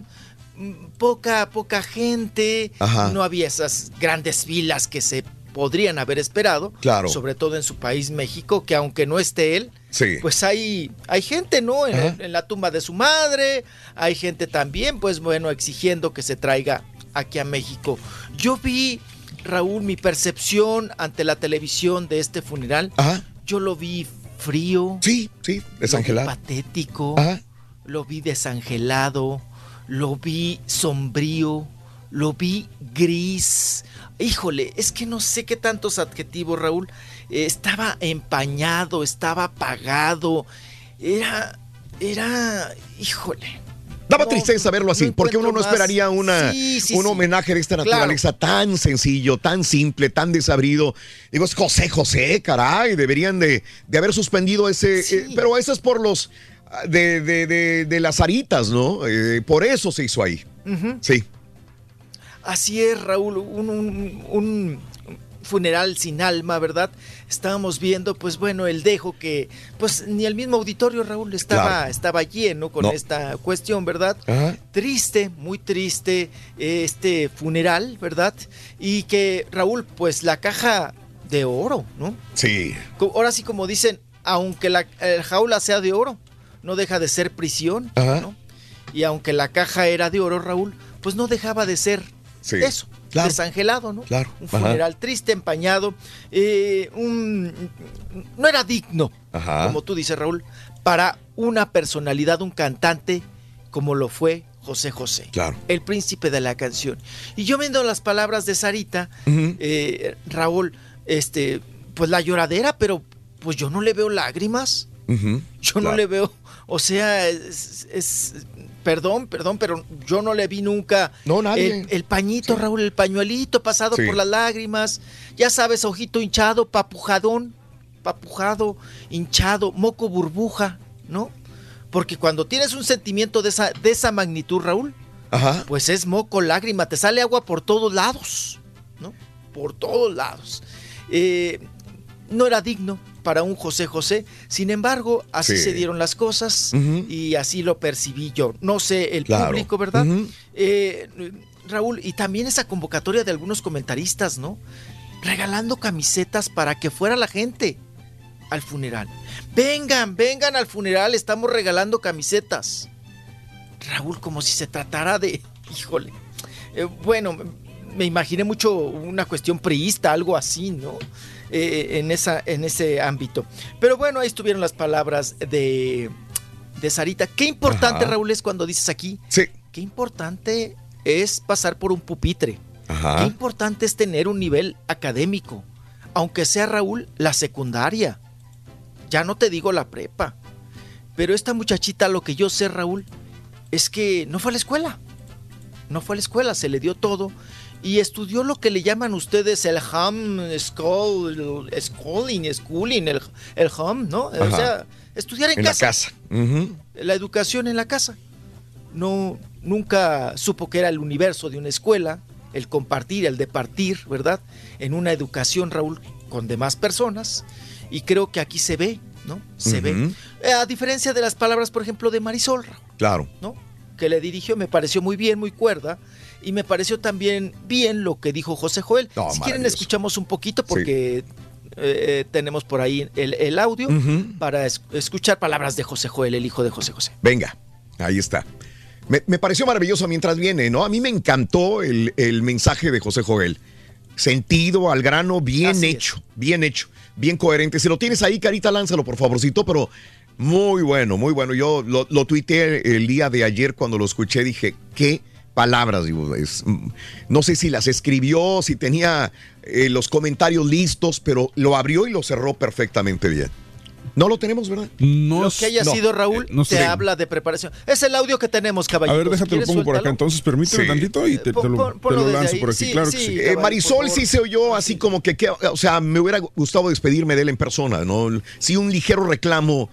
Poca, poca gente. Ajá. No había esas grandes filas que se podrían haber esperado. Claro. Sobre todo en su país, México, que aunque no esté él, Sí. pues hay, hay gente, ¿no? En, la tumba de su madre, hay gente también, pues bueno, exigiendo que se traiga aquí a México. Yo vi, Raúl, mi percepción ante la televisión de este funeral, Ajá. yo lo vi frío. Sí, sí, desangelado. Lo vi patético. Ajá. Lo vi desangelado. Lo vi sombrío. Lo vi gris. Híjole, es que no sé qué tantos adjetivos, Raúl. Eh, estaba empañado, estaba apagado. Era. Era. Híjole. Daba No, tristeza verlo así, no porque uno no esperaría una, Sí, sí, un sí. homenaje de esta Claro. naturaleza tan sencillo, tan simple, tan desabrido. Digo, es José José, caray, deberían de, de haber suspendido ese, eh, pero eso es por los ah, de, de, de, de las aritas, ¿no? Eh, por eso se hizo ahí. Sí. Así es, Raúl, un, un- un funeral sin alma, ¿verdad? Estábamos viendo, pues bueno, el dejo que, pues ni el mismo auditorio, Raúl, estaba, Claro. estaba lleno con No. esta cuestión, ¿verdad? Ajá. Triste, muy triste eh, este funeral, ¿verdad? Y que, Raúl, pues la caja de oro, ¿no? Sí. Ahora sí, como dicen, aunque la jaula sea de oro, no deja de ser prisión, Ajá. ¿no? Y aunque la caja era de oro, Raúl, pues no dejaba de ser Sí. eso, Claro. desangelado, ¿no? Claro. Un Ajá. funeral triste, empañado, eh, un- no era digno, Ajá. como tú dices, Raúl, para una personalidad, un cantante como lo fue José José, Claro. el príncipe de la canción. Y yo viendo las palabras de Sarita, eh, Raúl, este, pues la lloradera, pero pues yo no le veo lágrimas. Yo Claro. no le veo, o sea, es, es- perdón, perdón, pero yo no le vi nunca No, nadie. El, el pañito, Raúl, el pañuelito pasado Sí. por las lágrimas, ya sabes, ojito hinchado, papujadón, papujado, hinchado, moco burbuja, ¿no? Porque cuando tienes un sentimiento de esa, de esa magnitud, Raúl, Ajá. pues es moco, lágrima, te sale agua por todos lados, ¿no? Por todos lados. Eh, no era digno para un José José, sin embargo, así Sí. se dieron las cosas y así lo percibí yo. No sé, el Claro. público, ¿verdad? Eh, Raúl, y también esa convocatoria de algunos comentaristas, ¿no? Regalando camisetas para que fuera la gente al funeral. Vengan, vengan al funeral, estamos regalando camisetas. Raúl, como si se tratara de... Híjole. Eh, bueno, me imaginé mucho una cuestión priista, algo así, ¿no? Eh, en, esa, en ese ámbito. Pero bueno, ahí estuvieron las palabras de, de Sarita. Qué importante, Ajá. Raúl, es cuando dices aquí. Sí. Qué importante es pasar por un pupitre. Qué Ajá. importante es tener un nivel académico. Aunque sea, Raúl, la secundaria. Ya no te digo la prepa. Pero esta muchachita, lo que yo sé, Raúl, es que no fue a la escuela. No fue a la escuela, se le dio todo. Y estudió lo que le llaman ustedes el ham school, schooling, schooling, el, el ham, ¿no? O sea, estudiar en, En la casa. La educación en la casa. No, nunca supo que era el universo de una escuela, el compartir, el departir, ¿verdad? En una educación, Raúl, con demás personas. Y creo que aquí se ve, ¿no? Se ve. A diferencia de las palabras, por ejemplo, de Marisol, Raúl, Claro. ¿no? Que le dirigió, me pareció muy bien, muy cuerda. Y me pareció también bien lo que dijo José Joel. No, si quieren, escuchamos un poquito porque eh, tenemos por ahí el, el audio para es- escuchar palabras de José Joel, el hijo de José José. Venga, ahí está. Me, me pareció maravilloso mientras viene, ¿no? A mí me encantó el, el mensaje de José Joel. Sentido, al grano, bien hecho, bien hecho, bien coherente. Si lo tienes ahí, Carita, lánzalo, por favorcito, pero muy bueno, muy bueno. Yo lo, lo tuiteé el día de ayer cuando lo escuché, dije, qué palabras, digo, es, mm, no sé si las escribió, si tenía eh, los comentarios listos, pero lo abrió y lo cerró perfectamente bien. No lo tenemos, ¿verdad? No, Lo que haya no, sido, Raúl, no te sé. habla de preparación. Es el audio que tenemos, A caballero. ver, déjate lo pongo por acá. Entonces, permíteme Sí. tantito y te, te lo, te lo lanzo por aquí. claro que sí. Eh, Marisol sí se oyó así como que, que, o sea, me hubiera gustado despedirme de él en persona, ¿no? Sí, un ligero reclamo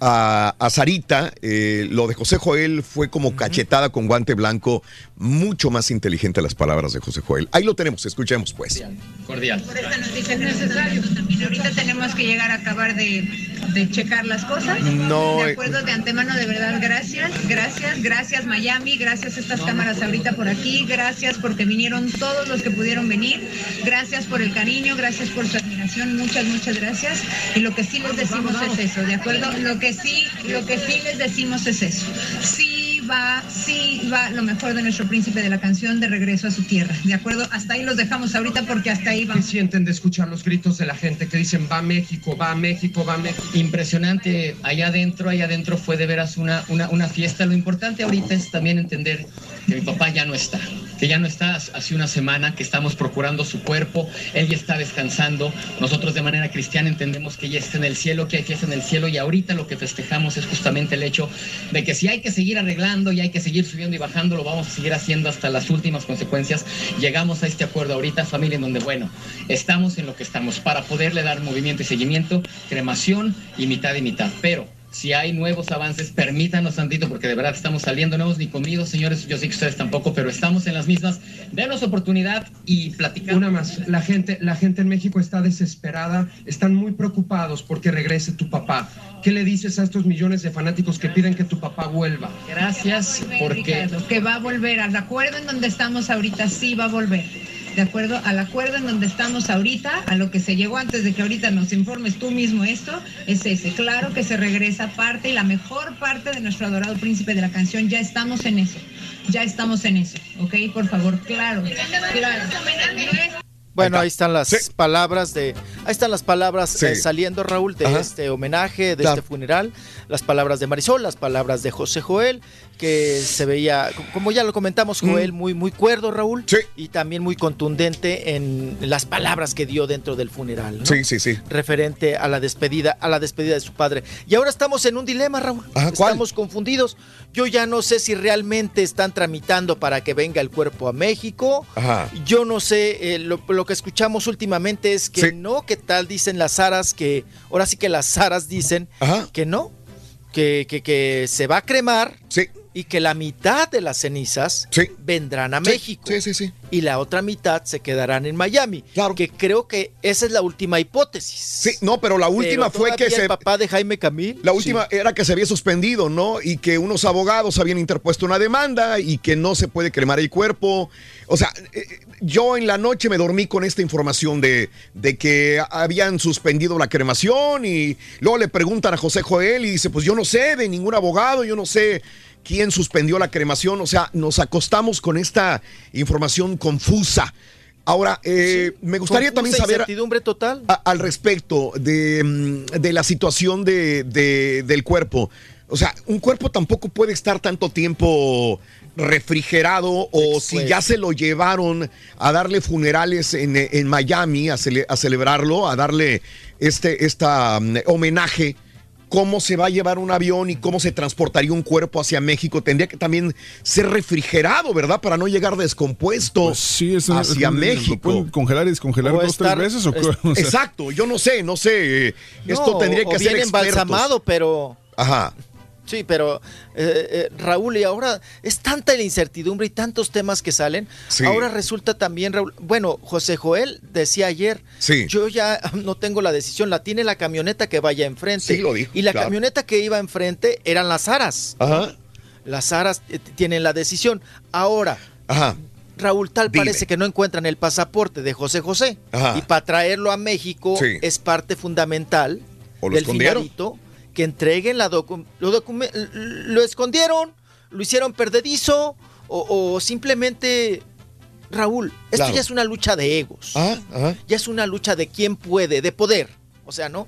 a, a Sarita, eh, lo de José Joel fue como cachetada con guante blanco, mucho más inteligente las palabras de José Joel. Ahí lo tenemos, escuchemos pues. Cordial. Por esta noticia es necesario. También ahorita tenemos que llegar a acabar de, de checar las cosas. No, De eh, acuerdo, de antemano, de verdad, gracias, gracias, gracias Miami, gracias a estas cámaras ahorita por aquí, gracias porque vinieron todos los que pudieron venir, gracias por el cariño, gracias por su admiración, muchas, muchas gracias. Y lo que sí les decimos es eso, ¿de acuerdo? Lo que sí, lo que sí les decimos es eso. Sí va, sí va lo mejor de nuestro príncipe de la canción de regreso a su tierra, ¿de acuerdo? Hasta ahí los dejamos ahorita porque hasta ahí ¿Qué vamos. sienten de escuchar los gritos de la gente que dicen va a México, va a México, va a México? Impresionante, allá adentro, allá adentro fue de veras una, una, una fiesta. Lo importante ahorita es también entender que mi papá ya no está, que ya no está hace una semana, que estamos procurando su cuerpo, él ya está descansando. Nosotros de manera cristiana entendemos que ya está en el cielo, que hay fiesta en el cielo y ahorita lo que festejamos es justamente el hecho de que si hay que seguir arreglando y hay que seguir subiendo y bajando, lo vamos a seguir haciendo hasta las últimas consecuencias. Llegamos a este acuerdo ahorita, familia, en donde, bueno, estamos en lo que estamos para poderle dar movimiento y seguimiento, cremación y mitad y mitad. Pero si hay nuevos avances, permítanos tantito, porque de verdad estamos saliendo nuevos ni conmigo, señores. Yo sé que ustedes tampoco, pero estamos en las mismas. Denos oportunidad y platicar. Una más, la gente, la gente en México está desesperada, están muy preocupados porque regrese tu papá. ¿Qué le dices a estos millones de fanáticos que piden que tu papá vuelva? Gracias, porque Ricardo, que va a volver al acuerdo en donde estamos ahorita, sí va a volver. De acuerdo al acuerdo en donde estamos ahorita, a lo que se llegó antes de que ahorita nos informes tú mismo esto, es ese. Claro que se regresa parte y la mejor parte de nuestro adorado príncipe de la canción, ya estamos en eso. Ya estamos en eso, ¿ok? Por favor, claro, claro. Bueno, ahí están las palabras de, ahí están las palabras Sí. eh, saliendo Raúl de Ajá. este homenaje, de Claro. este funeral, las palabras de Marisol, las palabras de José Joel, que se veía, co- como ya lo comentamos, Joel muy muy cuerdo Raúl, y también muy contundente en las palabras que dio dentro del funeral, ¿no? Sí, sí, sí. referente a la despedida, a la despedida de su padre. Y ahora estamos en un dilema, Raúl. Estamos confundidos. Yo ya no sé si realmente están tramitando para que venga el cuerpo a México. Ajá. Yo no sé, eh, lo, lo que escuchamos últimamente es que no, que tal dicen las aras que, ahora sí que las aras dicen que no, que, que, que se va a cremar y que la mitad de las cenizas vendrán a Sí, México sí, sí, sí. y la otra mitad se quedarán en Miami. Claro. Que creo que esa es la última hipótesis. Sí, no, pero la última fue que se. El papá de Jaime Camil. La última era que se había suspendido, ¿no? Y que unos abogados habían interpuesto una demanda y que no se puede cremar el cuerpo. O sea, eh, yo en la noche me dormí con esta información de, de que habían suspendido la cremación y luego le preguntan a José Joel y dice, pues yo no sé de ningún abogado, yo no sé quién suspendió la cremación. O sea, nos acostamos con esta información confusa. Ahora, eh, me gustaría también saber incertidumbre total. a- al respecto de, mm, de la situación de, de- del cuerpo. O sea, un cuerpo tampoco puede estar tanto tiempo refrigerado o si ya se lo llevaron a darle funerales en, en Miami, a, cele- a celebrarlo, a darle este esta, mm, homenaje. ¿Cómo se va a llevar un avión y cómo se transportaría un cuerpo hacia México? Tendría que también ser refrigerado, ¿verdad? Para no llegar descompuesto Pues Sí, es hacia es- México. ¿Lo pueden congelar y descongelar O dos, estar- tres veces? ¿o qué? O sea, Exacto, yo no sé, no sé. eh, Esto No, tendría o que ser bien expertos. embalsamado, pero Ajá. Sí, pero eh, eh, Raúl, y ahora es tanta la incertidumbre y tantos temas que salen. Sí. Ahora resulta también, Raúl, bueno, José Joel decía ayer, Sí. yo ya no tengo la decisión, la tiene la camioneta que vaya enfrente. Sí, lo dijo, Y la claro. camioneta que iba enfrente eran las aras. Ajá. Las aras eh, tienen la decisión. Ahora, Ajá. Raúl, tal Dime. parece que no encuentran el pasaporte de José José. Ajá. Y para traerlo a México Sí. es parte fundamental ¿O lo del escondieron? Que entreguen la docu- lo, docume- lo escondieron, lo hicieron perdedizo o, o simplemente, Raúl, esto Claro. ya es una lucha de egos. Ajá. Ya es una lucha de quién puede, de poder. O sea, ¿no?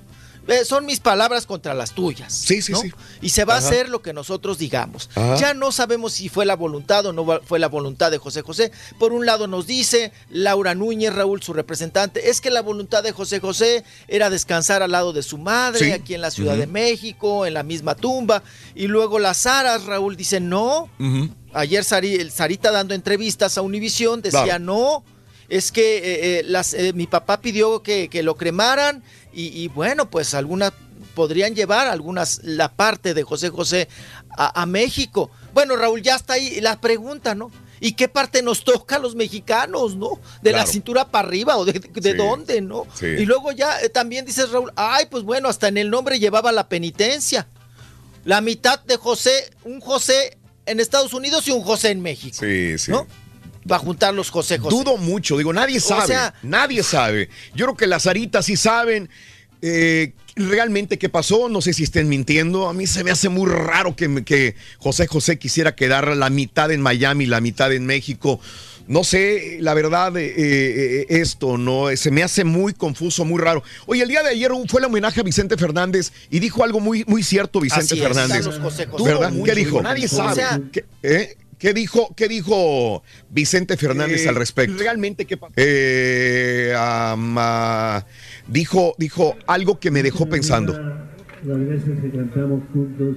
Eh, son mis palabras contra las tuyas. Sí, sí, ¿no? sí. Y se va Ajá. a hacer lo que nosotros digamos. Ajá. Ya no sabemos si fue la voluntad o no fue la voluntad de José José. Por un lado nos dice Laura Núñez, Raúl, su representante, es que la voluntad de José José era descansar al lado de su madre, Sí. aquí en la Ciudad de México, en la misma tumba. Y luego las Saras, Raúl, dice no. Ayer Sarita dando entrevistas a Univisión decía Claro. no, es que eh, eh, las, eh, mi papá pidió que, que lo cremaran y, y bueno, pues algunas podrían llevar algunas la parte de José José a, a México. Bueno, Raúl, ya está ahí la pregunta, ¿no? ¿Y qué parte nos toca a los mexicanos, no? ¿De la cintura para arriba o de, de Sí. dónde, no? Sí. Y luego ya eh, también dices, Raúl, ay, pues bueno, hasta en el nombre llevaba la penitencia. La mitad de José, un José en Estados Unidos y un José en México. Sí, sí. ¿No? Va a juntar los José José. Dudo mucho, digo, nadie sabe. sea- nadie sabe. Yo creo que las aritas sí saben eh, realmente qué pasó. No sé si estén mintiendo. A mí se me hace muy raro que, que José José quisiera quedar la mitad en Miami, la mitad en México. No sé, la verdad, eh, eh, esto, ¿no? Se me hace muy confuso, muy raro. Oye, el día de ayer fue el homenaje a Vicente Fernández y dijo algo muy, muy cierto Vicente Así Fernández. José José. ¿Verdad? ¿Qué dijo? Nadie o sabe. sea- ¿Qué, eh? ¿Qué dijo, ¿Qué dijo Vicente Fernández Eh, al respecto? Realmente, ¿qué pasó? Eh, am, ah, dijo, dijo algo que me dejó pensando. Las veces que cantamos juntos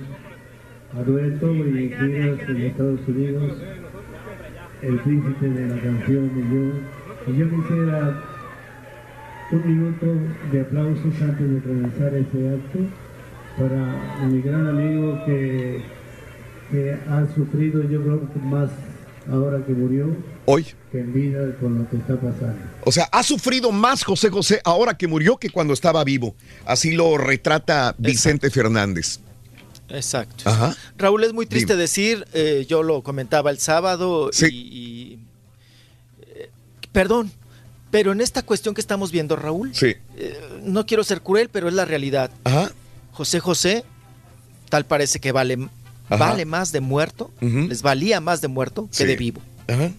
a dueto y giras en Estados Unidos, el príncipe de la canción y yo. Y yo quisiera un minuto de aplausos antes de comenzar este acto para mi gran amigo que, que ha sufrido, yo creo que más ahora que murió, Hoy. que en vida con lo que está pasando. O sea, ha sufrido más José José ahora que murió que cuando estaba vivo. Así lo retrata Vicente Fernández. Exacto. Ajá. Raúl, es muy triste Dime. decir, eh, yo lo comentaba el sábado y, y, eh, perdón, pero en esta cuestión que estamos viendo, Raúl, Sí. eh, no quiero ser cruel, pero es la realidad. Ajá. José José, tal parece que vale, Ajá. vale más de muerto, les valía más de muerto que Sí. de vivo. Ajá.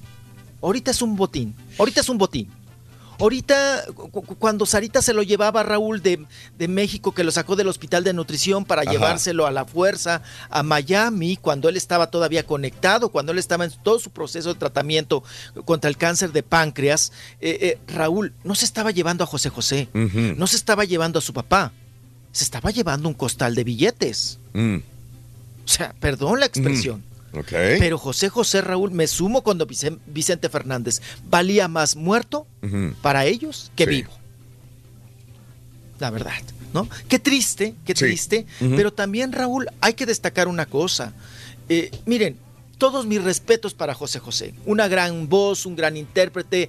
Ahorita es un botín, ahorita es un botín. Ahorita, cu- cu- cuando Sarita se lo llevaba a Raúl de, de México, que lo sacó del hospital de nutrición para Ajá. llevárselo a la fuerza a Miami, cuando él estaba todavía conectado, cuando él estaba en todo su proceso de tratamiento contra el cáncer de páncreas, eh, eh, Raúl no se estaba llevando a José José, no se estaba llevando a su papá, se estaba llevando un costal de billetes. Mm. O sea, perdón la expresión. Pero José José Raúl, me sumo cuando Vicen- Vicente Fernández valía más muerto para ellos que Sí. vivo. La verdad, ¿no? Qué triste, qué Sí. triste. Pero también, Raúl, hay que destacar una cosa. Eh, miren, todos mis respetos para José José. Una gran voz, un gran intérprete,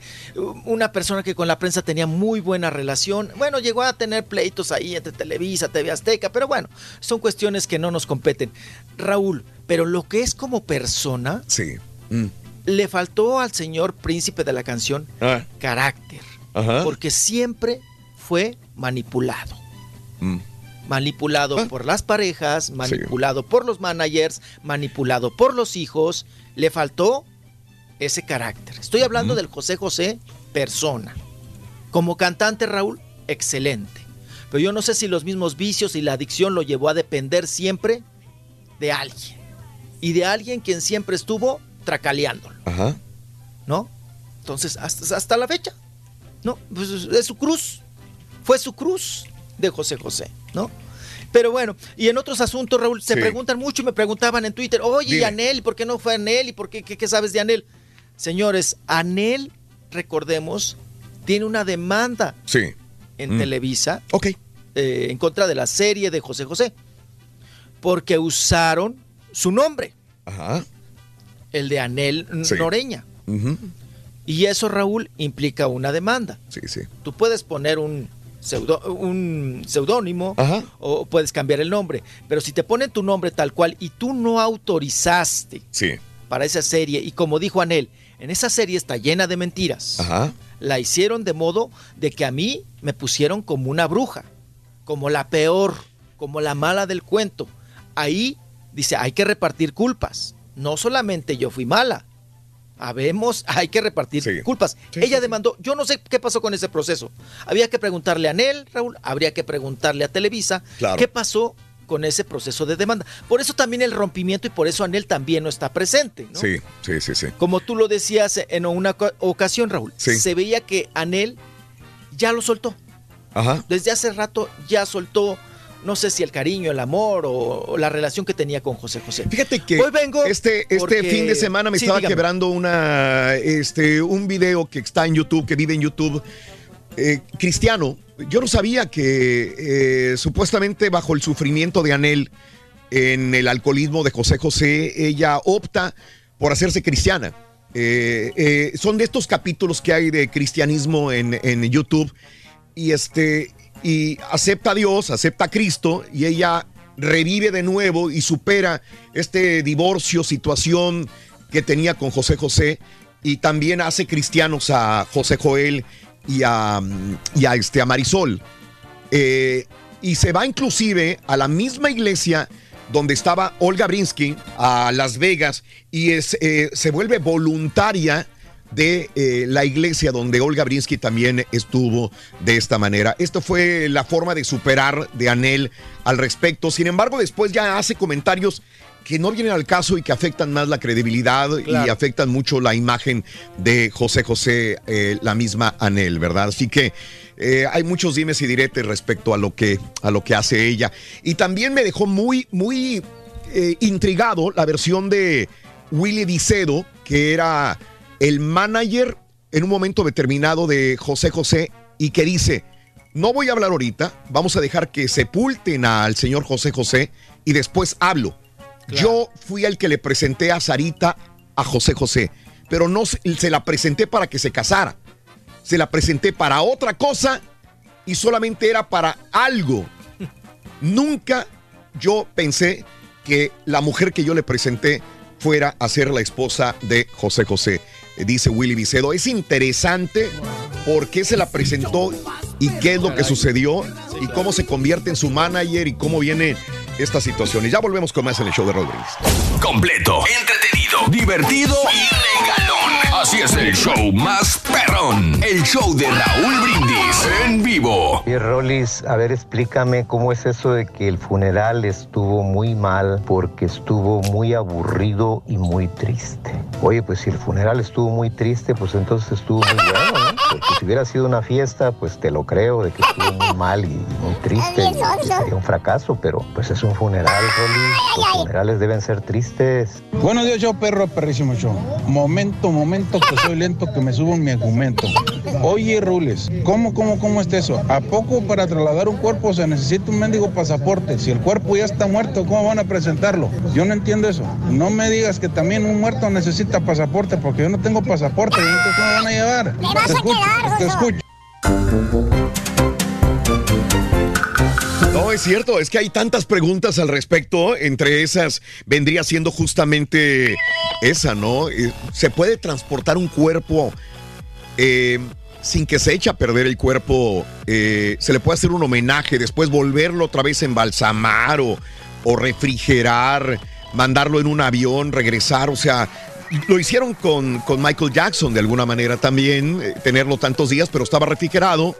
una persona que con la prensa tenía muy buena relación. Bueno, llegó a tener pleitos ahí entre Televisa, TV Azteca, pero bueno, son cuestiones que no nos competen. Raúl, pero lo que es como persona, Sí. Mm. le faltó al señor príncipe de la canción Ah. carácter, Ajá. porque siempre fue manipulado. Mm. Manipulado por las parejas, manipulado por los managers, manipulado por los hijos. Le faltó ese carácter. Estoy hablando del José José persona. Como cantante, Raúl, excelente. Pero yo no sé si los mismos vicios y la adicción lo llevó a depender siempre de alguien. Y de alguien quien siempre estuvo tracaleándolo. Ajá. ¿no? Entonces, hasta, hasta la fecha, ¿no? Pues es su cruz, fue su cruz de José José, ¿no? Pero bueno, y en otros asuntos, Raúl, se Sí. preguntan mucho y me preguntaban en Twitter, oye, ¿y. Anel? ¿Y por qué no fue Anel? ¿Y por qué, qué, qué sabes de Anel? Señores, Anel, recordemos, tiene una demanda Sí. en Mm. Televisa Ok. eh, en contra de la serie de José José, porque usaron su nombre, Ajá. el de Anel Sí. Noreña. Y eso, Raúl, implica una demanda. Sí, sí. Tú puedes poner un pseudo- un seudónimo o puedes cambiar el nombre, pero si te ponen tu nombre tal cual y tú no autorizaste Sí. para esa serie, y como dijo Anel, en esa serie está llena de mentiras, Ajá. la hicieron de modo de que a mí me pusieron como una bruja, como la peor, como la mala del cuento. Ahí dice, hay que repartir culpas. no solamente yo fui mala. Habemos, hay que repartir culpas. Ella demandó, yo no sé qué pasó con ese proceso. Había que preguntarle a Anel, Raúl, habría que preguntarle a Televisa Claro. qué pasó con ese proceso de demanda. Por eso también el rompimiento y por eso Anel también no está presente. ¿no? Sí, sí, sí, sí. Como tú lo decías en una ocasión, Raúl, Sí. se veía que Anel ya lo soltó. Ajá. Desde hace rato ya soltó, no sé si el cariño, el amor o, o la relación que tenía con José José. Fíjate que Hoy vengo este, este porque- fin de semana me Sí, estaba dígame. quebrando una, este, un video que está en YouTube, que vive en YouTube, eh, cristiano. Yo no sabía que eh, supuestamente bajo el sufrimiento de Anel en el alcoholismo de José José, ella opta por hacerse cristiana. Eh, eh, son de estos capítulos que hay de cristianismo en, en YouTube y este y acepta a Dios, acepta a Cristo y ella revive de nuevo y supera este divorcio, situación que tenía con José José y también hace cristianos a José Joel y a, y a, este, a Marisol. Eh, y se va inclusive a la misma iglesia donde estaba Olga Brinsky, a Las Vegas, y eh, se vuelve voluntaria de eh, la iglesia donde Olga Brinsky también estuvo de esta manera. Esto fue la forma de superar de Anel al respecto. Sin embargo, después ya hace comentarios que no vienen al caso y que afectan más la credibilidad y afectan mucho la imagen de José José, eh, la misma Anel, ¿verdad? Así que eh, hay muchos dimes y diretes respecto a lo que, a lo que hace ella. Y también me dejó muy, muy eh, intrigado la versión de Willy Vicedo, que era el manager en un momento determinado de José José y que dice, no voy a hablar ahorita, vamos a dejar que sepulten al señor José José y después hablo. Yo fui el que le presenté a Sarita a José José, pero no se la presenté para que se casara. Se la presenté para otra cosa y solamente era para algo. Nunca yo pensé que la mujer que yo le presenté fuera a ser la esposa de José José, dice Willy Vicedo. Es interesante por qué se la presentó y qué es lo que sucedió y cómo se convierte en su manager y cómo viene esta situación. Y ya volvemos con más en el show de Rodríguez. Completo, entretenido, divertido y regalón. Así es el show más perrón. El show de Raúl Brindis en vivo. Y Rolis, a ver, explícame cómo es eso de que el funeral estuvo muy mal porque estuvo muy aburrido y muy triste. Oye, pues si el funeral estuvo muy triste, pues entonces estuvo muy bueno, ¿no? Porque si hubiera sido una fiesta, pues te lo creo de que estuvo muy mal y muy triste y que sería un fracaso, pero pues es un funeral, Rolis. Los funerales deben ser tristes. Buenos días, yo perro, perrísimo show. Momento, momento, que soy lento, que me subo en mi argumento. Oye, Rules, ¿cómo, cómo, cómo está eso? ¿A poco para trasladar un cuerpo se necesita un mendigo pasaporte? Si el cuerpo ya está muerto, ¿cómo van a presentarlo? Yo no entiendo eso. No me digas que también un muerto necesita pasaporte, porque yo no tengo pasaporte. ¿y entonces ¿Cómo me van a llevar? te escucho, te escucho. No, es cierto, es que hay tantas preguntas al respecto, entre esas vendría siendo justamente esa, ¿no? Eh, ¿Se puede transportar un cuerpo eh, sin que se eche a perder el cuerpo? Eh, ¿Se le puede hacer un homenaje, después volverlo otra vez a embalsamar o, refrigerar, mandarlo en un avión, regresar? O sea, lo hicieron con, con Michael Jackson de alguna manera también, eh, tenerlo tantos días, pero estaba refrigerado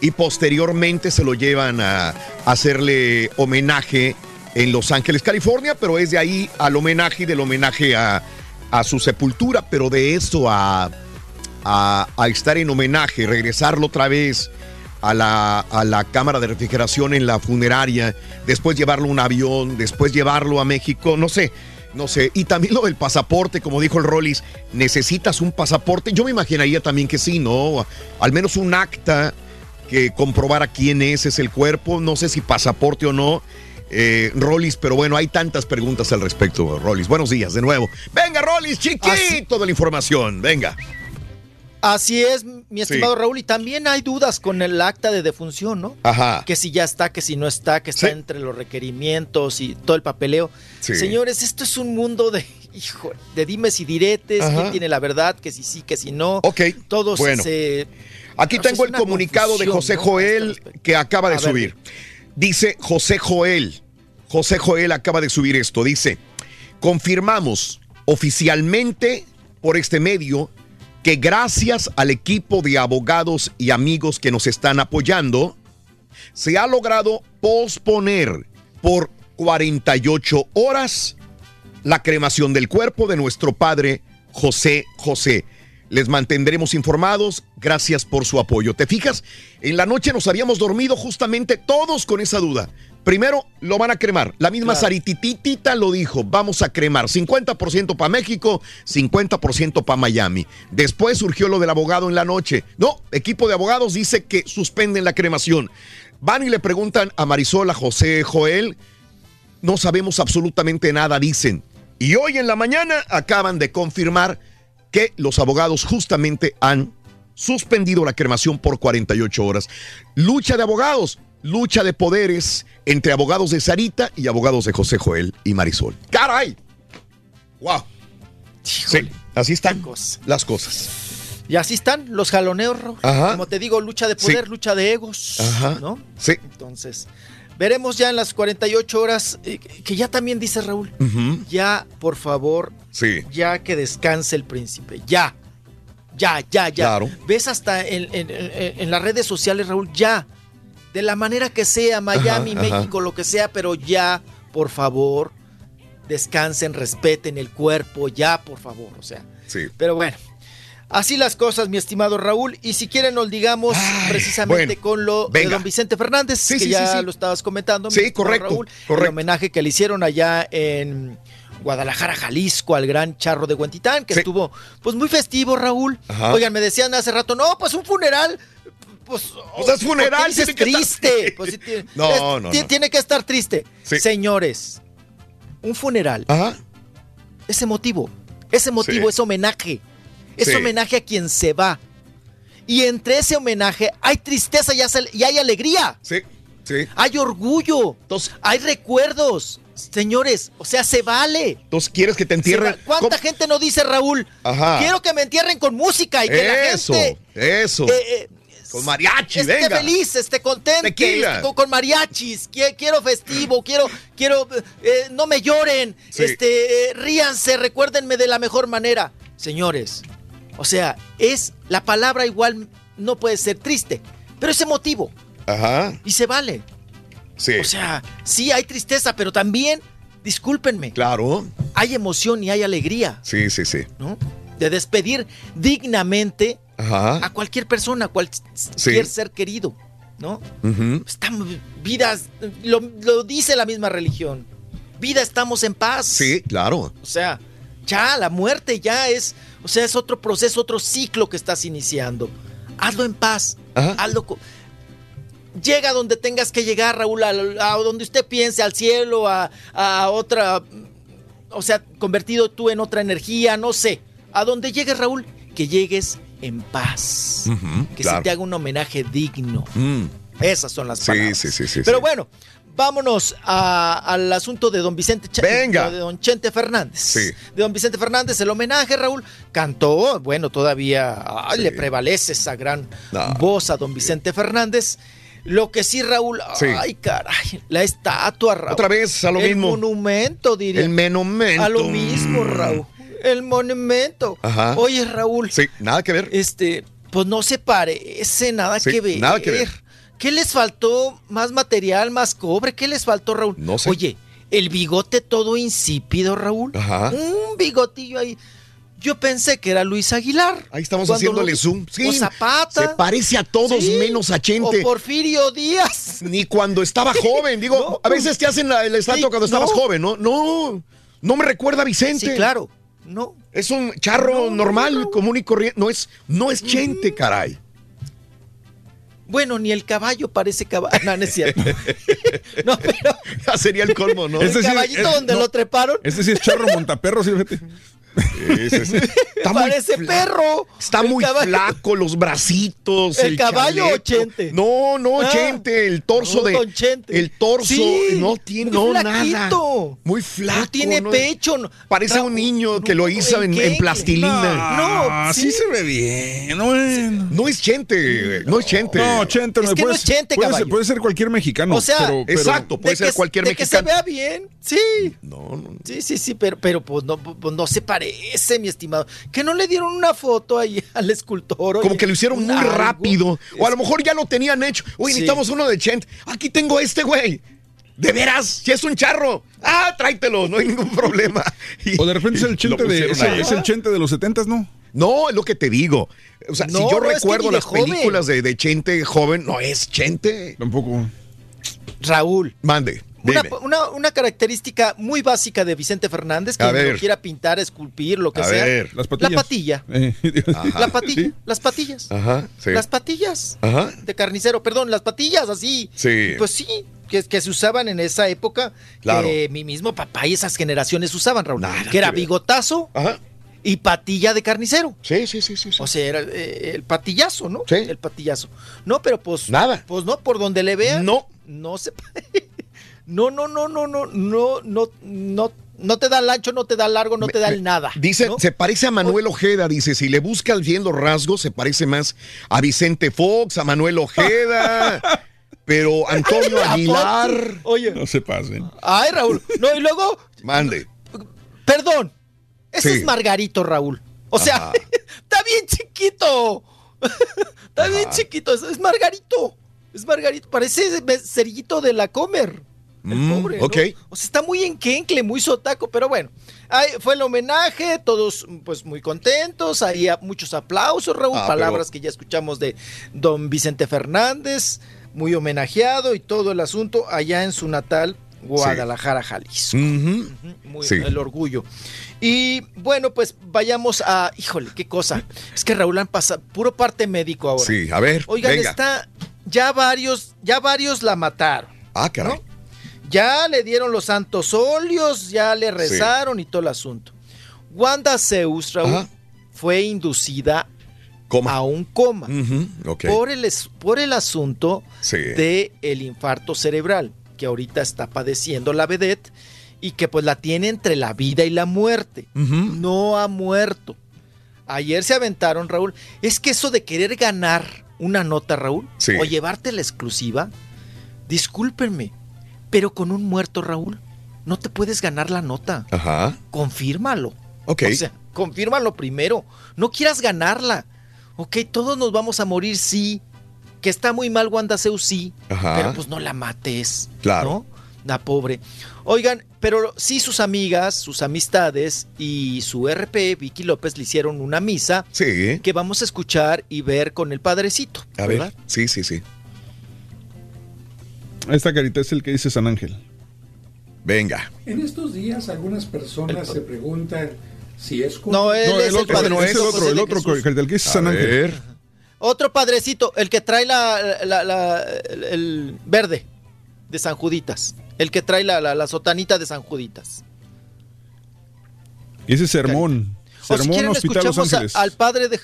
y posteriormente se lo llevan a hacerle homenaje en Los Ángeles, California, pero es de ahí al homenaje y del homenaje a, a su sepultura, pero de eso a, a, estar en homenaje, regresarlo otra vez a la, a la cámara de refrigeración en la funeraria, después llevarlo a un avión, después llevarlo a México, no sé. No sé, y también lo del pasaporte, como dijo el Rollis, necesitas un pasaporte. Yo me imaginaría también que sí, ¿no? Al menos un acta que comprobara quién es, es el cuerpo, no sé si pasaporte o no. Eh, Rollis, pero bueno, hay tantas preguntas al respecto, Rollis. Buenos días de nuevo. Venga, Rollis, chiquito de la información, venga. Así es, mi estimado Sí. Raúl, y también hay dudas con el acta de defunción, ¿no? Ajá. Que si ya está, que si no está, que está Sí. entre los requerimientos y todo el papeleo. Sí. Señores, esto es un mundo de, hijo, de dimes y diretes, Ajá. quién tiene la verdad, que si sí, que si no. Ok, Todos bueno. se... Aquí tengo el comunicado de José ¿no? Joel que acaba de subir. Dice José Joel. José Joel acaba de subir esto. Dice, confirmamos oficialmente por este medio que gracias al equipo de abogados y amigos que nos están apoyando, se ha logrado posponer por 48 horas la cremación del cuerpo de nuestro padre José José. Les mantendremos informados. Gracias por su apoyo. ¿Te fijas? En la noche nos habíamos dormido justamente todos con esa duda. Primero lo van a cremar. La misma Claro. Sarititita lo dijo. Vamos a cremar. 50% para México, 50% para Miami. Después surgió lo del abogado en la noche. No, equipo de abogados dice que suspenden la cremación. Van y le preguntan a Marisol, a José Joel. No sabemos absolutamente nada, dicen. Y hoy en la mañana acaban de confirmar que los abogados justamente han suspendido la cremación por 48 horas. Lucha de abogados, lucha de poderes entre abogados de Sarita y abogados de José Joel y Marisol. ¡Caray! ¡Wow! Sí, así están las cosas. Y así están los jaloneos. Ajá. Como te digo, lucha de poder, Sí. lucha de egos. Ajá. ¿No? Sí. Entonces, veremos ya en las 48 horas, eh, que ya también dice Raúl, ya, por favor, Sí. ya que descanse el príncipe, ya. Ya, ya, ya. Claro. Ves hasta en, en- en- en las redes sociales, Raúl, ya. De la manera que sea, Miami, Ajá, ajá. México, lo que sea, pero ya, por favor, descansen, respeten el cuerpo, ya, por favor, o sea. Sí. Pero bueno, así las cosas, mi estimado Raúl. Y si quieren, nos digamos precisamente bueno, con lo de don Vicente Fernández, Sí, que sí, ya sí, sí. lo estabas comentando. Sí, correcto, Raúl, correcto. El homenaje que le hicieron allá en Guadalajara, Jalisco, al gran charro de Huentitán, que estuvo pues muy festivo, Raúl. Ajá. Oigan, me decían hace rato, no, pues un funeral. Pues, Pues es funeral, ¿por qué dices tiene que estar- triste. Pues sí, tiene- No, es- no, no. Tiene que estar triste. Sí. Señores, un funeral Ajá. es emotivo. Ese motivo es homenaje. Es homenaje a quien se va. Y entre ese homenaje hay tristeza y hay alegría. Sí, sí. Hay orgullo. hay recuerdos. Señores, o sea, se vale. Entonces, ¿quieres que te entierren? ¿Cuánta gente no dice, Raúl? Ajá. Quiero que me entierren con música y que Eso, la gente eso. eh, eh, Con mariachi, esté venga. feliz, esté contente, Tequila. esté con, con mariachis, qui- quiero festivo, quiero, quiero, eh, no me lloren, Sí. este, eh, ríanse, recuérdenme de la mejor manera. Señores, o sea, es, la palabra igual no puede ser triste, pero es emotivo Ajá. y se vale. Sí. O sea, sí hay tristeza, pero también, discúlpenme, Claro. hay emoción y hay alegría Sí, sí, sí. de despedir dignamente Ajá. a cualquier persona, a cualquier ser querido, ¿no? Estamos, vidas, lo, lo dice la misma religión. Vida, estamos en paz. Sí, claro. O sea, ya la muerte ya es, o sea, es otro proceso, otro ciclo que estás iniciando. Hazlo en paz. Hazlo. Llega donde tengas que llegar, Raúl, a, a donde usted piense, al cielo, a, a otra, o sea, convertido tú en otra energía, no sé. A donde llegues, Raúl, que llegues en paz. Que claro. se te haga un homenaje digno. Mm. Esas son las Sí, palabras. sí, sí, sí. Pero sí. bueno, vámonos a- al asunto de don Vicente Ch- Venga. de don Chente Fernández. Sí. De don Vicente Fernández, el homenaje, Raúl, cantó, bueno, todavía ay, le prevalece esa gran No. voz a don Vicente Fernández. Lo que sí, Raúl, Sí. ay, caray, la estatua, Raúl. Otra vez a lo el mismo. monumento, diría. El monumento. A lo mismo, Raúl. El monumento. Ajá. Oye, Raúl. Sí, nada que ver. Este, pues no se parece, nada Sí, que ver. nada que ver. ¿Qué les faltó? ¿Más material, más cobre? ¿Qué les faltó, Raúl? No sé. Oye, el bigote todo insípido, Raúl. Ajá. Un bigotillo ahí. Yo pensé que era Luis Aguilar. Ahí estamos Cuando haciéndole lo- zoom. Sí, o Zapata. Se parece a todos Sí, menos a Chente. O Porfirio Díaz. Ni cuando estaba joven. Digo, a veces te hacen la, el estatua Sí, cuando estabas no. joven, ¿no? No, no me recuerda a Vicente. Sí, claro. No. Es un charro normal, común y corriente. No es, no es Chente, caray. Bueno, ni el caballo parece caballo. No, no es cierto. no, pero Ya sería el colmo, ¿no? el caballito eh, donde lo treparon. Este sí es charro montaperro, sí, fíjate. Ese es- Está Parece perro. Está El muy caballo- flaco, los bracitos. ¿El caballo o chaleco. Chente? No, no, Ah. Chente. El torso No, de. don Chente. El torso Sí, no tiene muy no, nada. Muy flaco. No tiene pecho. no- Parece un niño que lo hizo en, plastilina. No, sí sí. se ve bien. Bueno. No es Chente. No es Chente. No, Chente, Es que no puede, es Chente, puede ser, caballo. puede ser cualquier mexicano. O sea, pero- pero- Exacto, puede de ser que- cualquier de que se mexicano. vea bien, sí. No, no. Sí, sí, sí, pero, pero pues, no, pues no se parece, mi estimado. Que no le dieron una foto ahí al escultor. oye, Como que lo hicieron un muy algo. rápido. O a lo mejor ya lo tenían hecho. Oye, Sí. necesitamos uno de Chente. Aquí tengo este, güey. De veras, si es un charro. Ah, tráetelo, no hay ningún problema. Y- O de repente es el chente de, es, el- ahí. es el chente de los setentas, ¿no? No, es lo que te digo. O sea, si yo no, es que recuerdo las joven. películas de, de Chente joven, no es Chente. Tampoco. Raúl. Mande, Una, una- una característica muy básica de Vicente Fernández, que lo quiera pintar, esculpir, lo que A sea. ver. Las La patillas. patilla. Eh. La patilla. Sí. Las patillas. Ajá, sí. Las patillas. Ajá. De carnicero, perdón, las patillas así. Sí. Pues sí, que, que se usaban en esa época. Claro. Que mi mismo papá y esas generaciones usaban, Raúl. Nada que era bigotazo Ajá. y patilla de carnicero. Sí, sí, sí, sí. sí. O sea, era eh, el patillazo, ¿no? Sí. El patillazo. No, pero pues. Nada. Pues no, por donde le vean. No. No se. No, no, no, no, no, no, no, no. No te da el ancho, no te da el largo, no te da el nada. Dice, se parece a Manuel Ojeda, dice, si le buscas bien los rasgos, se parece más a Vicente Fox, a Manuel Ojeda. pero Antonio Aguilar. Oye. No se pasen. Ay, Raúl. No, y luego. Mande. Perdón. Ese es Margarito, Raúl. O sea, está bien chiquito. está bien chiquito. Es, Margarito. Es Margarito. Parece cerillito de la Comer. El Mm, pobre, ¿no? ok. O sea, está muy enquencle, muy sotaco, pero bueno. Ahí fue el homenaje, todos pues muy contentos, ahí muchos aplausos, Raúl, Ah, palabras pero- que ya escuchamos de don Vicente Fernández, muy homenajeado y todo el asunto allá en su natal Guadalajara, Jalisco. Muy, Sí. El orgullo. Y bueno, pues vayamos a. Híjole, qué cosa. Es que Raúl han pasado puro parte médico ahora. Sí, a ver, Oigan, venga. está. Ya varios, ya varios la mataron. Ah, caray. ¿no? Ya le dieron los santos óleos, ya le rezaron y todo el asunto. Wanda Zeus, Raúl, Ajá. fue inducida Coma. a un coma por, el, es- por el asunto Sí. de el infarto cerebral que ahorita está padeciendo la vedette y que pues la tiene entre la vida y la muerte. No ha muerto. Ayer se aventaron, Raúl. Es que eso de querer ganar una nota, Raúl, Sí. o llevarte la exclusiva, discúlpenme, pero con un muerto, Raúl, no te puedes ganar la nota. Ajá. Confírmalo. Ok. O sea, confírmalo primero. No quieras ganarla. Ok, todos nos vamos a morir, sí. Que está muy mal Wanda Zeus, sí. Ajá. Pero pues no la mates. Claro. ¿no? La pobre. Oigan, pero sí sus amigas, sus amistades y su RP, Vicky López, le hicieron una misa Sí. que vamos a escuchar y ver con el padrecito. A ¿verdad? ver. Sí, sí, sí. Esta carita es el que dice San Ángel. Venga. En estos días algunas personas se preguntan si es No, él No, es el otro, no es el otro, José el otro Jesús. el que dice A San Ángel. Otro padrecito, el que trae la, la- la- el, verde de San Juditas. El que trae la, la- la sotanita de San Juditas. Y ese sermón. O si Sermón quieren Hospital Los a- Ángeles. al padre de...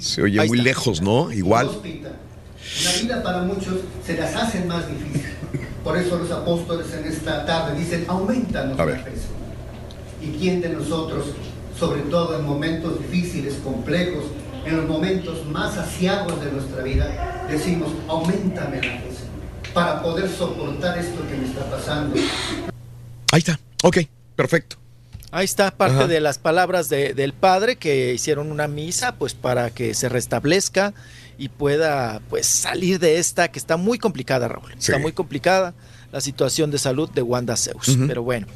Se oye Ahí muy está. lejos, ¿no? Igual. La vida para muchos se las hace más difícil. Por eso los apóstoles en esta tarde dicen, aumentanos A la ver. fe. ¿Y quién de nosotros, sobre todo en momentos difíciles, complejos, en los momentos más asiagos de nuestra vida, decimos, aumentame la fe para poder soportar esto que me está pasando? Ahí está. Ok, perfecto. Ahí está parte Ajá. de las palabras de- del padre que hicieron una misa pues para que se restablezca y pueda pues salir de esta que está muy complicada, Raúl. Está muy complicada la situación de salud de Wanda Zeus. Pero bueno.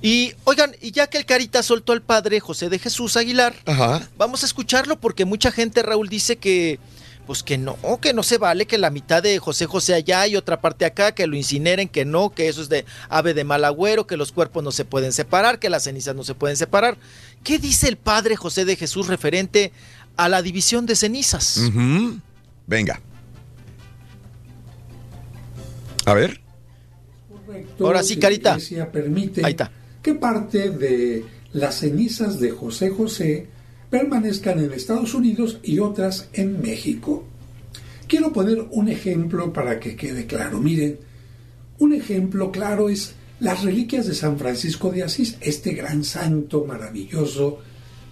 Y oigan, y ya que el Carita soltó al padre José de Jesús Aguilar, Ajá. vamos a escucharlo porque mucha gente, Raúl, dice que pues que no, que no se vale, que la mitad de José José allá y otra parte acá, que lo incineren, que no, que eso es de ave de mal agüero, que los cuerpos no se pueden separar, que las cenizas no se pueden separar. ¿Qué dice el padre José de Jesús referente a la división de cenizas? Venga. A ver. Ahora sí, Carita. Permite Ahí está. que parte de las cenizas de José José permanezcan en Estados Unidos y otras en México. Quiero poner un ejemplo para que quede claro. Miren, un ejemplo claro es las reliquias de San Francisco de Asís, este gran santo maravilloso.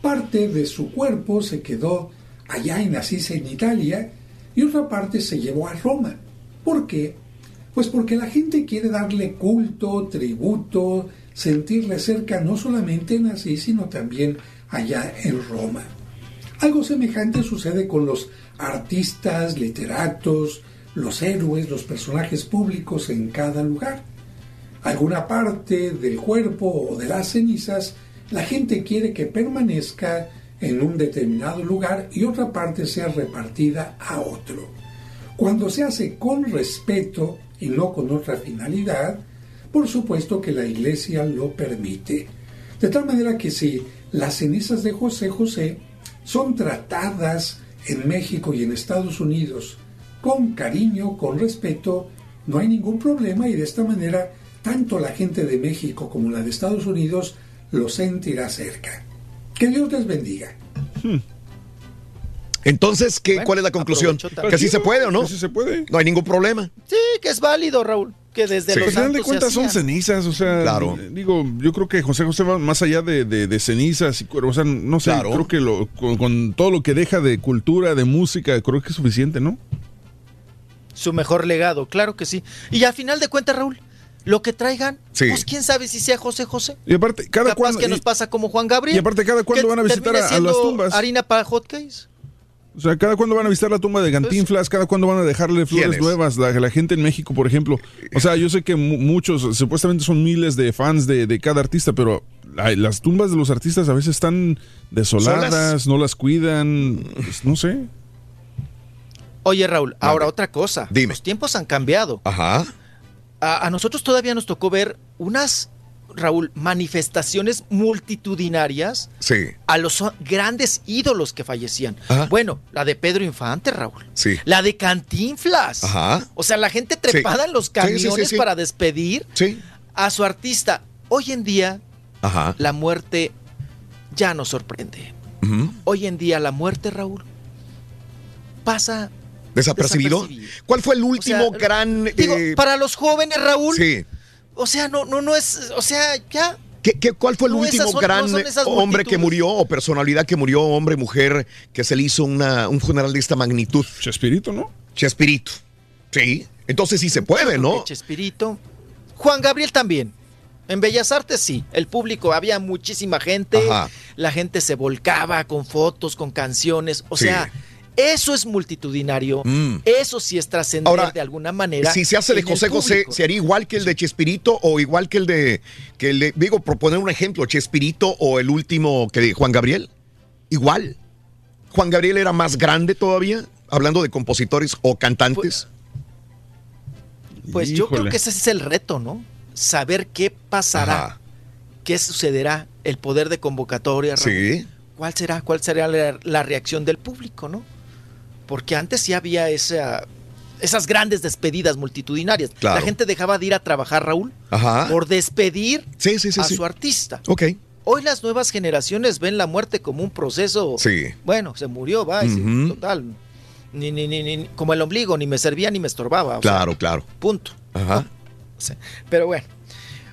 Parte de su cuerpo se quedó allá en Asís, en Italia, y otra parte se llevó a Roma. ¿Por qué? Pues porque la gente quiere darle culto, tributo, sentirle cerca no solamente en Asís, sino también allá en Roma. Algo semejante sucede con los artistas, literatos, los héroes, los personajes públicos en cada lugar. Alguna parte del cuerpo o de las cenizas la gente quiere que permanezca en un determinado lugar y otra parte sea repartida a otro. Cuando se hace con respeto y no con otra finalidad, por supuesto que la iglesia lo permite. De tal manera que si las cenizas de José José son tratadas en México y en Estados Unidos con cariño, con respeto, no hay ningún problema y de esta manera tanto la gente de México como la de Estados Unidos lo sentirá cerca. Que Dios les bendiga. Entonces, ¿qué, ¿cuál es la conclusión? ¿Que sí se puede o no? Sí se puede. No hay ningún problema. Sí, que es válido, Raúl. Que desde Sí. los final de cuentas son cenizas, o sea, Claro. digo, yo creo que José José va más allá de, de- de cenizas y o sea, no sé, Claro. creo que lo, con, con todo lo que deja de cultura, de música, creo que es suficiente, ¿no? Su mejor legado, claro que sí. Y al final de cuentas, Raúl, lo que traigan, Sí. pues quién sabe si sea José José. Y aparte, cada Capaz cuando que nos pasa como Juan Gabriel. y aparte, ¿cada cuándo van a visitar a- las tumbas? Harina para hotcakes. O sea, cada cuando van a visitar la tumba de Cantinflas, cada cuando van a dejarle flores nuevas, la, la gente en México, por ejemplo. O sea, yo sé que mu- muchos, supuestamente son miles de fans de, de cada artista, pero las tumbas de los artistas a veces están desoladas, ¿Solas? no las cuidan, pues, no sé. Oye, Raúl, ahora otra cosa. Dime. Los tiempos han cambiado. Ajá. A, a nosotros todavía nos tocó ver unas, Raúl, manifestaciones multitudinarias Sí, a los grandes ídolos que fallecían. Ajá. Bueno, la de Pedro Infante, Raúl. sí. La de Cantinflas. Ajá. O sea, la gente trepada en los camiones para despedir Sí. a su artista. Hoy en día, Ajá. la muerte ya nos sorprende. Hoy en día, la muerte, Raúl, pasa. ¿Desapercibido? Desapercibido. ¿Cuál fue el último sea, gran... Digo, eh, para los jóvenes, Raúl. sí. O sea, no, no, no es. O sea, ya. ¿Qué, qué- cuál fue el No, último son- gran no hombre que murió o personalidad que murió, hombre, mujer, que se le hizo una, un funeral de esta magnitud? Chespirito, ¿no? Chespirito. Sí. Entonces sí se puede, ¿no? Chespirito. Juan Gabriel también. En Bellas Artes sí, el público, había muchísima gente, Ajá. la gente se volcaba con fotos, con canciones, o Sí. sea, eso es multitudinario, Mm. eso sí es trascender de alguna manera. Si se hace de José José, público. ¿se haría igual que el de Chespirito o igual que el de, que el de, digo, por poner un ejemplo, Chespirito o el último que de Juan Gabriel? Igual. Juan Gabriel era más grande todavía, hablando de compositores o cantantes. Pues yo creo que ese es el reto, ¿no? Saber qué pasará, Ajá. qué sucederá, el poder de convocatoria, Raúl. Sí. ¿Cuál será, cuál será la, la reacción del público, no? Porque antes sí había esa, esas grandes despedidas multitudinarias. Claro. La gente dejaba de ir a trabajar, Raúl, Ajá. por despedir Sí, sí, sí, a su artista. Ok. Hoy las nuevas generaciones ven la muerte como un proceso. Sí. Bueno, se murió, va, sí, Ujú. total. Ni, ni, ni, ni- como el ombligo, ni me servía ni me estorbaba. sea, Claro, claro. punto. Ajá. Pero bueno.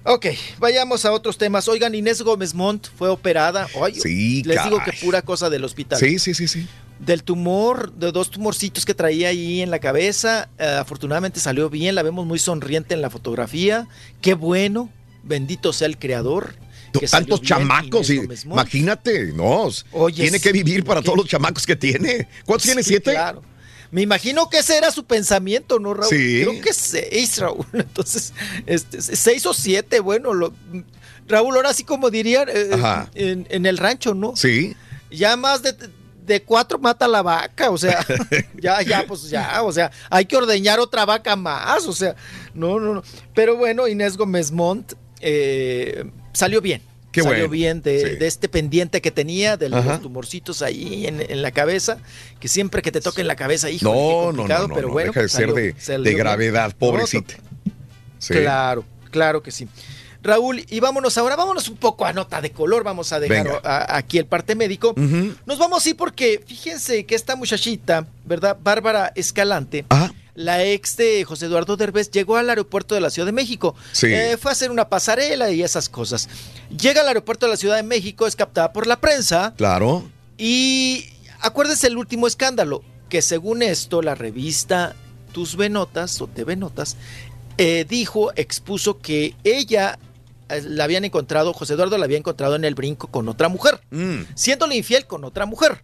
Ok, vayamos a otros temas. Oigan, Inés Gómez Montt fue operada. Ay, Sí, les digo que pura cosa del hospital. Sí, sí, sí, sí. Del tumor, de dos tumorcitos que traía ahí en la cabeza. eh, afortunadamente salió bien, la vemos muy sonriente en la fotografía. Qué bueno, bendito sea el creador. que Tantos chamacos, y, imagínate, no. Oye, tiene que vivir para todos los chamacos que tiene. ¿Cuántos tiene? ¿Siete? Claro. Me imagino que ese era su pensamiento, ¿no, Raúl? Sí. Creo que seis, Raúl. Entonces, este, seis o siete, bueno, lo- Raúl, ahora sí como dirían eh, en, en el rancho, ¿no? Sí. Ya más de, de cuatro mata la vaca, o sea, ya, ya, pues ya, o sea, hay que ordeñar otra vaca más, o sea, no, no, no. Pero bueno, Inés Gómez Montt eh, salió bien. Qué salió bueno, bien de, sí. de este pendiente que tenía, de Ajá. los tumorcitos ahí en, en la cabeza, que siempre que te toque en la cabeza, hijo, No, no, no, no, pero no, bueno, deja de pues ser salió- de, salió de bien. gravedad, No, pobrecita. Sí. Claro, claro que sí. Raúl, y vámonos ahora, vámonos un poco a nota de color, vamos a dejar a- aquí el parte médico. Nos vamos a ir porque fíjense que esta muchachita, ¿verdad? Bárbara Escalante, la ex de José Eduardo Derbez, llegó al aeropuerto de la Ciudad de México. Sí. Eh, fue a hacer una pasarela y esas cosas. Llega al aeropuerto de la Ciudad de México, es captada por la prensa. Claro. Y acuérdense el último escándalo, que según esto la revista Tus Venotas o TV Notas eh, dijo, expuso que ella la habían encontrado, José Eduardo la había encontrado en el brinco con otra mujer, Mm. siéndole infiel con otra mujer.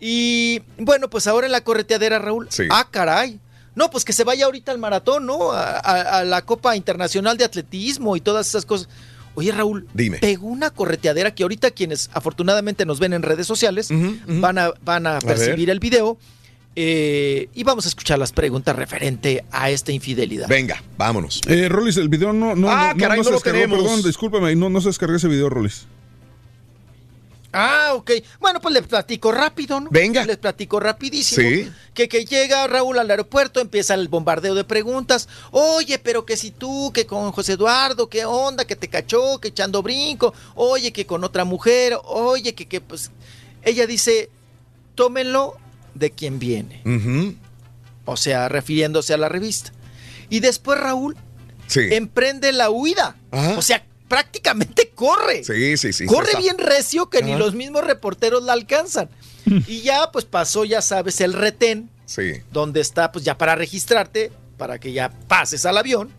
Y bueno, pues ahora en la correteadera, Raúl, Sí. ah, caray. No, pues que se vaya ahorita al maratón, ¿no? A, a- a la Copa Internacional de Atletismo y todas esas cosas. Oye, Raúl, Dime. pegó una correteadera que ahorita quienes afortunadamente nos ven en redes sociales van a, van a percibir el video eh, y vamos a escuchar las preguntas referente a esta infidelidad. Venga, vámonos. Eh, Rolis, el video no, no, Ah, no, caray, no se lo descargó, tenemos. perdón, discúlpame, no, no se descargó ese video, Rolis. Ah, ok. Bueno, pues les platico rápido, ¿no? Venga. Les platico rapidísimo. Sí. Que, que llega Raúl al aeropuerto, empieza el bombardeo de preguntas. Oye, pero que si tú, que con José Eduardo, qué onda, que te cachó, que echando brinco. Oye, que con otra mujer. Oye, que, que pues... Ella dice, tómenlo de quien viene. O sea, refiriéndose a la revista. Y después Raúl emprende la huida. O sea, prácticamente corre. Sí, sí, sí. Corre bien recio que ni los mismos reporteros la alcanzan. y ya pues pasó, ya sabes, el retén, Sí. donde está pues ya para registrarte, para que ya pases al avión.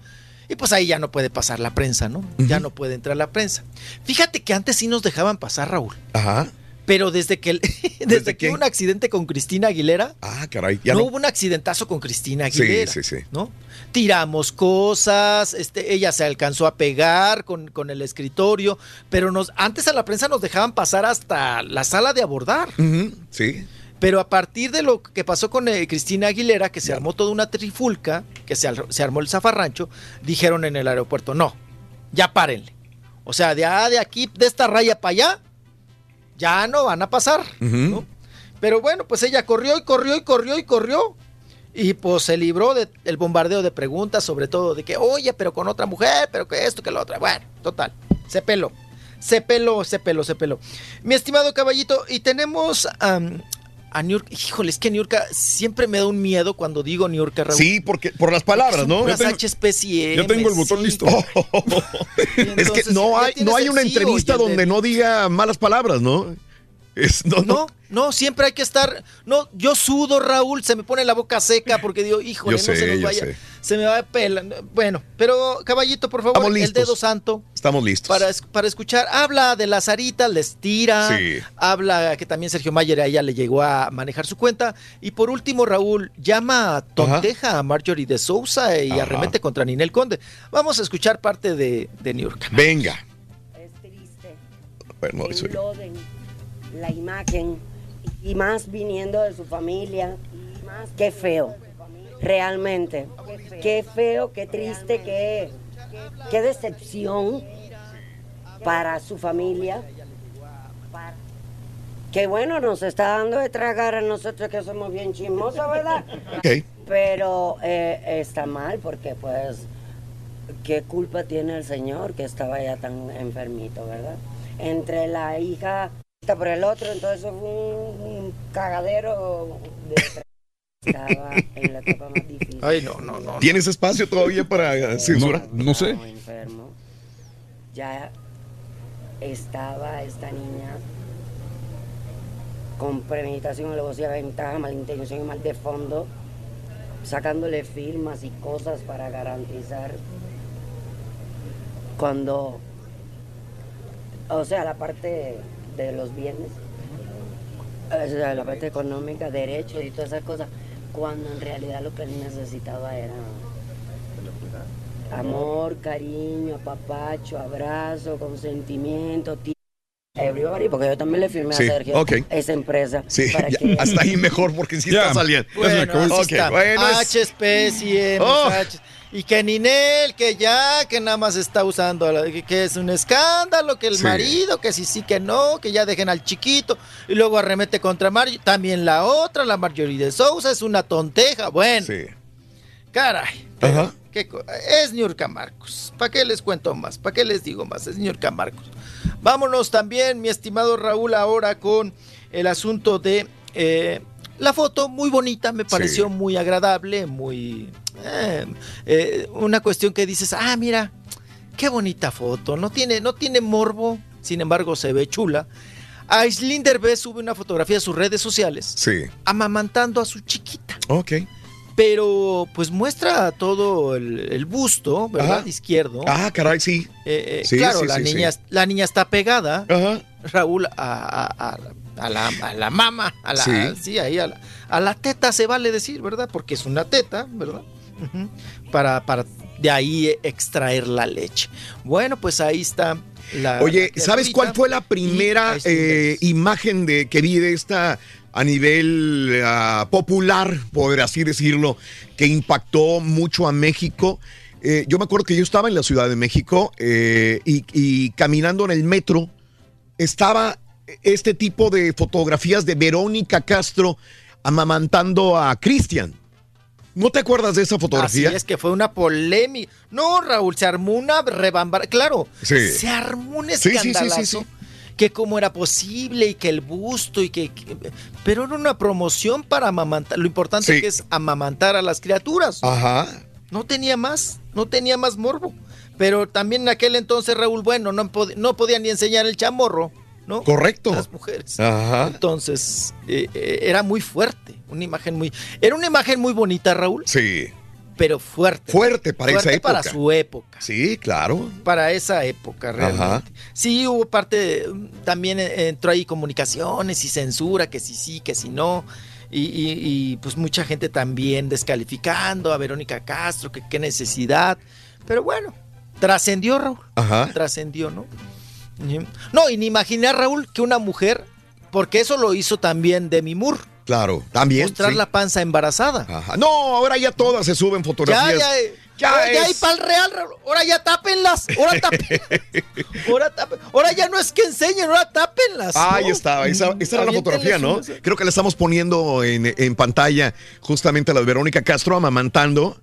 Y pues ahí ya no puede pasar la prensa, ¿no? Ya no puede entrar la prensa. Fíjate que antes sí nos dejaban pasar, Raúl. Ajá. Pero desde que, el- desde que hubo un accidente con Cristina Aguilera, Ah, caray. Ya no, no. hubo un accidentazo con Cristina Aguilera. sí, sí. ¿no? Tiramos cosas, este, ella se alcanzó a pegar con, con el escritorio, pero nos, antes a la prensa nos dejaban pasar hasta la sala de abordar. Sí. Pero a partir de lo que pasó con eh, Cristina Aguilera, que se armó toda una trifulca, que se armó el zafarrancho, dijeron en el aeropuerto, no, ya párenle. O sea, de, ah, de aquí, de esta raya para allá, ya no van a pasar. Pero bueno, pues ella corrió y corrió y corrió y corrió. Y pues se libró de- del bombardeo de preguntas, sobre todo de que, oye, pero con otra mujer, pero que esto, que lo otro. Bueno, total, se peló. Se peló, se peló, se peló. Mi estimado caballito, y tenemos a Niurka. Híjole, es que Niurka siempre me da un miedo cuando digo Niurka, Raúl. Sí, porque por las palabras, ¿no? puras Yo tengo- HSPCM, Yo tengo el botón sí. listo. es que no hay, no hay una entrevista donde no diga malas palabras, ¿no? Es, no, No, no, siempre hay que estar. No, yo sudo, Raúl, se me pone la boca seca porque digo, híjole, Yo sé, no se nos vaya. Se me va a pelar. Bueno, pero caballito, por favor, el dedo santo. Estamos listos. Para, es- para escuchar, habla de la Sarita, les tira, Sí. habla que también Sergio Mayer a ella le llegó a manejar su cuenta. Y por último, Raúl llama a tonteja a Marjorie de Sousa y Ajá. arremete contra Ninel Conde. Vamos a escuchar parte de, de New York. Venga. Es triste Bueno, que la imagen y más viniendo de su familia. Qué feo, realmente. Qué feo, qué triste, qué, qué decepción para su familia. Qué bueno nos está dando de tragar a nosotros que somos bien chismosos, ¿verdad? Pero eh, está mal porque pues qué culpa tiene el señor que estaba ya tan enfermito, ¿verdad? Entre la hija por el otro, entonces fue un, un cagadero de estaba en la etapa más difícil. Ay, no, no, no. ¿Tienes espacio todavía para eh, censura? No, no sé. Enfermo. Ya estaba esta niña con premeditación, alevosía, ventaja, malintención y mal de fondo, sacándole firmas y cosas para garantizar cuando, o sea, la parte de los bienes, o sea, la parte económica, derechos y todas esas cosas, cuando en realidad lo que él necesitaba era amor, cariño, apapacho, abrazo, consentimiento, ti- everybody, porque yo también le firmé Sí, a Sergio esa empresa. Sí, para ya, que- hasta ahí mejor porque sí Ya, está saliendo. Bueno, así Ok, está. bueno, es- H especie, Oh. Y que Ninel, que ya, que nada más está usando, que, que es un escándalo, que el Sí. marido, que sí, sí, que no, que ya dejen al chiquito. Y luego arremete contra Mario. También la otra, la Marjorie de Sousa, es una tonteja. Bueno, Sí. Caray. Ajá. ¿Qué co- es Niurka Marcos. ¿Para qué les cuento más? ¿Para qué les digo más? Es Niurka Marcos. Vámonos también, mi estimado Raúl, ahora con el asunto de eh, la foto. Muy bonita, me pareció muy agradable, muy... eh, eh, una cuestión que dices, ah, mira, qué bonita foto. No tiene, no tiene morbo, sin embargo se ve chula. Aislinn Derbez sube una fotografía a sus redes sociales Sí. amamantando a su chiquita Ok. pero pues muestra todo el, el busto, ¿verdad? Ajá. Izquierdo. Ah, caray, sí. Eh, Sí, claro, sí, la, sí, niña, la niña está pegada, Raúl, a, a- a- a la, a la mama, a la, Sí. sí, ahí a la, a la teta se vale decir, ¿verdad? Porque es una teta, ¿verdad? Para, para de ahí extraer la leche. Bueno, pues ahí está la... Oye, ¿sabes cuál fue la primera eh, imagen de que vi de esta a nivel ah, popular, por así decirlo, que impactó mucho a México? Eh, yo me acuerdo que yo estaba en la Ciudad de México eh, y, y caminando en el metro estaba este tipo de fotografías de Verónica Castro amamantando a Cristian. ¿No te acuerdas de esa fotografía? Así es que fue una polémica. No, Raúl, se armó una rebambara. Claro, Sí. se armó un Sí, sí, sí, escandalazo. Que cómo era posible y que el busto y que, que- Pero era una promoción para amamantar. Lo importante que es amamantar a las criaturas. Ajá. No tenía más, no tenía más morbo. Pero también en aquel entonces, Raúl, bueno, no, pod- no podía ni enseñar el chamorro, ¿no? Correcto. Las mujeres. Ajá. Entonces, eh, eh, era muy fuerte. Una imagen muy. Era una imagen muy bonita, Raúl Sí. pero fuerte. Fuerte para esa época. para su época. Sí, claro. Para esa época, realmente. Ajá. Sí, hubo parte, mm, también eh, entró ahí comunicaciones y censura, que sí, sí, que sí, no. Y, y- y, pues mucha gente también descalificando a Verónica Castro, que qué necesidad. Pero bueno, trascendió, Raúl. Ajá. Trascendió, ¿no? No, y ni imaginé, Raúl, que una mujer, porque eso lo hizo también Demi Moore, Claro, también. mostrar sí. la panza embarazada. Ajá. No, ahora ya todas se suben Ya, fotografías. ya, eh, Ya ahora ya hay pa'l real, Raúl. ahora ya tápenlas, ahora tápenlas. ahora, ahora ya no es que enseñen, ahora tápenlas. Ahí ¿no? estaba, esa, esa era la fotografía, ¿no? Creo que la estamos poniendo en, en pantalla justamente la de Verónica Castro amamantando.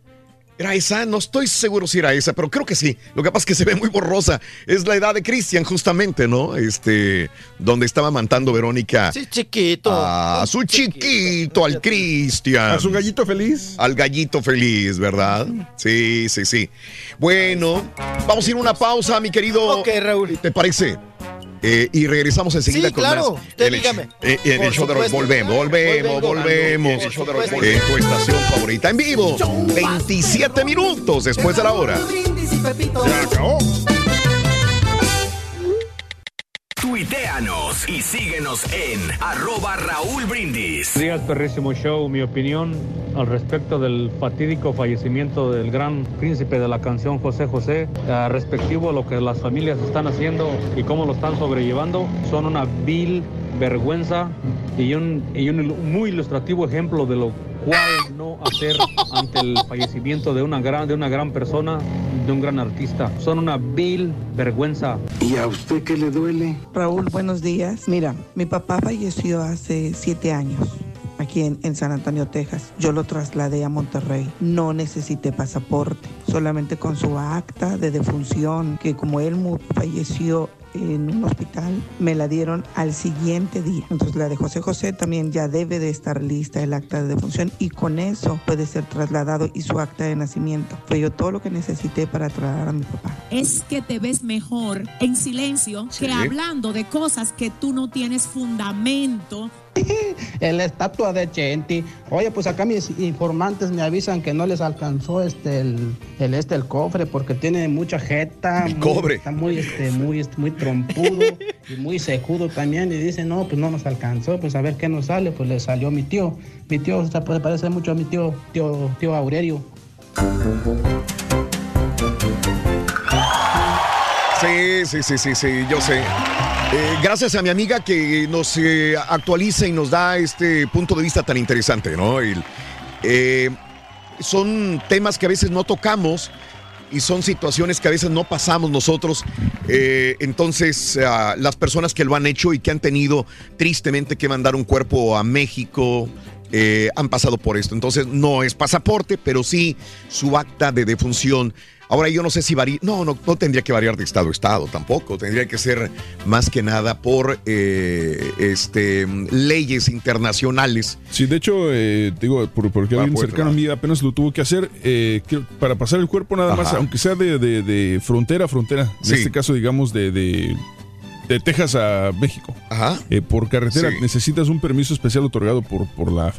¿Era esa? No estoy seguro si era esa, pero creo que sí. Lo que pasa es que se ve muy borrosa. Es la edad de Cristian, justamente, ¿no? Este, donde estaba amamantando Verónica Sí, chiquito. a su chiquito, al Cristian. A su gallito feliz. Al gallito feliz, ¿verdad? Sí, sí, sí. Bueno, vamos a ir a una pausa, mi querido. Ok, Raúl. ¿Te parece? Eh, y regresamos enseguida Sí, con claro. más. Usted el, dígame. eh, en el show de supuesto. Volvemos, volvemos, volvemos. Supuesto. En tu estación favorita en vivo. 27 minutos después de la hora. Ya acabó. Tuiteanos y síguenos en arroba Raúl Brindis. Días, perrísimo show. Mi opinión al respecto del fatídico fallecimiento del gran príncipe de la canción José José, eh, respectivo a lo que las familias están haciendo y cómo lo están sobrellevando, son una vil vergüenza y un, y un muy ilustrativo ejemplo de lo cual no hacer ante el fallecimiento de una gran, de una gran persona, de un gran artista. Son una vil vergüenza. ¿Y a usted qué le duele? Raúl, buenos días. Mira, mi papá falleció hace siete años aquí en, en San Antonio, Texas. Yo lo trasladé a Monterrey. No necesité pasaporte, solamente con su acta de defunción, que como él falleció en un hospital, me la dieron al siguiente día. Entonces la de José José también ya debe de estar lista el acta de defunción y con eso puede ser trasladado y su acta de nacimiento. Fue yo todo lo que necesité para trasladar a mi papá. es que te ves mejor en silencio Sí. que hablando de cosas que tú no tienes fundamento. En la estatua de Chenti. Oye, pues acá mis informantes me avisan que no les alcanzó este el, el este el cofre porque tiene mucha jeta. El muy- cobre. Está muy este muy este, muy trompudo y muy secudo también y dice, "No, pues no nos alcanzó, pues a ver qué nos sale." Pues le salió mi tío. Mi tío se puede parecer mucho a mi tío tío tío Aurelio. Sí, sí, sí, sí, sí, yo sé. Eh, gracias a mi amiga que nos eh, actualiza y nos da este punto de vista tan interesante, ¿no? Eh, son temas que a veces no tocamos y son situaciones que a veces no pasamos nosotros. Entonces, ah, las personas que lo han hecho y que han tenido tristemente que mandar un cuerpo a México, han pasado por esto. Entonces no es pasaporte, pero sí su acta de defunción. Ahora yo no sé si varía, no, no, no tendría que variar de estado a estado tampoco, tendría que ser más que nada por eh, este, leyes internacionales. Sí, de hecho, eh, digo, por- porque alguien pues, cercano a mí apenas lo tuvo que hacer, eh, que para pasar el cuerpo nada más, Ajá. aunque sea de, de- de frontera a frontera, en este caso, digamos, de, de, de Texas a México. Eh, por carretera Sí. necesitas un permiso especial otorgado por, por la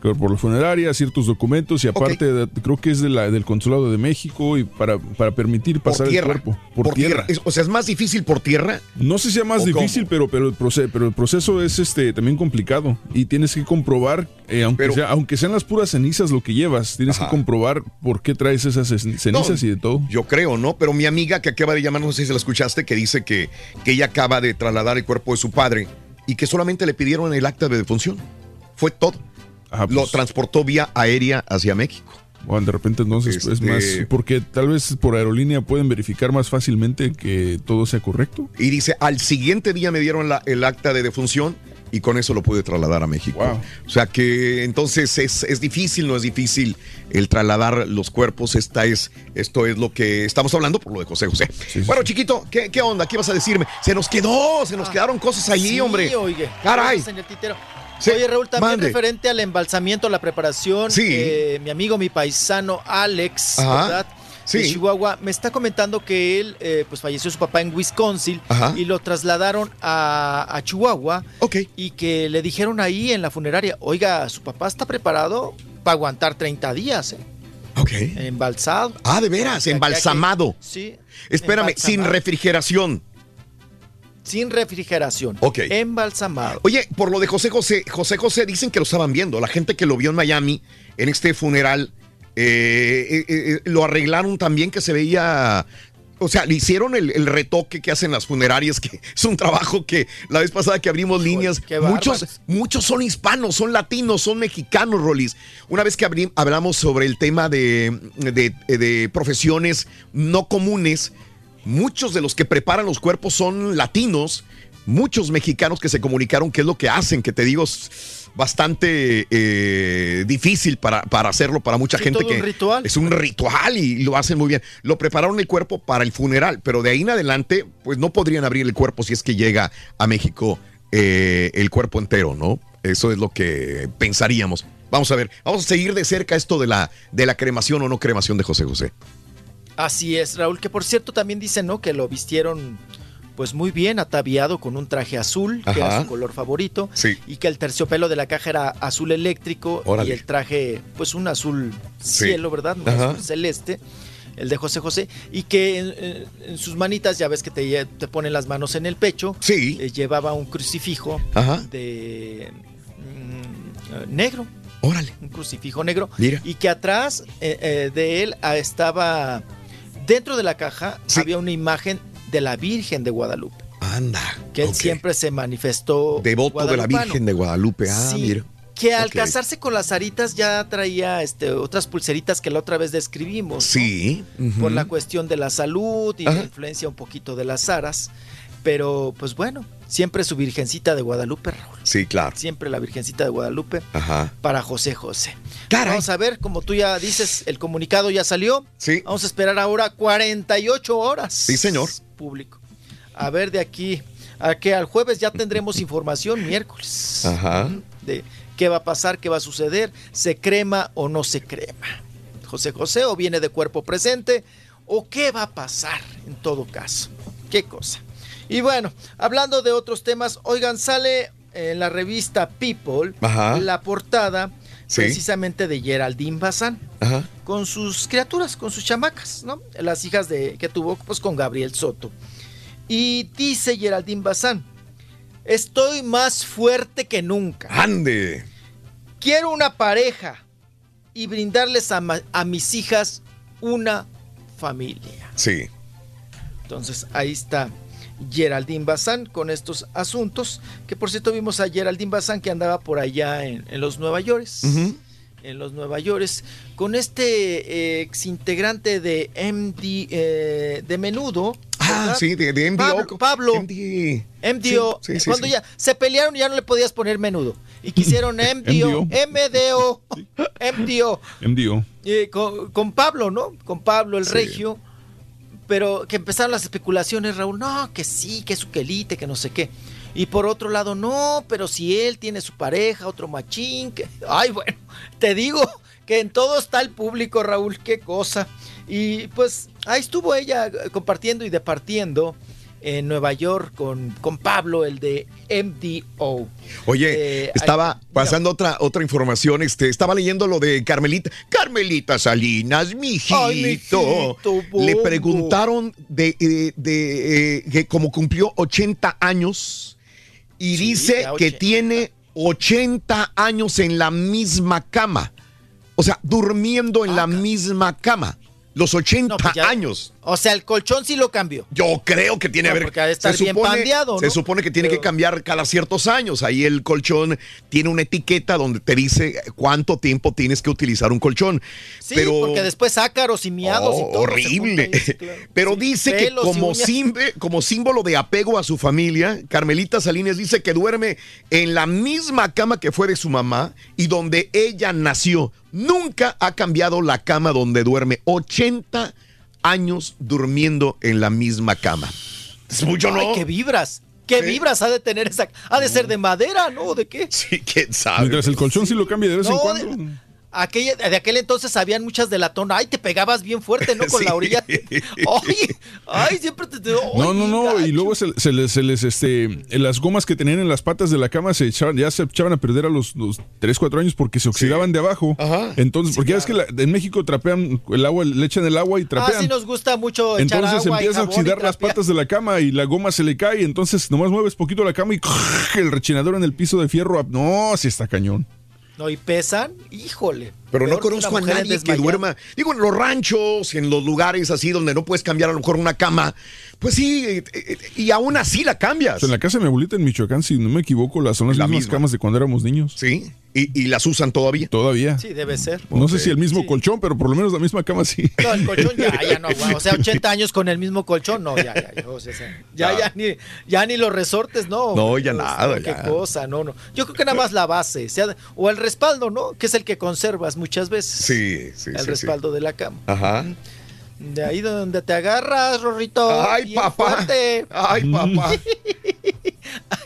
por la funeraria, ciertos documentos y aparte de- creo que es de la, del consulado de México y para, para permitir pasar el tierra. cuerpo por, tierra. O sea, es más difícil por tierra. No sé si sea más difícil, pero, pero, el proceso, pero el proceso es este también complicado y tienes que comprobar, eh, aunque, Pero- sea- aunque sean las puras cenizas lo que llevas, tienes Ajá. que comprobar por qué traes esas cen- cenizas No, y de todo. Yo creo, ¿no? Pero mi amiga que acaba de llamar, no sé si la escuchaste, que dice que, que ella acaba de trasladar el cuerpo de su padre y que solamente le pidieron el acta de defunción. Fue todo. Lo transportó vía aérea hacia México. Bueno, de repente entonces es Este- más, porque tal vez por aerolínea pueden verificar más fácilmente que todo sea correcto. Y dice, al siguiente día me dieron la- el acta de defunción y con eso lo pude trasladar a México. O sea que entonces es, es difícil, no es difícil el trasladar los cuerpos. Esta es, esto es lo que estamos hablando por lo de José José. bueno, chiquito, ¿qué, qué onda? ¿Qué vas a decirme? Se nos quedó, se nos quedaron cosas allí, Sí, hombre. oye. Caray. en el. Sí, Oye, Raúl, también mande. referente al embalsamiento, la preparación, Sí. eh, mi amigo, mi paisano Alex, Ajá. ¿verdad? Sí. De Chihuahua, me está comentando que él, eh, pues falleció su papá en Wisconsin Ajá. y lo trasladaron a, a Chihuahua. Y que le dijeron ahí en la funeraria, oiga, su papá está preparado para aguantar 30 días, ¿eh? Ok. Embalsado. Ah, de veras, que embalsamado. Sí. Espérame, sin refrigeración. Sin refrigeración. Ok. Embalsamado. Oye, por lo de José José, José José dicen que lo estaban viendo. La gente que lo vio en Miami en este funeral, eh, eh, eh, lo arreglaron también que se veía. O sea, le hicieron el, el retoque que hacen las funerarias, que es un trabajo que la vez pasada que abrimos líneas, muchos, muchos son hispanos, son latinos, son mexicanos, Rolis. Una vez que abrí- hablamos sobre el tema de, de- de profesiones no comunes, muchos de los que preparan los cuerpos son latinos, muchos mexicanos que se comunicaron qué es lo que hacen, que te digo es bastante eh, difícil para, para hacerlo para mucha Sí, gente que un ritual. es un ritual y lo hacen muy bien. Lo prepararon el cuerpo para el funeral, pero de ahí en adelante pues no podrían abrir el cuerpo si es que llega a México eh, el cuerpo entero, ¿no? Eso es lo que pensaríamos. Vamos a ver, vamos a seguir de cerca esto de la, de la cremación o no cremación de José José. Así es, Raúl, que por cierto también dicen, ¿no? Que lo vistieron pues muy bien, ataviado con un traje azul, que era su color favorito, Sí. y que el terciopelo de la caja era azul eléctrico Órale. y el traje pues un azul Sí. cielo, ¿verdad? Un azul celeste, el de José José, y que en, sus manitas, ya ves que te, te ponen las manos en el pecho, Sí. eh, llevaba un crucifijo Ajá. de mm, negro. Órale. Un crucifijo negro. Mira. Y que atrás eh, eh, de él ah, estaba, dentro de la caja, había una imagen de la Virgen de Guadalupe. Anda. Que él siempre se manifestó. Devoto de la. Virgen de Guadalupe. Ah, Sí, mira. Que al casarse con las aritas ya traía este, otras pulseritas que la otra vez describimos. ¿no? Sí. Por la cuestión de la salud y Ajá. la influencia un poquito de las aras. Pero, pues bueno, siempre su Virgencita de Guadalupe, Raúl. Sí, claro. Siempre la Virgencita de Guadalupe Ajá. para José José. Vamos a ver, como tú ya dices, el comunicado ya salió. Sí. Vamos a esperar ahora 48 horas. Sí, señor. Público. A ver, de aquí a que al jueves ya tendremos información miércoles. Ajá. De qué va a pasar, qué va a suceder, se crema o no se crema. José José o viene de cuerpo presente o qué va a pasar en todo caso. Qué cosa. Y bueno, hablando de otros temas, oigan, sale en la revista People Ajá. la portada Sí. precisamente de Geraldine Bazán Ajá. con sus criaturas, con sus chamacas, ¿no? Las hijas de que tuvo pues con Gabriel Soto. Y dice Geraldine Bazán, estoy más fuerte que nunca. Ande. Quiero una pareja y brindarles a, a mis hijas una familia. Sí. Entonces ahí está Geraldine Bazán con estos asuntos, que por cierto vimos a Geraldine Bazán que andaba por allá en, en los Nueva York. En los Nueva York, con este ex integrante de MD, eh, de Menudo. Ah, sí, de, de MDO. Pablo, Pablo MD. MDO, Sí, sí, sí, cuando sí. ya se pelearon ya no le podías poner menudo. y que hicieron MDO, MDO, MDO, MDO. eh, con, con Pablo, ¿no? Con Pablo el regio, pero que empezaron las especulaciones, Raúl, no, que sí, que es su quelite, que no sé qué. Y por otro lado, no, pero si él tiene su pareja, otro machín, que... Ay, bueno, te digo que en todo está el público, Raúl, qué cosa. Y pues ahí estuvo ella eh, compartiendo y departiendo en Nueva York con, con Pablo, el de MDO. Oye, Eh, estaba pasando otra, otra información, este, estaba leyendo lo de Carmelita. Carmelita Salinas, mijito. Ay, mijito, Le preguntaron de, eh, de, eh, que como cumplió 80 años y dice que 80. tiene 80 años en la misma cama. O sea, durmiendo en la misma cama. Los 80 Ah, pues ya- años. O sea, el colchón sí lo cambió. Yo creo que tiene No, que ver. porque ha de estar bien pandeado, Se supone que tiene que cambiar cada ciertos años. Ahí el colchón tiene una etiqueta donde te dice cuánto tiempo tienes que utilizar un colchón. Sí, pero porque después ácaros y miados y Oh, todo. horrible. ahí, claro. Pero Sí, dice que como, simbe- como símbolo de apego a su familia, Carmelita Salinas dice que duerme en la misma cama que fue de su mamá y donde ella nació. Nunca ha cambiado la cama donde duerme. 80 años durmiendo en la misma cama. Es mucho, ¿no? Ay, qué vibras. ¿Qué vibras ha de tener esa? Ha de ser de madera, ¿no? ¿De qué? Sí, quién sabe. Mientras el colchón sí lo cambia de vez en No, cuando. de, aquella- de aquel entonces habían muchas de latón. Ay, te pegabas bien fuerte, ¿no? Con Sí. la orilla. Ay, ay, siempre te. te- No, no, no, y luego se, se les, se les, este, las gomas que tenían en las patas de la cama se echaban, ya se echaban a perder a los, los 3, 4 años porque se oxidaban de abajo. Entonces, porque ya es que la- en México trapean el agua, le echan el agua y Ah, trapean. sí nos gusta mucho echar Entonces agua empieza a oxidar las patas de la cama y la goma se le cae, entonces nomás mueves poquito la cama y el rechinador en el piso de fierro. No, sí está cañón. No, y pesan, híjole. Pero no conozco a nadie que duerma. Digo, en los ranchos, en los lugares así donde no puedes cambiar a lo mejor una cama. Pues sí, eh, eh, y aún así la cambias. En la casa de mi abuelita en Michoacán, si no me equivoco, las son las La mismas misma. camas de cuando éramos niños. Sí, y, y las usan todavía. Todavía. Sí, debe ser. No sé si el mismo colchón, pero por lo menos la misma cama sí. No, el colchón ya, ya no, güey. O sea, 80 años con el mismo colchón, no, ya, ya, ya, o sea, ya, ya, ni, ya ni los resortes, no. No, ya nada, Qué ya. cosa, no, no. Yo creo que nada más la base, sea, o el respaldo, ¿no? Que es el que conservas muchas veces. Sí, sí, El sí, sí. respaldo de la cama. Ajá. De ahí donde te agarras, Rorrito. Ay, papá. fuerte. Ay, papá.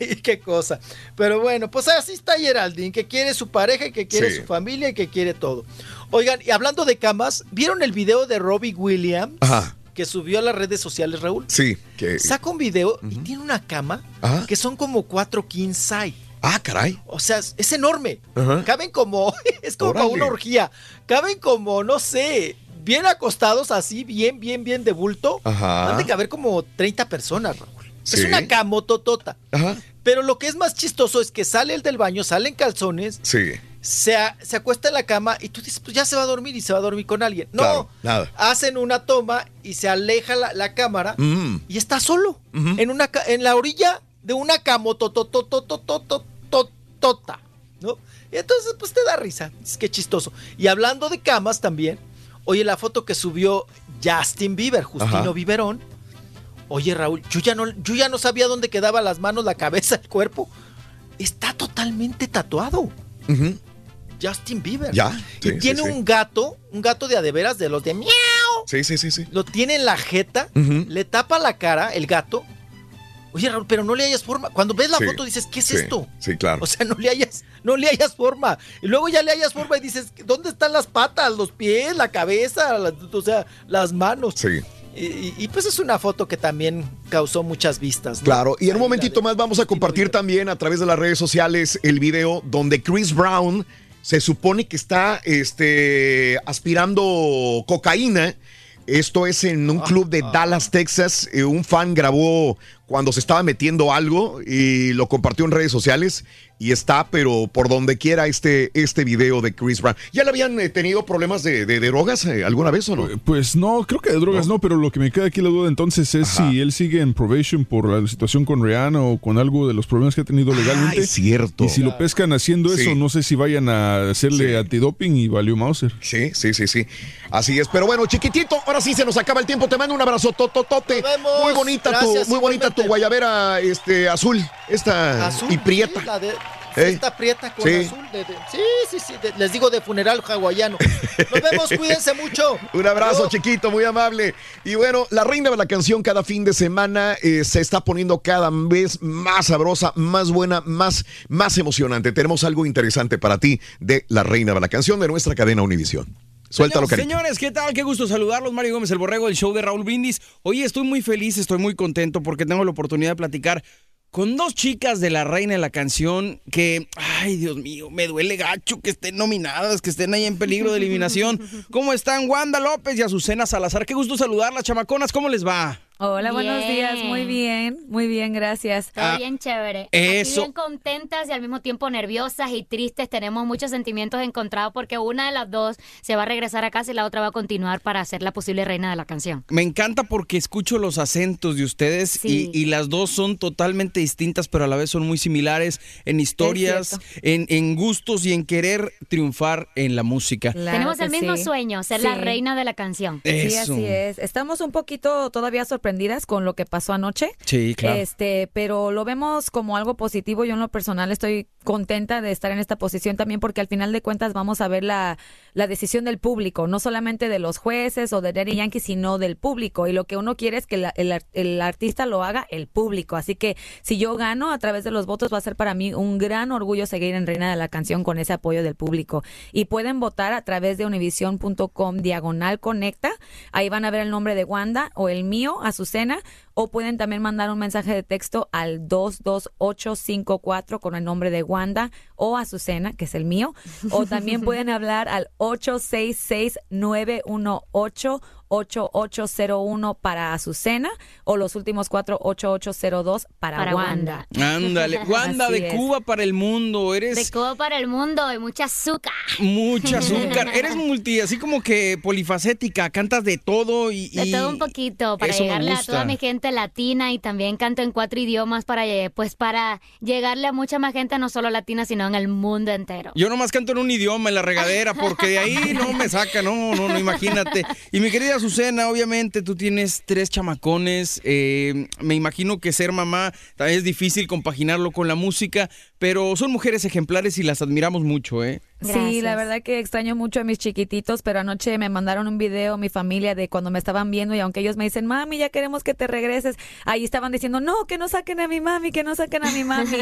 Ay, qué cosa. Pero bueno, pues así está Geraldine, que quiere su pareja, y que quiere Sí. su familia y que quiere todo. Oigan, y hablando de camas, ¿vieron el video de Robbie Williams? Ajá. Que subió a las redes sociales, Raúl. Sí, que. Saca un video y tiene una cama Ajá. que son como cuatro king size. Ah, caray. O sea, es enorme. Ajá. Caben como, es como para Órale. una orgía. Caben como, no sé, bien acostados así, bien, bien, bien de bulto. Ajá. Han de caber como 30 personas, Raúl. Sí. Es una camototota. Ajá. Pero lo que es más chistoso es que sale el del baño, sale en calzones, Sí. se, a- se acuesta en la cama y tú dices, pues ya se va a dormir y se va a dormir con alguien. No, Claro, nada. hacen una toma y se aleja la, la cámara Mm. y está solo en, una, en la orilla de una camototototototota, ¿no? Y entonces, pues te da risa. Es que chistoso. Y hablando de camas también, oye, la foto que subió Justin Bieber, Justino Ajá. Biberón. Oye, Raúl, yo ya, no, yo ya no sabía dónde quedaba las manos, la cabeza, el cuerpo. Está totalmente tatuado. Justin Bieber. Ya, y sí, tiene sí. un gato, un gato de adeveras de los de miau. Sí, sí, sí, sí. Lo tiene en la jeta, le tapa la cara, el gato. Oye, Raúl, pero no le hayas forma. Cuando ves la Sí, foto dices, ¿qué es sí, esto? Sí, claro. O sea, no le hayas, no le hayas forma. Y luego ya le hayas forma y dices, ¿dónde están las patas, los pies, la cabeza, la- o sea, las manos? Sí. Y, pues es una foto que también causó muchas vistas. ¿no? Claro, y en un momentito más vamos a compartir también a través de las redes sociales el video donde Chris Brown se supone que está este, aspirando cocaína. Esto es en un club de Dallas, Texas. Eh, Un fan grabó cuando se estaba metiendo algo y lo compartió en redes sociales y está, pero por donde quiera, este, este video de Chris Brown. ¿Ya le habían eh, tenido problemas de, de- de drogas eh, alguna vez o no? Pues no, creo que de drogas no, pero lo que me queda aquí la duda entonces es Ajá. si él sigue en probation por la situación con Rihanna o con algo de los problemas que ha tenido legalmente. Ah, es cierto. Y si lo pescan haciendo Sí. eso, no sé si vayan a hacerle antidoping y valió Mauser. Sí, sí, sí, sí. Así es. Pero bueno, chiquitito, ahora sí se nos acaba el tiempo. Te mando un abrazo tototote. Muy bonita Gracias, tu, muy bonita tu guayabera este, azul. Esta Azul, y prieta. sí, la de- ¿Eh? Esta prieta con Sí. azul. de- de- sí, sí, sí. de- les digo de funeral hawaiano. Nos vemos, cuídense mucho. Un abrazo, Adiós. chiquito, muy amable. Y bueno, la reina de la canción cada fin de semana eh, se está poniendo cada vez más sabrosa, más buena, más, más emocionante. Tenemos algo interesante para ti de la reina de la canción de nuestra cadena Univisión. Suéltalo, cariño. Señores, ¿qué tal? Qué gusto saludarlos. Mario Gómez, el borrego del show de Raúl Brindis. Hoy estoy muy feliz, estoy muy contento porque tengo la oportunidad de platicar con dos chicas de la reina de la canción que, ay Dios mío, me duele gacho que estén nominadas, que estén ahí en peligro de eliminación. ¿Cómo están Wanda López y Azucena Salazar? Qué gusto saludarlas, chamaconas. ¿Cómo les va? Hola, buenos días. Muy bien, muy bien, gracias. Todo Ah, bien chévere. eso. Aquí bien contentas y al mismo tiempo nerviosas y tristes. Tenemos muchos sentimientos encontrados porque una de las dos se va a regresar a casa y la otra va a continuar para ser la posible reina de la canción. Me encanta porque escucho los acentos de ustedes Sí. y, y las dos son totalmente distintas, pero a la vez son muy similares en historias, en, en gustos y en querer triunfar en la música. Tenemos el mismo sí. sueño, ser la reina de la canción. Sí, así es. Estamos un poquito todavía sorprendidas con lo que pasó anoche. Sí, claro. Este, pero lo vemos como algo positivo. Yo en lo personal estoy contenta de estar en esta posición también porque al final de cuentas vamos a ver la, la decisión del público, no solamente de los jueces o de Daddy Yankee, sino del público. Y lo que uno quiere es que la- el, el artista lo haga el público. Así que si yo gano a través de los votos va a ser para mí un gran orgullo seguir en Reina de la Canción con ese apoyo del público. Y pueden votar a través de univision.com diagonal conecta. Ahí van a ver el nombre de Wanda o el mío, Azucena. O pueden también mandar un mensaje de texto al 22854 con el nombre de Wanda o Azucena, que es el mío. O también pueden hablar al 866-918. 8801 para Azucena o los últimos cuatro 8802 para, Para Wanda. Ándale, Wanda Así de es. Cuba para el mundo, eres De Cuba para el mundo y mucha azúcar. mucha azúcar, eres multi, así como que polifacética, cantas de todo y... De todo un poquito para eso llegarle a toda mi gente latina y también canto en cuatro idiomas para pues para llegarle a mucha más gente no solo latina sino en el mundo entero. Yo nomás canto en un idioma, en la regadera, porque de ahí no me saca, no, no, no, imagínate. Y mi querida Azucena, obviamente tú tienes tres chamacones, eh, me imagino que ser mamá también es difícil compaginarlo con la música, pero son mujeres ejemplares y las admiramos mucho, ¿eh? Sí, la verdad que extraño mucho a mis chiquititos, pero anoche me mandaron un video mi familia de cuando me estaban viendo y aunque ellos me dicen, mami, ya queremos que te regreses, ahí estaban diciendo, no, que no saquen a mi mami, que no saquen a mi mami.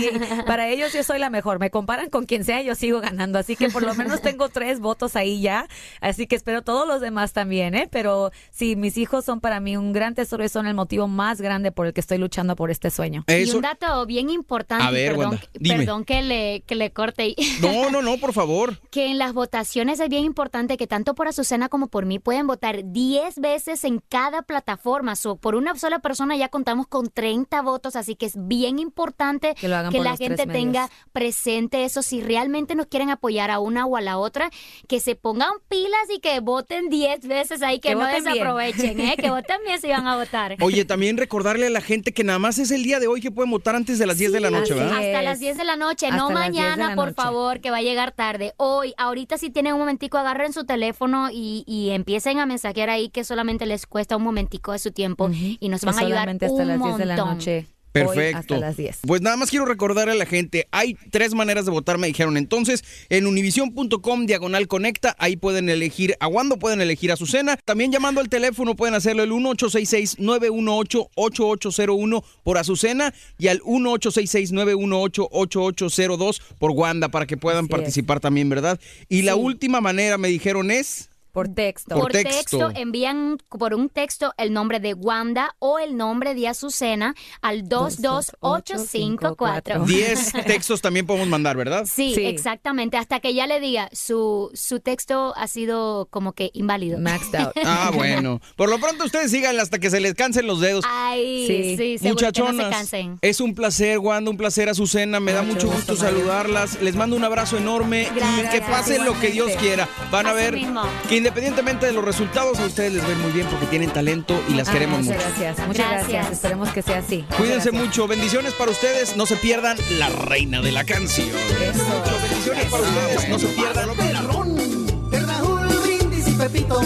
Para ellos yo soy la mejor, me comparan con quien sea, yo sigo ganando, así que por lo menos tengo tres votos ahí ya, así que espero todos los demás también, ¿eh? Pero sí, mis hijos son para mí un gran tesoro y son el motivo más grande por el que estoy luchando por este sueño. Y un dato bien importante, A ver, perdón, Wanda, perdón que le, que le corte. No, no, no, por favor. Que en las votaciones es bien importante que tanto por Azucena como por mí pueden votar 10 veces en cada plataforma. So, por una sola persona ya contamos con 30 votos, así que es bien importante Que lo hagan por la gente tenga presente eso. Si realmente nos quieren apoyar a una o a la otra, que se pongan pilas y que voten 10 veces ahí, que, Que no desaprovechen, ¿eh? que voten bien si van a votar. Oye, también recordarle a la gente que nada más es el día de hoy que pueden votar antes de las 10 de la noche, ¿verdad? Hasta las 10 de la noche, no Hasta las 10 de mañana, por noche. favor, que va a llegar tarde. Hoy, ahorita si tienen un momentico, agarren su teléfono y, y empiecen a mensajear ahí que solamente les cuesta un momentico de su tiempo y nos van a ayudar solamente hasta un las 10 de la montón. noche. Perfecto. Hoy hasta las 10. Pues nada más quiero recordar a la gente, hay tres maneras de votar, me dijeron. Entonces, en univision.com diagonal conecta, ahí pueden elegir a Wando, pueden elegir a Susana. También llamando al teléfono pueden hacerlo el 1866-918-8801 por Azucena y al 1866-918-8802 por Wanda para que puedan Así es. participar también, ¿verdad? Y la última manera, me dijeron, es... Por texto. Por Por texto. texto. envían por un texto el nombre de Wanda o el nombre de Azucena al 22854. 10 textos también podemos mandar, ¿verdad? Sí, exactamente. Hasta que ya le diga, su, su texto ha sido como que inválido. Maxed out. Ah, bueno. Por lo pronto ustedes síganle hasta que se les cansen los dedos. Ay, sí, sí seguro que no se Muchachonas, cansen. es un placer, Wanda, un placer, Azucena. Me da mucho gusto saludarlas. Les mando un abrazo enorme y que pase lo que Dios quiera. Van a ver mismo. Independientemente de los resultados, a ustedes les ven muy bien porque tienen talento y las Ah, queremos muchas mucho. gracias, muchas gracias. Esperemos que sea así. Muchas Cuídense gracias. mucho. Bendiciones para ustedes. No se pierdan la reina de la canción. Mucho bendiciones para ustedes. No se pierdan. De Raúl Brindis y Pepito.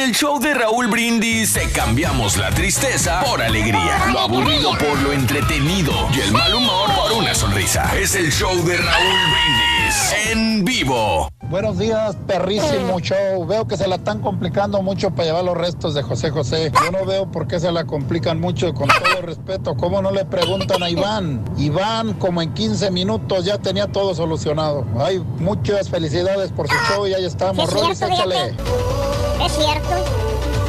El show de Raúl Brindis te cambiamos la tristeza por alegría, lo aburrido por lo entretenido y el mal humor por una sonrisa. Es el show de Raúl Brindis en vivo. Buenos días, perrísimo show. Veo que se la están complicando mucho para llevar los restos de José José. Yo no veo por qué se la complican mucho, con todo respeto. ¿Cómo no le preguntan a Iván? Iván, como en 15 minutos, ya tenía todo solucionado. Hay muchas felicidades por su show y ahí estamos. Sí, es cierto, échale. Es cierto.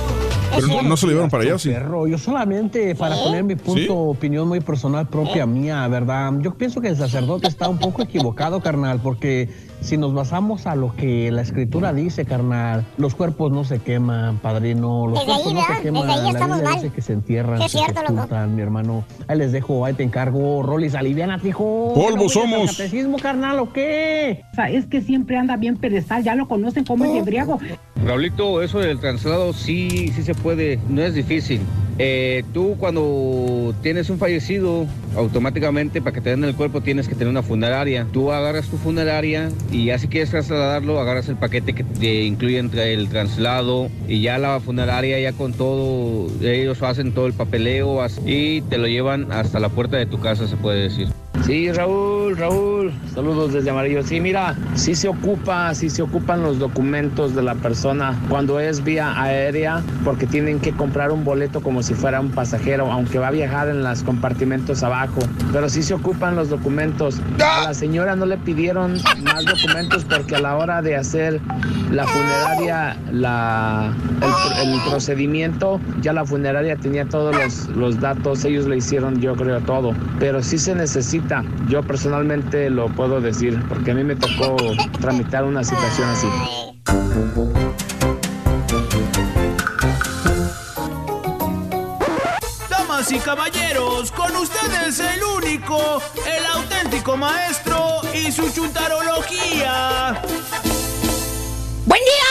Pero no, no se lo llevaron para allá, ¿o sí. Perro, yo solamente para poner mi punto, ¿Sí? opinión muy personal propia mía, ¿verdad? Yo pienso que el sacerdote está un poco equivocado, carnal, porque si nos basamos a lo que la escritura dice, carnal, los cuerpos no se queman, padrino, los Desde ahí, cuerpos no se ¿verdad? queman, Desde ahí la estamos Biblia mal. dice que se entierran, se cierto, loco. sepultan, mi hermano. Ahí les dejo, ahí te encargo, Rolis, aliviana, hijo. Polvo ¿No vienes al somos. catecismo, carnal, o qué? O sea, es que siempre anda bien pedestal, ya lo conocen como el embriago. Raulito, eso del traslado sí, sí se puede, no es difícil. Eh, tú cuando tienes un fallecido, automáticamente para que te den el cuerpo tienes que tener una funeraria. Tú agarras tu funeraria y ya si quieres trasladarlo, agarras el paquete que te incluye entre el traslado y ya la funeraria ya con todo, ellos hacen todo el papeleo y te lo llevan hasta la puerta de tu casa, se puede decir. Sí, Raúl, Raúl, saludos desde Amarillo. Sí, mira, sí se ocupa, sí se ocupan los documentos de la persona cuando es vía aérea, porque tienen que comprar un boleto como si fuera un pasajero, aunque va a viajar en los compartimentos abajo. Pero sí se ocupan los documentos. A la señora no le pidieron más documentos porque a la hora de hacer la funeraria, la, el, procedimiento, ya la funeraria tenía todos los, los datos, ellos le hicieron yo creo todo, pero sí se necesita, yo personalmente lo puedo decir, porque a mí me tocó tramitar una situación así. Damas y caballeros, con ustedes el único, el auténtico maestro y su chuntarología. Buen día,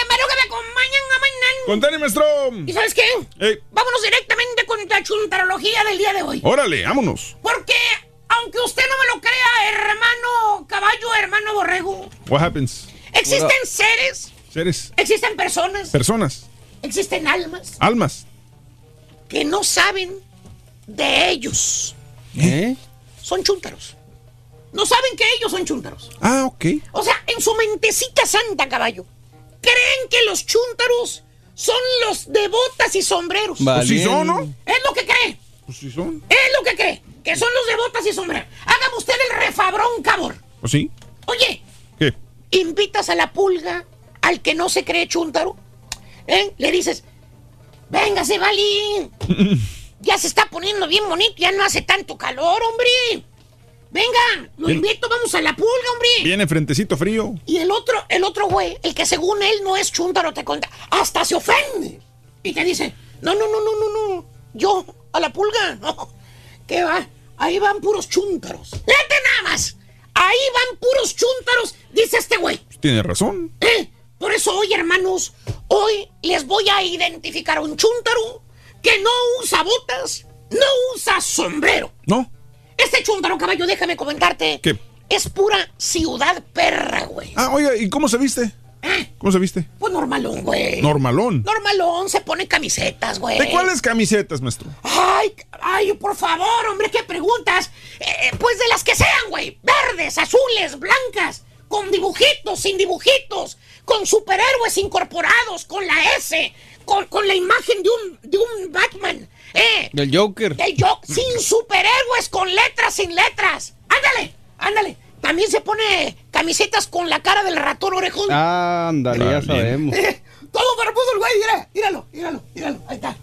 hermano que me acompañan a mañana. Contale, maestro. ¿Y sabes qué? Ey. Vámonos directamente con la chuntarología del día de hoy. Órale, vámonos. Porque, aunque usted no me lo crea, hermano caballo, hermano borrego, What happens? existen seres, Seres, existen personas, personas, existen almas almas. que no saben de ellos. ¿Eh? Son chúntaros. No saben que ellos son chúntaros. Ah, ok. O sea, en su mentecita santa, caballo, creen que los chúntaros son los de botas y sombreros. Pues sí son, ¿no? Es lo que cree. Pues sí son. Es lo que cree. Que son los de botas y sombreros. Hágame usted el refabrón, cabor. ¿O sí? Oye, ¿Qué? invitas a la pulga al que no se cree chúntaro. ¿eh? Le dices, véngase, Valín. Ya se está poniendo bien bonito, ya no hace tanto calor, hombre. Venga, lo Bien. invito, vamos a la pulga, hombre. Viene frentecito frío. Y el otro, el otro güey, el que según él no es chúntaro, te cuenta, hasta se ofende. Y te dice, no, no, no, no, no, no, yo, a la pulga, no. ¿Qué va? Ahí van puros chúntaros. Fíjate nada más. Ahí van puros chúntaros, dice este güey. Tiene razón. ¿Eh? Por eso hoy, hermanos, hoy les voy a identificar a un chúntaro que no usa botas, no usa sombrero. No. Este chúntaro, caballo, déjame comentarte. ¿Qué? Es pura ciudad perra, güey. Ah, oiga, ¿y cómo se viste? ¿Cómo se viste? Pues normalón, güey. Normalón. Normalón, se pone camisetas, güey. ¿De cuáles camisetas, maestro? Ay, ay, por favor, hombre, ¿qué preguntas? Eh, pues de las que sean, güey. Verdes, azules, blancas, con dibujitos, sin dibujitos, con superhéroes incorporados, con la S, con, con la imagen de un, de un Batman. Eh, Del Joker. del yo, sin superhéroes, con letras, sin letras. Ándale, ándale. También se pone camisetas con la cara del ratón orejón. Ándale, ya sabemos. Todo barbudo el güey, mira, míralo, míralo, míralo, ahí está.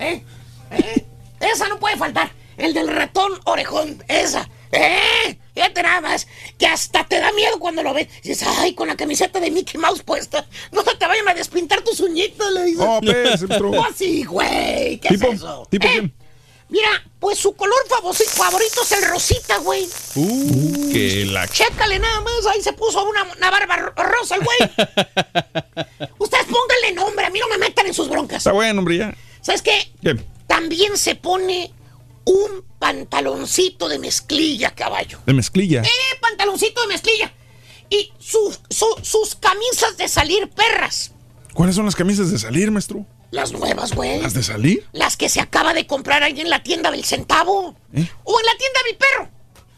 ¿Eh? ¿Eh? Esa no puede faltar. El del ratón orejón, esa. ¿Eh? Fíjate nada más, que hasta te da miedo cuando lo ves. Dices, ay, con la camiseta de Mickey Mouse puesta, no te vayan a despintar tus uñitas, le dices. Oh, pues, maestro. Oh, sí, güey, ¿qué ¿Tipo? es eso? ¿Tipo ¿Eh? Mira, pues su color favorito, es el rosita, güey. Uh, que la... Chécale nada más, ahí se puso una, una barba ro- rosa el güey. Ustedes pónganle nombre, a mí no me metan en sus broncas. Está bueno, hombre, ya. ¿Sabes qué? ¿Qué? También se pone un pantaloncito de mezclilla, caballo. De mezclilla. Eh, pantaloncito de mezclilla. Y sus- su- sus camisas de salir perras. ¿Cuáles son las camisas de salir, maestro? Las nuevas, güey. ¿Las de salir? Las que se acaba de comprar ahí en la tienda del centavo. ¿Eh? O en la tienda de mi perro.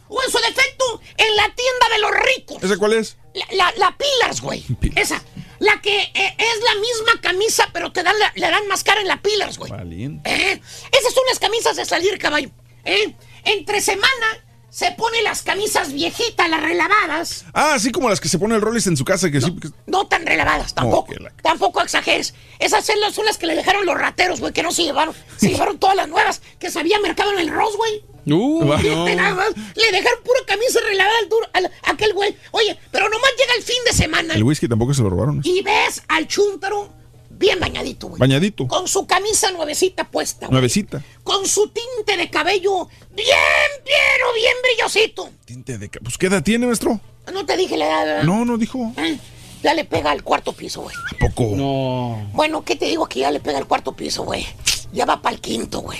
O en su defecto, en la tienda de los ricos. ¿Esa cuál es? La, la, la Pillars, güey. Esa. La que eh, es la misma camisa, pero te dan la- le dan más cara en la Pillars, güey. ¿Eh? Esas son las camisas de salir, caballo. ¿Eh? Entre semana se pone las camisas viejitas, las relavadas. Ah, así como las que se pone el Rollis en su casa, que sí. que- No tan relavadas, tampoco. la- Tampoco exageres. Esas son las, son las que le dejaron los rateros, güey, que no se llevaron. Se llevaron todas las nuevas que se había mercado en el Ross, güey. Uh, no. Fíjate nada más, Le dejaron pura camisa relavada al duro, al- aquel güey. Oye, pero nomás llega el fin de semana El whisky tampoco se lo robaron. y ves al chúntaro bien bañadito, güey. Bañadito. Con su camisa nuevecita puesta, güey. Nuevecita. Con su tinte de cabello bien, pero bien brillosito. Tinte de ca- Pues, ¿qué edad tiene, maestro? No te dije la edad, ¿verdad? No, no dijo. Eh, Ya le pega al cuarto piso, güey. Poco. No. Bueno, ¿qué te digo que ya le pega al cuarto piso, güey? Ya va para el quinto, güey.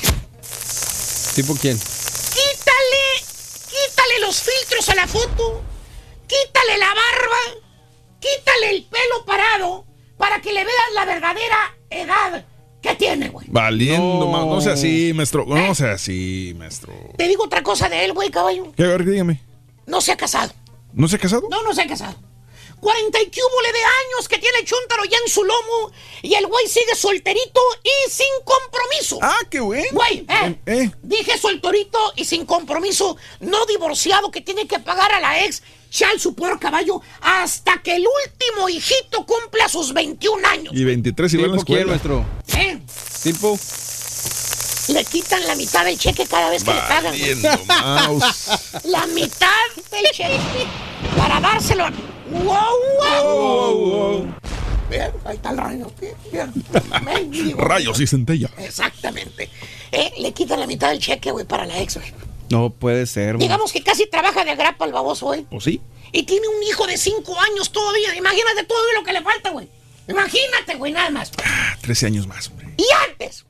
¿Tipo quién? Quítale, quítale los filtros a la foto, quítale la barba, quítale el pelo parado para que le veas la verdadera edad que tiene, güey. Valiendo, No. ma- no. sea así, maestro. No sea así, maestro. Te digo otra cosa de él, güey, caballo. ¿Qué? A ver, dígame. No se ha casado. ¿No se ha casado? No, no se ha casado. 40 y cúbole de años que tiene el chúntaro ya en su lomo y el güey sigue solterito y sin compromiso. Ah, qué bueno. Güey, eh, Eh. dije solterito y sin compromiso, no divorciado que tiene que pagar a la ex chal su por caballo hasta que el último hijito cumpla sus 21 años. Y 23 y va a la ¿Tipo quién, escuela. maestro? ¿Eh? ¿Tipo? Le quitan la mitad del cheque cada vez que le pagan. Valiendo. La mitad del cheque para dárselo. ¡Wow, wow! Bien, ahí está el rayo. Bien, bien. Rayos y centella. Exactamente. Eh, le quitan la mitad del cheque, güey, para la ex, güey. No puede ser. güey. Digamos que casi trabaja de grapa el baboso, güey. ¿O sí? Y tiene un hijo de cinco años todavía. Imagínate todo lo que le falta, güey. Imagínate, güey, nada más. Ah, 13 años más, hombre. Y antes,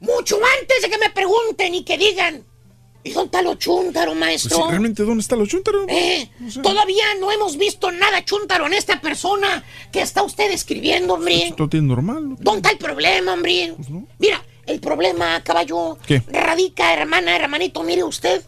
mucho antes de que me pregunten y que digan, ¿y dónde está lo chúntaro, Pues maestro? sí, ¿Realmente dónde está los chúntaros? Eh, todavía no hemos visto nada chúntaro en esta persona que está usted escribiendo, hombre. Esto tiene normal. ¿no? ¿Dónde está el problema, hombre? Mira, el problema, caballo, ¿Qué? radica, hermana, hermanito, mire usted,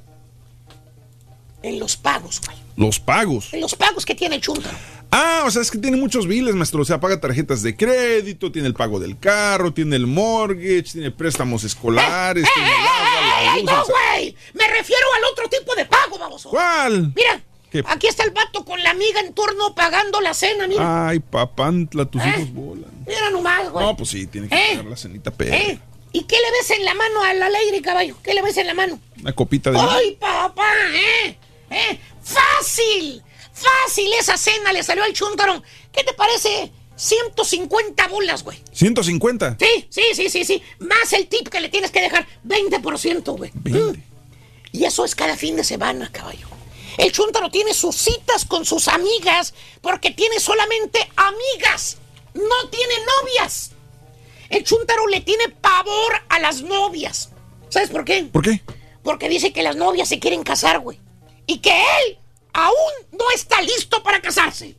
en los pagos, güey. Los pagos. En los pagos que tiene el chúntaro. Ah, o sea, es que tiene muchos biles, maestro. O sea, paga tarjetas de crédito, tiene el pago del carro, tiene el mortgage, tiene préstamos escolares, tiene el agua, la ¡Ey, luz, no, o sea- güey! Me refiero al otro tipo de pago, baboso. ¿Cuál? Mira, ¿Qué? aquí está el vato con la amiga en turno pagando la cena, mira. Ay, papantla, tus ¿Eh? hijos volan. Mira nomás, güey. No, pues sí, tiene que ¿Eh? pagar la cenita perra. ¿Y qué le ves en la mano al alegre, caballo? ¿Qué le ves en la mano? Una copita de... ¡Ay, papá! ¿Eh? ¿Eh? ¡Fácil! ¡Fácil esa cena! Le salió al chúntaro. ¿Qué te parece? 150 bolas, güey. 150. Sí, sí, sí, sí, sí. Más el tip que le tienes que dejar. 20%, güey. Mm. Y eso es cada fin de semana, caballo. El chúntaro tiene sus citas con sus amigas porque tiene solamente amigas. No tiene novias. El chúntaro le tiene pavor a las novias. ¿Sabes por qué? ¿Por qué? Porque dice que las novias se quieren casar, güey. Y que él aún no está listo para casarse.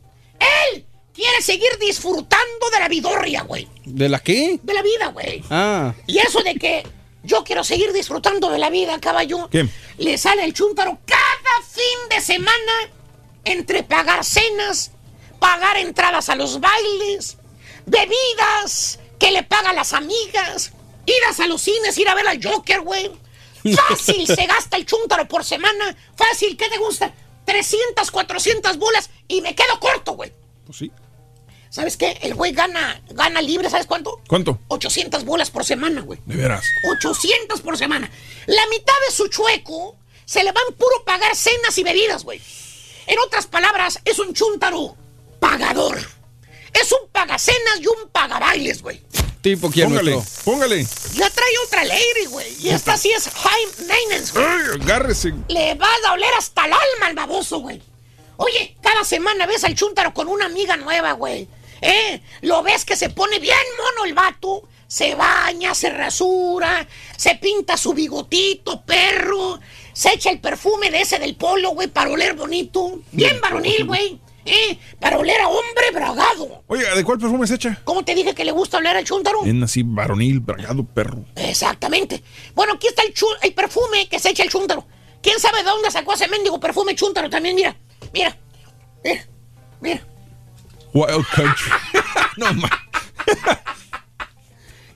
Él quiere seguir disfrutando de la vidorria, güey. ¿De la qué? De la vida, güey. Ah. Y eso de que yo quiero seguir disfrutando de la vida, caballo. ¿Qué? Le sale el chúntaro cada fin de semana entre pagar cenas, pagar entradas a los bailes, bebidas que le pagan las amigas, idas a los cines, ir a ver al Joker, güey. Fácil se gasta el chúntaro por semana. Fácil, ¿qué te gusta? 300, 400 bolas y me quedo corto, güey. Pues sí. ¿Sabes qué? El güey gana, gana libre, ¿sabes cuánto? ¿Cuánto? 800 bolas por semana, güey. De veras. 800 por semana. La mitad de su chueco se le va en puro pagar cenas y bebidas, güey. En otras palabras, es un chúntaro pagador. Es un pagacenas y un pagabailes, güey. ¿Tipo quién, Póngale, póngale. Ya trae otra lady, güey. Y esta sí es high maintenance, güey. Ay, agárrese. Le vas a oler hasta el alma al baboso, güey. Oye, cada semana ves al chúntaro con una amiga nueva, güey. ¿Eh? Lo ves que se pone bien mono el vato. Se baña, se rasura, se pinta su bigotito, perro. Se echa el perfume de ese del polo, güey, para oler bonito. Bien varonil, güey. ¿Eh? Para oler a hombre bragado. Oiga, ¿de cuál perfume se echa? ¿Cómo te dije que le gusta oler al chúntaro? En así, varonil, bragado, perro. Exactamente. Bueno, aquí está el, chu- el perfume que se echa el chúntaro. ¿Quién sabe de dónde sacó ese mendigo perfume chúntaro también? Mira, mira, mira, mira. Wild Country. no, ma.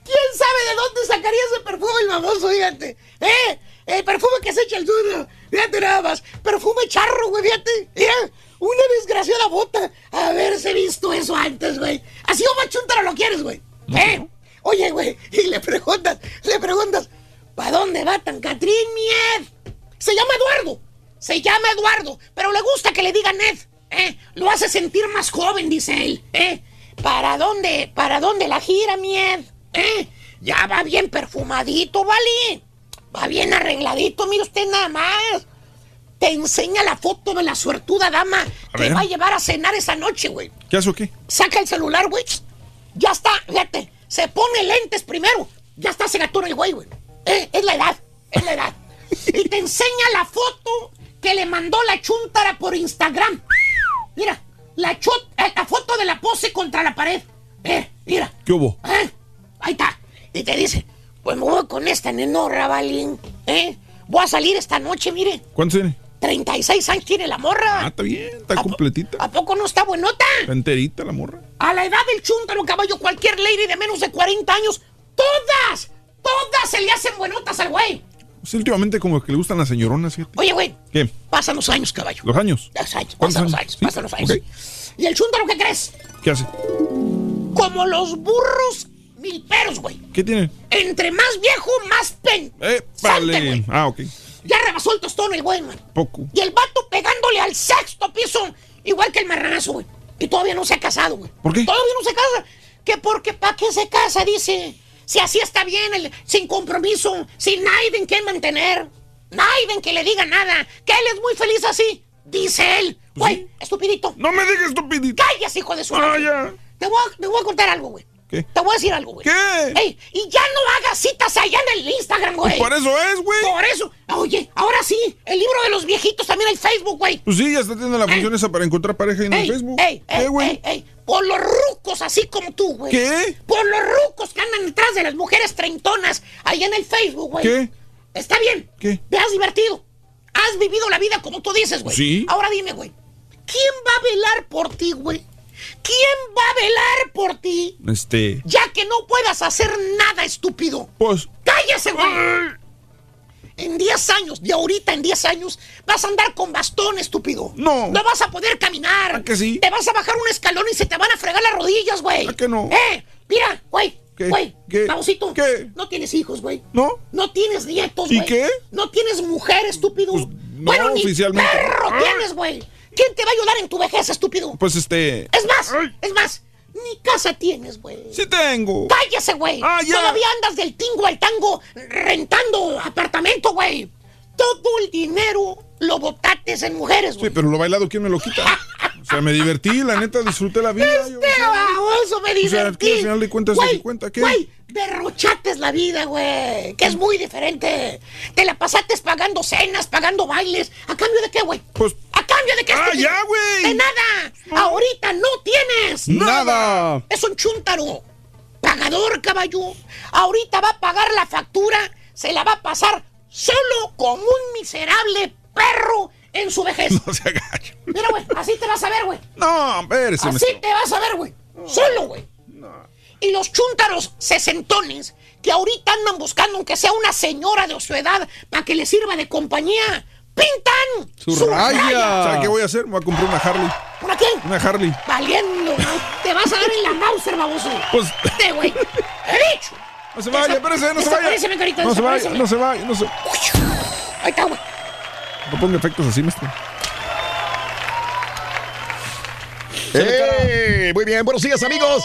¿Quién sabe de dónde sacaría ese perfume el famoso, fíjate? ¿Eh? El perfume que se echa el chúntaro. Fíjate nada más. Perfume charro, güey, fíjate. Mira, una desgraciada bota. Haberse visto eso antes, güey. Así o más chúntaro lo quieres, güey. ¿Eh? Oye, güey, y le preguntas, le preguntas, ¿para dónde va tan Catrín, Mied? Se llama Eduardo. Se llama Eduardo, pero le gusta que le digan Ned. ¿eh? Lo hace sentir más joven, dice él. ¿eh? ¿Para dónde, para dónde la gira, Mied? ¿Eh? Ya va bien perfumadito, ¿vale? Va bien arregladito, mire usted nada más. Te enseña la foto de la suertuda dama A que ver. va a llevar a cenar esa noche, güey. ¿Qué hace o qué? Saca el celular, güey. Ya está, fíjate. Se pone lentes primero. Ya está se gatón el güey, güey. Eh, es la edad, es la edad. Y te enseña la foto que le mandó la chuntara por Instagram. Mira, la, chut- eh, la foto de la pose contra la pared. Eh, mira. ¿Qué hubo? ¿Eh? Ahí está. Y te dice, pues me voy con esta nenorra, Balín. ¿Eh? Voy a salir esta noche, mire. ¿Cuántos tiene? 36 años tiene la morra. Ah, está bien, está completita. ¿A poco no está buenota? Está enterita la morra. A la edad del chúntaro caballo, cualquier lady de menos de 40 años, todas, todas se le hacen buenotas al güey. Pues últimamente como que le gustan las señoronas, fíjate. Oye, güey, ¿Qué? pasan los años, caballo. ¿Los años? Los años, ¿Cuántos pasan los años? Sí, pasan los años. ¿Y el chúntaro qué crees? ¿Qué hace? Como los burros milperos, güey. ¿Qué tiene? Entre más viejo, más pen. Eh, vale. Ah, ok. Ya rebasó el tostón el güey, man. Poco. Y el vato pegándole al sexto piso, igual que el marranazo, güey. Y todavía no se ha casado, güey. ¿Por qué? Todavía no se casa. Que porque pa' qué se casa, dice. Si así está bien, el- sin compromiso, sin nadie en quien mantener. Nadie en que le diga nada. Que él es muy feliz así. Dice él. Güey, estupidito. No me digas estupidito. Callas, hijo de su Ah, ya. Te voy, a, te voy a contar algo, güey. ¿Qué? Te voy a decir algo, güey. ¿Qué? Ey, y ya no hagas citas allá en el Instagram, güey. Pues por eso es, güey. Por eso. Oye, ahora sí, el libro de los viejitos también hay Facebook, güey. Pues sí, ya está teniendo la función esa para encontrar pareja en el Ey, Facebook. ey, ¿Qué, ey, güey? ey, ey, por los rucos así como tú, güey. ¿Qué? Por los rucos que andan detrás de las mujeres treintonas ahí en el Facebook, güey. ¿Qué? Está bien. ¿Qué? Te has divertido. Has vivido la vida como tú dices, güey. Sí. Ahora dime, güey. ¿Quién va a velar por ti, güey? ¿Quién va a velar por ti? Este. Ya que no puedas hacer nada, estúpido. Pues. ¡Cállese, güey! En 10 años, de ahorita en 10 años, vas a andar con bastón, estúpido. No. No vas a poder caminar. ¿A que sí? Te vas a bajar un escalón y se te van a fregar las rodillas, güey. ¿A que no? ¡Eh! Mira, güey. ¿Qué? Güey, ¿Qué? babosito. ¿Qué? No tienes hijos, güey. ¿No? No tienes nietos, ¿Y güey. qué? No tienes mujer, estúpido. no, bueno, ni oficialmente. perro Ah. tienes, güey. ¿Quién te va a ayudar en tu vejez, estúpido? Pues este. Es más, es más, ni casa tienes, güey. Sí tengo. ¡Cállese, güey! Ah, ya. Todavía andas del tingo al tango rentando apartamento, güey. Todo el dinero lo botates en mujeres, Sí, güey. pero lo bailado, ¿quién me lo quita? O sea, me divertí, la neta, disfruté la vida. yo- Este baboso me O sea, divertí. Al final de cuentas, Güey, ¿se cuenta qué? Güey, derrochates la vida, güey. Que es muy diferente. Te la pasaste pagando cenas, pagando bailes. ¿A cambio de qué, güey? Pues. ¿A cambio de qué? ¡Ah, estúpido? ya, güey! De nada. Ahorita no tienes. Nada. Es un chúntaro. Pagador, caballo. Ahorita va a pagar la factura. Se la va a pasar solo como un miserable perro en su vejez. No se agacho. Mira, güey, así te vas a ver, güey. No, espérese, Así te vas a ver, güey. Solo, güey. Y los chúntaros sesentones que ahorita andan buscando aunque sea una señora de su edad para que le sirva de compañía, pintan Su raya. ¿Sabes qué voy a hacer? Me voy a comprar una Harley. ¿Una qué? Una Harley. Valiendo. Te vas a dar en la Mauser, baboso. Pues. Te, güey. He dicho. No se vaya, espérese, no se vaya. Carita, No se vaya, no se vaya, no se. Ahí está, güey. No ponga efectos así, maestro. ¡Eh! Muy bien, buenos días, amigos.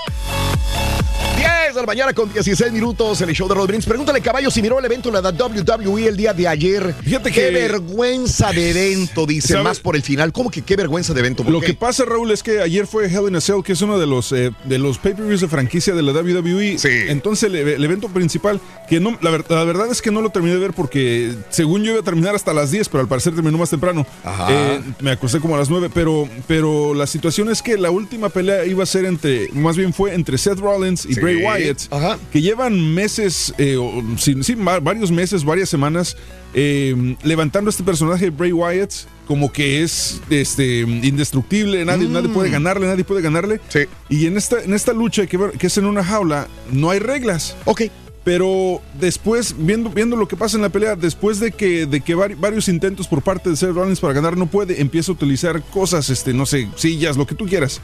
10 de la mañana con 16 minutos en el show de Rod Brindis. Pregúntale, caballo, si miró el evento de la WWE el día de ayer. Fíjate Qué que- vergüenza de evento, dice, ¿Sabe? más por el final. ¿Cómo que qué vergüenza de evento? ¿Por Lo qué? que pasa, Raúl, es que ayer fue Hell in a Cell, que es uno de los, eh, de los pay-per-views de franquicia de la WWE. Entonces, el, el evento principal, que no, la, ver- la verdad es que no lo terminé de ver porque, según yo, iba a terminar hasta las 10, pero al parecer terminó más temprano. Ajá. Eh, me acosté como a las 9, pero, pero la situación es que la última pelea iba a ser entre, más bien fue entre Seth Rollins y Sí. Bray Wyatt, Ajá. que llevan meses, eh, sí, sí, varios meses, varias semanas, eh, levantando este personaje de Bray Wyatt como que es este indestructible, nadie, Mm. nadie puede ganarle, nadie puede ganarle. Y en esta, en esta lucha que, que es en una jaula, no hay reglas. Ok. Pero después, viendo, viendo lo que pasa en la pelea, después de que, de que vari- varios intentos por parte de Seth Rollins para ganar no puede, empieza a utilizar cosas, este, no sé, sillas, lo que tú quieras.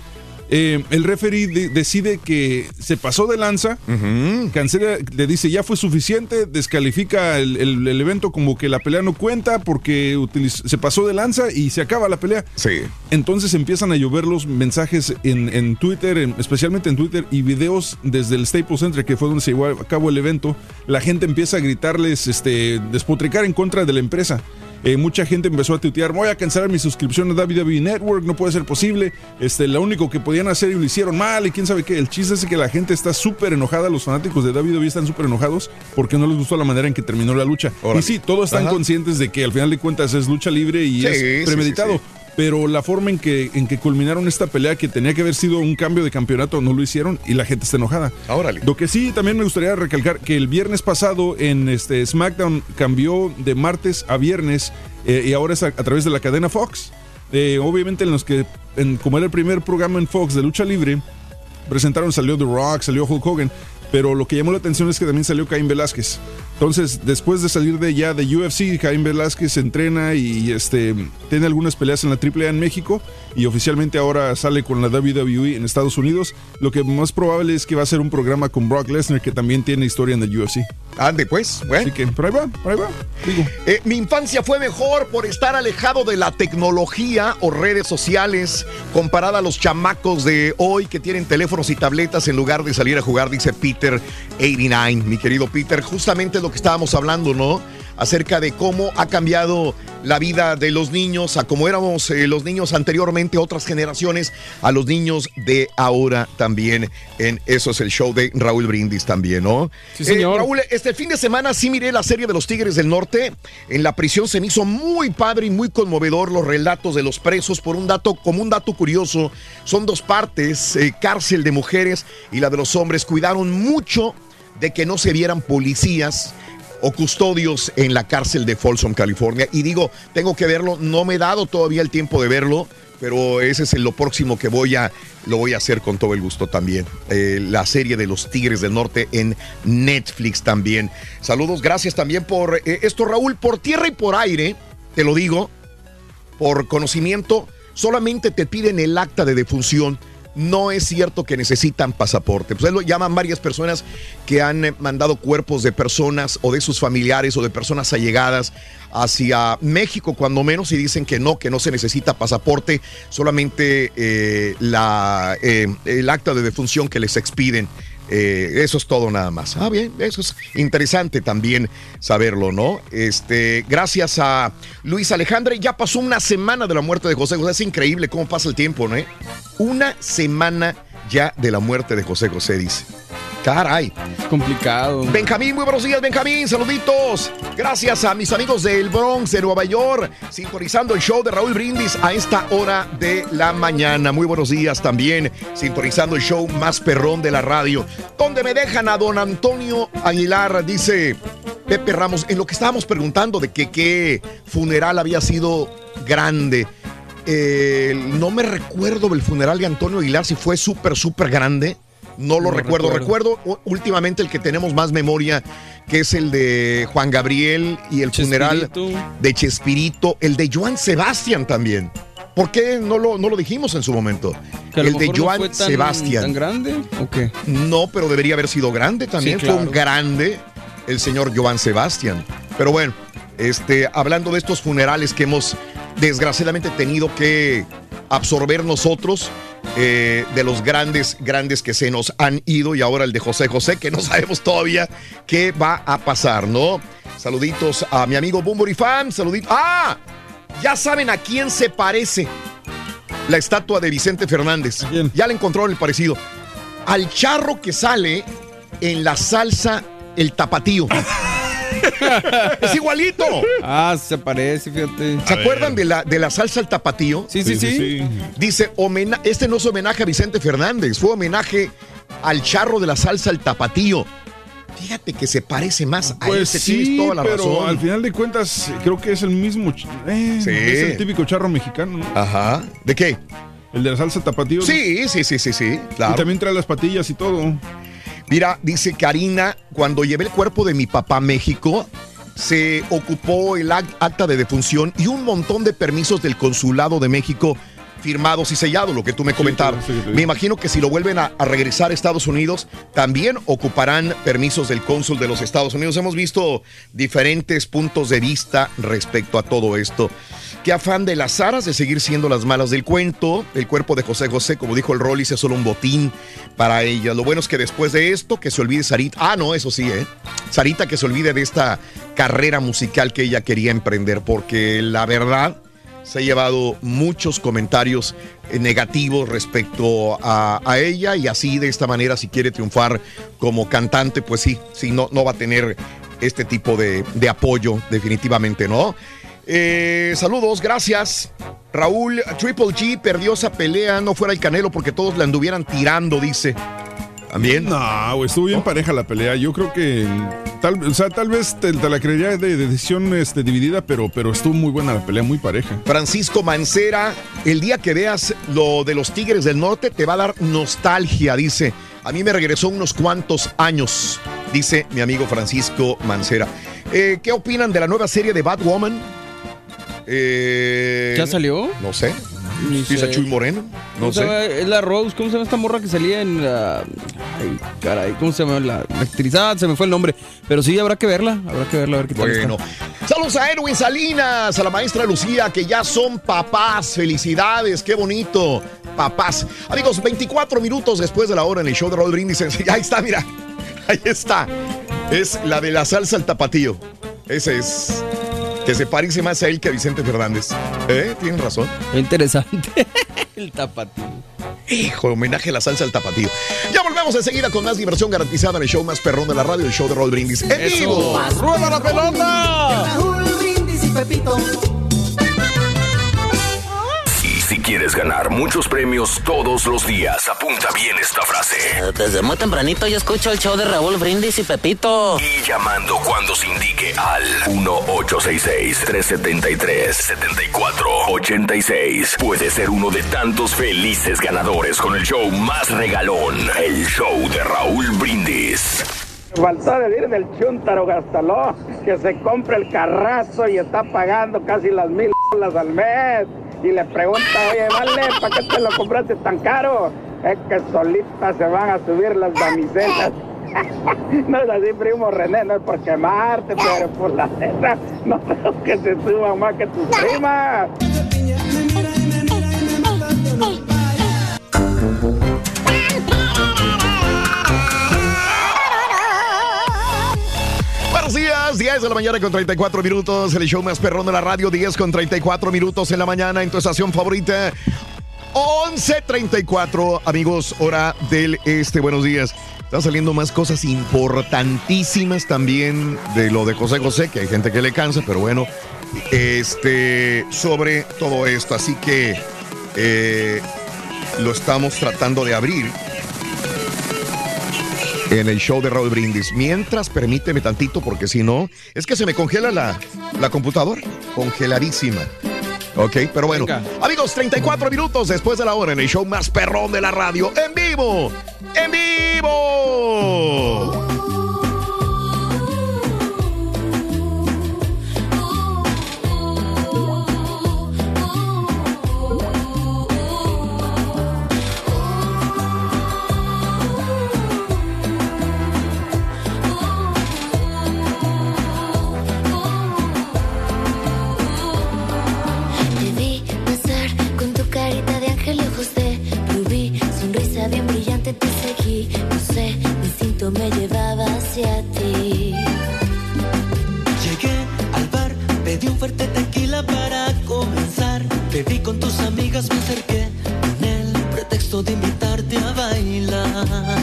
Eh, el referee de- decide que se pasó de lanza, cancela, le dice ya fue suficiente, descalifica el, el- el evento como que la pelea no cuenta porque utiliz- se pasó de lanza y se acaba la pelea. Sí. Entonces empiezan a llover los mensajes en, en Twitter, en- especialmente en Twitter, y videos desde el Staples Center, que fue donde se llevó a cabo el evento. La gente empieza a gritarles, este, despotricar en contra de la empresa. Eh, mucha gente empezó a tuitear, voy a cancelar mi suscripción a WWE Network, no puede ser posible. Este, lo único que podían hacer y lo hicieron mal y quién sabe qué. El chiste es que la gente está súper enojada, los fanáticos de WWE están súper enojados porque no les gustó la manera en que terminó la lucha. Órale. Y sí, todos están Ajá. conscientes de que al final de cuentas es lucha libre y Sí, es sí, premeditado. sí, Pero la forma en que, en que culminaron esta pelea, que tenía que haber sido un cambio de campeonato, no lo hicieron y la gente está enojada. Órale. Lo que sí también me gustaría recalcar que el viernes pasado en este SmackDown cambió de martes a viernes eh, y ahora es a, a través de la cadena Fox. Eh, obviamente en los que, en- como era el primer programa en Fox de lucha libre, presentaron, salió The Rock, salió Hulk Hogan, pero lo que llamó la atención es que también salió Caín Velázquez. Entonces, después de salir de ya de UFC, Caín Velázquez se entrena y este tiene algunas peleas en la AAA en México y oficialmente ahora sale con la WWE en Estados Unidos. Lo que más probable es que va a ser un programa con Brock Lesnar que también tiene historia en el UFC. Ande pues, bueno. Así que por ahí va, por ahí va. Digo. Eh, mi infancia fue mejor por estar alejado de la tecnología o redes sociales comparada a los chamacos de hoy que tienen teléfonos y tabletas en lugar de salir a jugar, dice Peter89. Mi querido Peter, justamente lo que estábamos hablando, ¿no? Acerca de cómo ha cambiado la vida de los niños a cómo éramos eh, los niños anteriormente, otras generaciones, a los niños de ahora también. En Eso es el show de Raúl Brindis también, ¿no? Sí, señor. Eh, Raúl, este fin de semana sí miré la serie de los Tigres del Norte. En la prisión se me hizo muy padre y muy conmovedor los relatos de los presos. Por un dato, como un dato curioso, son dos partes, eh, cárcel de mujeres y la de los hombres. Cuidaron mucho de que no se vieran policías o custodios en la cárcel de Folsom, California. Y digo, tengo que verlo, no me he dado todavía el tiempo de verlo, pero ese es lo próximo que voy a, lo voy a hacer con todo el gusto también. Eh, la serie de los Tigres del Norte en Netflix también. Saludos, gracias también por eh, esto, Raúl, por tierra y por aire, te lo digo, por conocimiento, solamente te piden el acta de defunción. No es cierto que necesitan pasaporte. Pues lo llaman varias personas que han eh, mandado cuerpos de personas o de sus familiares o de personas allegadas hacia México, cuando menos, y dicen que no, que no se necesita pasaporte, solamente eh, la, eh, el acta de defunción que les expiden. Eh, eso es todo nada más. Ah, bien, eso es interesante también saberlo, ¿no? Este, gracias a Luis Alejandre, ya pasó una semana de la muerte de José José. Es increíble cómo pasa el tiempo, ¿no? Una semana ya de la muerte de José José, dice. Caray. Complicado. Benjamín, muy buenos días, Benjamín. Saluditos. Gracias a mis amigos del Bronx, de Nueva York, sintonizando el show de Raúl Brindis a esta hora de la mañana. Muy buenos días también, sintonizando el show más perrón de la radio, donde me dejan a don Antonio Aguilar, dice Pepe Ramos, en lo que estábamos preguntando de que qué funeral había sido grande. Eh, no me recuerdo el funeral de Antonio Aguilar si fue súper, súper grande. No lo No recuerdo. recuerdo. últimamente el que tenemos más memoria, que es el de Juan Gabriel y el funeral de Chespirito, el de Joan Sebastián también. ¿Por qué no lo, no lo dijimos en su momento? Que el de no Joan Sebastián. ¿Tan grande o qué? No, pero debería haber sido grande también. Sí, Fue un grande el señor Joan Sebastián. Pero bueno, este, hablando de estos funerales que hemos desgraciadamente tenido que absorber nosotros eh, de los grandes, grandes que se nos han ido y ahora el de José José, que no sabemos todavía qué va a pasar, ¿no? Saluditos a mi amigo Bumburi Fan, saluditos. ¡Ah! Ya saben a quién se parece la estatua de Vicente Fernández. Ya le encontró el parecido. Al charro que sale en la salsa El Tapatío. es igualito. Ah, se parece, fíjate. ¿Se acuerdan de la, de la salsa al tapatío? Sí, sí, sí. Dice, homena- este no es homenaje a Vicente Fernández, fue homenaje al charro de la salsa al tapatío. Fíjate que se parece más a Pues ese, tienes sí, toda la pero razón. al final de cuentas creo que es el mismo. eh, Sí. Es el típico charro mexicano. ¿no? Ajá. ¿De qué? El de la salsa tapatío. Sí, sí, sí, sí, sí, claro. Y también trae las patillas y todo. Mira, dice Karina, cuando llevé el cuerpo de mi papá a México, se ocupó el ac- acta de defunción y un montón de permisos del Consulado de México firmados y sellados, lo que tú me comentabas. sí, sí. Me imagino que si lo vuelven a, a regresar a Estados Unidos, también ocuparán permisos del cónsul de los Estados Unidos. Hemos visto diferentes puntos de vista respecto a todo esto. Qué afán de las aras de seguir siendo las malas del cuento. El cuerpo de José José, como dijo el Rollis, es solo un botín para ella. Lo bueno es que después de esto, que se olvide Sarita. Ah, no, eso sí, ¿eh? Sarita que se olvide de esta carrera musical que ella quería emprender, porque la verdad se ha llevado muchos comentarios eh, negativos respecto a, ella y así de esta manera si quiere triunfar como cantante, pues sí, sí, no, no va a tener este tipo de, de apoyo definitivamente, ¿no? Eh, saludos, gracias. Raúl, Triple G perdió esa pelea, no fuera el Canelo porque todos le anduvieran tirando, dice. También. No, güey, estuvo bien pareja la pelea. Yo creo que tal, o sea, tal vez te, te la creería de, de decisión este, dividida, pero, pero estuvo muy buena la pelea, muy pareja. Francisco Mancera, el día que veas lo de los Tigres del Norte te va a dar nostalgia, dice. A mí me regresó unos cuantos años, dice mi amigo Francisco Mancera. Eh, ¿Qué opinan de la nueva serie de Batwoman? Eh, ¿Ya salió? No sé. Ni Dice sé. Chuy Moreno. No ¿Cómo se sé. llama? Es la Rose, ¿cómo se llama esta morra que salía en la... Ay, caray, ¿cómo se llama? La, Ah, se me fue el nombre. Pero sí, habrá que verla, habrá que verla, a ver qué tal Bueno, está. saludos a Erwin Salinas, a la maestra Lucía, que ya son papás. Felicidades, qué bonito. Papás. Amigos, 24 minutos después de la hora en el show de Raúl Brindis. Ahí está, mira. Ahí está. Es la de la salsa al tapatío. Ese es. Que se parece más a él que a Vicente Fernández. ¿Eh? Tienen razón. Interesante. el tapatío. Hijo, homenaje a la salsa al tapatío. Ya volvemos enseguida con más diversión garantizada en el show más perrón de la radio, el show de Raúl Brindis. ¡En Eso. vivo! ¡Rueda la pelota! Raúl Brindis y Pepito. Quieres ganar muchos premios todos los días, apunta bien esta frase. Desde muy tempranito yo escucho el show de Raúl Brindis y Pepito. Y llamando cuando se indique al 1-866-373-7486. Puede ser uno de tantos felices ganadores con el show más regalón, el show de Raúl Brindis. Faltó decir del chuntaro Gastaló que se compra el carrazo y está pagando casi las mil bolas al mes. Y le pregunta, oye, vale, ¿para qué te lo compraste tan caro? Es que solitas se van a subir las damiselas. no es así, primo René, no es por quemarte, pero por la neta, no creo que se suban más que tus primas. Buenos días, 10 de la mañana con 34 minutos, el show más perrón de la radio, 10 con 34 minutos en la mañana en tu estación favorita. 11.34, amigos, hora del este. Buenos días. Están saliendo más cosas importantísimas también de lo de José José, que hay gente que le cansa, pero bueno, este, sobre todo esto. Así que eh, lo estamos tratando de abrir en el show de Raúl Brindis. Mientras, permíteme tantito, porque si no, es que se me congela la, la computadora. Congeladísima. Ok, pero bueno. Venga. Amigos, 34 minutos después de la hora en el show más perrón de la radio. ¡En vivo! ¡En vivo! Me llevaba hacia ti. Llegué al bar, pedí un fuerte tequila para comenzar. Bebí con tus amigas, me acerqué con el pretexto de invitarte a bailar.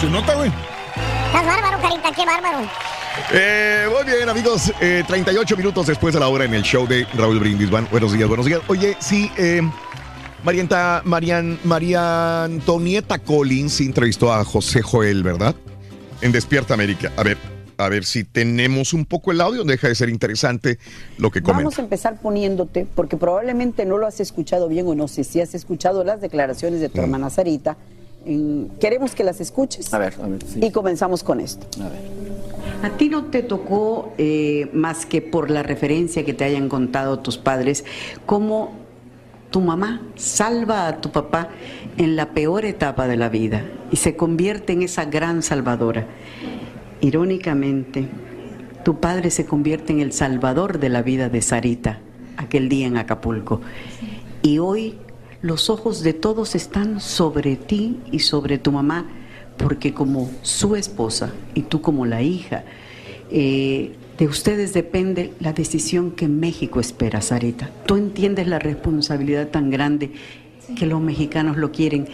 Se nota, güey. Estás bárbaro, carita, qué bárbaro. Eh, muy bien, amigos. eh, 38 minutos después de la hora en el show de Raúl Brindis. Van, buenos días, buenos días. Oye, sí, eh, Marianta, Marian, María Antonieta Collins entrevistó a José Joel, ¿verdad? En Despierta América. A ver, a ver si tenemos un poco el audio. Deja de ser interesante lo que comenta. Vamos a empezar poniéndote, porque probablemente no lo has escuchado bien o no sé si has escuchado las declaraciones de tu hermana Sarita. En- queremos que las escuches. A ver, a ver. sí. Y comenzamos con esto. A ver. A ti no te tocó, eh, más que por la referencia que te hayan contado tus padres, cómo tu mamá salva a tu papá en la peor etapa de la vida y se convierte en esa gran salvadora. Irónicamente, tu padre se convierte en el salvador de la vida de Sarita aquel día en Acapulco. Y hoy los ojos de todos están sobre ti y sobre tu mamá, porque como su esposa y tú como la hija, eh, de ustedes depende la decisión que México espera, Sarita. Tú entiendes la responsabilidad tan grande que los mexicanos lo quieren.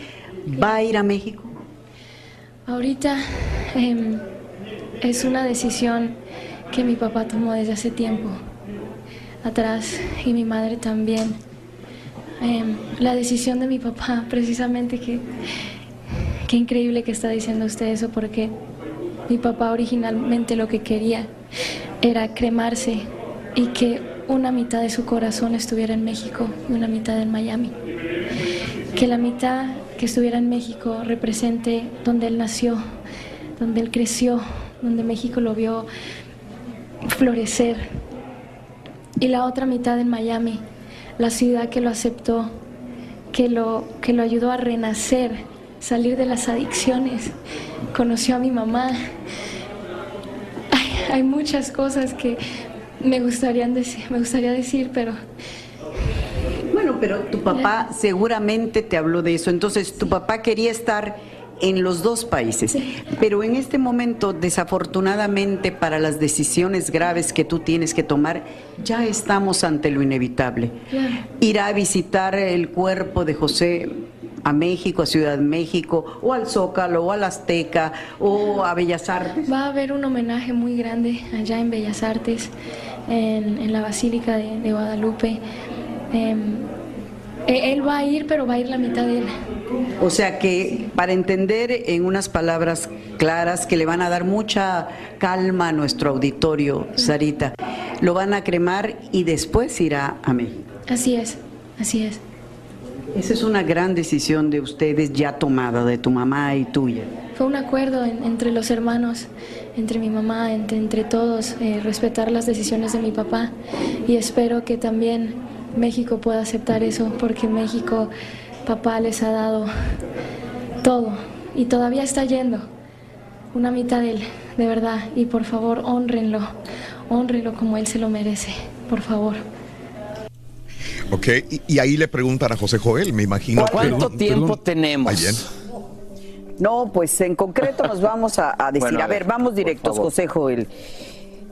¿Va a ir a México? Ahorita em, es una decisión que mi papá tomó desde hace tiempo atrás y mi madre también. Em, la decisión de mi papá, precisamente que qué increíble que está diciendo usted eso porque mi papá originalmente lo que quería era cremarse y que una mitad de su corazón estuviera en México y una mitad en Miami. Que la mitad que estuviera en México represente donde él nació, donde él creció, donde México lo vio florecer. Y la otra mitad en Miami, la ciudad que lo aceptó, que lo, que lo ayudó a renacer, salir de las adicciones, conoció a mi mamá. Hay, hay muchas cosas que me gustaría, decir, me gustaría decir, pero Bueno, pero tu papá seguramente te habló de eso. Entonces, tu papá quería estar en los dos países. Pero en este momento, desafortunadamente, para las decisiones graves que tú tienes que tomar, ya estamos ante lo inevitable. Ir a visitar el cuerpo de José a México, a Ciudad de México, o al Zócalo, o al Azteca, o a Bellas Artes. Va a haber un homenaje muy grande allá en Bellas Artes, en, en la Basílica de, de Guadalupe. Em, e- él va a ir, pero va a ir la mitad de él. O sea que, para entender en unas palabras claras que le van a dar mucha calma a nuestro auditorio, Sarita, lo van a cremar y después irá a México. Así es, así es. Esa es una gran decisión de ustedes ya tomada, de tu mamá y tuya. Fue un acuerdo en- entre los hermanos, entre mi mamá, entre, entre todos, eh, respetar las decisiones de mi papá. Y espero que también México pueda aceptar eso, porque México, papá les ha dado todo y todavía está yendo. Una mitad de él, de verdad. Y por favor, honrenlo, honrenlo como él se lo merece, por favor. Ok, y, y ahí le preguntan a José Joel, me imagino. ¿Cuánto que- tiempo tenemos? No, pues en concreto nos vamos a, a decir, Bueno, a a ver, ver, vamos directos. José Joel.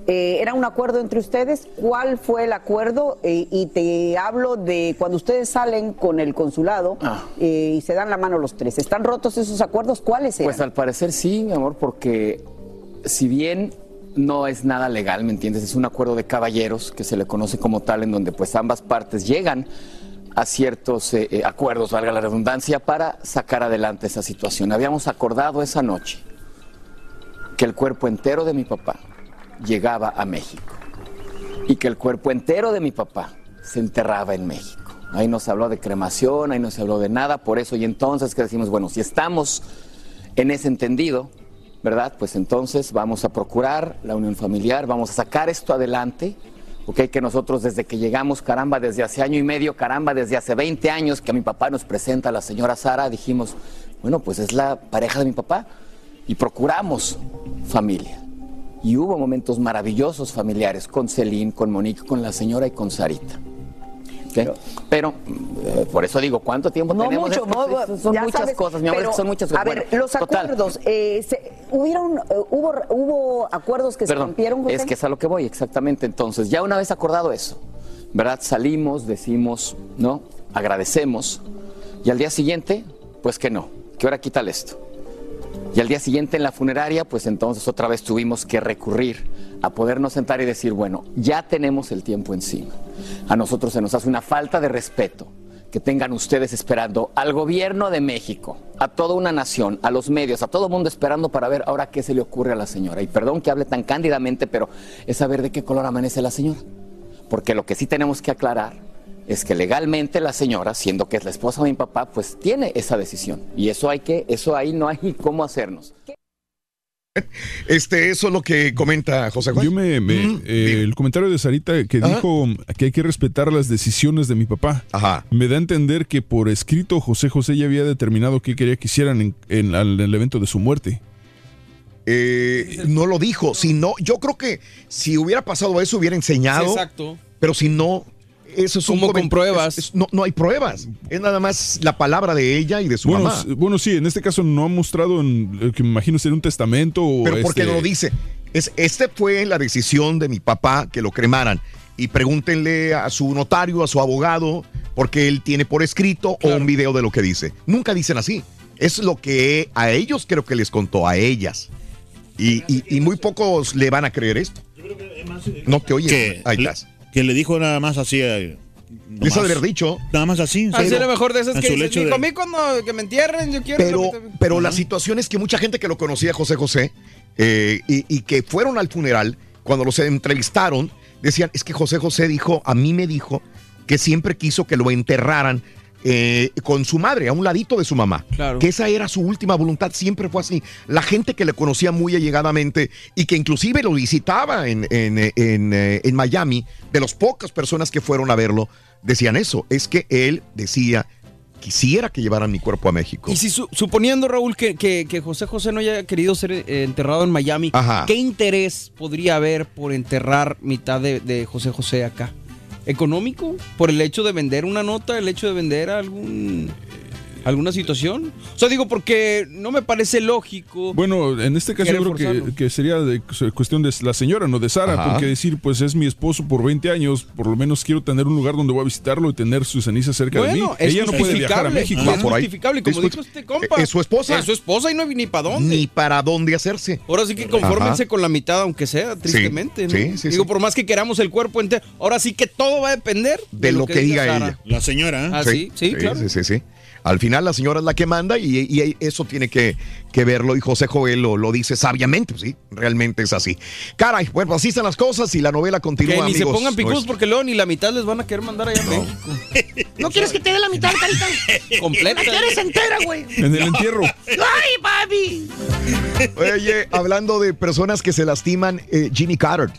Eh, ¿Era un acuerdo entre ustedes? ¿Cuál fue el acuerdo? Eh, y te hablo de cuando ustedes salen con el consulado Ah. eh, y se dan la mano los tres. ¿Están rotos esos acuerdos? ¿Cuáles eran? Pues al parecer sí, mi amor, porque si bien no es nada legal, ¿me entiendes? Es un acuerdo de caballeros que se le conoce como tal, en donde pues ambas partes llegan a ciertos acuerdos, valga la redundancia, para sacar adelante esa situación. Habíamos acordado esa noche que el cuerpo entero de mi papá llegaba a México y que el cuerpo entero de mi papá se enterraba en México. Ahí no se habló de cremación, ahí no se habló de nada, por eso y entonces que decimos, bueno, si estamos en ese entendido, ¿verdad? Pues entonces vamos a procurar la unión familiar, vamos a sacar esto adelante, ¿ok? Que nosotros desde que llegamos, caramba, desde hace año y medio, caramba, desde hace 20 años que a mi papá nos presenta a la señora Sara, dijimos, bueno, pues es la pareja de mi papá y procuramos familia. Y hubo momentos maravillosos familiares con Celine, con Monique, con la señora y con Sarita. Pero, eh, por eso digo, ¿cuánto tiempo No tenemos? mucho, no, son- muchas sabes, cosas, mi amor, son muchas A cosas. ver, Bueno, los total. acuerdos, eh, se- hubieron, eh, hubo, hubo acuerdos que se rompieron, José? es que es a lo que voy, exactamente. Entonces, ya una vez acordado eso, ¿verdad? Salimos, decimos, ¿no? Agradecemos. Y al día siguiente, pues que no, que ahora quítale esto. Y al día siguiente en la funeraria, pues entonces otra vez tuvimos que recurrir a podernos sentar y decir, bueno, ya tenemos el tiempo encima. A nosotros se nos hace una falta de respeto que tengan ustedes esperando al gobierno de México, a toda una nación, a los medios, a todo mundo esperando para ver ahora qué se le ocurre a la señora. Y perdón que hable tan cándidamente, pero es saber de qué color amanece la señora. Porque lo que sí tenemos que aclarar es que legalmente la señora, siendo que es la esposa de mi papá, pues tiene esa decisión. Y eso hay que, eso ahí no hay cómo hacernos. Este, eso es lo que comenta José Joel. Yo me, me- eh, el comentario de Sarita que Ajá. dijo que hay que respetar las decisiones de mi papá. Me da a entender que por escrito José José ya había determinado qué quería que hicieran en, en- al- en el evento de su muerte. Eh, no lo dijo. Si no, yo creo que si hubiera pasado eso, hubiera enseñado. Sí, exacto. Pero si no, eso es un ¿Cómo con comen- pruebas? es- es- no, no hay pruebas. Es nada más la palabra de ella y de su Bueno, mamá. bueno, sí, en este caso no ha mostrado en, lo que me imagino ser un testamento o Pero ¿por qué este- no lo dice? Es, este fue la decisión de mi papá que lo cremaran. Y pregúntenle a su notario, a su abogado, porque él tiene por escrito o un video de lo que dice. Nunca dicen así. Es lo que a ellos creo que les contó, a ellas. Y, y- y muy pocos le van a creer esto. No te oye. que, Ahí estás. Que le dijo nada más así. eh, nomás- haber dicho. Nada más así. Así a lo mejor de esas que "Ni de- conmigo cuando que me entierren, yo quiero... Pero, que me- pero la situación es que mucha gente que lo conocía, José José, eh, y, y que fueron al funeral, cuando los entrevistaron, decían, es que José José dijo, a mí me dijo que siempre quiso que lo enterraran eh, con su madre, a un ladito de su mamá. Claro. Que esa era su última voluntad, siempre fue así. La gente que le conocía muy allegadamente y que inclusive lo visitaba en, en, en, eh, en Miami, de las pocas personas que fueron a verlo, decían eso, es que él decía, quisiera que llevaran mi cuerpo a México. Y si su- suponiendo, Raúl, que, que- que José José no haya querido ser eh, enterrado en Miami, Ajá. ¿qué interés podría haber por enterrar mitad de, de José José acá? Económico por el hecho de vender una nota, el hecho de vender algún alguna situación. O sea, digo porque no me parece lógico. Bueno, en este caso yo creo que, que sería de cuestión de la señora, no de Sara, Ajá. porque decir, pues es mi esposo por 20 años, por lo menos quiero tener un lugar donde voy a visitarlo y tener sus cenizas cerca de mí. Es Ella no puede viajar a México. Es por ahí. justificable, como Es dijo este compa. ¿Es su esposa? Es su esposa y no ni para dónde. Ni para dónde hacerse. Ahora sí que confórmense con la mitad, aunque sea, tristemente. ¿no? sí, sí, Digo, sí. por más que queramos el cuerpo entero, ahora sí que todo va a depender De lo que diga ella. La señora, ¿eh? Ah, sí, sí, claro. Sí, sí, sí. Al final la señora es la que manda y, y eso tiene que, que verlo y José Joel lo, lo dice sabiamente, sí, realmente es así. Caray, bueno, así están las cosas y la novela continúa, Que ni se amigos. pongan picudos Nuestro- porque luego ni la mitad les van a querer mandar allá a México. ¿No quieres que te dé la mitad, carita? Completa. ¿La quieres entera, güey? En el entierro. ¡Ay, papi! Oye, hablando de personas que se lastiman, eh, Jimmy Carter.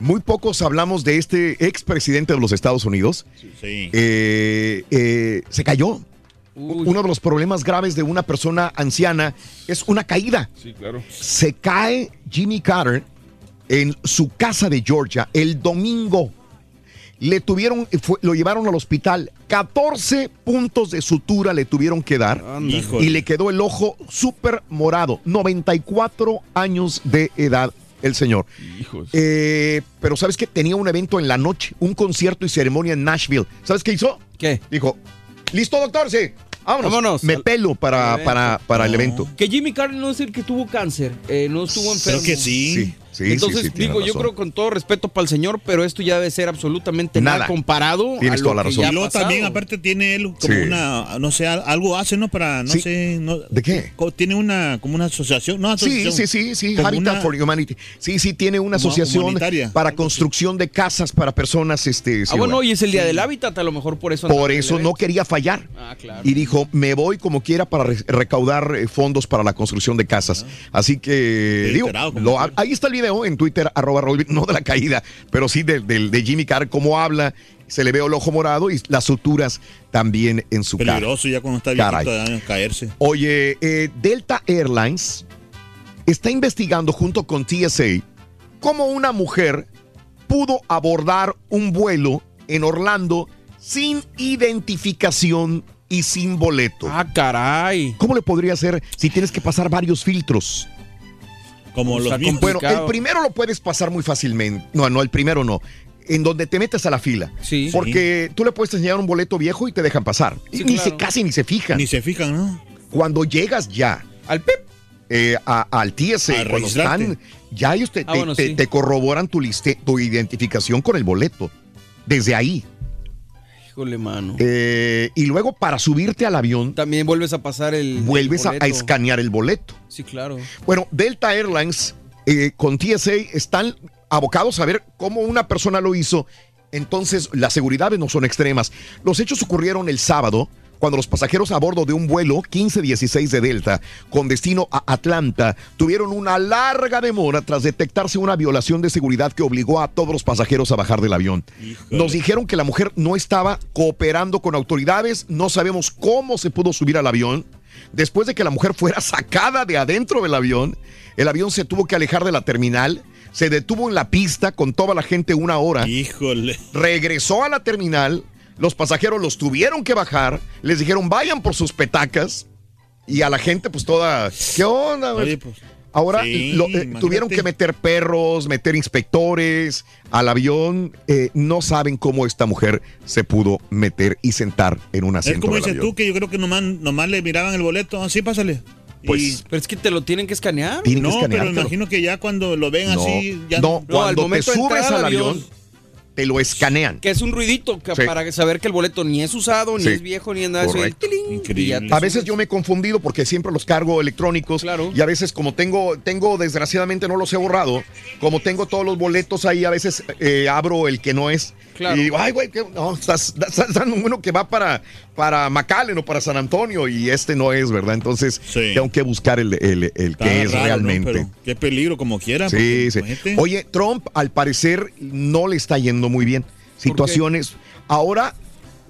Muy pocos hablamos de este expresidente de los Estados Unidos. Sí. Eh, eh, se cayó. Uno de los problemas graves de una persona anciana es una caída. Sí, claro. Se cae Jimmy Carter en su casa de Georgia el domingo. Le tuvieron, fue- lo llevaron al hospital. 14 puntos de sutura le tuvieron que dar. Y le quedó el ojo súper morado. 94 años de edad el señor. Hijos. Eh, pero ¿sabes qué? Tenía un evento en la noche, un concierto y ceremonia en Nashville. ¿Sabes qué hizo? ¿Qué? Dijo, listo doctor, sí. Vámonos. Vámonos. Me pelo para, para, para el evento. Que Jimmy Carter no es el que tuvo cáncer, eh, no estuvo enfermo. Creo que sí. Sí, sí, Entonces, sí, sí, tiene digo, yo creo con todo respeto para el señor, pero esto ya debe ser absolutamente nada, Nada. comparado Tienes a lo toda la razón. Y luego también, aparte, tiene él como Sí. una, no sé, al- algo hace, ¿no? Para, no Sí. sé. No, ¿De qué? Tiene una, como una asociación, ¿no? Sí, asociación, sí, sí, sí, Habitat una- for Humanity. Sí, sí, tiene una asociación para construcción de casas para personas. Este, sí, Ah, bueno, bueno. y es el día del hábitat, a lo mejor por eso. Por eso no quería fallar. Ah, claro. Y dijo, me voy como quiera para re- recaudar eh, fondos para la construcción de casas. Así que, digo, lo- ahí está el video en Twitter, arroba Raúl, no de la caída, pero sí del de, de Jimmy Carr, cómo habla, se le ve el ojo morado y las suturas también en su cara. Peligroso ya cuando está Caray. viejito de años caerse. Oye, eh, Delta Airlines está investigando junto con TSA cómo una mujer pudo abordar un vuelo en Orlando sin identificación y sin boleto. Ah, caray. ¿Cómo le podría hacer si tienes que pasar varios filtros? Como los mismos. Bueno, el primero lo puedes pasar muy fácilmente. No, no, el primero no. En donde te metes a la fila. Sí. Porque tú le puedes enseñar un boleto viejo y te dejan pasar. Sí, Y ni claro. se casi ni se fijan. Ni se fijan, ¿no? Cuando llegas ya Al Pep. eh, a- al TSA, A cuando registrarte. están, ya ellos te, Ah, te- bueno, te- sí. te corroboran tu, liste, tu identificación con el boleto. Desde ahí. Híjole, mano. Eh, y luego para subirte al avión, También vuelves a pasar el. vuelves el a, escanear el boleto. Sí, claro. Bueno, Delta Airlines eh, con TSA están abocados a ver cómo una persona lo hizo. Entonces, las seguridades no son extremas. Los hechos ocurrieron el sábado cuando los pasajeros a bordo de un vuelo 1516 de Delta con destino a Atlanta tuvieron una larga demora tras detectarse una violación de seguridad que obligó a todos los pasajeros a bajar del avión. Híjole. Nos dijeron que la mujer no estaba cooperando con autoridades, no sabemos cómo se pudo subir al avión. Después de que la mujer fuera sacada de adentro del avión, el avión se tuvo que alejar de la terminal, se detuvo en la pista con toda la gente una hora, Híjole. regresó a la terminal, los pasajeros los tuvieron que bajar, les dijeron vayan por sus petacas y a la gente pues toda, ¿qué onda? Oye, pues. Ahora Sí, lo- eh, tuvieron que meter perros, meter inspectores al avión. eh, no saben cómo esta mujer se pudo meter y sentar en un Es asiento como del dices avión. tú, que yo creo que nomás, nomás le miraban el boleto. Así, pásale. Pues, Pero es que te lo tienen que escanear. tienen que no, pero imagino que ya cuando lo ven No, así, ya no, No, al cuando te momento de subes al al avión, avión, te lo escanean. Que es un ruidito que- Sí. para saber que el boleto ni es usado, ni Sí. es viejo, ni es nada. Correcto. tiling, Increíble. A veces yo me he confundido porque siempre los cargo electrónicos Claro. y a veces como tengo, tengo desgraciadamente no los he borrado, como tengo todos los boletos ahí, a veces eh, abro el que no es Claro. y digo, ay güey, no, estás, estás dando uno que va para, para McAllen o para San Antonio y este no es, ¿verdad? Entonces Sí. tengo que buscar el, el- que es realmente. Qué peligro, como quiera. Sí, sí. Oye, Trump al parecer no le está yendo muy bien. Situaciones. Ahora,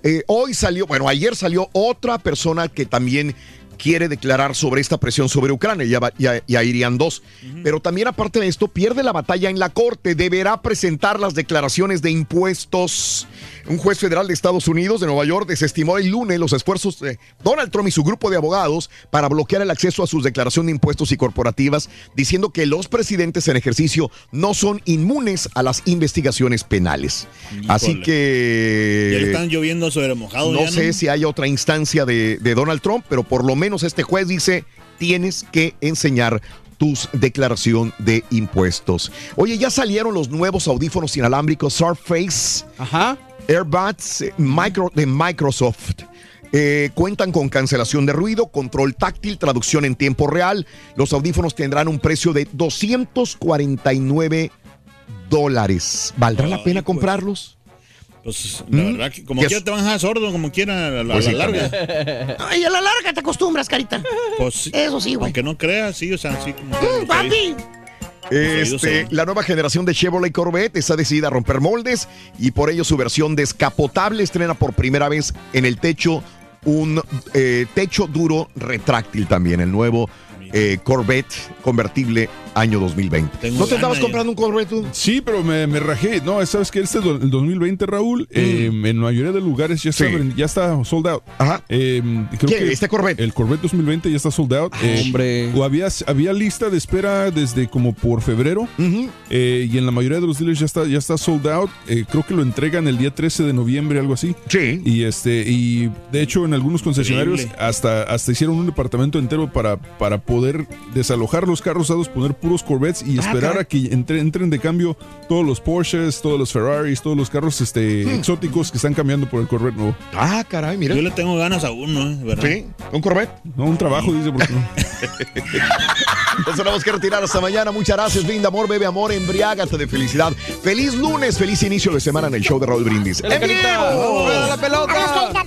eh, hoy salió, bueno, ayer salió otra persona que también quiere declarar sobre esta presión sobre Ucrania, ya, va- ya- ya irían dos. Pero también aparte de esto, pierde la batalla en la Corte, deberá presentar las declaraciones de impuestos. Un juez federal de Estados Unidos, de Nueva York, desestimó el lunes los esfuerzos de Donald Trump y su grupo de abogados para bloquear el acceso a sus declaraciones de impuestos y corporativas, diciendo que los presidentes en ejercicio no son inmunes a las investigaciones penales. Así que... Ya le están lloviendo sobre mojado. No ya, sé si hay otra instancia de, de Donald Trump, pero por lo menos este juez dice, tienes que enseñar tus declaración de impuestos. Oye, ya salieron los nuevos audífonos inalámbricos Surface Airbuds eh, micro, de Microsoft. Eh, cuentan con cancelación de ruido, control táctil, traducción en tiempo real. Los audífonos tendrán un precio de 249 dólares. ¿Valdrá la pena comprarlos? Pues la verdad que como ¿Qué quiera es? te van a dejar sordo, como quiera, a la, Pues la sí, larga. Ay, a la larga te acostumbras, carita. Pues, Eso sí, güey. Aunque no creas, sí, o sea, sí. Como Mm, papi. Este, la nueva generación de Chevrolet Corvette está decidida a romper moldes y por ello su versión descapotable estrena por primera vez en el techo un eh, techo duro retráctil también, el nuevo eh, Corvette convertible año 2020. ¿No te estabas comprando un Corvette tú? Sí, pero me, me rajé. No, sabes que este el 2020, Raúl, eh, en la mayoría de lugares ya está, Sí. ya está sold out. Eh, creo ¿Qué? que ¿Este Corvette? El Corvette 2020 ya está sold out. Eh, hombre. o había, había lista de espera desde como por febrero. eh, y en la mayoría de los dealers ya está, ya está sold out. Eh, creo que lo entregan el día 13 de noviembre, algo así. Sí. Y este, y de hecho, en algunos concesionarios Increíble. hasta, hasta hicieron un departamento entero para, para poder desalojar los carros usados, poner puros Corvettes y Ah, esperar a que entre- entren de cambio todos los Porsches, todos los Ferraris, todos los carros este, exóticos que están cambiando por el Corvette nuevo. Ah, caray, mira. Yo le tengo ganas a uno, ¿eh? ¿verdad? Sí, un Corvette. No, un trabajo, dice. Porque no. Nos tenemos que retirar hasta mañana. Muchas gracias, Brinda Amor, Bebe Amor, embriágate de felicidad. Feliz lunes, feliz inicio de semana en el show de Raúl Brindis. ¡En vivo! La pelota.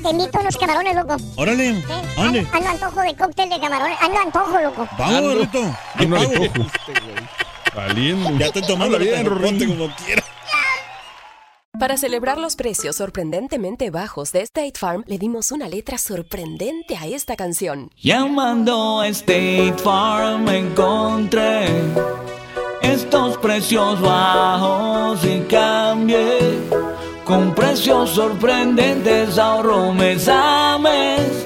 Te invito a unos camarones, loco. Órale, Eh, ¿dónde? Ando, ando antojo de cóctel de camarones. Ando antojo, loco. Vamos. Yo No le. Valiendo. Ya estoy tomando bien, como quiera. Para celebrar los precios sorprendentemente bajos de State Farm, le dimos una letra sorprendente a esta canción. Llamando a State Farm encontré estos precios bajos y cambié con precios sorprendentes ahorro mes a mes